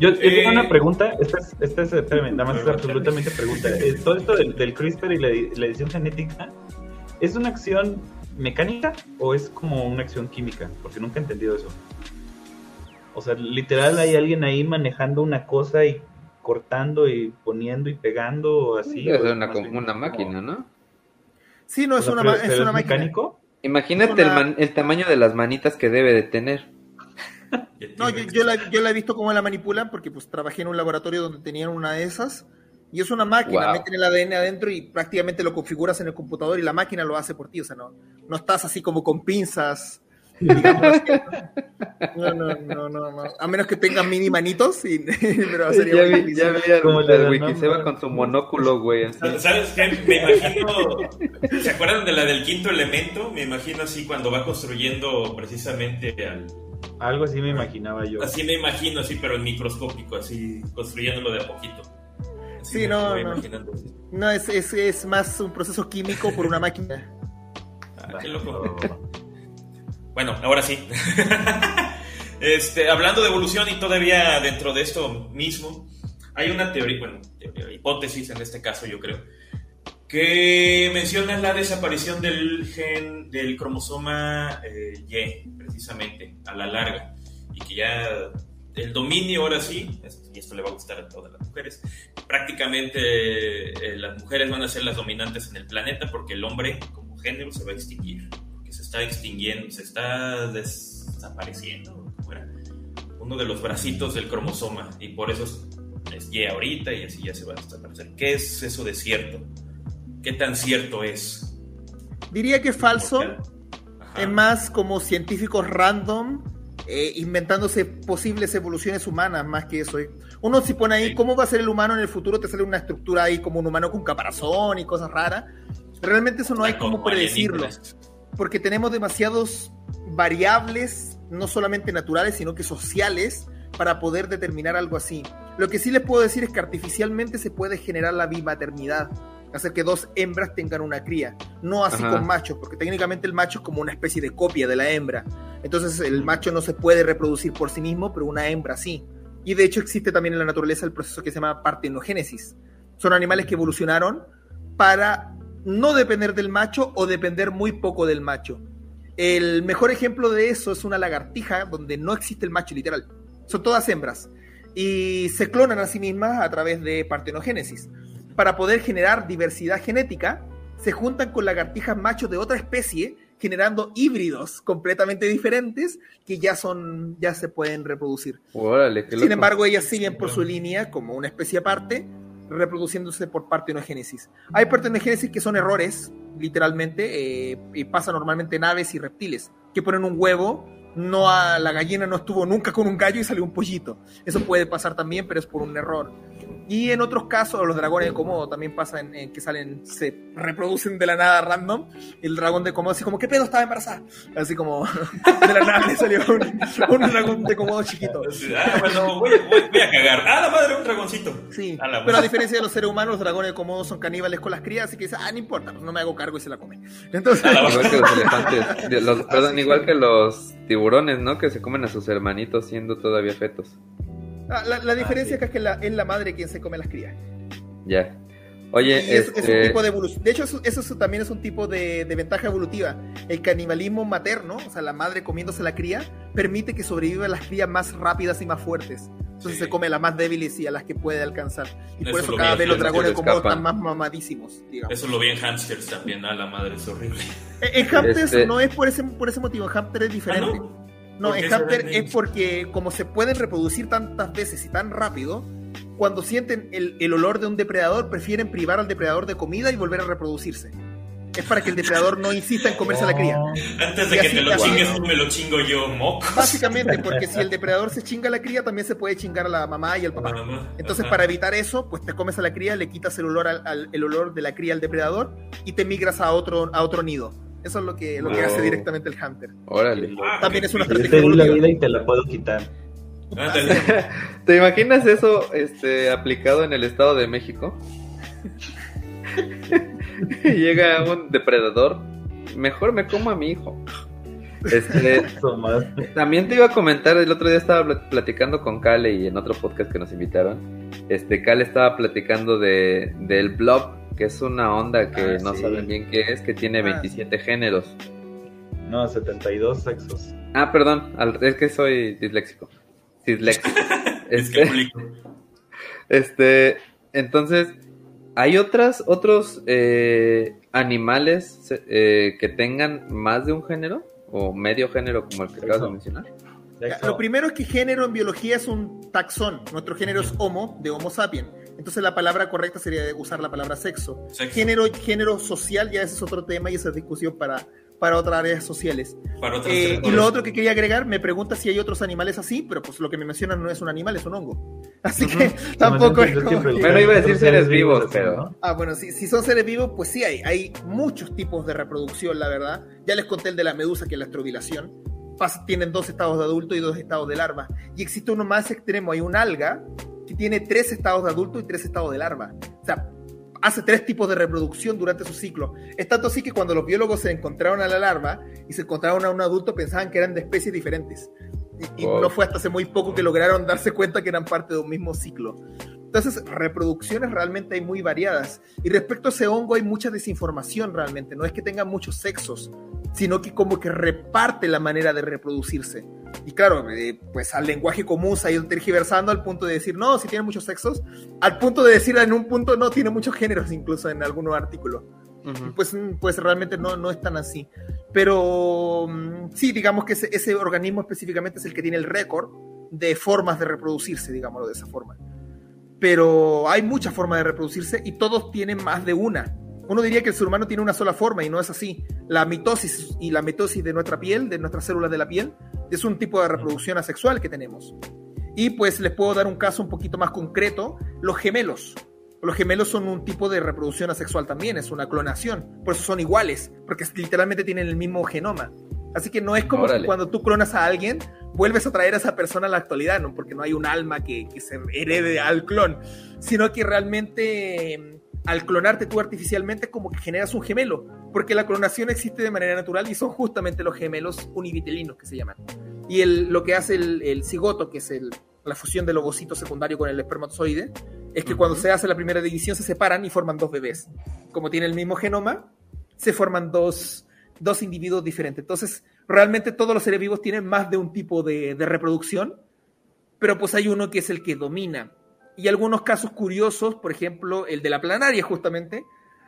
[SPEAKER 3] Yo, tengo una eh, pregunta, esta es, esta es, nada más es absolutamente pregunta. Eh, todo esto del, CRISPR y la, edición genética, ¿es una acción mecánica o es como una acción química? Porque nunca he entendido eso. O sea, literal hay alguien ahí manejando una cosa y cortando y poniendo y pegando o así.
[SPEAKER 2] Es una, como una máquina, ¿no?
[SPEAKER 4] Sí, no, es, una, es, una, máquina. mecánico?
[SPEAKER 2] Imagínate el, el tamaño de las manitas que debe de tener.
[SPEAKER 4] No, yo, la, yo, la, he visto cómo la manipulan porque pues trabajé en un laboratorio donde tenían una de esas y es una máquina, meten el ADN adentro y prácticamente lo configuras en el computador y la máquina lo hace por ti, o sea, no, no estás así como con pinzas. Digamos, no, no, no, no, a menos que tengan mini manitos, y, pero sería
[SPEAKER 2] ya, vi, ya vi como el Wikiseba con su monóculo, güey.
[SPEAKER 1] ¿Sabes qué? Me imagino, ¿se acuerdan de la del quinto elemento? Me imagino así cuando va construyendo precisamente al,
[SPEAKER 3] algo así me imaginaba yo.
[SPEAKER 1] Así me imagino, así, pero en microscópico, así construyéndolo de a poquito.
[SPEAKER 4] sí, no, no. No, es, es, es, más un proceso químico por una máquina.
[SPEAKER 1] Ah, qué loco. bueno, ahora sí. este, hablando de evolución y todavía dentro de esto mismo, hay una teoría, bueno, hipótesis en este caso, yo creo, que menciona la desaparición del gen del cromosoma eh, Y, precisamente, a la larga, y que ya el dominio ahora sí, y esto le va a gustar a todas las mujeres, prácticamente eh, las mujeres van a ser las dominantes en el planeta porque el hombre como género se va a extinguir, porque se está extinguiendo, se está desapareciendo, uno de los bracitos del cromosoma, y por eso es Y ahorita y así ya se va a desaparecer. ¿Qué es eso de cierto? ¿Qué tan cierto es?
[SPEAKER 4] Diría que es falso. Es más como científicos random eh, inventándose posibles evoluciones humanas, más que eso. Uno si pone ahí cómo va a ser el humano en el futuro, te sale una estructura ahí como un humano con caparazón y cosas raras. Realmente eso no hay como predecirlo. Porque tenemos demasiados variables, no solamente naturales, sino que sociales, para poder determinar algo así. Lo que sí les puedo decir es que artificialmente se puede generar la bimaternidad hacer que dos hembras tengan una cría. No así con machos, porque técnicamente el macho es como una especie de copia de la hembra. Entonces el macho no se puede reproducir por sí mismo, pero una hembra sí. Y de hecho existe también en la naturaleza el proceso que se llama partenogénesis. Son animales que evolucionaron para no depender del macho o depender muy poco del macho. El mejor ejemplo de eso es una lagartija donde no existe el macho literal. Son todas hembras. Y se clonan a sí mismas a través de partenogénesis para poder generar diversidad genética, se juntan con lagartijas machos de otra especie, generando híbridos completamente diferentes que ya son, ya se pueden reproducir. Sin embargo, ellas siguen por su línea como una especie aparte, reproduciéndose por partenogénesis. Hay partenogénesis que son errores, literalmente, eh, y pasa normalmente en aves y reptiles, que ponen un huevo, no a, la gallina no estuvo nunca con un gallo y salió un pollito. Eso puede pasar también, pero es por un error. Y en otros casos, los dragones de Komodo también pasa en, que salen, se reproducen de la nada random. El dragón de Komodo, así como, ¿qué pedo estaba embarazada? Así como, de la nada le salió un, dragón de Komodo chiquito.
[SPEAKER 1] Ah, bueno, voy, a cagar. Ah, la madre, un dragoncito.
[SPEAKER 4] Sí, pero a diferencia de los seres humanos, los dragones de Komodo son caníbales con las crías, así que dice, ah, no importa, pues no me hago cargo y se la come. Entonces,
[SPEAKER 2] igual que los elefantes, perdón, igual que los tiburones, ¿no? Que se comen a sus hermanitos siendo todavía fetos.
[SPEAKER 4] Ah, la, ah, diferencia es que es la madre quien se come las crías.
[SPEAKER 2] Ya. Oye,
[SPEAKER 4] es, un este tipo de evolución. De hecho, eso, también es un tipo de, ventaja evolutiva. El canibalismo materno, o sea, la madre comiéndose la cría, permite que sobrevivan las crías más rápidas y más fuertes. Entonces se come a las más débiles y a las que puede alcanzar. Y por eso cada vez los dragones como están más mamadísimos.
[SPEAKER 1] Eso lo vi en hamsters también, a la madre es horrible.
[SPEAKER 4] En, hamsters este no es por ese, por ese motivo, en hamster es diferente. ¿Ah, no, en Hamster es porque como se pueden reproducir tantas veces y tan rápido, cuando sienten el, olor de un depredador, prefieren privar al depredador de comida y volver a reproducirse. Es para que el depredador no insista en comerse a la cría.
[SPEAKER 1] Antes de que te lo chingues, me lo chingo yo, moco.
[SPEAKER 4] Básicamente, porque si el depredador se chinga a la cría, también se puede chingar a la mamá y al papá. Entonces, para evitar eso, pues te comes a la cría, le quitas el olor, al, el olor de la cría al depredador y te migras a otro, a otro nido. Eso es lo que, lo que hace directamente el Hunter.
[SPEAKER 2] Órale.
[SPEAKER 4] También es una
[SPEAKER 3] estrategia. Yo te di la vida y te la puedo quitar.
[SPEAKER 2] ¿Te imaginas eso este, aplicado en el Estado de México? Llega un depredador, mejor me como a mi hijo. Este, también te iba a comentar, el otro día estaba platicando con Kale y en otro podcast que nos invitaron, este Kale estaba platicando de del blob, que es una onda que ah, no saben bien qué es, que tiene 27 ah. géneros.
[SPEAKER 3] No, 72 sexos.
[SPEAKER 2] Ah, perdón, es que soy disléxico. Disléxico. este, este, entonces, ¿hay otras, otros eh, animales eh, que tengan más de un género? ¿O medio género como el que acabas de mencionar?
[SPEAKER 4] Lo primero es que género en biología es un taxón. Nuestro género es Homo, de Homo sapiens. Entonces la palabra correcta sería usar la palabra sexo. Género, género social ya ese es otro tema y esa es discusión para, para otras áreas sociales. Eh, y lo otro que quería agregar, me pregunta si hay otros animales así, pero pues lo que me mencionan no es un animal, es un hongo. Así que tampoco es
[SPEAKER 2] Bueno, iba a decir seres vivos, pero...
[SPEAKER 4] Ah, bueno, si, si son seres vivos, pues sí hay. Hay muchos tipos de reproducción, la verdad. Ya les conté el de la medusa, que es la estrobilación. tienen dos estados de adulto y dos estados de larva. Y existe uno más extremo, hay un alga que tiene tres estados de adulto y tres estados de larva. O sea, hace tres tipos de reproducción durante su ciclo. Es tanto así que cuando los biólogos se encontraron a la larva y se encontraron a un adulto pensaban que eran de especies diferentes. Y, no fue hasta hace muy poco que lograron darse cuenta que eran parte de un mismo ciclo. Entonces, reproducciones realmente hay muy variadas. Y respecto a ese hongo hay mucha desinformación realmente. No es que tenga muchos sexos, sino que como que reparte la manera de reproducirse. Y claro, eh, pues al lenguaje común se ha ido tergiversando al punto de decir, no, si tiene muchos sexos, al punto de decir en un punto, no, tiene muchos géneros incluso en algunos artículos. Pues, pues realmente no, no es tan así. Pero mm, sí, digamos que ese, ese, organismo específicamente es el que tiene el récord de formas de reproducirse, digámoslo de esa forma. Pero hay muchas formas de reproducirse y todos tienen más de una. Uno diría que el ser humano tiene una sola forma y no es así. La mitosis y la mitosis de nuestra piel, de nuestras células de la piel, es un tipo de reproducción asexual que tenemos. Y pues les puedo dar un caso un poquito más concreto, los gemelos. Los gemelos son un tipo de reproducción asexual también, es una clonación, por eso son iguales, porque literalmente tienen el mismo genoma. Así que no es como cuando tú clonas a alguien, vuelves a traer a esa persona a la actualidad, ¿no? porque no hay un alma que, que se herede al clon, sino que realmente al clonarte tú artificialmente como que generas un gemelo, porque la clonación existe de manera natural y son justamente los gemelos univitelinos que se llaman. Y el, lo que hace el, cigoto, que es el, la fusión del ovocito secundario con el espermatozoide, es que cuando se hace la primera división se separan y forman dos bebés. Como tienen el mismo genoma, se forman dos, dos individuos diferentes. Entonces, realmente todos los seres vivos tienen más de un tipo de, de reproducción, pero pues hay uno que es el que domina y algunos casos curiosos, por ejemplo, el de la planaria justamente.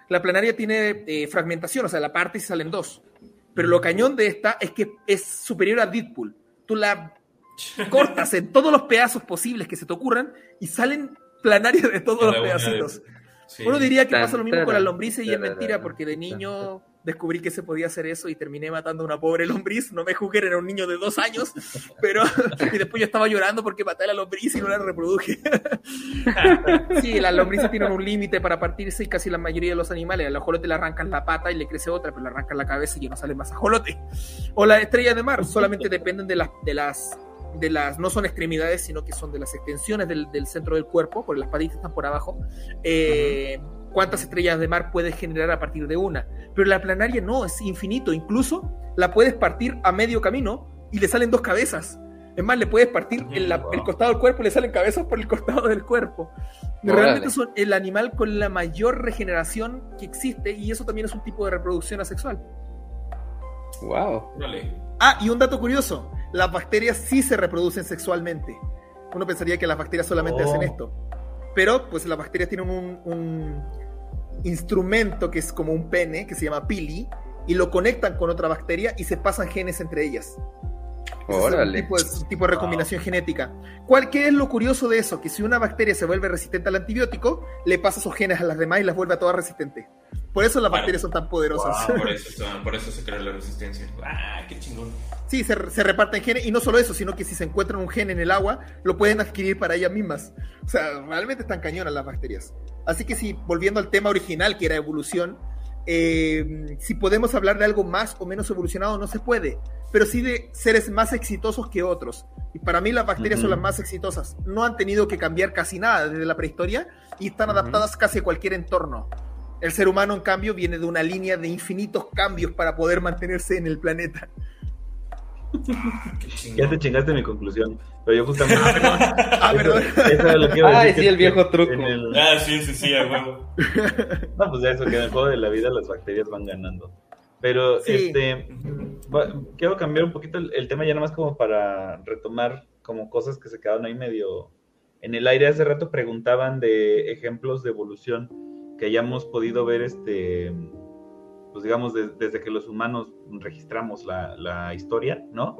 [SPEAKER 4] La planaria tiene eh, fragmentación, o sea, la parte se salen dos. Pero lo cañón de esta es que es superior a Deadpool. Tú la cortas en todos los pedazos posibles que se te ocurran y salen planarias de todos los pedacitos. Uno diría que pasa lo mismo con la lombrices y es mentira porque de niño descubrí que se podía hacer eso y terminé matando a una pobre lombriz. No me juzguen, era un niño de dos años, pero y después yo estaba llorando porque maté a la lombriz y no la reproduje. sí, las lombrices tienen un límite para partirse y casi la mayoría de los animales. Al ajolote le arrancan la pata y le crece otra, pero le arrancan la cabeza y ya no sale más ajolote. O las estrellas de mar solamente dependen de las, de las de las, no son extremidades, sino que son de las extensiones del, centro del cuerpo, porque las patitas están por abajo. Eh, cuántas estrellas de mar puedes generar a partir de una. Pero la planaria no, es infinito. Incluso la puedes partir a medio camino y le salen dos cabezas. Es más, le puedes partir el, costado del cuerpo y le salen cabezas por el costado del cuerpo. Realmente son el animal con la mayor regeneración que existe y eso también es un tipo de reproducción asexual.
[SPEAKER 2] Wow.
[SPEAKER 4] Ah, y un dato curioso, las bacterias sí se reproducen sexualmente. Uno pensaría que las bacterias solamente hacen oh. esto. Pero pues las bacterias tienen un instrumento que es como un pene, que se llama pili, y lo conectan con otra bacteria y se pasan genes entre ellas.
[SPEAKER 2] Órale.
[SPEAKER 4] Es un tipo, de recombinación genética. ¿Cuál, ¿Qué es lo curioso de eso? Que si una bacteria se vuelve resistente al antibiótico, le pasa esos genes a las demás y las vuelve a todas resistentes. Por eso las bacterias son tan poderosas.
[SPEAKER 1] por, eso, por, eso, se crea la resistencia. ¡Ah, qué chingón!
[SPEAKER 4] Sí, se, reparten genes y no solo eso, sino que si se encuentran un gen en el agua, lo pueden adquirir para ellas mismas. O sea, realmente están cañonas las bacterias. Así que sí, volviendo al tema original, que era evolución, eh, si podemos hablar de algo más o menos evolucionado, no se puede, pero sí de seres más exitosos que otros. Y para mí las bacterias son las más exitosas. No han tenido que cambiar casi nada desde la prehistoria y están adaptadas casi a cualquier entorno. El ser humano, en cambio, viene de una línea de infinitos cambios para poder mantenerse en el planeta.
[SPEAKER 3] ya te chingaste mi conclusión. Pero yo justamente.
[SPEAKER 2] ah, perdón. Ah, sí, el viejo truco.
[SPEAKER 1] Ah, sí, sí, sí, a huevo.
[SPEAKER 3] no, pues ya eso, que en el juego de la vida las bacterias van ganando. Pero, este. quiero cambiar un poquito el, tema ya nada más como para retomar como cosas que se quedaron ahí medio en el aire. Hace rato preguntaban de ejemplos de evolución que hayamos podido ver este pues digamos, desde que los humanos registramos la, historia, ¿no?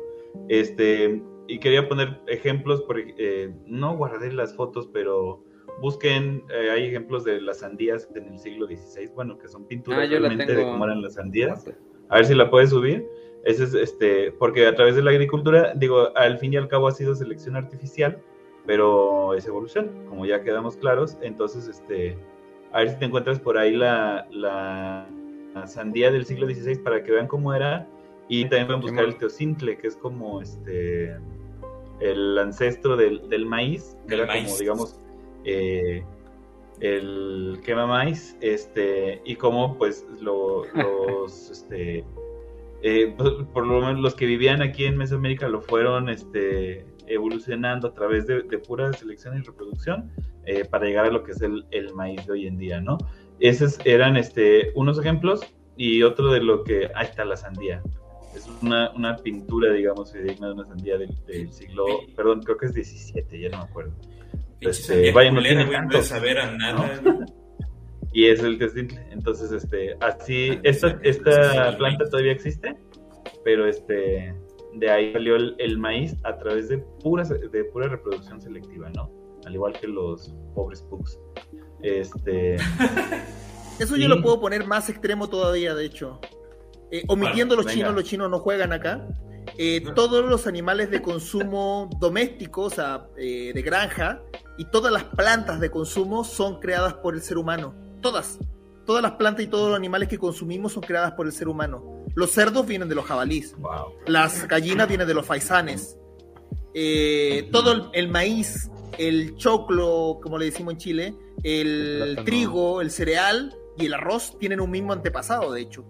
[SPEAKER 3] Este, y quería poner ejemplos, por, eh, no guardé las fotos, pero busquen, eh, hay ejemplos de las sandías en el siglo XVI, bueno, que son pinturas
[SPEAKER 2] ah,
[SPEAKER 3] realmente de cómo eran las sandías. A ver si la puedes subir. Ese es, este, porque a través de la agricultura, digo, al fin y al cabo ha sido selección artificial, pero es evolución, como ya quedamos claros. Entonces, este, a ver si te encuentras por ahí la, la sandía del siglo XVI para que vean cómo era. Y también pueden buscar el teocintle, que es como este el ancestro del, del maíz, que era como, digamos, eh, el quema maíz, este, y como pues los, este, eh, pues, por lo menos los que vivían aquí en Mesoamérica lo fueron este, evolucionando a través de, pura selección y reproducción eh, para llegar a lo que es el, el maíz de hoy en día, ¿no? Esos eran este, unos ejemplos y otro de lo que... Ahí está la sandía. Es una, una pintura, digamos, digna de una sandía del, siglo... Perdón, creo que es 17, ya no me acuerdo.
[SPEAKER 1] Este, vaya, no tiene tanto, saber a nada.
[SPEAKER 3] Y es el testimple. Entonces, este, así, ah, esta, esta planta todavía existe, pero este, de ahí salió el, maíz a través de pura, de pura reproducción selectiva, ¿no? Al igual que los pobres pugs. Este.
[SPEAKER 4] Eso yo lo puedo poner más extremo todavía, de hecho. Eh, omitiendo los chinos, los chinos no juegan acá. Eh, todos los animales de consumo doméstico, o sea, eh, de granja, y todas las plantas de consumo son creadas por el ser humano. Todas. Todas las plantas y todos los animales que consumimos son creadas por el ser humano. Los cerdos vienen de los jabalís. Las gallinas vienen de los faisanes. todo el maíz, el choclo, como le decimos en Chile, el trigo, el cereal y el arroz tienen un mismo antepasado, de hecho.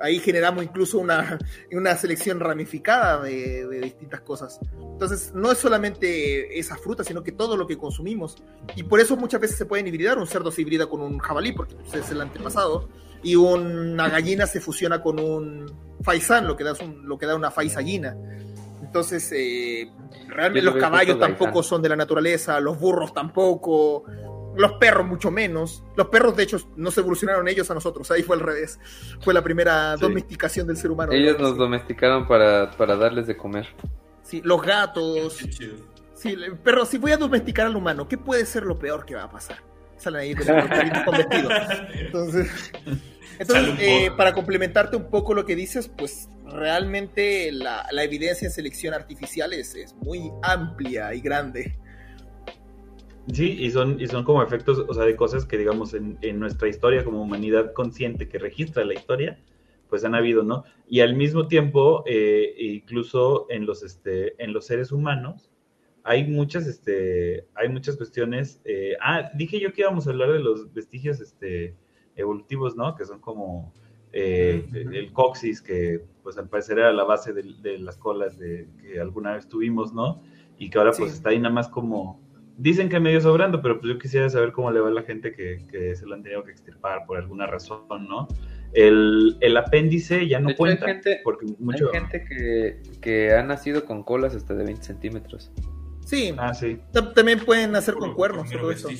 [SPEAKER 4] Ahí generamos incluso una, una selección ramificada de, distintas cosas. Entonces, no es solamente esa fruta, sino que todo lo que consumimos. Y por eso muchas veces se pueden hibridar. Un cerdo se hibrida con un jabalí, porque es el antepasado. Y una gallina se fusiona con un faisán, lo que da, lo que da una faisallina. Entonces, eh, realmente los caballos tampoco son de la naturaleza, los burros tampoco, los perros mucho menos. Los perros, de hecho, no se evolucionaron ellos a nosotros, ahí fue al revés. Fue la primera domesticación del ser humano.
[SPEAKER 2] Ellos nos domesticaron para, para darles de comer.
[SPEAKER 4] Sí, los gatos. Sí, pero si voy a domesticar al humano, ¿qué puede ser lo peor que va a pasar? Salen ahí con vestidos. Entonces, entonces eh, para complementarte un poco lo que dices, pues realmente la, la evidencia en selección artificial es, es muy amplia y grande.
[SPEAKER 3] Sí, y son, y son como efectos, o sea, de cosas que, digamos, en, nuestra historia como humanidad consciente que registra la historia, pues han habido, ¿no? Y al mismo tiempo, eh, incluso en los, este, en los seres humanos, hay muchas, este, hay muchas cuestiones. Eh, ah, dije yo que íbamos a hablar de los vestigios, este, evolutivos, ¿no? Que son como eh, el coxis, que pues al parecer era la base de, las colas de, que alguna vez tuvimos, ¿no? Y que ahora pues está ahí nada más como Dicen que medio sobrando, pero pues yo quisiera saber cómo le va a la gente que, se lo han tenido que extirpar por alguna razón, ¿no? El, apéndice ya no cuenta.
[SPEAKER 2] Hay gente, porque mucho... hay gente que, que ha nacido con colas hasta de 20 centímetros.
[SPEAKER 4] Sí, ah, sí. también pueden nacer con cuernos. Todo eso.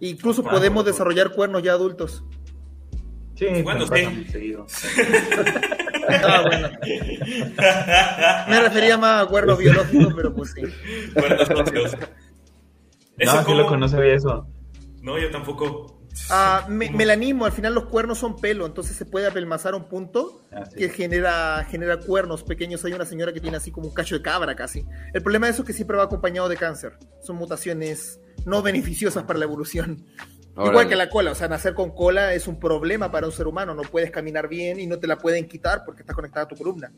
[SPEAKER 4] Incluso podemos desarrollar cuernos ya adultos.
[SPEAKER 3] Sí, bueno, sí. Seguido.
[SPEAKER 4] Ah, bueno. Me refería más a cuernos biológicos, pero pues sí. Cuernos
[SPEAKER 3] no, sí loco, no sabía eso.
[SPEAKER 1] No, yo tampoco.
[SPEAKER 4] Ah, me, la animo, al final los cuernos son pelo, entonces se puede apelmazar un punto ah, que genera, genera cuernos pequeños. Hay una señora que tiene así como un cacho de cabra casi. El problema de eso es que siempre va acompañado de cáncer. Son mutaciones no beneficiosas para la evolución. Igual que la cola, o sea, nacer con cola es un problema para un ser humano, no puedes caminar bien y no te la pueden quitar porque está conectada a tu columna.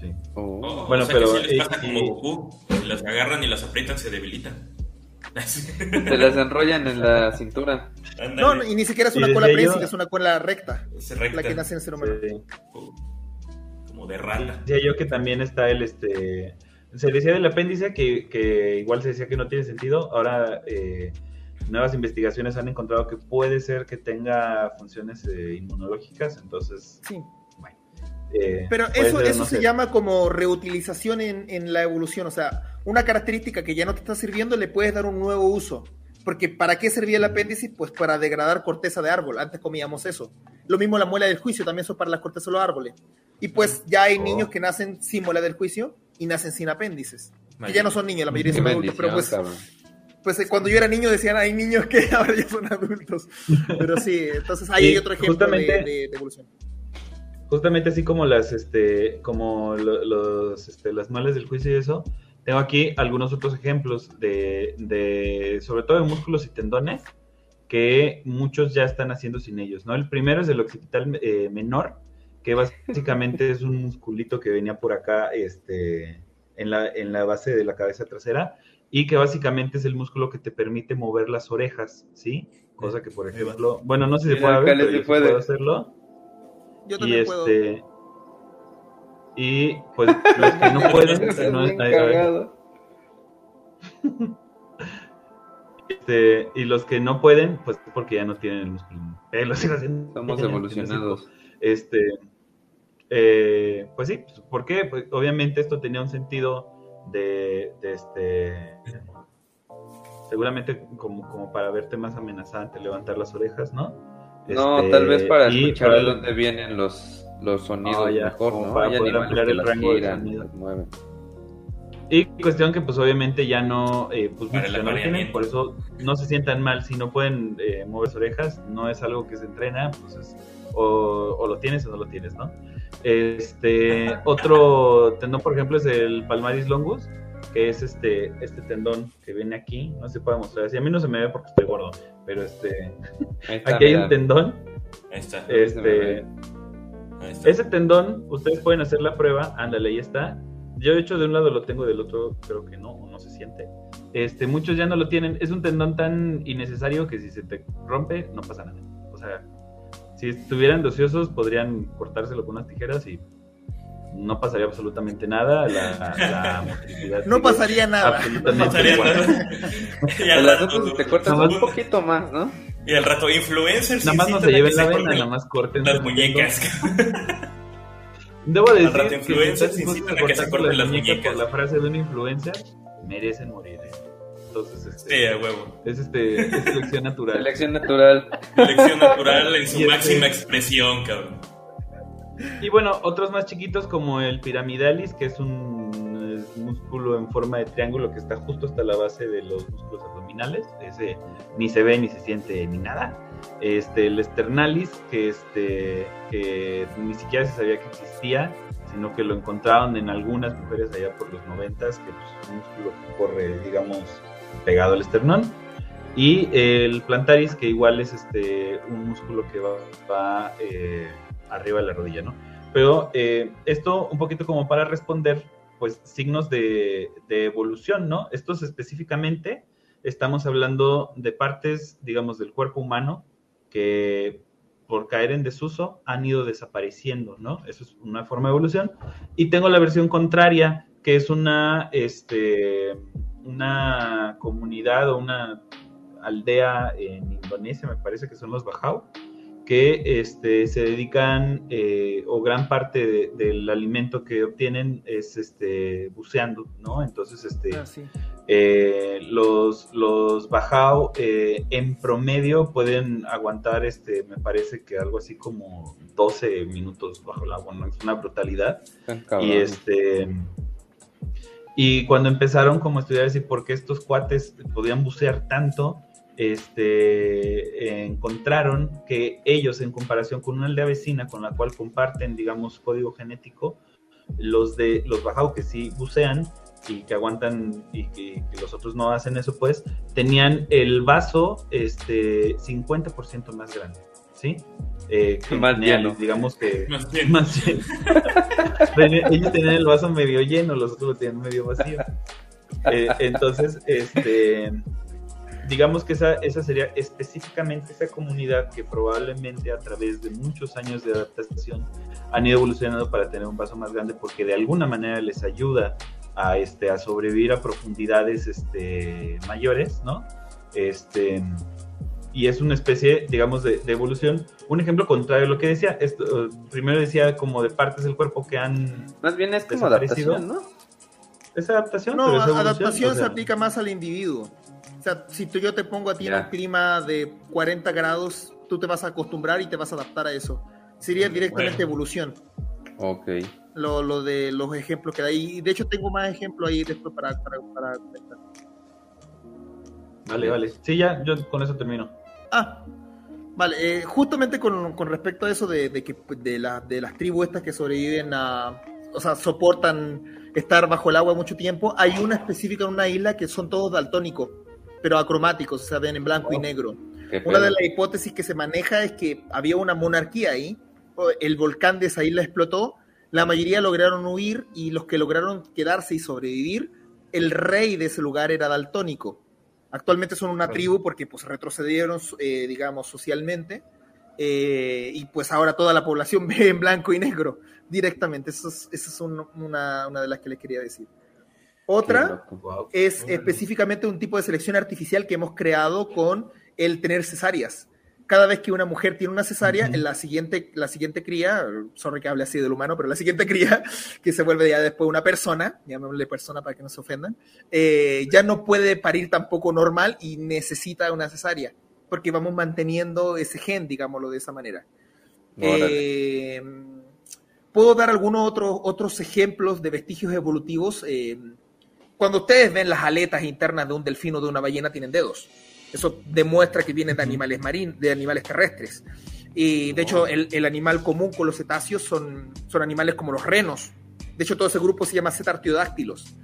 [SPEAKER 1] Sí. Oh. bueno, pero si les pasa como Goku, las agarran y las aprietan, se debilitan.
[SPEAKER 2] Se las enrollan en la cintura.
[SPEAKER 4] No, y ni siquiera es una cola prensa, es una cola recta, La que nace en el ser humano.
[SPEAKER 1] Como de rata.
[SPEAKER 3] Decía yo que también está el este. Se decía del apéndice que, que igual se decía que no tiene sentido. Ahora eh, nuevas investigaciones han encontrado que puede ser que tenga funciones eh, inmunológicas, entonces.
[SPEAKER 4] Sí. Eh, Pero eso, eso se llama como reutilización en, en, la evolución, o sea, una característica que ya no te está sirviendo le puedes dar un nuevo uso. Porque ¿para qué servía el apéndice? Pues para degradar corteza de árbol. Antes comíamos eso. Lo mismo la muela del juicio, también son para la corteza de los árboles. Y pues ya hay niños que nacen sin muela del juicio y nacen sin apéndices. Que ya no son niños, la mayoría son adultos, pero pues, pues eh, cuando yo era niño decían hay niños que ahora ya son adultos. Pero sí, entonces ahí hay otro ejemplo de evolución
[SPEAKER 3] justamente así como las, este, como los, este, las males del juicio y eso, tengo aquí algunos otros ejemplos de, de, sobre todo de músculos y tendones, que muchos ya están haciendo sin ellos, ¿no? El primero es el occipital eh, menor, que básicamente es un musculito que venía por acá, este, en la, en la base de la cabeza trasera, y que básicamente es el músculo que te permite mover las orejas, ¿sí? Cosa que, por ejemplo, bueno, no sé si se puede ver, pero puede. hacerlo.
[SPEAKER 4] Yo también y puedo. Este,
[SPEAKER 3] y pues los que no pueden, no, hay, este, y los que no pueden, pues porque ya no tienen el músculo.
[SPEAKER 2] Somos evolucionados.
[SPEAKER 3] Este, eh, pues sí, pues, ¿por qué? Pues obviamente esto tenía un sentido de, de este seguramente como, como para verte más amenazante, levantar las orejas, ¿no?
[SPEAKER 2] No, tal vez este, para escuchar de dónde vienen los, los sonidos mejor, ¿no?
[SPEAKER 3] Para poder ampliar el rango de sonido. Y cuestión que pues obviamente ya no, eh, pues no tienen, por eso no se sientan mal si no pueden eh, mover sus orejas, no es algo que se entrena, pues o, o, lo tienes o no lo tienes, ¿no? Este, otro tendón, por ejemplo, es el palmaris longus, que es este, este tendón que viene aquí, no se puede mostrar así, a mí no se me ve porque estoy gordo, pero este, aquí hay un tendón,
[SPEAKER 1] ahí está.
[SPEAKER 3] este, ese tendón, ustedes pueden hacer la prueba, ándale, ahí está, yo de hecho de un lado lo tengo, del otro creo que no, no se siente, este, muchos ya no lo tienen, es un tendón tan innecesario que si se te rompe, no pasa nada, o sea, si estuvieran dociosos podrían cortárselo con unas tijeras y no pasaría absolutamente nada, la, motricidad.
[SPEAKER 4] No pasaría nada.
[SPEAKER 1] No pasaría nada.
[SPEAKER 2] y al rato te cortas un poquito más, ¿no?
[SPEAKER 1] Y al rato, influencers.
[SPEAKER 3] Nada más no se lleven la vena, nada más corten
[SPEAKER 1] las muñecas.
[SPEAKER 3] Debo decir rato, influencers que, que se corten las muñecas. Por la frase de un influencer, merecen morir. ¿eh? Entonces, este,
[SPEAKER 1] sí, a huevo.
[SPEAKER 3] Es, este, es selección natural.
[SPEAKER 2] Selección natural.
[SPEAKER 1] Selección natural en su máxima expresión, cabrón.
[SPEAKER 3] Y bueno, otros más chiquitos como el piramidalis, que es un, músculo en forma de triángulo que está justo hasta la base de los músculos abdominales. Ese ni se ve, ni se siente, ni nada. Este, el esternalis, que, este, que ni siquiera se sabía que existía, sino que lo encontraron en algunas mujeres allá por los noventas, que pues, es un músculo que corre, digamos, pegado al esternón. Y el plantaris, que igual es este, un músculo que va, va eh, arriba de la rodilla, ¿no? Pero eh, esto un poquito como para responder, pues, signos de, evolución, ¿no? Estos específicamente estamos hablando de partes, digamos, del cuerpo humano que por caer en desuso han ido desapareciendo, ¿no? Eso es una forma de evolución. Y tengo la versión contraria, que es una, este, una comunidad o una aldea en Indonesia, me parece que son los Bajau, que este, se dedican eh, o gran parte del alimento que obtienen es este, buceando, ¿no? Entonces, este, ah, eh, los, los bajao eh, en promedio pueden aguantar, este, me parece que algo así como 12 minutos bajo el agua, ¿no? Es una brutalidad. Y este... Y cuando empezaron como a estudiar así por qué estos cuates podían bucear tanto, este, encontraron que ellos, en comparación con una aldea vecina con la cual comparten, digamos, código genético, los de los bajau que sí bucean, y que aguantan y que, los otros no hacen eso, pues tenían el vaso este 50% más grande, ¿sí?
[SPEAKER 2] Eh, más lleno.
[SPEAKER 3] Digamos que más lleno. Ellos tenían el vaso medio lleno, los otros lo tenían medio vacío. Eh, entonces, este digamos que esa, esa sería específicamente esa comunidad que probablemente a través de muchos años de adaptación han ido evolucionando para tener un vaso más grande porque de alguna manera les ayuda a, este, a sobrevivir a profundidades este, mayores, ¿no? Este, y es una especie, digamos, de, evolución. Un ejemplo contrario a lo que decía, esto, primero decía como de partes del cuerpo que han...
[SPEAKER 2] Más bien es como adaptación, ¿no?
[SPEAKER 3] Es adaptación.
[SPEAKER 4] No, adaptación se aplica más al individuo. O sea, si tú, yo te pongo a ti en un clima de 40 grados, tú te vas a acostumbrar y te vas a adaptar a eso. Sería directamente evolución.
[SPEAKER 2] Ok.
[SPEAKER 4] Lo, lo, de los ejemplos que hay. Y de hecho tengo más ejemplos ahí después para, para, para comentar.
[SPEAKER 3] Vale, vale. Sí, ya, yo con eso termino.
[SPEAKER 4] Ah, vale. Eh, justamente con, con, respecto a eso de, de que de, la, de las tribus estas que sobreviven a... O sea, soportan estar bajo el agua mucho tiempo. Hay una específica en una isla que son todos daltónicos pero acromáticos, o sea, ven en blanco y negro. Una de las hipótesis que se maneja es que había una monarquía ahí, el volcán de esa isla explotó, la mayoría lograron huir y los que lograron quedarse y sobrevivir, el rey de ese lugar era daltónico. Actualmente son una tribu porque pues retrocedieron, eh, digamos, socialmente. Eh, y pues ahora toda la población ve en blanco y negro directamente. Esa es, es una, una de las que les quería decir. Otra es específicamente un tipo de selección artificial que hemos creado con el tener cesáreas. Cada vez que una mujer tiene una cesárea, en la siguiente, la siguiente cría, sorry que hable así del humano, pero la siguiente cría, que se vuelve ya después una persona, llamémosle persona para que no se ofendan, eh, ya no puede parir tampoco normal y necesita una cesárea, porque vamos manteniendo ese gen, digámoslo de esa manera. Eh, puedo dar algunos otros, otros ejemplos de vestigios evolutivos. Eh, cuando ustedes ven las aletas internas de un delfín o de una ballena, tienen dedos. Eso demuestra que vienen de animales marinos, de animales terrestres. Y de hecho, el, el, animal común con los cetáceos son, son animales como los renos. De hecho, todo ese grupo se llama cetartiodáctilos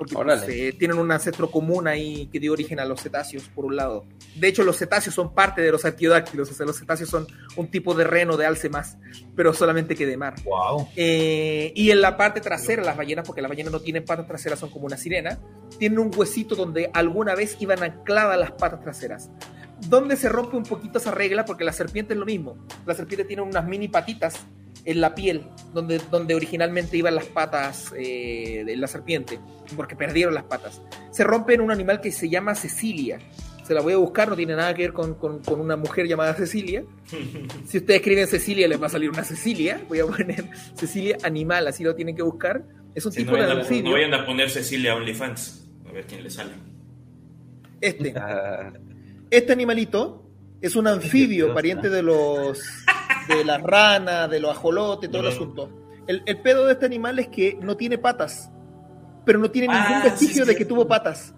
[SPEAKER 4] porque pues, eh, tienen un ancestro común ahí que dio origen a los cetáceos, por un lado. De hecho, los cetáceos son parte de los artiodáctilos, o sea, los cetáceos son un tipo de reno de alce más, pero solamente que de mar.
[SPEAKER 3] Wow.
[SPEAKER 4] Eh, y en la parte trasera, las ballenas, porque las ballenas no tienen patas traseras, son como una sirena, tienen un huesito donde alguna vez iban ancladas las patas traseras. ¿Dónde se rompe un poquito esa regla? Porque la serpiente es lo mismo. La serpiente tiene unas mini patitas en la piel, donde, donde originalmente iban las patas eh, de la serpiente, porque perdieron las patas. Se rompe en un animal que se llama Cecilia. Se la voy a buscar, no tiene nada que ver con, con, una mujer llamada Cecilia. Si ustedes escriben Cecilia, les va a salir una Cecilia. Voy a poner Cecilia animal, así lo tienen que buscar. Es un tipo de
[SPEAKER 1] anfibio. No vayan a poner Cecilia OnlyFans, a ver quién le sale.
[SPEAKER 4] Este. Este animalito es un anfibio, pariente de los de la rana, de los ajolotes, todo el asunto. El, pedo de este animal es que no tiene patas, pero no tiene ningún ah, vestigio de que tuvo patas.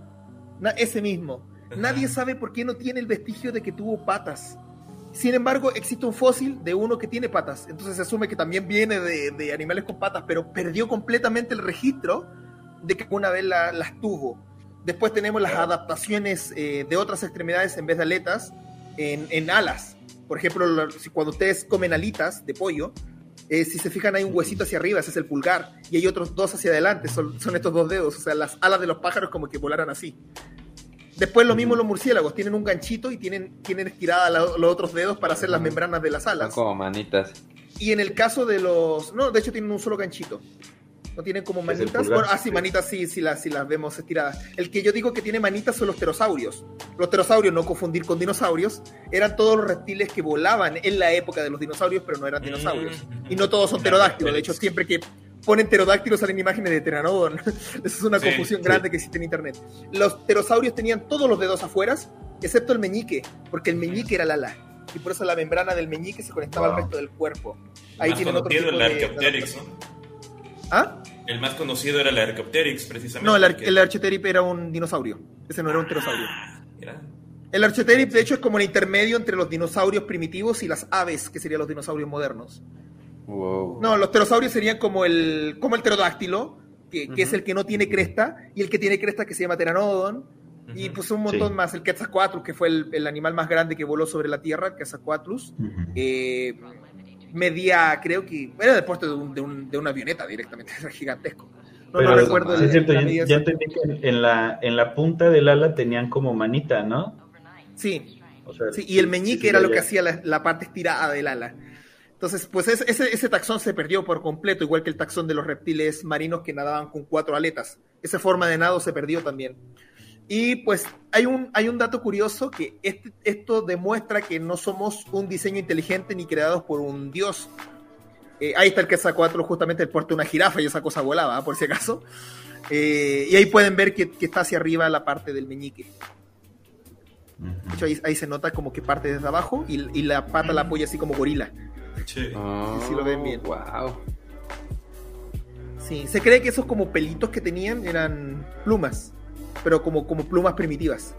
[SPEAKER 4] ese mismo. Nadie sabe por qué no tiene el vestigio de que tuvo patas. Sin embargo, existe un fósil de uno que tiene patas. Entonces se asume que también viene de, animales con patas, pero perdió completamente el registro de que una vez las tuvo. Después tenemos las adaptaciones eh, de otras extremidades en vez de aletas en, en alas. Por ejemplo, cuando ustedes comen alitas de pollo, eh, si se fijan hay un huesito hacia arriba, ese es el pulgar, y hay otros dos hacia adelante, son, estos dos dedos, o sea, las alas de los pájaros como que volaran así. Después lo mismo los murciélagos, tienen un ganchito y tienen, tienen estiradas los otros dedos para hacer las membranas de las alas.
[SPEAKER 2] como manitas.
[SPEAKER 4] Y en el caso de los... No, de hecho tienen un solo ganchito. ¿No tienen como manitas? ah, sí, manitas sí, sí las, sí las vemos estiradas. El que yo digo que tiene manitas son los pterosaurios. Los pterosaurios, no confundir con dinosaurios, eran todos los reptiles que volaban en la época de los dinosaurios, pero no eran dinosaurios. Y no todos son pterodáctilos. De hecho, siempre que ponen pterodáctilos salen imágenes de Pteranodon. Esa es una confusión grande que existe en internet. Los pterosaurios tenían todos los dedos afuera, excepto el meñique, porque el meñique era el ala. Y por eso la membrana del meñique se conectaba al resto del cuerpo. Ahí tienen otro tipo de,
[SPEAKER 1] ¿Ah? El más conocido era el Archaeopteryx, precisamente.
[SPEAKER 4] No, el, Ar era un dinosaurio. Ese no era un pterosaurio. Ah, el Archaeopteryx, de hecho, es como el intermedio entre los dinosaurios primitivos y las aves, que serían los dinosaurios modernos. No, los pterosaurios serían como el, como el pterodáctilo, que, es el que no tiene cresta, y el que tiene cresta que se llama Pteranodon, y pues un montón más, el Quetzalcoatlus, que fue el, animal más grande que voló sobre la Tierra, el Quetzalcoatlus, eh, medía, creo que, era de puesto de, una avioneta directamente, era gigantesco.
[SPEAKER 3] No, Pero, recuerdo. es cierto, entendí que en la, en la punta del ala tenían como manita, ¿no?
[SPEAKER 4] Sí. sí y el meñique era lo que hacía la, parte estirada del ala. Entonces, pues ese, ese, taxón se perdió por completo, igual que el taxón de los reptiles marinos que nadaban con cuatro aletas. Esa forma de nado se perdió también. Y pues hay un, hay un dato curioso que este, esto demuestra que no somos un diseño inteligente ni creados por un dios. Eh, ahí está el que sacó justamente el puerto de una jirafa y esa cosa volaba, por si acaso. Eh, y ahí pueden ver que, está hacia arriba la parte del meñique. De hecho, ahí, se nota como que parte desde abajo y, la pata la apoya así como gorila. Sí. si lo ven bien.
[SPEAKER 2] Wow.
[SPEAKER 4] Sí, se cree que esos como pelitos que tenían eran plumas pero como, como plumas primitivas.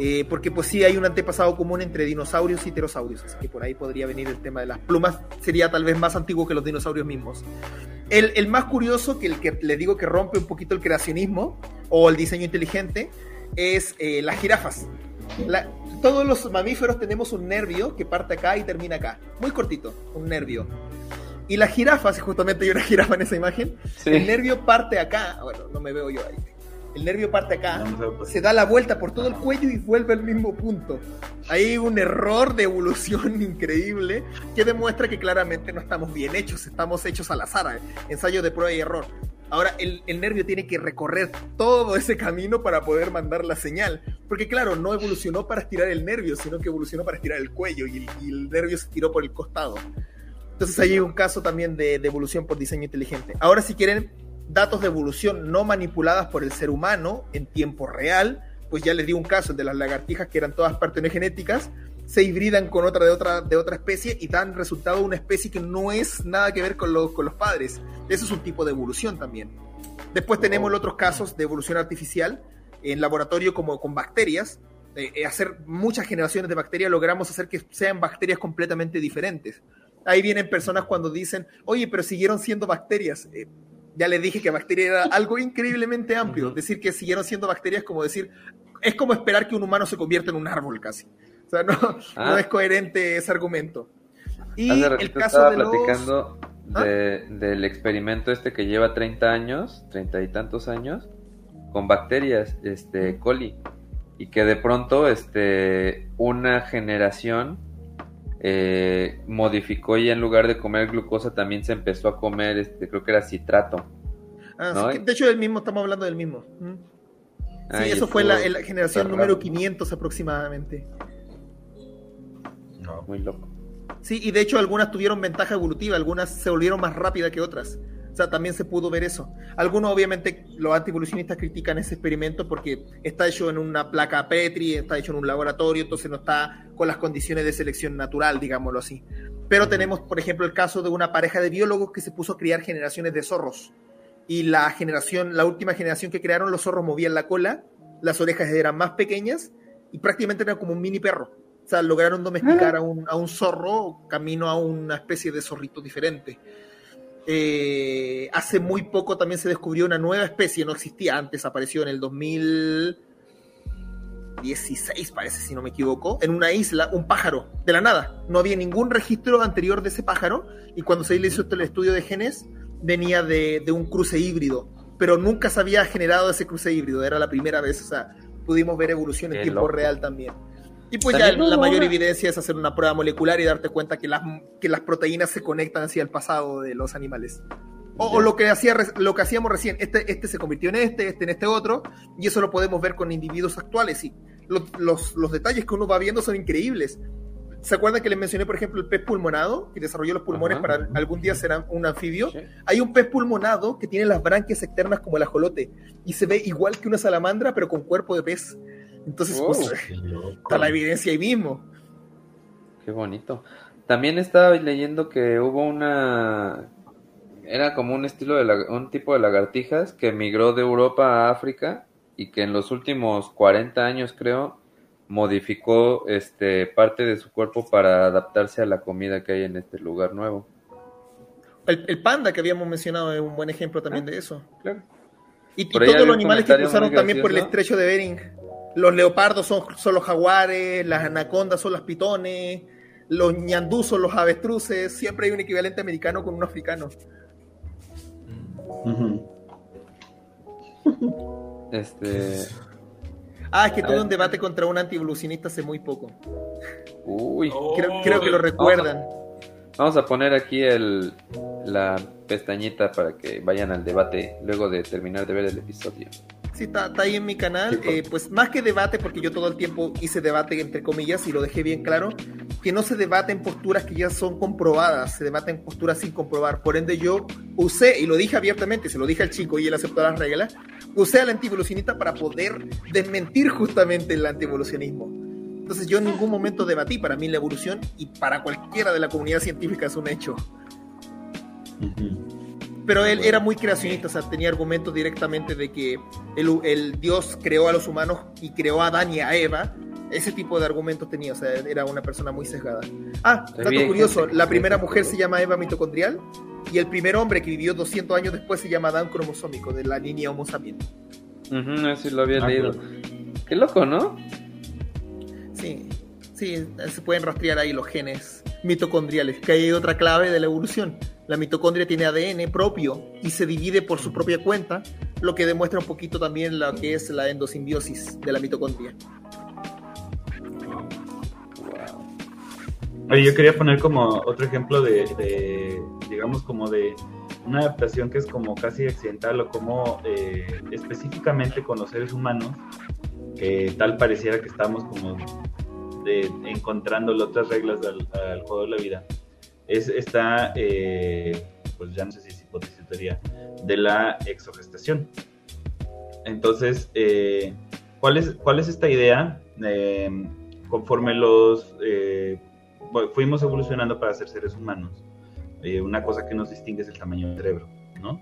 [SPEAKER 4] Eh, porque pues sí hay un antepasado común entre dinosaurios y pterosaurios, así que por ahí podría venir el tema de las plumas, sería tal vez más antiguo que los dinosaurios mismos. El, el más curioso, que el que le digo que rompe un poquito el creacionismo o el diseño inteligente, es eh, las jirafas. todos los mamíferos tenemos un nervio que parte acá y termina acá, muy cortito, un nervio. Y las jirafas, justamente hay una jirafa en esa imagen, el nervio parte acá, bueno, no me veo yo ahí el nervio parte acá, se da la vuelta por todo el cuello y vuelve al mismo punto. Hay un error de evolución increíble que demuestra que claramente no estamos bien hechos, estamos hechos al azar, eh, ensayo de prueba y error. Ahora, el, nervio tiene que recorrer todo ese camino para poder mandar la señal. Porque claro, no evolucionó para estirar el nervio, sino que evolucionó para estirar el cuello y el, nervio se tiró por el costado. Entonces ahí hay un caso también de, de evolución por diseño inteligente. Ahora si quieren datos de evolución no manipuladas por el ser humano en tiempo real, pues ya les di un caso de las lagartijas que eran todas partenegenéticas, se hibridan con otra de otra, de otra especie y dan resultado una especie que no es nada que ver con, con los padres. Eso es un tipo de evolución también. Después tenemos otros casos de evolución artificial en laboratorio como con bacterias. Eh, hacer muchas generaciones de bacterias logramos hacer que sean bacterias completamente diferentes. Ahí vienen personas cuando dicen, oye, pero siguieron siendo bacterias. Eh, ya les dije que bacteria era algo increíblemente amplio. Decir que siguieron siendo bacterias como decir, es como esperar que un humano se convierta en un árbol casi. O sea, no, ah. es coherente ese argumento.
[SPEAKER 2] Y el caso de platicando ¿Ah? del experimento este que lleva 30 años, 30 y tantos años, con bacterias, este, coli, y que de pronto, este, una generación eh, modificó y en lugar de comer glucosa también se empezó a comer, este, creo que era citrato.
[SPEAKER 4] Ah, de hecho, el mismo, estamos hablando del mismo. Sí, eso fue la, generación número 500 aproximadamente.
[SPEAKER 2] No, muy loco.
[SPEAKER 4] Sí, y de hecho algunas tuvieron ventaja evolutiva, algunas se volvieron más rápidas que otras sea, también se pudo ver eso. Algunos, obviamente, los antivolucionistas critican ese experimento porque está hecho en una placa Petri, está hecho en un laboratorio, entonces no está con las condiciones de selección natural, digámoslo así. Pero tenemos, por ejemplo, el caso de una pareja de biólogos que se puso a criar generaciones de zorros. Y la generación, la última generación que crearon, los zorros movían la cola, las orejas eran más pequeñas y prácticamente eran como un mini perro. O sea, lograron domesticar a un, a un zorro camino a una especie de zorrito diferente. Eh, hace muy poco también se descubrió una nueva especie, no existía antes, apareció en el 2016, parece, si no me equivoco, en una isla, un pájaro, de la nada. No había ningún registro anterior de ese pájaro y cuando se hizo el estudio de genes venía de, un cruce híbrido, pero nunca se había generado ese cruce híbrido, era la primera vez, o sea, pudimos ver evolución en tiempo real también. Y pues ya la mayor evidencia es hacer una prueba molecular y darte cuenta que las, que las proteínas se conectan hacia el pasado de los animales. O, lo, que hacía, lo que hacíamos recién, este, este se convirtió en este, este en este otro, y eso lo podemos ver con individuos actuales. Y los, los, detalles que uno va viendo son increíbles. ¿Se acuerdan que les mencioné, por ejemplo, el pez pulmonado, que desarrolló los pulmones para algún día ser un anfibio? Hay un pez pulmonado que tiene las branquias externas como el ajolote y se ve igual que una salamandra, pero con cuerpo de pez. Entonces, pues, oh, está la evidencia ahí mismo.
[SPEAKER 2] Qué bonito. También estaba leyendo que hubo una. Era como un estilo de un tipo de lagartijas que migró de Europa a África y que en los últimos 40 años, creo, modificó este parte de su cuerpo para adaptarse a la comida que hay en este lugar nuevo.
[SPEAKER 4] El, panda que habíamos mencionado es un buen ejemplo también ah, de eso. Claro. Y, todos los animales que cruzaron también por el estrecho de Bering. Los leopardos son, son los jaguares, las anacondas son las pitones, los ñandús son los avestruces. Siempre hay un equivalente americano con un africano.
[SPEAKER 2] Este.
[SPEAKER 4] Ah, es que tuve un debate contra un antievolucionista hace muy poco. Uy, creo, que lo recuerdan.
[SPEAKER 2] Vamos a, poner aquí el, la pestañita para que vayan al debate luego de terminar de ver el episodio.
[SPEAKER 4] Sí, está, ahí en mi canal. Eh, pues más que debate, porque yo todo el tiempo hice debate entre comillas y lo dejé bien claro, que no se debate en posturas que ya son comprobadas, se debate en posturas sin comprobar. Por ende, yo usé, y lo dije abiertamente, se lo dije al chico y él aceptó las reglas, usé al antievolucionista para poder desmentir justamente el antievolucionismo. Entonces yo en ningún momento debatí, para mí la evolución y para cualquiera de la comunidad científica es un hecho. Pero él era muy creacionista, o sea, tenía argumentos directamente de que el, el Dios creó a los humanos y creó a Adán y a Eva, ese tipo de argumentos tenía, o sea, era una persona muy sesgada. Ah, dato curioso, la primera mujer se llama Eva mitocondrial y el primer hombre que vivió 200 años después se llama Adán cromosómico, de la línea Homo sapiens.
[SPEAKER 2] Uh sí lo había ah, leído. Qué loco, ¿no?
[SPEAKER 4] Sí, sí, se pueden rastrear ahí los genes mitocondriales, que hay otra clave de la evolución. La mitocondria tiene ADN propio y se divide por su propia cuenta, lo que demuestra un poquito también lo que es la endosimbiosis de la mitocondria.
[SPEAKER 3] Yo quería poner como otro ejemplo de, digamos, como de una adaptación que es como casi accidental o como eh, específicamente con los seres humanos, tal pareciera que estamos como de, encontrando otras reglas al, juego de la vida. Es esta, eh, pues ya no sé si es hipótesis teoría, de la exogestación. Entonces, eh, ¿cuál, es, ¿cuál es esta idea? conforme los fuimos evolucionando para ser seres humanos. Eh, una cosa que nos distingue es el tamaño del cerebro, ¿no?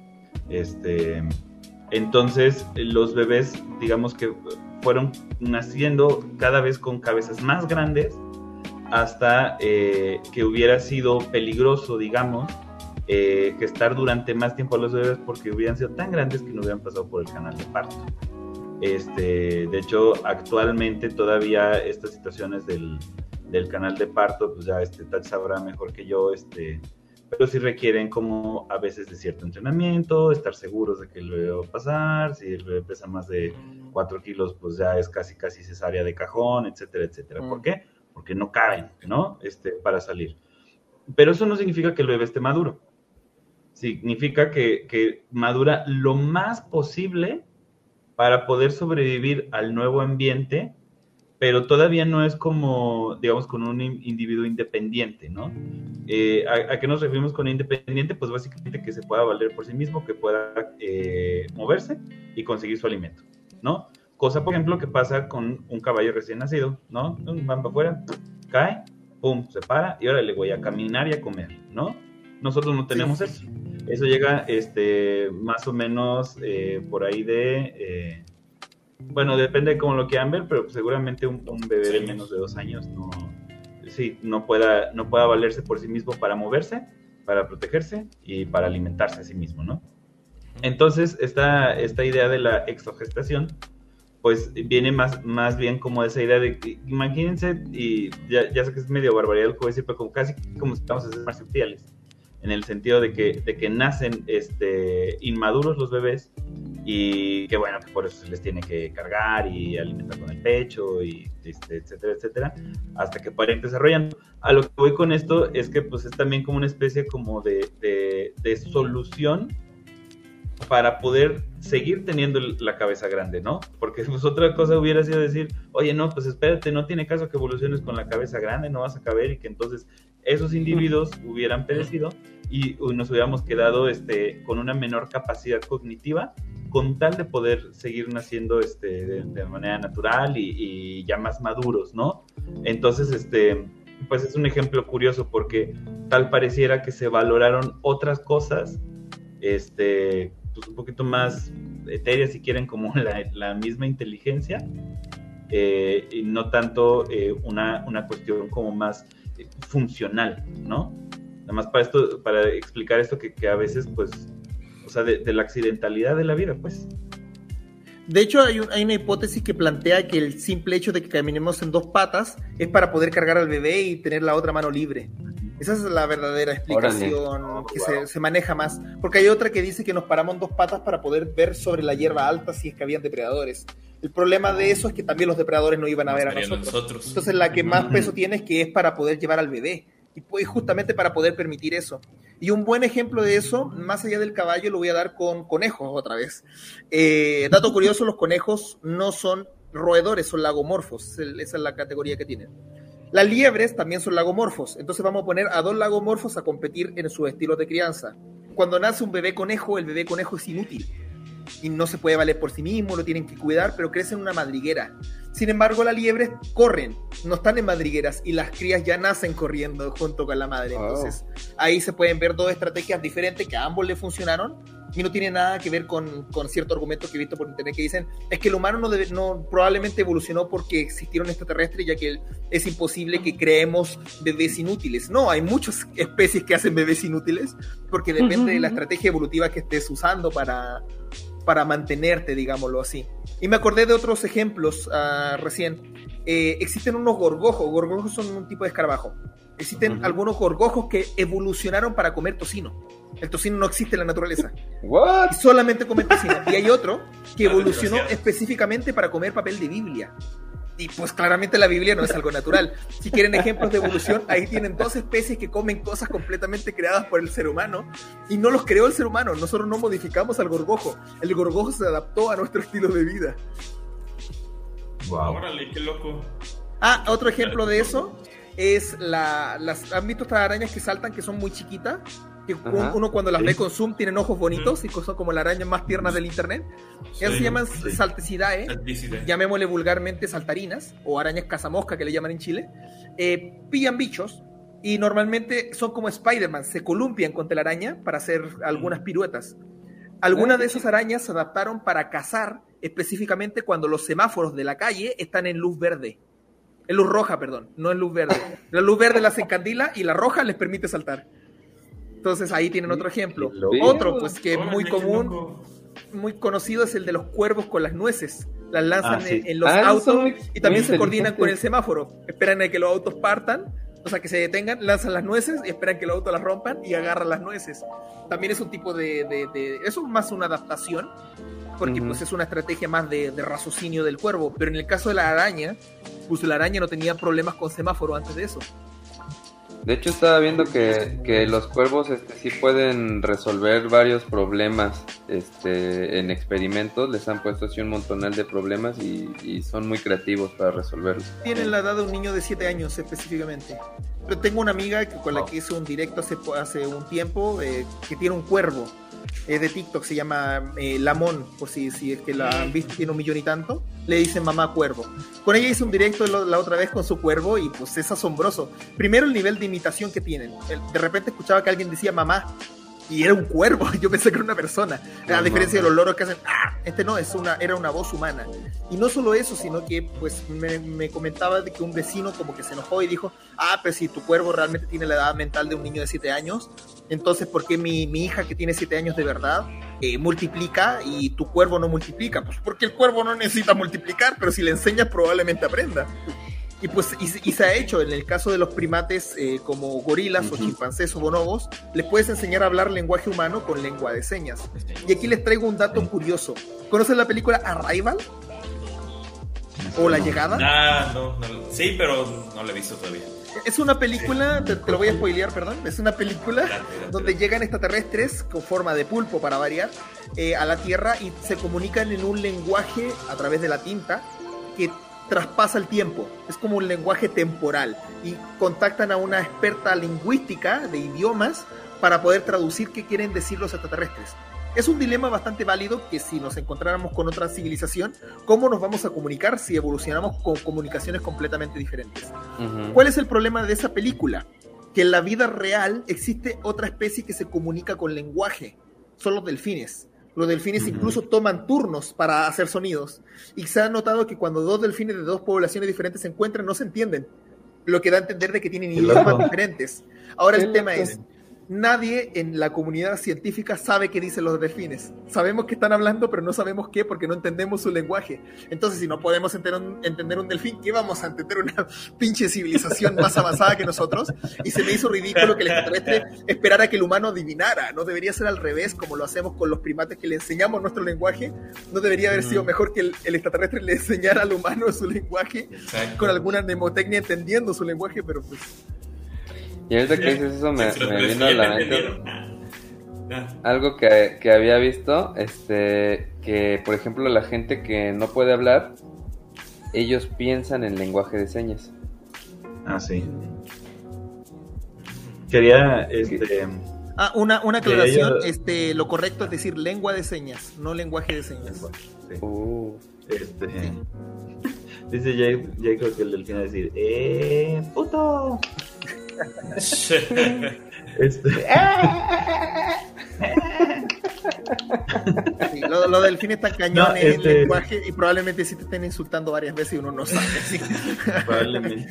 [SPEAKER 3] Este, entonces, los bebés, digamos que fueron naciendo cada vez con cabezas más grandes hasta eh, que hubiera sido peligroso, digamos, eh, gestar durante más tiempo a los bebés porque hubieran sido tan grandes que no hubieran pasado por el canal de parto. Este, de hecho, actualmente todavía estas situaciones del, del canal de parto, pues ya este Tach sabrá mejor que yo, este, pero sí requieren como a veces de cierto entrenamiento, estar seguros de que lo bebé va a pasar, si el bebé pesa más de 4 kilos, pues ya es casi casi cesárea de cajón, etcétera, etcétera. ¿Por mm. qué? Porque no caben, ¿no? Este, para salir. Pero eso no significa que el bebé esté maduro. Significa que, que madura lo más posible para poder sobrevivir al nuevo ambiente pero todavía no es como, digamos, con un individuo independiente, ¿no? Eh, ¿a, qué nos referimos con independiente? Pues básicamente que se pueda valer por sí mismo, que pueda eh, moverse y conseguir su alimento, ¿no? Cosa, por ejemplo, que pasa con un caballo recién nacido, ¿no? Van para afuera, cae, pum, se para y ahora le voy a caminar y a comer, ¿no? Nosotros no tenemos eso. Eso llega, este, más o menos eh, por ahí de bueno, depende de cómo lo quieran ver, pero seguramente un, bebé de menos de dos años no, sí, no, pueda, no pueda valerse por sí mismo para moverse, para protegerse y para alimentarse a sí mismo, ¿no? Entonces, esta, esta idea de la exogestación, pues viene más, más bien como esa idea de que, imagínense, y ya, ya sé que es medio barbaridad a decir, pero como casi como si estamos a ser en el sentido de que, de que nacen este, inmaduros los bebés y que bueno, que por eso se les tiene que cargar y alimentar con el pecho y este, etcétera, etcétera, hasta que ir desarrollando. A lo que voy con esto es que pues es también como una especie como de, de solución para poder seguir teniendo la cabeza grande, ¿no? Porque pues otra cosa hubiera sido decir, oye, no, pues espérate, no tiene caso que evoluciones con la cabeza grande, no vas a caber y que entonces esos individuos hubieran perecido y nos hubiéramos quedado este, con una menor capacidad cognitiva con tal de poder seguir naciendo este, de, manera natural y, ya más maduros, ¿no? Entonces, este, pues es un ejemplo curioso porque tal pareciera que se valoraron otras cosas, este, pues un poquito más etéreas si quieren como la, misma inteligencia eh, y no tanto eh, una, una cuestión como más funcional, ¿no? Nada más para esto, para explicar esto que, a veces, pues, o sea, de, la accidentalidad de la vida, pues.
[SPEAKER 4] De hecho, hay, hay, una hipótesis que plantea que el simple hecho de que caminemos en dos patas es para poder cargar al bebé y tener la otra mano libre. Esa es la verdadera explicación que se, se, maneja más. Porque hay otra que dice que nos paramos en dos patas para poder ver sobre la hierba alta si es que habían depredadores. El problema de eso es que también los depredadores no iban a ver a nosotros. Entonces la que más peso tiene es que es para poder llevar al bebé. Y pues justamente para poder permitir eso. Y un buen ejemplo de eso, más allá del caballo, lo voy a dar con conejos otra vez. Eh, dato curioso, los conejos no son roedores, son lagomorfos. Esa es la categoría que tienen. Las liebres también son lagomorfos, entonces vamos a poner a dos lagomorfos a competir en su estilo de crianza. Cuando nace un bebé conejo, el bebé conejo es inútil y no se puede valer por sí mismo, lo tienen que cuidar, pero crece en una madriguera. Sin embargo, las liebres corren, no están en madrigueras y las crías ya nacen corriendo junto con la madre. Entonces, ahí se pueden ver dos estrategias diferentes que a ambos le funcionaron y no tiene nada que ver con, con cierto argumento que he visto por internet que dicen es que el humano no, debe, no probablemente evolucionó porque existieron extraterrestres ya que es imposible que creemos bebés inútiles. No, hay muchas especies que hacen bebés inútiles porque depende de la estrategia evolutiva que estés usando para, para mantenerte, digámoslo así. Y me acordé de otros ejemplos uh, recién. Eh, existen unos gorgojos, gorgojos son un tipo de escarabajo. Existen algunos gorgojos que evolucionaron para comer tocino. El tocino no existe en la naturaleza.
[SPEAKER 2] What?
[SPEAKER 4] solamente come tocino. Y hay otro que evolucionó específicamente para comer papel de Biblia. Y pues claramente la Biblia no es algo natural. Si quieren ejemplos de evolución, ahí tienen dos especies que comen cosas completamente creadas por el ser humano. Y no los creó el ser humano. Nosotros no modificamos al gorgojo. El gorgojo se adaptó a nuestro estilo de vida.
[SPEAKER 1] Wow. Órale, qué loco.
[SPEAKER 4] Ah, otro ejemplo de eso es la, las, ¿han visto estas arañas que saltan que son muy chiquitas? Que uno cuando las ve con zoom tienen ojos bonitos y son como las arañas más tiernas del internet. Ellas se llaman salticidae, llamémosle vulgarmente saltarinas o arañas cazamosca que le llaman en Chile. Eh, pillan bichos y normalmente son como Spider-Man, se columpian con telaraña para hacer algunas piruetas. Algunas de esas arañas se adaptaron para cazar específicamente cuando los semáforos de la calle están en luz verde. En luz roja, perdón, no en luz verde. La luz verde las encandila y la roja les permite saltar. Entonces ahí tienen otro ejemplo. Otro, pues que es muy común, muy conocido, es el de los cuervos con las nueces. Las lanzan ah, en, los ah, autos y también se coordinan con el semáforo. Esperan a que los autos partan, o sea, que se detengan, lanzan las nueces y esperan que los autos las rompan y agarran las nueces. También es un tipo de, de, eso es más una adaptación porque pues es una estrategia más de, de, raciocinio del cuervo, pero en el caso de la araña, pues la araña no tenía problemas con semáforo antes de eso.
[SPEAKER 2] De hecho estaba viendo que, que los cuervos este, sí pueden resolver varios problemas este, en experimentos, les han puesto así un montonal de problemas y, son muy creativos para resolverlos.
[SPEAKER 4] Tienen la edad de un niño de 7 años específicamente. Pero tengo una amiga con la que hice un directo hace, hace un tiempo eh, que tiene un cuervo es de TikTok, se llama eh, Lamón, por si, si es que la han visto, tiene un millón y tanto, le dicen mamá cuervo. Con ella hice un directo la otra vez con su cuervo y pues es asombroso. Primero el nivel de imitación que tienen. De repente escuchaba que alguien decía mamá y era un cuervo, yo pensé que era una persona. A diferencia de los loros que hacen, ¡ah! Este no, es una, era una voz humana. Y no solo eso, sino que pues me, comentaba de que un vecino como que se enojó y dijo, ah, pues si tu cuervo realmente tiene la edad mental de un niño de 7 años, entonces ¿por qué mi, mi hija que tiene 7 años de verdad eh, multiplica y tu cuervo no multiplica? Pues porque el cuervo no necesita multiplicar, pero si le enseñas probablemente aprenda. Y pues y, se ha hecho en el caso de los primates eh, como gorilas o chimpancés o bonobos, les puedes enseñar a hablar lenguaje humano con lengua de señas. Y aquí les traigo un dato curioso. ¿Conocen la película Arrival? ¿O La Llegada?
[SPEAKER 1] Ah, no, no, sí, pero no la he visto todavía.
[SPEAKER 4] Es una película, te, lo voy a spoilear, perdón. Es una película donde llegan extraterrestres con forma de pulpo, para variar, eh, a la Tierra y se comunican en un lenguaje a través de la tinta que traspasa el tiempo, es como un lenguaje temporal y contactan a una experta lingüística de idiomas para poder traducir qué quieren decir los extraterrestres. Es un dilema bastante válido que si nos encontráramos con otra civilización, ¿cómo nos vamos a comunicar si evolucionamos con comunicaciones completamente diferentes? ¿Cuál es el problema de esa película? Que en la vida real existe otra especie que se comunica con lenguaje, son los delfines los delfines incluso toman turnos para hacer sonidos. Y se ha notado que cuando dos delfines de dos poblaciones diferentes se encuentran, no se entienden. Lo que da a entender de que tienen idiomas diferentes. Ahora el tema es, nadie en la comunidad científica sabe qué dicen los delfines. Sabemos que están hablando, pero no sabemos qué porque no entendemos su lenguaje. Entonces, si no podemos entender un, entender un delfín, ¿qué vamos a entender una pinche civilización más avanzada que nosotros? Y se me hizo ridículo que el extraterrestre esperara que el humano adivinara. No debería ser al revés, como lo hacemos con los primates que le enseñamos nuestro lenguaje. No debería haber sido mejor que el, extraterrestre le enseñara al humano su lenguaje con alguna mnemotecnia entendiendo su lenguaje, pero pues
[SPEAKER 2] y ahorita que dices eso me, me vino a la mente ah. algo que, que, había visto, este, que por ejemplo la gente que no puede hablar, ellos piensan en lenguaje de señas.
[SPEAKER 3] Ah, sí. Quería, este...
[SPEAKER 4] Ah, una, una aclaración, este, lo correcto es decir lengua de señas, no lenguaje de señas.
[SPEAKER 3] Uh. este, dice Jacob que el delfín va a decir, ¡eh, puto!
[SPEAKER 4] Este... lo, lo, del fin está cañón en el este- lenguaje y probablemente si te estén insultando varias veces y uno no sabe.
[SPEAKER 3] Probablemente.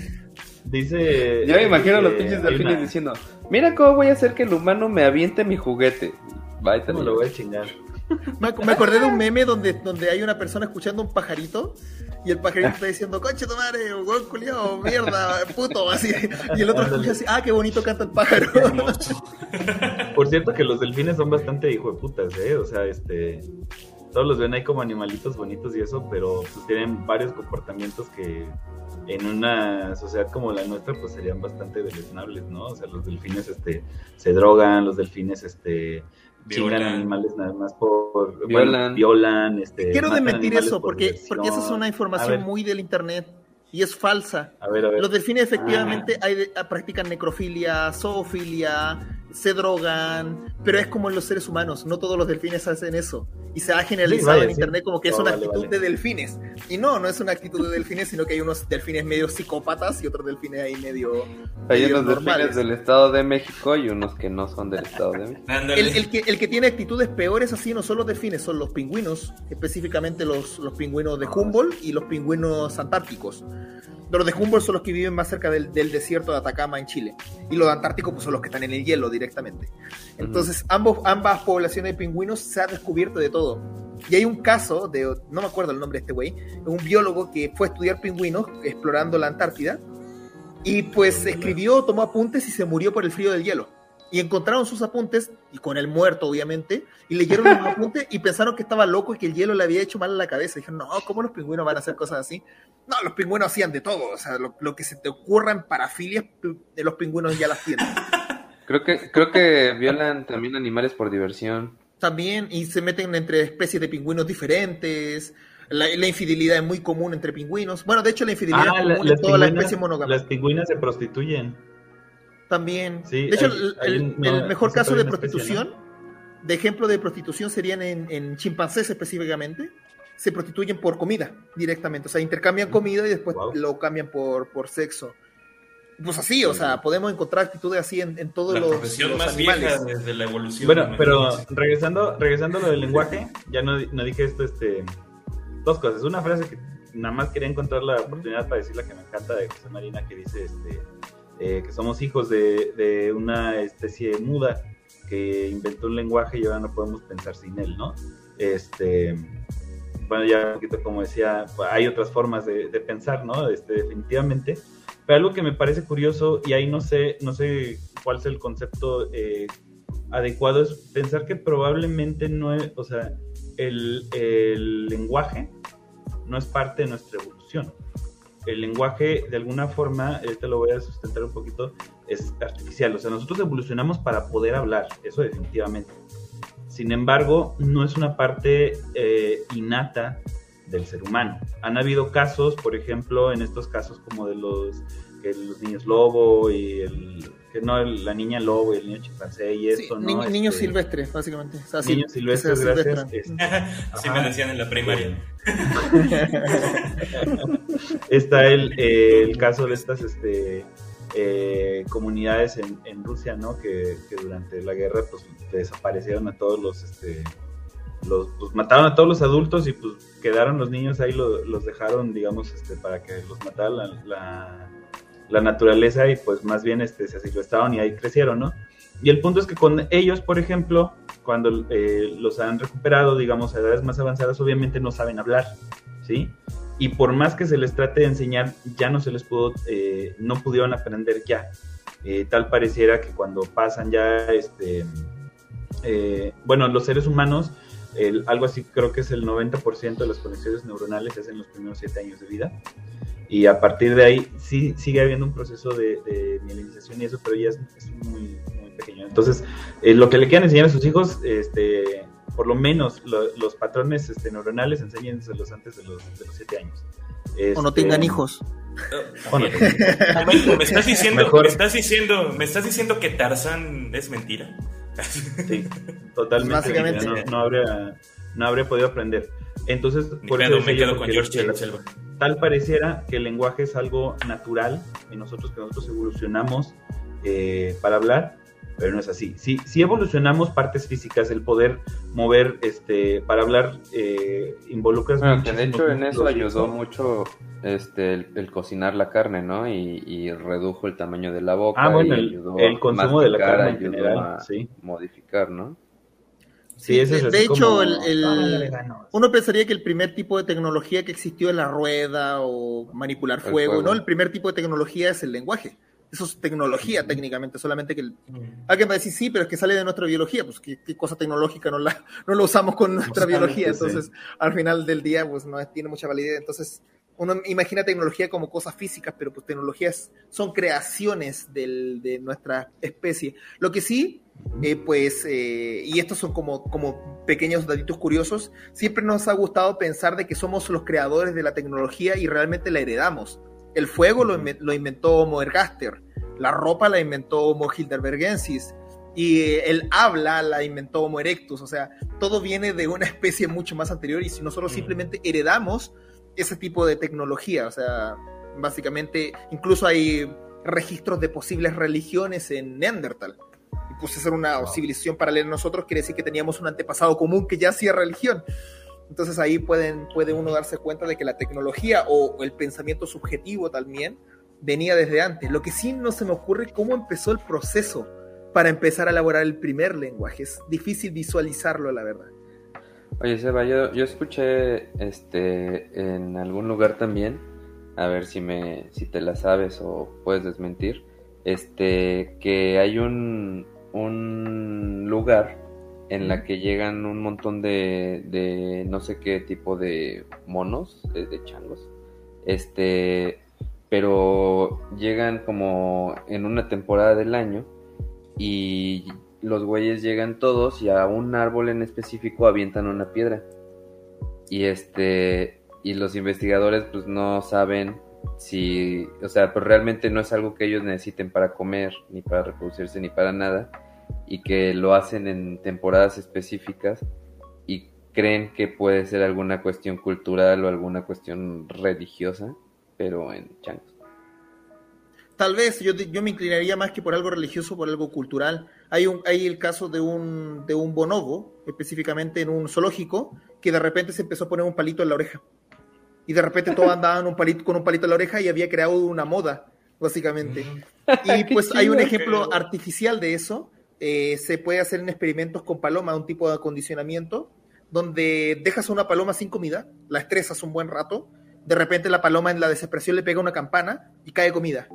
[SPEAKER 3] Dice.
[SPEAKER 2] Yo me imagino a los pinches delfines diciendo: Mira cómo voy a hacer que el humano me aviente mi juguete.
[SPEAKER 3] Vaya, lo voy a chingar.
[SPEAKER 4] Me, acordé de un meme donde, donde hay una persona escuchando un pajarito y el pajarito está diciendo, coche tu madre, huevón culiao, mierda, puto, así. Y el otro escucha así, ah, qué bonito canta el pájaro.
[SPEAKER 3] Por cierto que los delfines son bastante hijo de putas, ¿eh? O sea, este... Todos los ven ahí como animalitos bonitos y eso, pero pues tienen varios comportamientos que en una sociedad como la nuestra pues serían bastante deleznables, ¿no? O sea, los delfines este se drogan, los delfines este violan animales nada más por
[SPEAKER 2] violan,
[SPEAKER 3] violan este,
[SPEAKER 4] quiero desmentir eso porque porque esa es una información muy del internet y es falsa.
[SPEAKER 3] A ver, a ver.
[SPEAKER 4] Los delfines efectivamente ah. practican necrofilia, zoofilia, se drogan, pero es como en los seres humanos, no todos los delfines hacen eso. Y se ha generalizado en internet como que es una actitud de delfines. Y no, no es una actitud de delfines, sino que hay unos delfines medio psicópatas y otros delfines ahí medio.
[SPEAKER 2] Hay unos delfines del Estado de México y unos que no son del Estado de México.
[SPEAKER 4] El, que, el que tiene actitudes peores así no son los delfines, son los pingüinos, específicamente los, los pingüinos de Humboldt y los pingüinos antárticos. Los de Humboldt son los que viven más cerca del, desierto de Atacama en Chile. Y los antárticos pues, son los que están en el hielo directamente. Entonces, ambos, ambas poblaciones de pingüinos se ha descubierto de todo. Y hay un caso de, no me acuerdo el nombre de este güey, un biólogo que fue a estudiar pingüinos explorando la Antártida. Y pues escribió, tomó apuntes y se murió por el frío del hielo y encontraron sus apuntes, y con el muerto obviamente, y leyeron los apuntes y pensaron que estaba loco y que el hielo le había hecho mal a la cabeza. dijeron, no, ¿cómo los pingüinos van a hacer cosas así? No, los pingüinos hacían de todo, o sea, lo, que se te ocurra en parafilias, de los pingüinos ya las tienen.
[SPEAKER 2] Creo que, creo que violan también animales por diversión.
[SPEAKER 4] También, y se meten entre especies de pingüinos diferentes. La, infidelidad es muy común entre pingüinos. Bueno, de hecho, la infidelidad
[SPEAKER 3] ah, es común en todas las especies monógamas. Las pingüinas se prostituyen.
[SPEAKER 4] También. de hecho, el, mejor caso de prostitución, de ejemplo de prostitución, serían en, chimpancés específicamente. Se prostituyen por comida directamente. O sea, intercambian comida y después lo cambian por, por sexo. Pues así, o sea, podemos encontrar actitudes así en, en todos los,
[SPEAKER 1] profesión más vieja desde la evolución.
[SPEAKER 3] Bueno, pero regresando, regresando a lo del lenguaje, ya no, no dije esto, este, dos cosas. Una frase que nada más quería encontrar la oportunidad para decir la que me encanta de José Marina, que dice, este, eh, que somos hijos de, una especie muda que inventó un lenguaje y ahora no podemos pensar sin él, ¿no? Este, bueno, ya un poquito como decía, hay otras formas de, pensar, ¿no? Este, definitivamente. Pero algo que me parece curioso, y ahí no sé, no sé cuál es el concepto eh, adecuado, es pensar que probablemente no o sea, el, el lenguaje no es parte de nuestra evolución el lenguaje, de alguna forma, este lo voy a sustentar un poquito, es artificial. O sea, nosotros evolucionamos para poder hablar, eso definitivamente. Sin embargo, no es una parte eh, innata del ser humano. Han habido casos, por ejemplo, en estos casos como de los, que los niños lobo y el que no la niña lobo y el niño chimpancé y esto, ¿no?
[SPEAKER 4] niños este, silvestres, básicamente.
[SPEAKER 3] niños silvestres, gracias.
[SPEAKER 1] Este, Así me decían en la primaria.
[SPEAKER 3] Está el, el, caso de estas este, eh, comunidades en, en, Rusia, ¿no? Que, que, durante la guerra pues desaparecieron a todos los, este, los pues, mataron a todos los adultos y pues quedaron los niños ahí, los dejaron, digamos, este, para que los matara la, la, naturaleza y pues más bien este, se silvestaron y ahí crecieron, ¿no? Y el punto es que con ellos, por ejemplo, cuando eh, los han recuperado, digamos, a edades más avanzadas, obviamente no saben hablar, ¿sí? Y por más que se les trate de enseñar, ya no se les pudo, eh, no pudieron aprender ya. Eh, tal pareciera que cuando pasan ya, este, bueno, los seres humanos, algo así creo que es el 90% de las conexiones neuronales se hacen en los primeros 7 años de vida. Y a partir de ahí sí sigue habiendo un proceso de, de mielinización y eso, pero ya es, muy, pequeño. Entonces, eh, lo que le quieran enseñar a sus hijos, este, por lo menos los patrones este, neuronales, enséñenselos antes de los, de los siete años.
[SPEAKER 4] o no tengan este, hijos.
[SPEAKER 1] me estás diciendo, me estás diciendo, me estás diciendo que Tarzan es mentira.
[SPEAKER 3] Sí, totalmente. Básicamente. No, habría, no habría podido aprender. Entonces,
[SPEAKER 1] por eso me quedo con George
[SPEAKER 3] Tal pareciera que el lenguaje es algo natural y nosotros que nosotros evolucionamos eh, para hablar pero no es así. Si, si evolucionamos partes físicas, el poder mover, este, para hablar, eh, involucras...
[SPEAKER 2] de hecho en eso ayudó mucho este, el, cocinar la carne, ¿no? Y, redujo el tamaño de la boca.
[SPEAKER 3] Ah, bueno, el, consumo de la carne en general, sí.
[SPEAKER 2] Modificar, ¿no?
[SPEAKER 4] Sí, de, hecho, el, uno pensaría que el primer tipo de tecnología que existió es la rueda o manipular fuego, ¿no? El primer tipo de tecnología es el lenguaje. Eso es tecnología técnicamente, solamente que el... alguien va a decir, sí, pero es que sale de nuestra biología, pues qué, cosa tecnológica no la no lo usamos con nuestra biología, entonces al final del día pues no tiene mucha validez, entonces uno imagina tecnología como cosas físicas, pero pues tecnologías son creaciones del, de nuestra especie. Lo que sí, eh, pues, eh, y estos son como, como pequeños datitos curiosos, siempre nos ha gustado pensar de que somos los creadores de la tecnología y realmente la heredamos. El fuego lo, inventó Homo ergaster, la ropa la inventó Homo heidelbergensis y el habla la inventó Homo erectus. O sea, todo viene de una especie mucho más anterior y si nosotros mm. simplemente heredamos ese tipo de tecnología, o sea, básicamente incluso hay registros de posibles religiones en Neandertal. Y pues ser una civilización paralela a nosotros quiere decir que teníamos un antepasado común que ya hacía religión. Entonces ahí pueden, puede uno darse cuenta de que la tecnología o el pensamiento subjetivo también venía desde antes. Lo que sí no se me ocurre cómo empezó el proceso para empezar a elaborar el primer lenguaje. Es difícil visualizarlo, la verdad.
[SPEAKER 2] Oye, Seba, yo, yo escuché este en algún lugar también, a ver si me si te la sabes o puedes desmentir, este que hay un, un lugar en la que llegan un montón de, de no sé qué tipo de monos, de, changos, este, pero llegan como en una temporada del año y los güeyes llegan todos y a un árbol en específico avientan una piedra. Y este, y los investigadores pues no saben si, o sea, pues realmente no es algo que ellos necesiten para comer, ni para reproducirse, ni para nada y que lo hacen en temporadas específicas y creen que puede ser alguna cuestión cultural o alguna cuestión religiosa, pero en changos.
[SPEAKER 4] Tal vez yo, yo me inclinaría más que por algo religioso, por algo cultural. Hay, un, hay el caso de un, de un bonobo, específicamente en un zoológico, que de repente se empezó a poner un palito en la oreja. Y de repente todos andaban un palito, con un palito en la oreja y había creado una moda, básicamente. Y pues hay un ejemplo artificial de eso, eh, se puede hacer en experimentos con paloma, un tipo de acondicionamiento, donde dejas a una paloma sin comida, la estresas un buen rato, de repente la paloma en la desesperación le pega una campana y cae comida.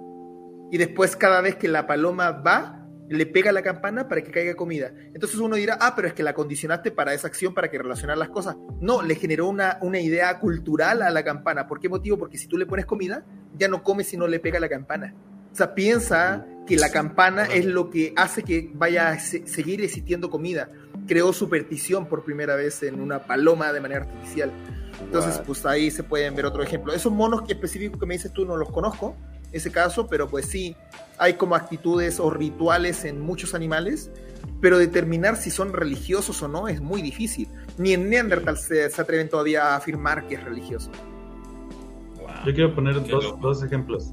[SPEAKER 4] Y después cada vez que la paloma va, le pega la campana para que caiga comida. Entonces uno dirá, ah, pero es que la condicionaste para esa acción, para que relacionar las cosas. No, le generó una, una idea cultural a la campana. ¿Por qué motivo? Porque si tú le pones comida, ya no come si no le pega la campana. O sea, piensa que la campana es lo que hace que vaya a seguir existiendo comida. Creó superstición por primera vez en una paloma de manera artificial. Entonces, pues ahí se pueden ver otro ejemplo. Esos monos que específicos que me dices tú no los conozco, ese caso, pero pues sí, hay como actitudes o rituales en muchos animales, pero determinar si son religiosos o no es muy difícil. Ni en Neandertal se, atreven todavía a afirmar que es religioso.
[SPEAKER 3] Yo quiero poner dos, dos ejemplos.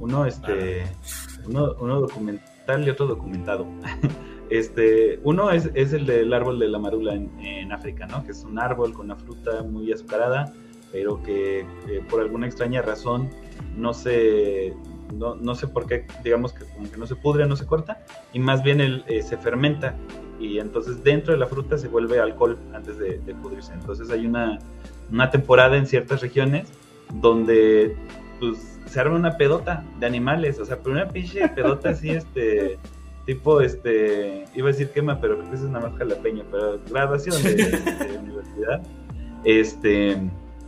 [SPEAKER 3] Uno, este, uno, uno documental y otro documentado. Este, uno es, es, el del árbol de la marula en, África, ¿no? Que es un árbol con una fruta muy azucarada, pero que por alguna extraña razón no se, no, no, sé por qué, digamos que como que no se pudre, no se corta, y más bien el, eh, se fermenta y entonces dentro de la fruta se vuelve alcohol antes de, pudrirse. Entonces hay una, una, temporada en ciertas regiones donde pues se arma una pedota de animales, o sea, pero una pinche pedota así, este, tipo, este, iba a decir quema, pero creo que es una más jalapeño, pero graduación de, de universidad, este,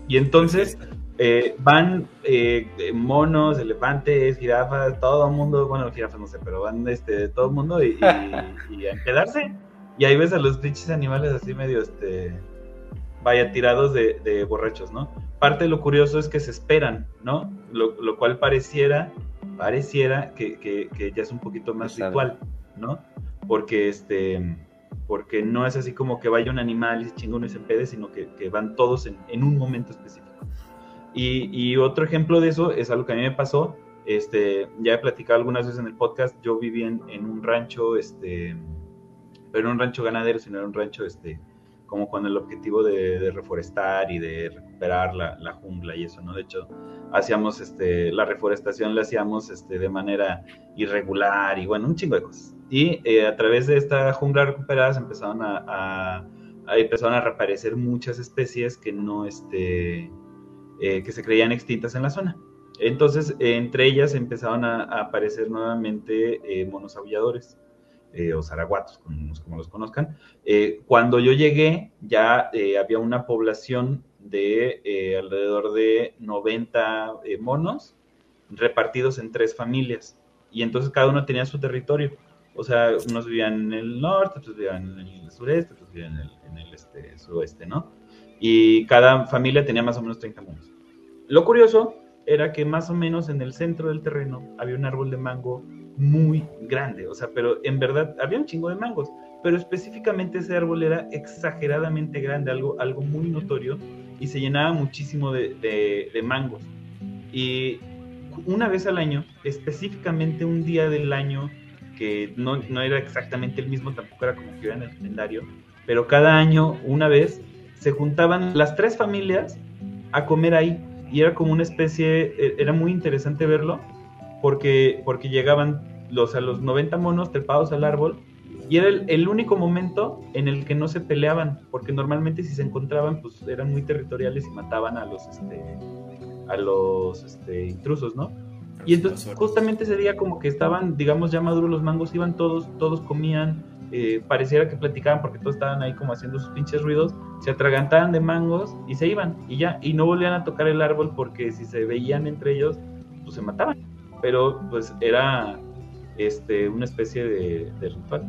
[SPEAKER 3] y entonces eh, van eh, monos, elefantes, jirafas, todo el mundo, bueno, jirafas no sé, pero van este, todo el mundo y, y, a quedarse. Y ahí ves a los pinches animales así medio, este, vaya, tirados de, borrachos, ¿no? Parte de lo curioso es que se esperan, ¿no? Lo, cual pareciera, pareciera que, ya es un poquito más ritual, ¿no? Porque, este, porque no es así como que vaya un animal y se chinga uno y se empede, sino que, van todos en, en un momento específico. Y, otro ejemplo de eso es algo que a mí me pasó. Este, ya he platicado algunas veces en el podcast. Yo viví en, un rancho, este, pero no un rancho ganadero, sino era un rancho, este, como con el objetivo de, reforestar y de recuperar la, jungla y eso, ¿no? De hecho, hacíamos, este, la reforestación la hacíamos, este, de manera irregular y bueno, un chingo de cosas. Y eh, a través de esta jungla recuperada se empezaron a, a, empezaron a reaparecer muchas especies que no, este, eh, que se creían extintas en la zona. Entonces, entre ellas empezaron a, aparecer nuevamente eh, monos aulladores eh, o zaraguatos, como, los conozcan. cuando yo llegué, ya había una población de alrededor de 90 monos repartidos en tres familias. Y entonces cada uno tenía su territorio. O sea, unos vivían en el norte, otros vivían en el sureste, otros vivían en el, en el este, suroeste, ¿no? y cada familia tenía más o menos 30 monos. Lo curioso era que más o menos en el centro del terreno había un árbol de mango muy grande, o sea, pero en verdad había un chingo de mangos, pero específicamente ese árbol era exageradamente grande, algo, algo muy notorio, y se llenaba muchísimo de, de, mangos. Y una vez al año, específicamente un día del año, que no, no era exactamente el mismo, tampoco era como que iba en el calendario, pero cada año, una vez, se juntaban las tres familias a comer ahí y era como una especie, e, era muy interesante verlo porque, porque llegaban los, a los 90 monos trepados al árbol y era el, único momento en el que no se peleaban, porque normalmente si se encontraban, pues eran muy territoriales y mataban a los, este, a los este, intrusos, ¿no? Y entonces justamente ese día como que estaban, digamos, ya maduros los mangos, iban todos, todos comían, eh, pareciera que platicaban porque todos estaban ahí como haciendo sus pinches ruidos, se atragantaban de mangos y se iban y ya, y no volvían a tocar el árbol porque si se veían entre ellos, pues se mataban. Pero pues era este, una especie de, ritual.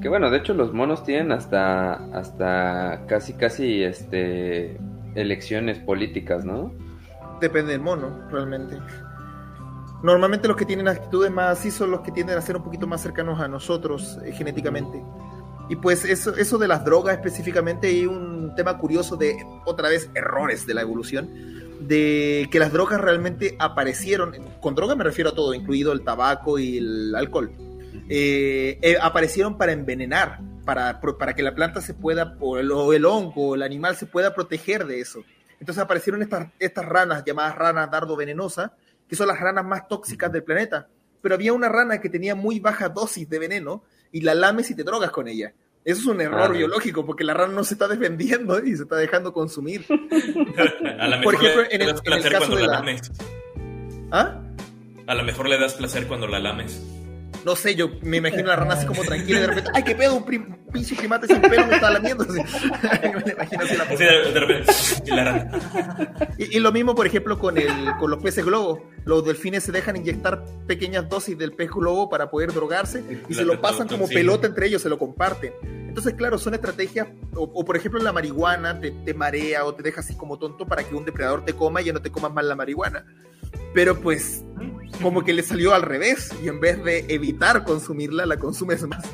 [SPEAKER 2] Que bueno, de hecho los monos tienen hasta, hasta casi, casi este, elecciones políticas, ¿no?
[SPEAKER 4] Depende del mono, realmente. Normalmente los que tienen actitudes más así son los que tienden a ser un poquito más cercanos a nosotros eh, genéticamente. Y pues eso, eso de las drogas específicamente hay un tema curioso de, otra vez, errores de la evolución, de que las drogas realmente aparecieron, con drogas me refiero a todo, incluido el tabaco y el alcohol, eh, eh, aparecieron para envenenar, para, para que la planta se pueda, o el, o el hongo, o el animal se pueda proteger de eso. Entonces aparecieron estas, estas ranas llamadas ranas dardo venenosa, que son las ranas más tóxicas del planeta. Pero había una rana que tenía muy baja dosis de veneno y la lames y te drogas con ella. Eso es un error biológico porque la rana no se está defendiendo y se está dejando consumir.
[SPEAKER 1] A lo mejor Por ejemplo, le, en, el, en el caso de la... lames. ¿Ah? A lo mejor le das placer cuando la lames
[SPEAKER 4] no sé, yo me imagino la rana así como tranquila y de repente, ay, qué pedo, un pinche primate sin pelo me está lamiendo. Así. me imagino así la sí, de repente, y la rana. Y, lo mismo, por ejemplo, con, el, con los peces globo. Los delfines se dejan inyectar pequeñas dosis del pez globo para poder drogarse y se lo pasan como pelota entre ellos, se lo comparten. Entonces, claro, son estrategias, o, por ejemplo la marihuana te, te, marea o te deja así como tonto para que un depredador te coma y ya no te comas más la marihuana. Pero pues como que le salió al revés y en vez de evitar consumirla, la consumes más.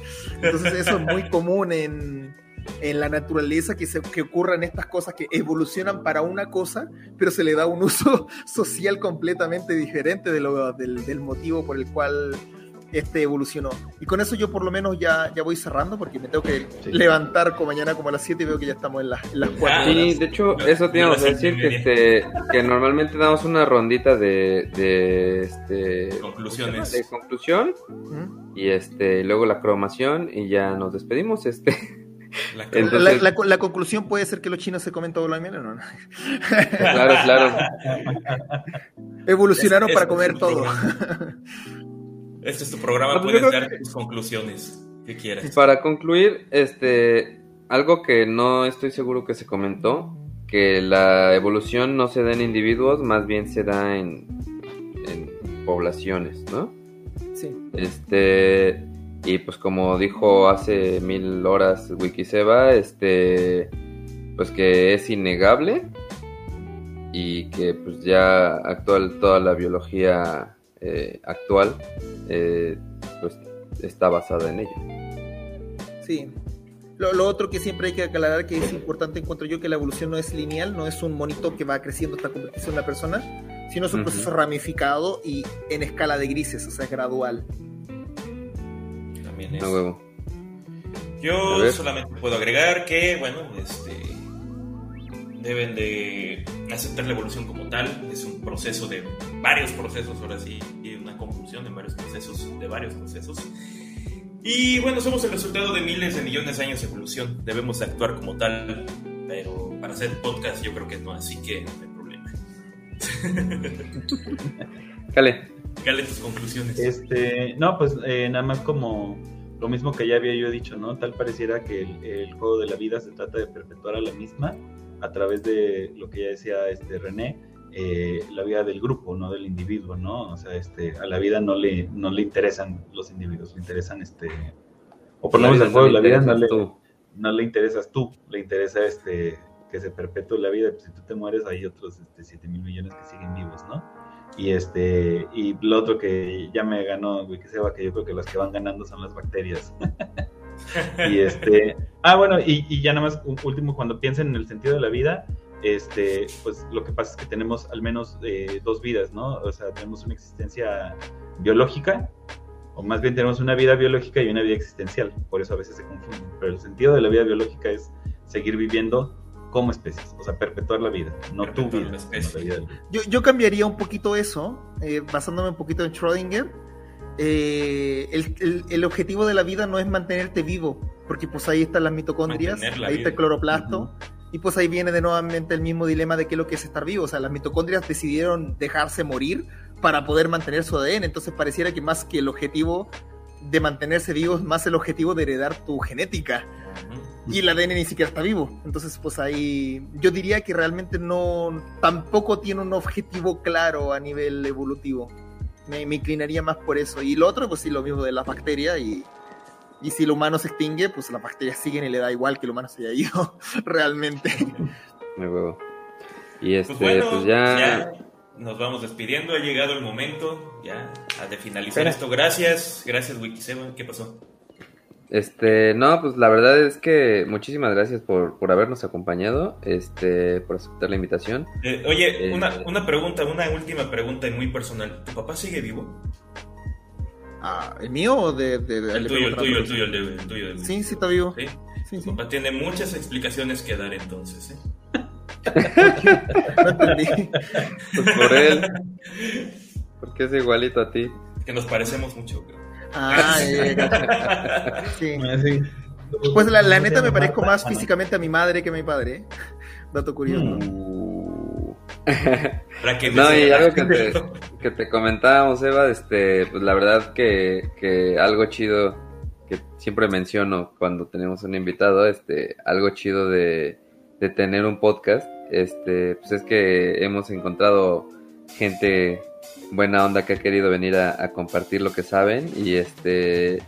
[SPEAKER 4] Entonces eso es muy común en, en la naturaleza que, se, que ocurran estas cosas que evolucionan para una cosa, pero se le da un uso social completamente diferente de lo, del, del, motivo por el cual este evolucionó. Y con eso yo por lo menos ya, ya voy cerrando porque me tengo que levantar como mañana como a las 7 y veo que ya estamos en, las en las 4
[SPEAKER 2] Sí, de hecho, eso teníamos que decir, que, este, que normalmente damos una rondita de, de este,
[SPEAKER 1] conclusiones.
[SPEAKER 2] De conclusión y este luego la cromación y ya nos despedimos. este
[SPEAKER 4] la, la, conclusión puede ser que los chinos se comen todo lo miel, ¿no?
[SPEAKER 2] Claro, claro.
[SPEAKER 4] Evolucionaron para comer todo.
[SPEAKER 1] Este es tu programa, pues puedes dar tus conclusiones que quieras.
[SPEAKER 2] Para concluir, este, algo que no estoy seguro que se comentó, que la evolución no se da en individuos, más bien se da en, en poblaciones, ¿no?
[SPEAKER 4] Sí.
[SPEAKER 2] Este, y pues como dijo hace mil horas Wikiseba, este, pues que es innegable y que pues ya actual toda la biología eh, actual eh, pues está basada en ello.
[SPEAKER 4] Sí. Lo, lo, otro que siempre hay que aclarar que es importante encuentro yo que la evolución no es lineal, no es un monito que va creciendo hasta convertirse en una persona, sino es un proceso ramificado y en escala de grises, o sea, es gradual.
[SPEAKER 1] Yo solamente puedo agregar que, bueno, este, deben de aceptar la evolución como tal. Es un proceso de varios procesos, ahora sí, y una conclusión de varios procesos, de varios procesos. Y bueno, somos el resultado de miles de millones de años de evolución. Debemos actuar como tal, pero para hacer podcast yo creo que no, así que no hay problema.
[SPEAKER 2] Cale.
[SPEAKER 1] Cale tus conclusiones.
[SPEAKER 3] Este, no, pues eh, nada más como lo mismo que ya había yo dicho, ¿no? Tal pareciera que el, juego de la vida se trata de perpetuar a la misma a través de lo que ya decía este René, eh, la vida del grupo, no del individuo, ¿no? O sea, este, a la vida no le, no le interesan los individuos, le interesan este, o por lo menos al juego la vida no le, no le interesas tú, le interesa este que se perpetúe la vida, pues si tú te mueres hay otros este, 7 mil millones que siguen vivos, ¿no? Y este, y lo otro que ya me ganó Wikiseba, que yo creo que las que van ganando son las bacterias. y este, ah, bueno, y, y, ya nada más un último, cuando piensen en el sentido de la vida, este, pues lo que pasa es que tenemos al menos eh, dos vidas, ¿no? O sea, tenemos una existencia biológica, o más bien tenemos una vida biológica y una vida existencial, por eso a veces se confunden, pero el sentido de la vida biológica es seguir viviendo como especies, o sea, perpetuar la vida, no tu vida,
[SPEAKER 4] Yo, yo, cambiaría un poquito eso, eh, basándome un poquito en Schrödinger. Eh, el, el, objetivo de la vida no es mantenerte vivo, porque pues ahí están las mitocondrias, ahí está el cloroplasto, y pues ahí viene de nuevamente el mismo dilema de qué es lo que es estar vivo. O sea, las mitocondrias decidieron dejarse morir para poder mantener su ADN, entonces pareciera que más que el objetivo de mantenerse vivo es más el objetivo de heredar tu genética y el ADN ni siquiera está vivo. Entonces, pues ahí yo diría que realmente no, tampoco tiene un objetivo claro a nivel evolutivo. Me, inclinaría más por eso. Y lo otro, pues sí, lo mismo de las bacterias y, y si el humano se extingue, pues las bacterias siguen y le da igual que el humano se haya ido realmente.
[SPEAKER 2] Me huevo. Y este, pues, pues ya...
[SPEAKER 1] nos vamos despidiendo. Ha llegado el momento ya de finalizar esto. Gracias, gracias Wikiseba. ¿Qué pasó?
[SPEAKER 2] Este, no, pues la verdad es que muchísimas gracias por, por habernos acompañado, este, por aceptar la invitación.
[SPEAKER 1] Eh, oye, eh, una, una, pregunta, una última pregunta y muy personal. ¿Tu papá sigue vivo?
[SPEAKER 4] Ah, ¿El mío o de,
[SPEAKER 1] de, el, tuyo, el, tuyo, el, tuyo, el, tuyo,
[SPEAKER 4] Sí, sí está vivo.
[SPEAKER 1] Sí, sí, sí. papá tiene muchas explicaciones que dar entonces, ¿eh?
[SPEAKER 2] no entendí. Pues por él. Porque es igualito a ti.
[SPEAKER 1] Que nos parecemos mucho, creo.
[SPEAKER 4] Ah, sí. Pues la, la neta me parezco más físicamente a mi madre que a mi padre. Dato curioso.
[SPEAKER 2] Uh. no, y algo que te, que te, comentábamos, Eva, este, pues la verdad que, que algo chido que siempre menciono cuando tenemos un invitado, este, algo chido de, de tener un podcast, este, pues es que hemos encontrado gente buena onda que ha querido venir a, compartir lo que saben y este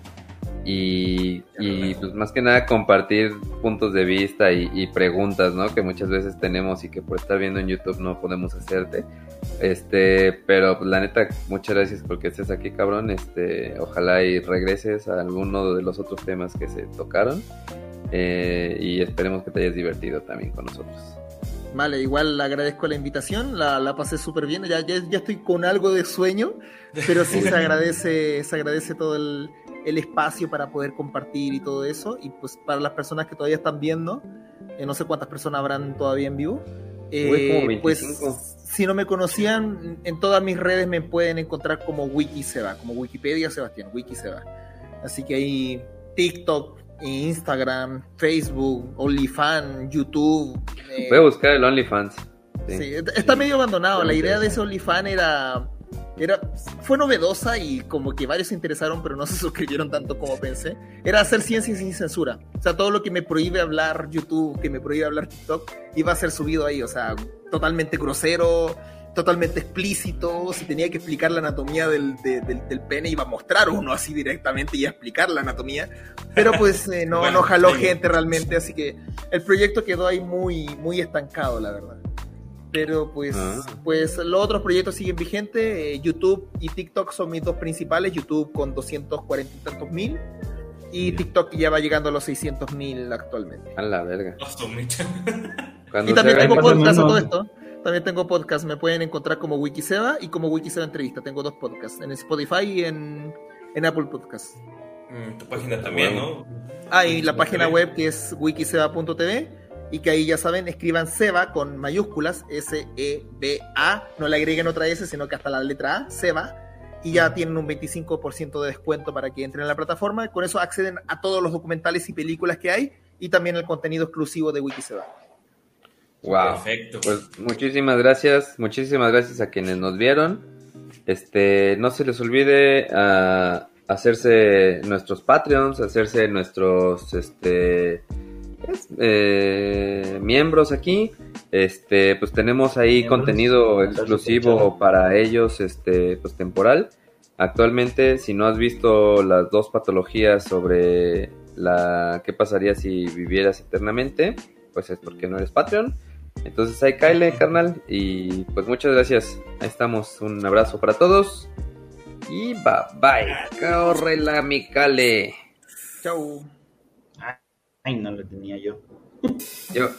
[SPEAKER 2] y, pues más que nada compartir puntos de vista y, preguntas, ¿no? Que muchas veces tenemos y que por estar viendo en YouTube no podemos hacerte. Este, pero pues, la neta, muchas gracias porque estés aquí, cabrón. Este, ojalá y regreses a alguno de los otros temas que se tocaron. Eh, y esperemos que te hayas divertido también con nosotros.
[SPEAKER 4] Vale, igual agradezco la invitación, la, la pasé súper bien, ya, ya, ya, estoy con algo de sueño, pero sí se agradece, se agradece todo el, el, espacio para poder compartir y todo eso, y pues para las personas que todavía están viendo, eh, no sé cuántas personas habrán todavía en vivo, eh, pues si no me conocían, en todas mis redes me pueden encontrar como Wikiseba, como Wikipedia Sebastián, Wikiseba. Así que ahí TikTok, Instagram, Facebook, OnlyFans, YouTube.
[SPEAKER 2] Eh, Voy a buscar el OnlyFans.
[SPEAKER 4] Sí. está medio abandonado. La idea de ese OnlyFans era, era. Fue novedosa y como que varios se interesaron, pero no se suscribieron tanto como pensé. Era hacer ciencia sin censura. O sea, todo lo que me prohíbe hablar YouTube, que me prohíbe hablar TikTok, iba a ser subido ahí. O sea, totalmente grosero totalmente explícito, si tenía que explicar la anatomía del, del, pene, iba a mostrar uno así directamente y a explicar la anatomía, pero pues eh, no, no jaló gente realmente, así que el proyecto quedó ahí muy, muy estancado, la verdad. Pero pues, ah. pues los otros proyectos siguen vigentes, eh, YouTube y TikTok son mis dos principales, YouTube con 240 y tantos mil, y TikTok ya va llegando a los 600 mil actualmente.
[SPEAKER 2] A la verga.
[SPEAKER 4] y también tengo podcast a todo esto. También tengo podcast, me pueden encontrar como Wikiseba y como Wikiseba Entrevista. Tengo dos podcasts, en Spotify y en, en Apple Podcasts.
[SPEAKER 1] Mm, tu página también, ¿no?
[SPEAKER 4] Ah, y la página web que es wikiseba.tv y que ahí ya saben, escriban Seba con mayúsculas, S-E-B-A, no le agreguen otra S, sino que hasta la letra A, Seba, y ya tienen un 25% de descuento para que entren a la plataforma. Con eso acceden a todos los documentales y películas que hay y también el contenido exclusivo de Wikiseba.
[SPEAKER 2] Wow. Perfecto. Pues muchísimas gracias, muchísimas gracias a quienes nos vieron. Este, no se les olvide uh, hacerse nuestros Patreons, hacerse nuestros este pues, eh, miembros aquí. Este, pues tenemos ahí contenido exclusivo para ellos, este, pues temporal. Actualmente, si no has visto las dos patologías sobre la qué pasaría si vivieras eternamente, pues es porque no eres Patreon. Entonces ahí Kyle, carnal. Y pues muchas gracias. Ahí estamos. Un abrazo para todos. Y bye bye. Corre la mi Kale.
[SPEAKER 4] Chau.
[SPEAKER 3] Ay, no lo tenía yo.
[SPEAKER 2] Yo.